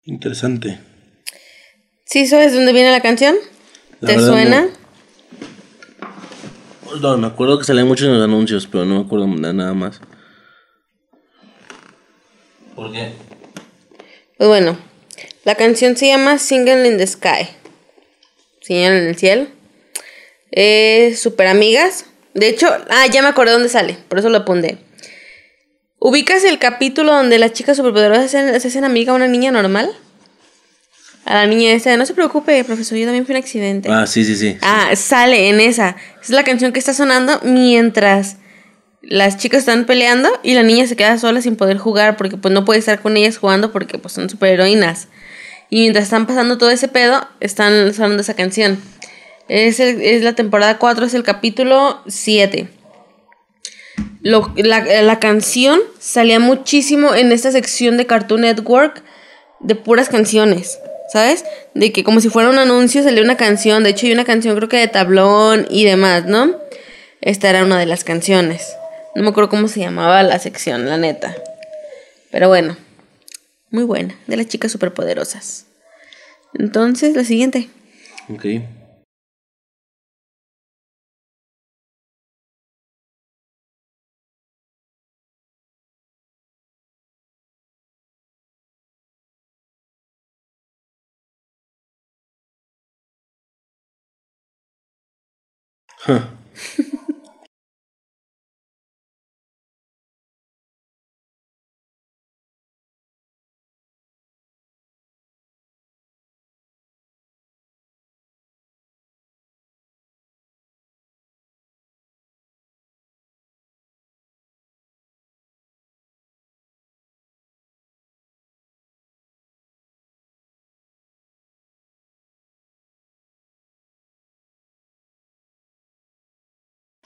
Interesante. ¿Sí sabes dónde viene la canción? La ¿Te suena? No, me acuerdo que salían muchos en los anuncios, pero no me acuerdo de nada más. ¿Por qué? Pues bueno, la canción se llama Single in the Sky. Señal en el cielo. Es Super Amigas. De hecho, ah, ya me acordé dónde sale, por eso lo apunté. ¿Ubicas el capítulo donde las chicas superpoderosas se hacen, se hacen amiga a una niña normal? A la niña esa, no se preocupe, profesor, yo también fui un accidente. Ah, sí, sí, sí. Ah, sale en esa. Es la canción que está sonando mientras las chicas están peleando y la niña se queda sola sin poder jugar porque pues no puede estar con ellas jugando porque pues son superheroínas. Y mientras están pasando todo ese pedo, están sonando esa canción. Es, el- es la temporada 4, es el capítulo 7. Lo- la, la canción salía muchísimo en esta sección de Cartoon Network de puras canciones, ¿sabes? De que como si fuera un anuncio salía una canción, de hecho hay una canción creo que de tablón y demás, ¿no? Esta era una de las canciones. No me acuerdo cómo se llamaba la sección, la neta. Pero bueno, muy buena, de las chicas superpoderosas. Entonces, la siguiente. Ok.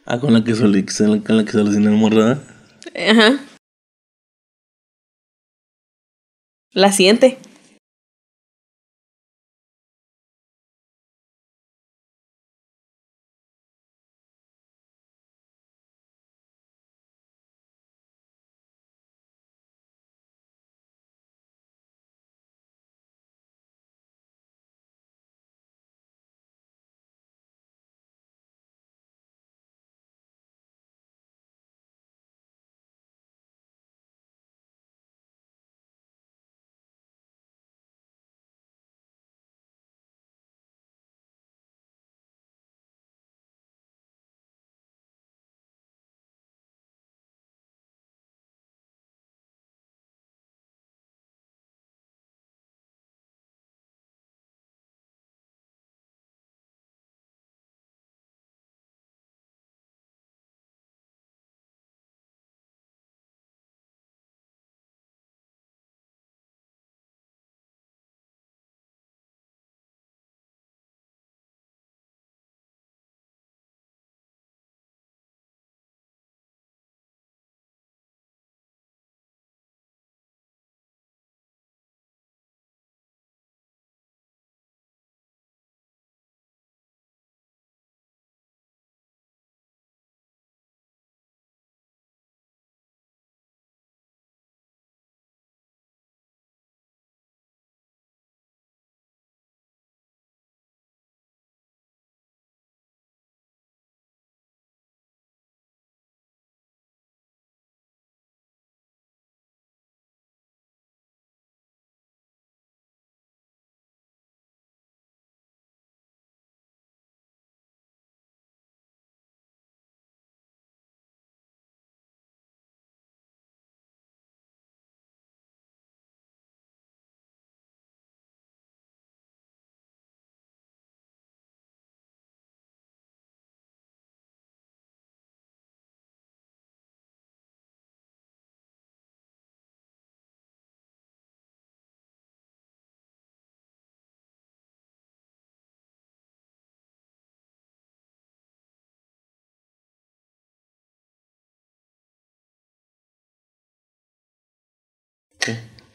Ah, con la que solo, con la que solo sin morada. Ajá. La siguiente.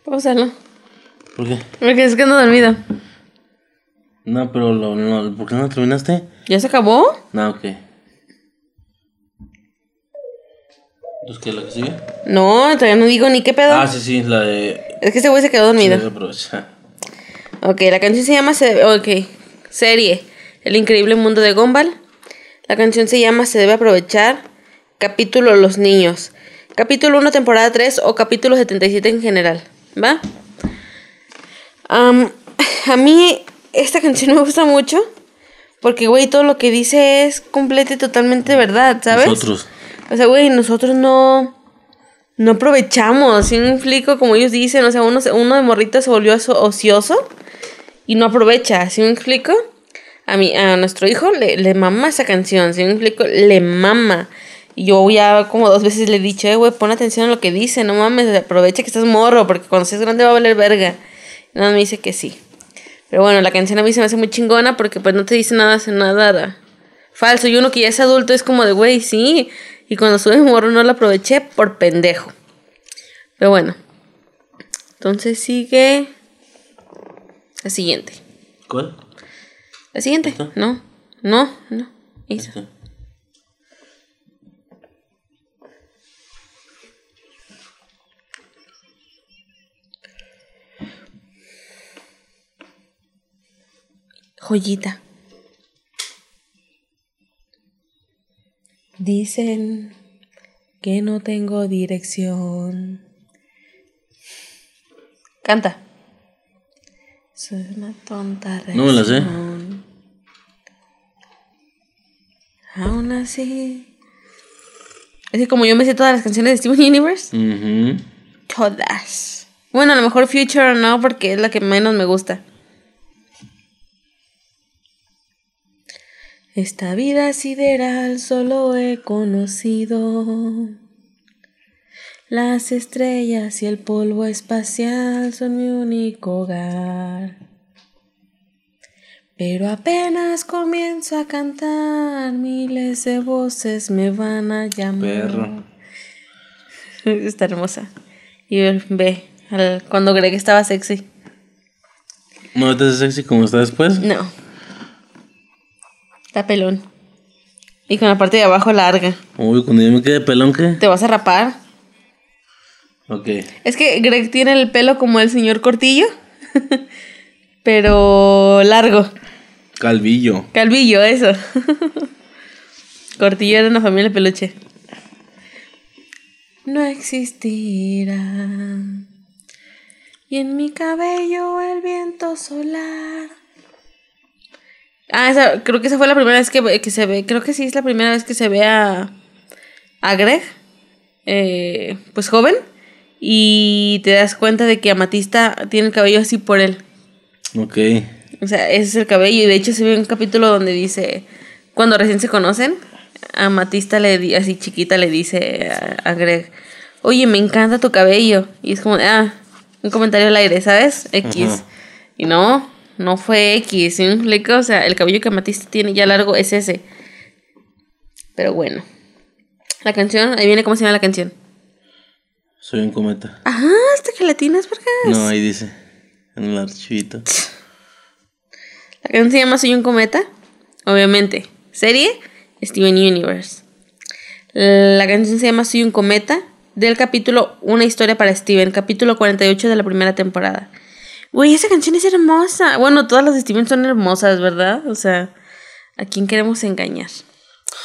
Pósalo. ¿Por qué? Porque es que ando dormido. No, pero lo, no, ¿por qué no terminaste? ¿Ya se acabó? No, ok. ¿Entonces qué? ¿La que sigue? No, todavía no digo ni qué pedo. Ah, sí, sí, la de... Es que ese güey se quedó dormido. Sí. Ok, la canción se llama. Se- Ok, serie. El increíble mundo de Gumball. La canción se llama Se debe aprovechar. Capítulo Los niños. Capítulo 1, temporada 3 o capítulo 77 en general. ¿Va? A mí esta canción me gusta mucho. Porque, güey, todo lo que dice es completa y totalmente verdad, ¿sabes? Nosotros. O sea, güey, nosotros no. No aprovechamos, ¿sí me explico? Como ellos dicen, o sea, uno, uno de morrito se volvió so- ocioso y no aprovecha, ¿sí me explico? A, mi, a nuestro hijo le, le mama esa canción, ¿sí me explico? Le mama. Y yo ya como dos veces le he dicho, eh, güey, pon atención a lo que dice, no mames, aprovecha que estás morro, porque cuando seas grande va a valer verga. Y nada, me dice que sí. Pero bueno, la canción a mí se me hace muy chingona porque pues no te dice nada, hace nada falso. Y uno que ya es adulto es como de, güey, sí. Y cuando sube morro no lo aproveché por pendejo. Pero bueno. Entonces sigue la siguiente. ¿Cuál? La siguiente. ¿Esta? No, no, no. Esa. Joyita. Dicen que no tengo dirección. Canta. Soy una tonta No me la sé. reacción. Aún así. Es que como yo me sé todas las canciones de Steven Universe, Ujú. todas. Bueno, a lo mejor Future no, porque es la que menos me gusta. Esta vida sideral solo he conocido. Las estrellas y el polvo espacial son mi único hogar. Pero apenas comienzo a cantar, miles de voces me van a llamar. Perro. (laughs) Está hermosa. Y ve cuando Greg estaba sexy. ¿No te hace sexy como está después? No. Está pelón. Y con la parte de abajo larga. Uy, cuando yo me quede pelón, ¿qué? ¿Te vas a rapar? Ok. Es que Greg tiene el pelo como el señor Cortillo. (laughs) pero largo. Calvillo. Calvillo, eso. (laughs) Cortillo era una familia peluche. No existirá. Y en mi cabello el viento solar. Ah, esa, creo que esa fue la primera vez que, que se ve. Creo que sí es la primera vez que se ve a. A Greg. eh, pues joven. Y te das cuenta de que Amatista tiene el cabello así por él. Ok. O sea, ese es el cabello. Y de hecho se ve un capítulo donde dice, cuando recién se conocen, a Matista le di- así chiquita le dice a, a Greg, oye, me encanta tu cabello. Y es como, ah, un comentario al aire, ¿sabes? X. Ajá. Y no, no fue X, ¿sí? O sea, el cabello que Matista tiene ya largo es ese. Pero bueno. La canción, ahí viene cómo se llama la canción. Soy un cometa. Ajá, hasta que latinas, ¿por qué? No, ahí dice. En el archivito. La canción se llama Soy un cometa. Obviamente. Serie Steven Universe. La canción se llama Soy un cometa. Del capítulo Una historia para Steven. Capítulo 48 de la primera temporada. Güey, esa canción es hermosa. Bueno, todas las de Steven son hermosas, ¿verdad? O sea, ¿a quién queremos engañar?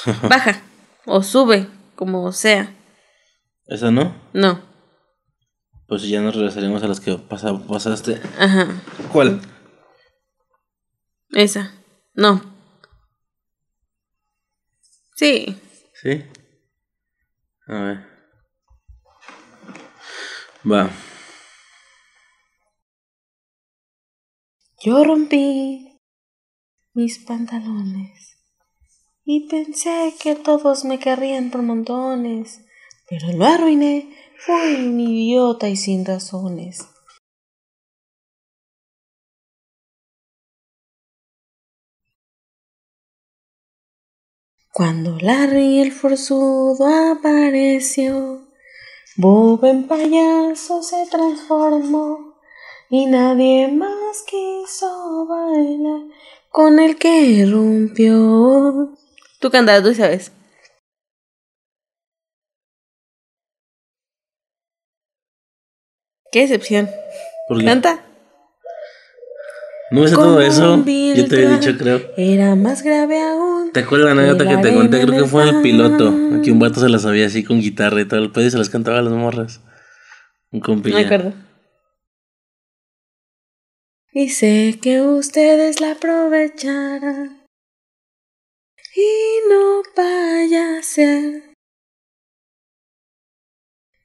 (laughs) Baja. O sube. Como sea. ¿Esa no? No. Pues ya nos regresaremos a las que pasa- pasaste. Ajá. ¿Cuál? Esa. No. Sí. ¿Sí? A ver. Va. Yo rompí mis pantalones y pensé que todos me querrían por montones, pero lo arruiné, fui un idiota y sin razones. Cuando Larry el forzudo apareció, Bob en payaso se transformó y nadie más quiso bailar con el que rompió. Tú cantas, tú sabes. Qué decepción. ¿Por qué? Canta. No Como todo eso. Yo te había dicho, creo. Era más grave aún. ¿Te acuerdas la anécdota que te conté? Creo que fue en el piloto. Aquí un vato se la sabía así con guitarra y todo el pedo y se las cantaba a las morras. Un No compilla. me acuerdo. Y sé que ustedes la aprovecharán. Y no vaya a ser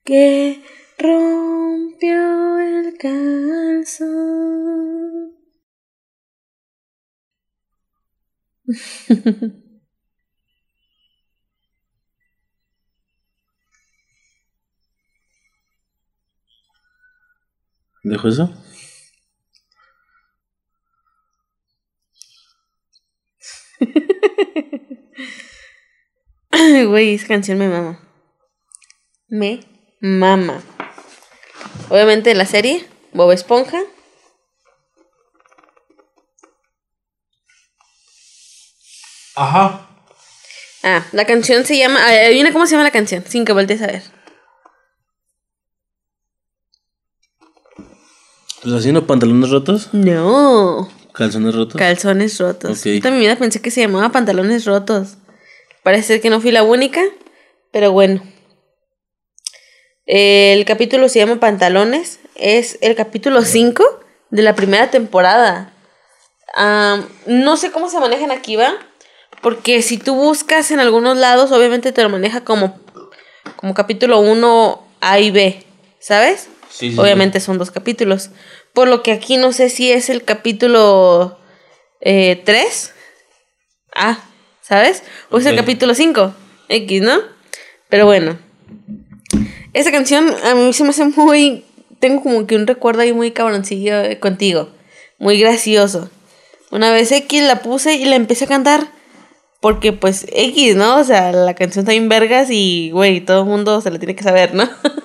que rompió el calzón. (laughs) ¿Dejo eso? (laughs) Güey, esa canción me mama. Me mama. Obviamente la serie, Bob Esponja. Ajá. Ah, la canción se llama. Adivina cómo se llama la canción, sin que voltees a ver. Pues haciendo pantalones rotos, No. Calzones rotos. Calzones rotos. Ok. Yo pensé que se llamaba pantalones rotos. Parece que no fui la única, pero bueno. El capítulo se llama Pantalones. Es el capítulo 5 de la primera temporada. Am, no sé cómo se manejan aquí, ¿va? Porque si tú buscas en algunos lados, obviamente te lo maneja como, como capítulo 1 A y B, ¿sabes? Sí, sí, Obviamente son dos capítulos. Por lo que aquí no sé si es el capítulo 3. ah, ¿sabes? O es el capítulo 5. X, ¿no? Pero bueno. Esa canción a mí se me hace muy... Tengo como que un recuerdo ahí muy cabroncillo eh, contigo. Muy gracioso. Una vez X la puse y la empecé a cantar. Porque pues X, ¿no? O sea, la canción está en vergas y, güey, todo el mundo se la tiene que saber, ¿no? (laughs)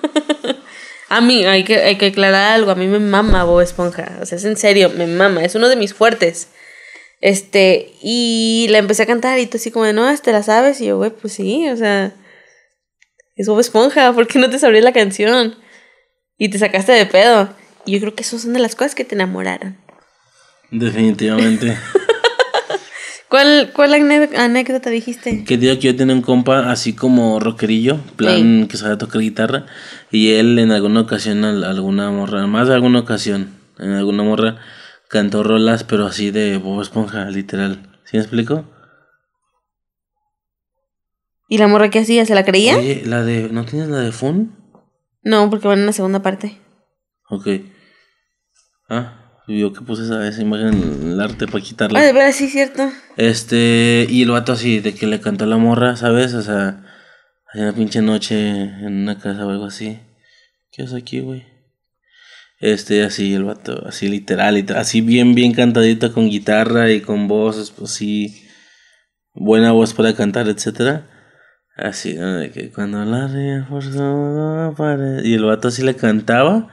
a mí, hay que, hay que aclarar algo, a mí me mama Bob Esponja. O sea, es en serio, me mama, es uno de mis fuertes. Este, y la empecé a cantar y tú así como de, no, ¿te la sabes? Y yo, güey, pues sí, o sea, es Bob Esponja, ¿por qué no te sabría la canción? Y te sacaste de pedo. Y yo creo que esas son de las cosas que te enamoraron. Definitivamente. (laughs) ¿Cuál, cuál anécdota dijiste? que digo que yo tenía un compa así como rockerillo, plan que sabía tocar guitarra, y él en alguna ocasión, al- alguna morra, más de alguna ocasión, en alguna morra, cantó rolas, pero así de Bob Esponja, literal. ¿Sí me explico? ¿Y la morra qué hacía? ¿Se la creía? Oye, la de. ¿No tienes la de Fun? No, porque van en la segunda parte. Ok. Ah, yo que puse esa, esa imagen en el arte para quitarla. Ah, de veras, sí, cierto. Este, y el vato así, de que le cantó a la morra, ¿sabes? O sea, hay una pinche noche en una casa o algo así. ¿Qué haces aquí, güey? Este, así, el vato, así literal, literal, así bien, bien cantadito con guitarra y con voces, pues sí, buena voz para cantar, etcétera. Así, ¿no? De que cuando la ría forzó apare- Y el vato así le cantaba.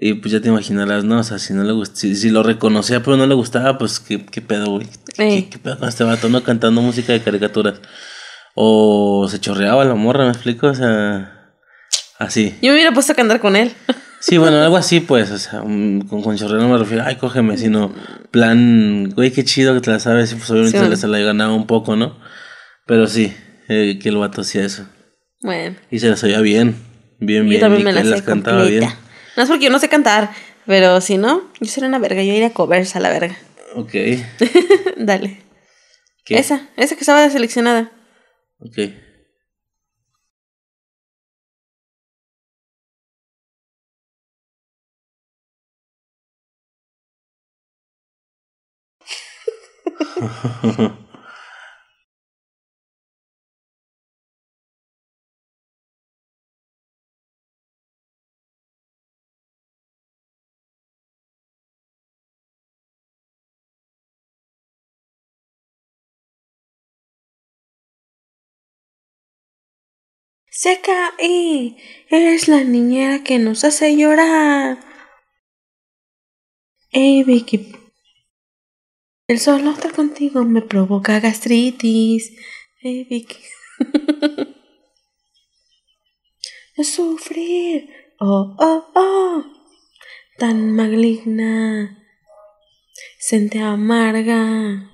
Y pues ya te imaginarás, ¿no? O sea, si no le gust- si, si lo reconocía pero no le gustaba, pues qué, qué pedo, güey. ¿Qué, Ey. qué pedo con este vato, no? Cantando música de caricaturas. O se chorreaba la morra, ¿me explico? O sea, así. Yo me hubiera puesto a cantar con él. (laughs) Sí, bueno, algo así, pues, o sea, un- con, con chorreo no me refiero, ay, cógeme, sino plan, güey, qué chido que te la sabes, y pues obviamente Sí, se, bueno. le, se la ganaba un poco, ¿no? Pero sí, eh, que el vato hacía eso. Bueno, Y se la sabía bien, bien, bien, también y me que la él sé las cantaba bien. No es porque yo no sé cantar, pero si no, yo sería una verga. Yo iría a covers a la verga. Ok. (laughs) Dale. ¿Qué? Esa, esa que estaba seleccionada. Ok. (laughs) Se caí. Es la niñera que nos hace llorar. Ey, Vicky. El solo estar contigo me provoca gastritis. Ey, Vicky. (laughs) Sufrir. Oh, oh, oh. Tan maligna. Sente amarga.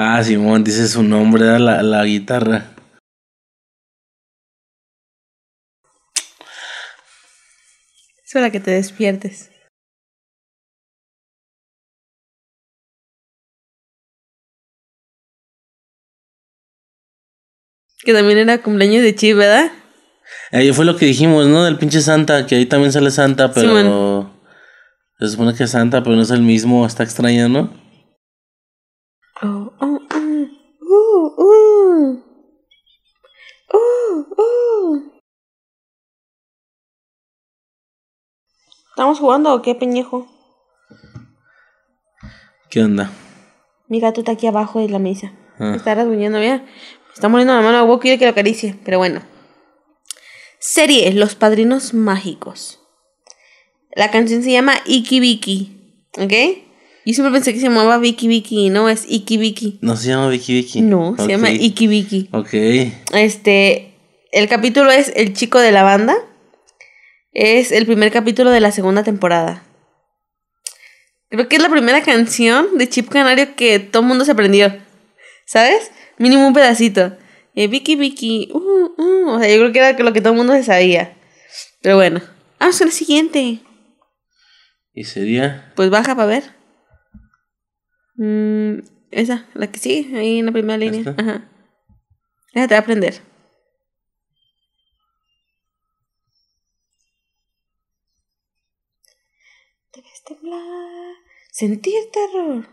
Ah, Simón, dice su nombre, la, la guitarra. Es para que te despiertes. Que también era cumpleaños de Chi, ¿verdad? Ahí fue lo que dijimos, ¿no? Del pinche Santa, que ahí también sale Santa, pero. Simón. Se supone que es Santa, pero no es el mismo, está extraño, ¿no? Oh, oh, oh. Uh, uh. Uh, uh. ¿Estamos jugando o qué, peñejo? ¿Qué onda? Mi gato está aquí abajo de la mesa. Ah. Me está rasguñando, mira. Me está muriendo la mano a huevo, quiere que lo acaricie. Pero bueno. Serie Los Padrinos Mágicos. La canción se llama Iki Biki. ¿Ok? Yo siempre pensé que se llamaba Vicky Vicky. No, es Iki Biki. No se llama Vicky Vicky. No, se llama Iki Biki. Ok. Este, el capítulo es El chico de la banda. Es el primer capítulo de la segunda temporada. Creo que es la primera canción de Chip Canario que todo el mundo se aprendió. ¿Sabes? Mínimo un pedacito. Eh, Vicky Vicky. Uh, uh. O sea, yo creo que era lo que todo el mundo se sabía. Pero bueno. Vamos con la siguiente. ¿Y sería? Pues baja para ver. Mm, esa, la que sigue, ahí en la primera línea. ¿Esta? Ajá. Esa te va a aprender. Sentir terror.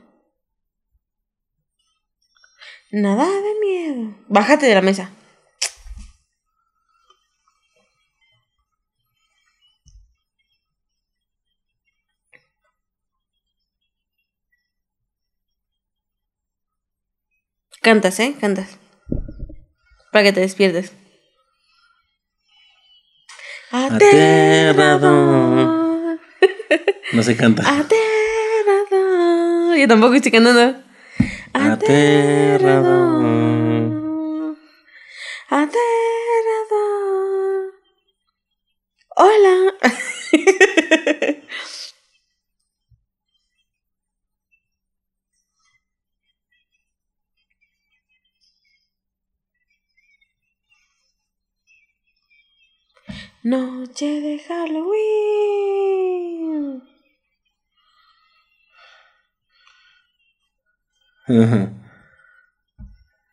Nada de miedo. Bájate de la mesa. Cantas, ¿eh? Cantas. Para que te despiertes. Aterrador. No se canta. Aterrador. Yo tampoco estoy cantando. Aterrador. Aterrador. Hola. (laughs) Noche de Halloween.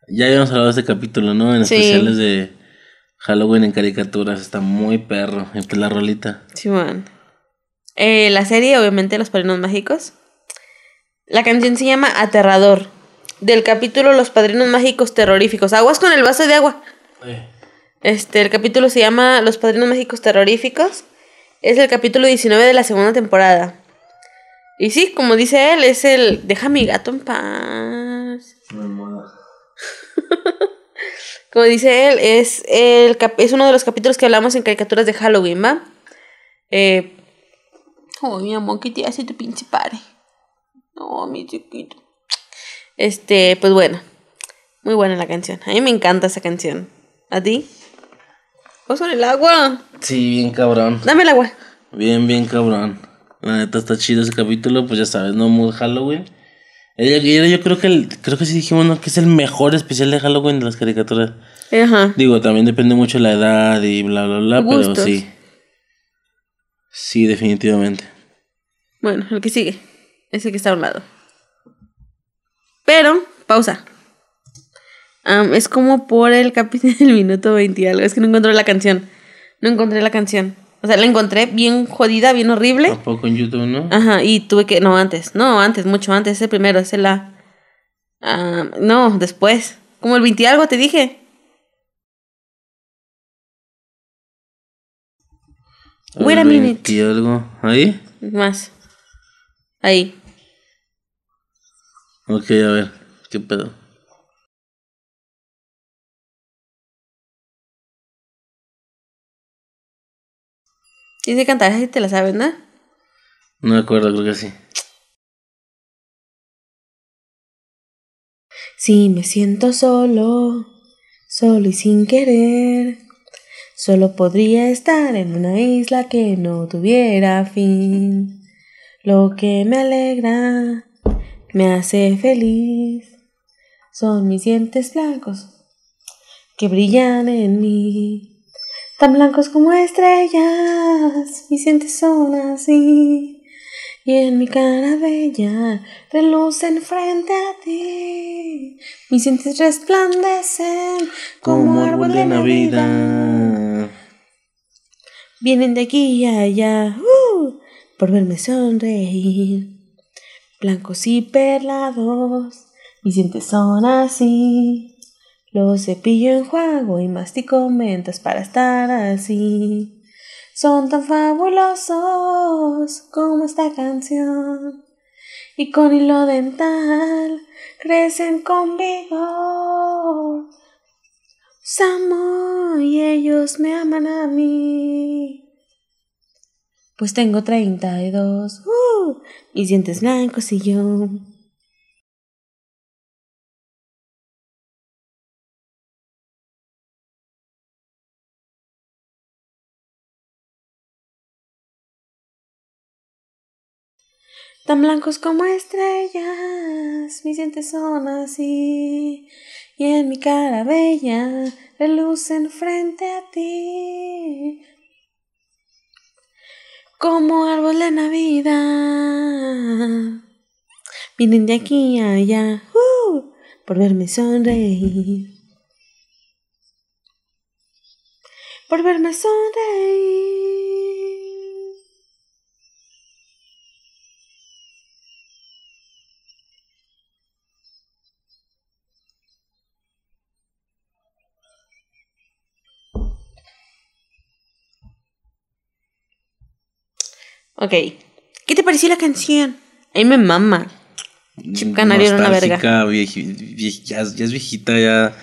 Ya habíamos hablado de este capítulo, ¿no? En Sí. especiales de Halloween en caricaturas. Está muy perro. Y pues la rolita. Simón. Eh, la serie, obviamente, Los Padrinos Mágicos. La canción se llama Aterrador. Del capítulo Los Padrinos Mágicos Terroríficos. Aguas con el vaso de agua. Este, el capítulo se llama Los Padrinos Mágicos Terroríficos. Es el capítulo 19 de la segunda temporada. Y sí, como dice él, es el Deja a mi gato en paz. (laughs) Como dice él, es, el cap- es uno de los capítulos que hablamos en caricaturas de Halloween, ¿va? Eh, oh, mi amor, ¿qué te hace tu pinche padre? No, mi chiquito. Este, pues bueno. Muy buena la canción. A mí me encanta esa canción. ¿A ti? Vamos con el agua. Sí, bien cabrón. Dame el agua. Bien, bien cabrón. La neta está chido ese capítulo. Pues ya sabes, ¿no? Mood Halloween. Era- era- yo creo que el, creo que sí dijimos, ¿no? Que es el mejor especial de Halloween de las caricaturas. Ajá. Digo, también depende mucho de la edad y bla, bla, bla. Pero sí. Sí, definitivamente. Bueno, el que sigue. Ese que está a un lado. Pero, pausa. Es como por el capítulo (laughs) del minuto 20 y algo. Es que no encontré la canción. No encontré la canción. O sea, la encontré bien jodida, bien horrible. Tampoco en YouTube, ¿no? Ajá, y tuve que. No, antes. No, antes, mucho antes. Ese primero, ese la. ah, no, después. Como el 20 y algo, te dije. Wait a minute. 20 y algo. ¿Ahí? Más. Ahí. Ok, a ver, ¿qué pedo? Tienes que cantar así te la sabes, ¿no? No me acuerdo, creo que sí. Si me siento solo, solo y sin querer, solo podría estar en una isla que no tuviera fin. Lo que me alegra, me hace feliz, son mis dientes blancos que brillan en mí. Tan blancos como estrellas, mis dientes son así. Y en mi cara bella relucen frente a ti. Mis dientes resplandecen como, árbol de Navidad. Vienen de aquí y allá uh, por verme sonreír. Blancos y perlados, mis dientes son así. Los cepillo, enjuago y mastico mentas para estar así. Son tan fabulosos como esta canción. Y con hilo dental crecen con vigor. Los amo y ellos me aman a mí. Pues tengo 32, uh, mis dientes blancos y yo. Tan blancos como estrellas, mis dientes son así, y en mi cara bella relucen frente a ti. Como árbol de Navidad, vienen de aquí a allá, uh, por verme sonreír. Por verme sonreír. Ok. ¿Qué te pareció la canción? A mí me mama. Chip Canario era una verga. vieji- vie- ya, ya es viejita, ya.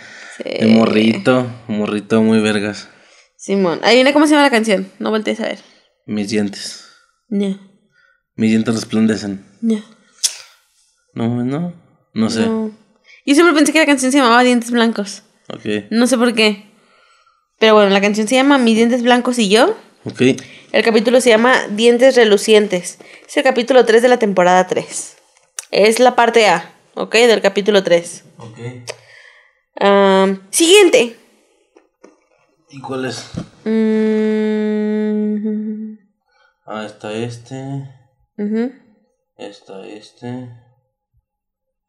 De morrito, morrito muy vergas. Simón. Adivina cómo se llama la canción. No voltees a ver. Mis dientes. No. Mis dientes resplandecen. No. No, no. No sé. no. Yo siempre pensé que la canción se llamaba Dientes Blancos. Ok. No sé por qué. Pero bueno, la canción se llama Mis dientes blancos y yo. Ok. El capítulo se llama Dientes relucientes. Es el capítulo 3 de la temporada 3. Es la parte A, ¿ok? Del capítulo 3. Ok. Siguiente. ¿Y cuál es? Mm, Ah, está este. ujú. Está este.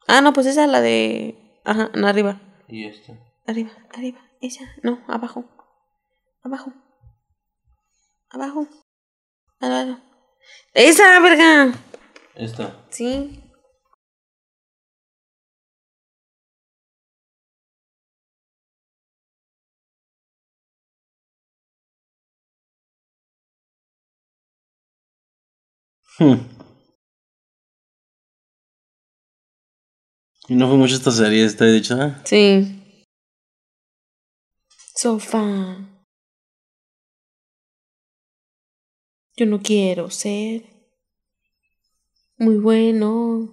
Ah, no, pues esa es la de... Ajá, no, arriba. Y este. Arriba, arriba. Esa. No, abajo. Abajo. Abajo. Abajo. Esa, verga. Esta. Sí. Hmm. (laughs) Y no fue mucho esta serie, está dicho, ¿eh? Sí. Sofá. Yo no quiero ser muy bueno.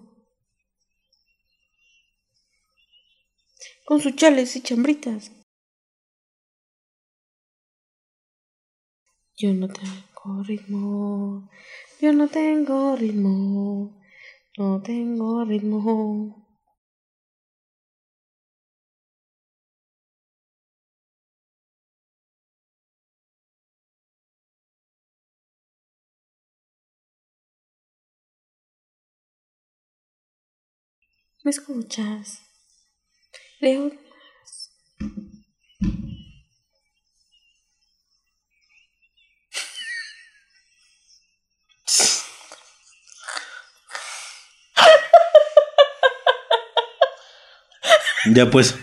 Con sus chales y chambritas. Yo no tengo ritmo. Yo no tengo ritmo. No tengo ritmo. ¿Me escuchas? Leo. Ya pues.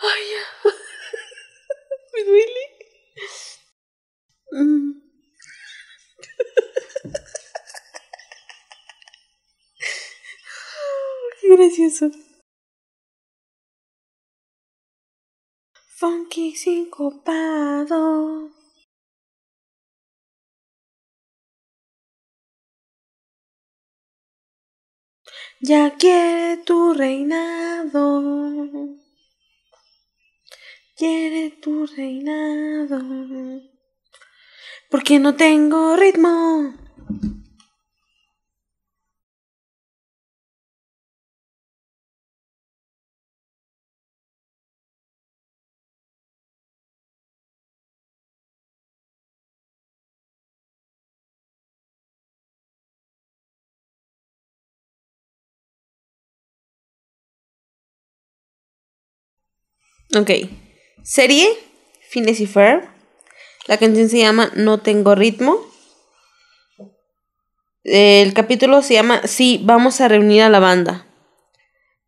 Ay, ya. Me duele. Mm. gracioso. Ya quiere tu reinado. Quiere tu reinado. Porque no tengo ritmo. Ok. Serie, Phineas y. La canción se llama No tengo ritmo. El capítulo se llama Sí, vamos a reunir a la banda.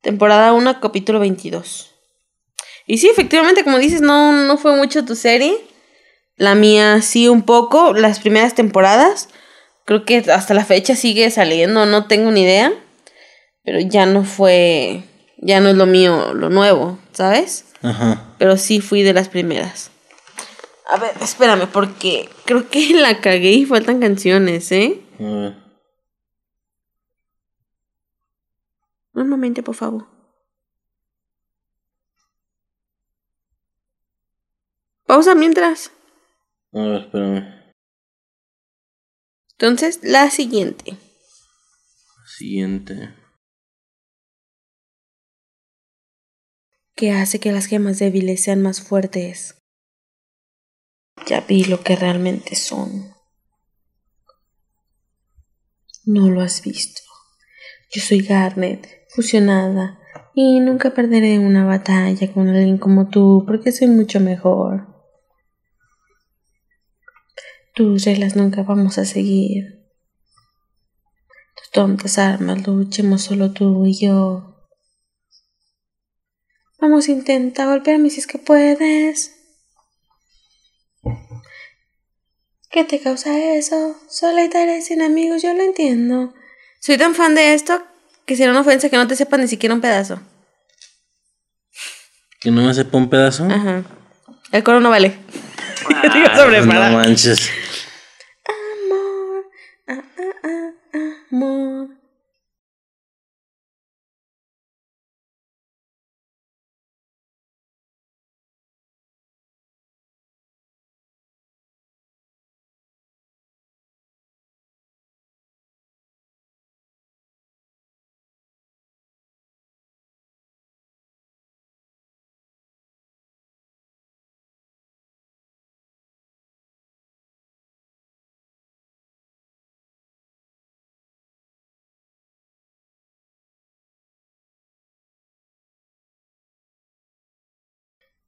Temporada 1, capítulo 22. Y sí, efectivamente, como dices, no, no fue mucho tu serie. La mía sí un poco, las primeras temporadas. Creo que hasta la fecha sigue saliendo, no tengo ni idea. Pero ya no fue, ya no es lo mío, lo nuevo, ¿sabes? Ajá. Pero sí fui de las primeras. A ver, espérame, porque creo que (laughs) la cagué y faltan canciones, ¿eh? A ver. Un momento, por favor. Pausa mientras. A ver, espérame. Entonces, la siguiente. Siguiente. ¿Qué hace que las gemas débiles sean más fuertes? Ya vi lo que realmente son. No lo has visto. Yo soy Garnet, fusionada, y nunca perderé una batalla con alguien como tú, porque soy mucho mejor. Tus reglas nunca vamos a seguir. Tus tontas armas luchemos solo tú y yo. Vamos, intenta golpearme si es que puedes. ¿Qué te causa eso? Solitaria y sin amigos, yo lo entiendo. Soy tan fan de esto que será una ofensa que no te sepa ni siquiera un pedazo. ¿Que no me sepa un pedazo? Ajá. El coro no vale. (laughs) Ah, no manches.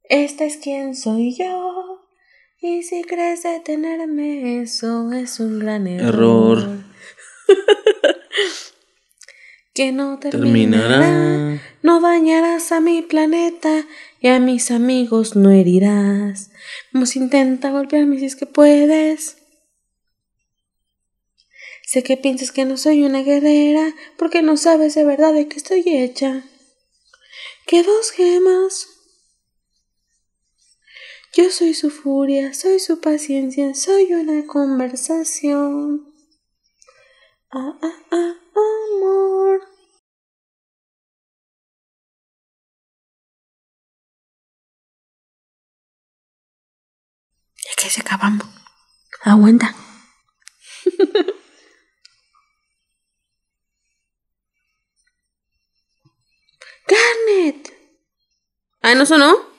Esta es quien soy yo. Y si crees detenerme, eso es un gran error. Error. (laughs) que no terminará. Terminará. No dañarás a mi planeta y a mis amigos no herirás. Vamos, intenta golpearme si es que puedes. Sé que piensas que no soy una guerrera porque no sabes de verdad de qué estoy hecha. Que dos gemas. Yo soy su furia, soy su paciencia, soy una conversación. Ah, ah, ah, amor. Ya que se acabamos. Aguanta. (laughs) Garnet. Ah, ¿no sonó?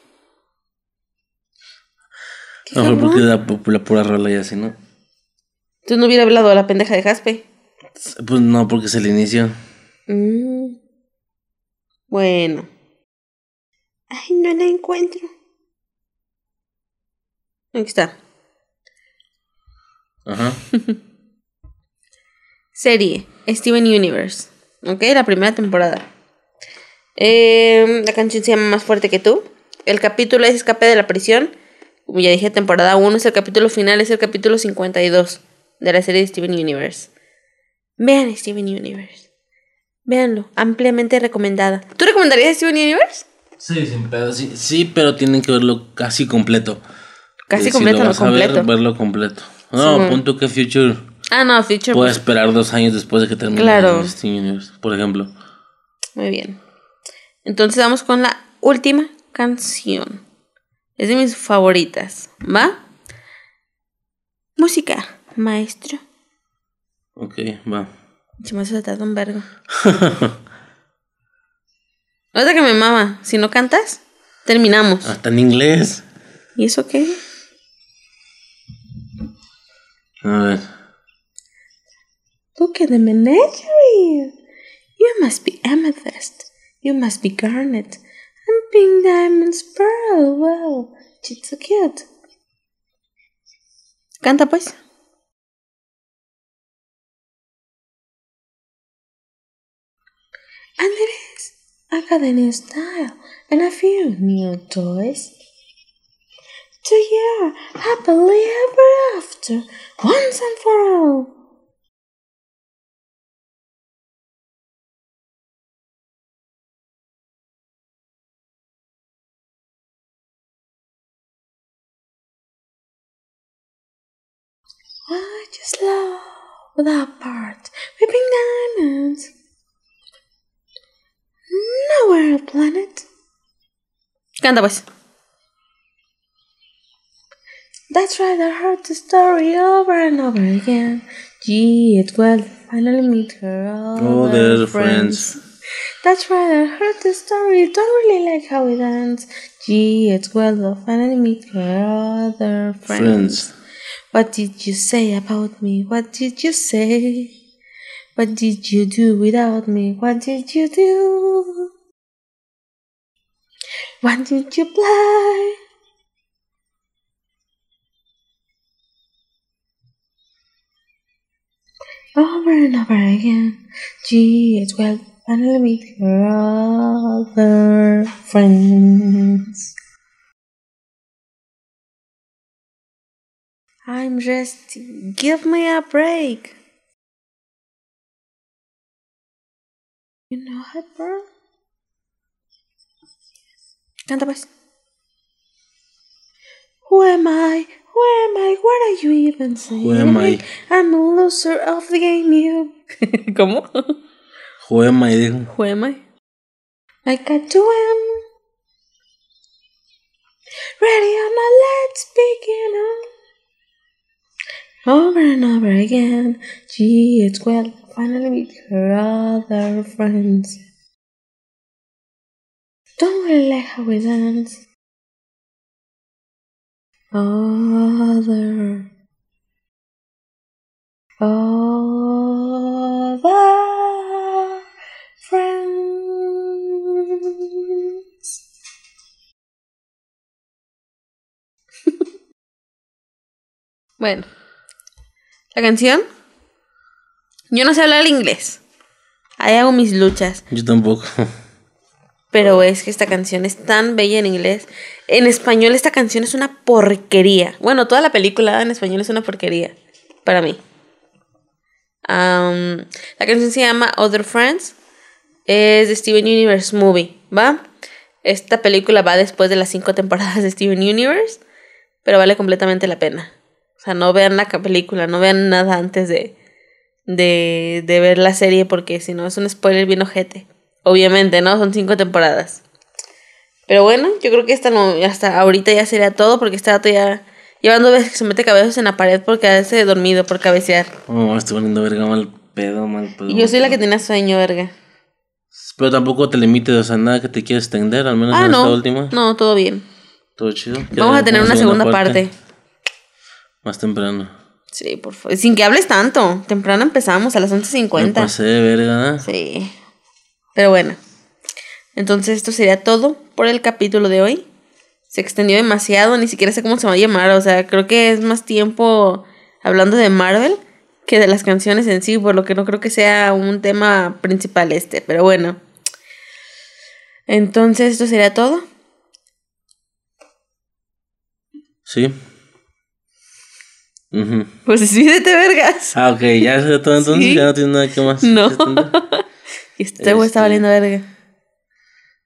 ¿Qué No porque la, la pura rola y así, ¿no? Tú no hubiera hablado a la pendeja de Jaspe. Pues no, porque es el inicio. Mm. Bueno. Ay, no la encuentro. Aquí está. Ajá. (laughs) Serie. Steven Universe. Ok, la primera temporada. Eh, la canción se llama Más fuerte que tú. El capítulo es Escape de la prisión. Como ya dije, temporada 1 es el capítulo final, es el capítulo 52 de la serie de Steven Universe. Vean Steven Universe. Véanlo, ampliamente recomendada. ¿Tú recomendarías Steven Universe? Sí, sin pedo, sí, sí, pero tienen que verlo casi completo. Casi Eh, completo, si lo no vas a ver, completo. verlo completo. No, punto que Future Ah, no, Future. puede pues, esperar dos años después de que termine Claro. Steven Universe, por ejemplo. Muy bien. Entonces vamos con la última canción. Es de mis favoritas, ¿va? Música, maestro. Ok, va. Se me hace un vergo. (laughs) Ahorita que me mama, si no cantas, terminamos. Hasta en inglés. ¿Y eso qué? A ver. Look at the menagerie. You must be amethyst. You must be garnet. And pink diamonds pearl. Wow, she's so cute. Canta pues. And it is. I got a new style and a few new toys. To you, happily ever after, once and for all. I just love without part, weeping diamonds. Nowhere on planet. Canta pues. That's right, I heard the story over and over again. Gee, it will finally meet her Oh, other they're friends. friends. That's right, I heard the story. Don't really like how it ends. Gee, it's well, they'll finally meet her other friends. Friends. What did you say about me? What did you say? What did you do without me? What did you do? What did you play? Over and over again. Gee, it's well, finally meet her other friends. I'm resting. Give me a break. You know it, bro? Canta pues. Who am I? Who am I? What are you even saying? Who am I? I'm a loser of the game, you. (laughs) ¿Cómo? Juema y dijo. Who am I? I got to win. Ready or not, let's begin. on. Over and over again. Gee, it's well, finally meet her other friends. Don't really like how we dance. Other. Other friends. (laughs) bueno, la canción. Yo no sé hablar inglés. Ahí hago mis luchas. Yo tampoco. Pero es que esta canción es tan bella en inglés. En español esta canción es una porquería. Bueno, toda la película en español es una porquería. Para mí. La canción se llama Other Friends. Es de Steven Universe Movie, ¿va? Esta película va después de las cinco temporadas de Steven Universe. Pero vale completamente la pena. O sea, no vean la película, no vean nada antes de, de, de ver la serie porque si no es un spoiler bien ojete. Obviamente, ¿no? Son cinco temporadas. Pero bueno, yo creo que esta no, hasta ahorita ya sería todo porque este dato ya llevando veces que se mete cabezas en la pared por quedarse dormido, por cabecear. Oh, estoy poniendo verga mal pedo, mal pedo. Y yo soy la que tenía sueño, verga. Pero tampoco te limites, o sea, nada que te quieras extender, al menos Ah, en esta última. No, todo bien. Todo chido. Vamos a tener una segunda parte. Más temprano. Sí, por favor. Sin que hables tanto. Temprano empezamos a las Me 11.50. pasé de verga. Sí. Pero bueno. Entonces esto sería todo por el capítulo de hoy. Se extendió demasiado, ni siquiera sé cómo se va a llamar. O sea, creo que es más tiempo hablando de Marvel que de las canciones en sí, por lo que no creo que sea un tema principal este. Pero bueno. Entonces esto sería todo. Sí. Ujú. Pues despídete, vergas. Ah, ok, ya es todo entonces, Sí. ya no tienes nada que más. No. (laughs) Y este güey está Este- valiendo verga.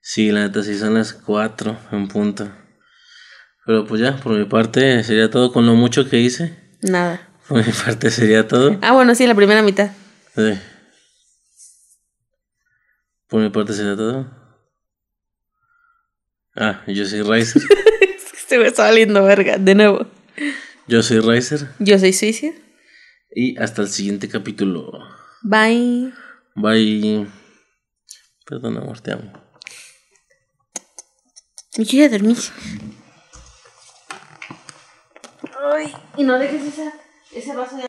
Sí, la neta, sí son las 4 en punto. Pero pues ya, por mi parte sería todo con lo mucho que hice. Nada. Por mi parte sería todo. Ah, bueno, sí, la primera mitad. Sí. Por mi parte sería todo. Ah, yo soy Riser. (laughs) Este güey está valiendo verga. De nuevo. Yo soy Riser. Yo soy Suicia. Y hasta el siguiente capítulo. Bye. Bye. Perdón, amor, te amo. Me quiero dormir. Ay, y no dejes esa, ese vaso de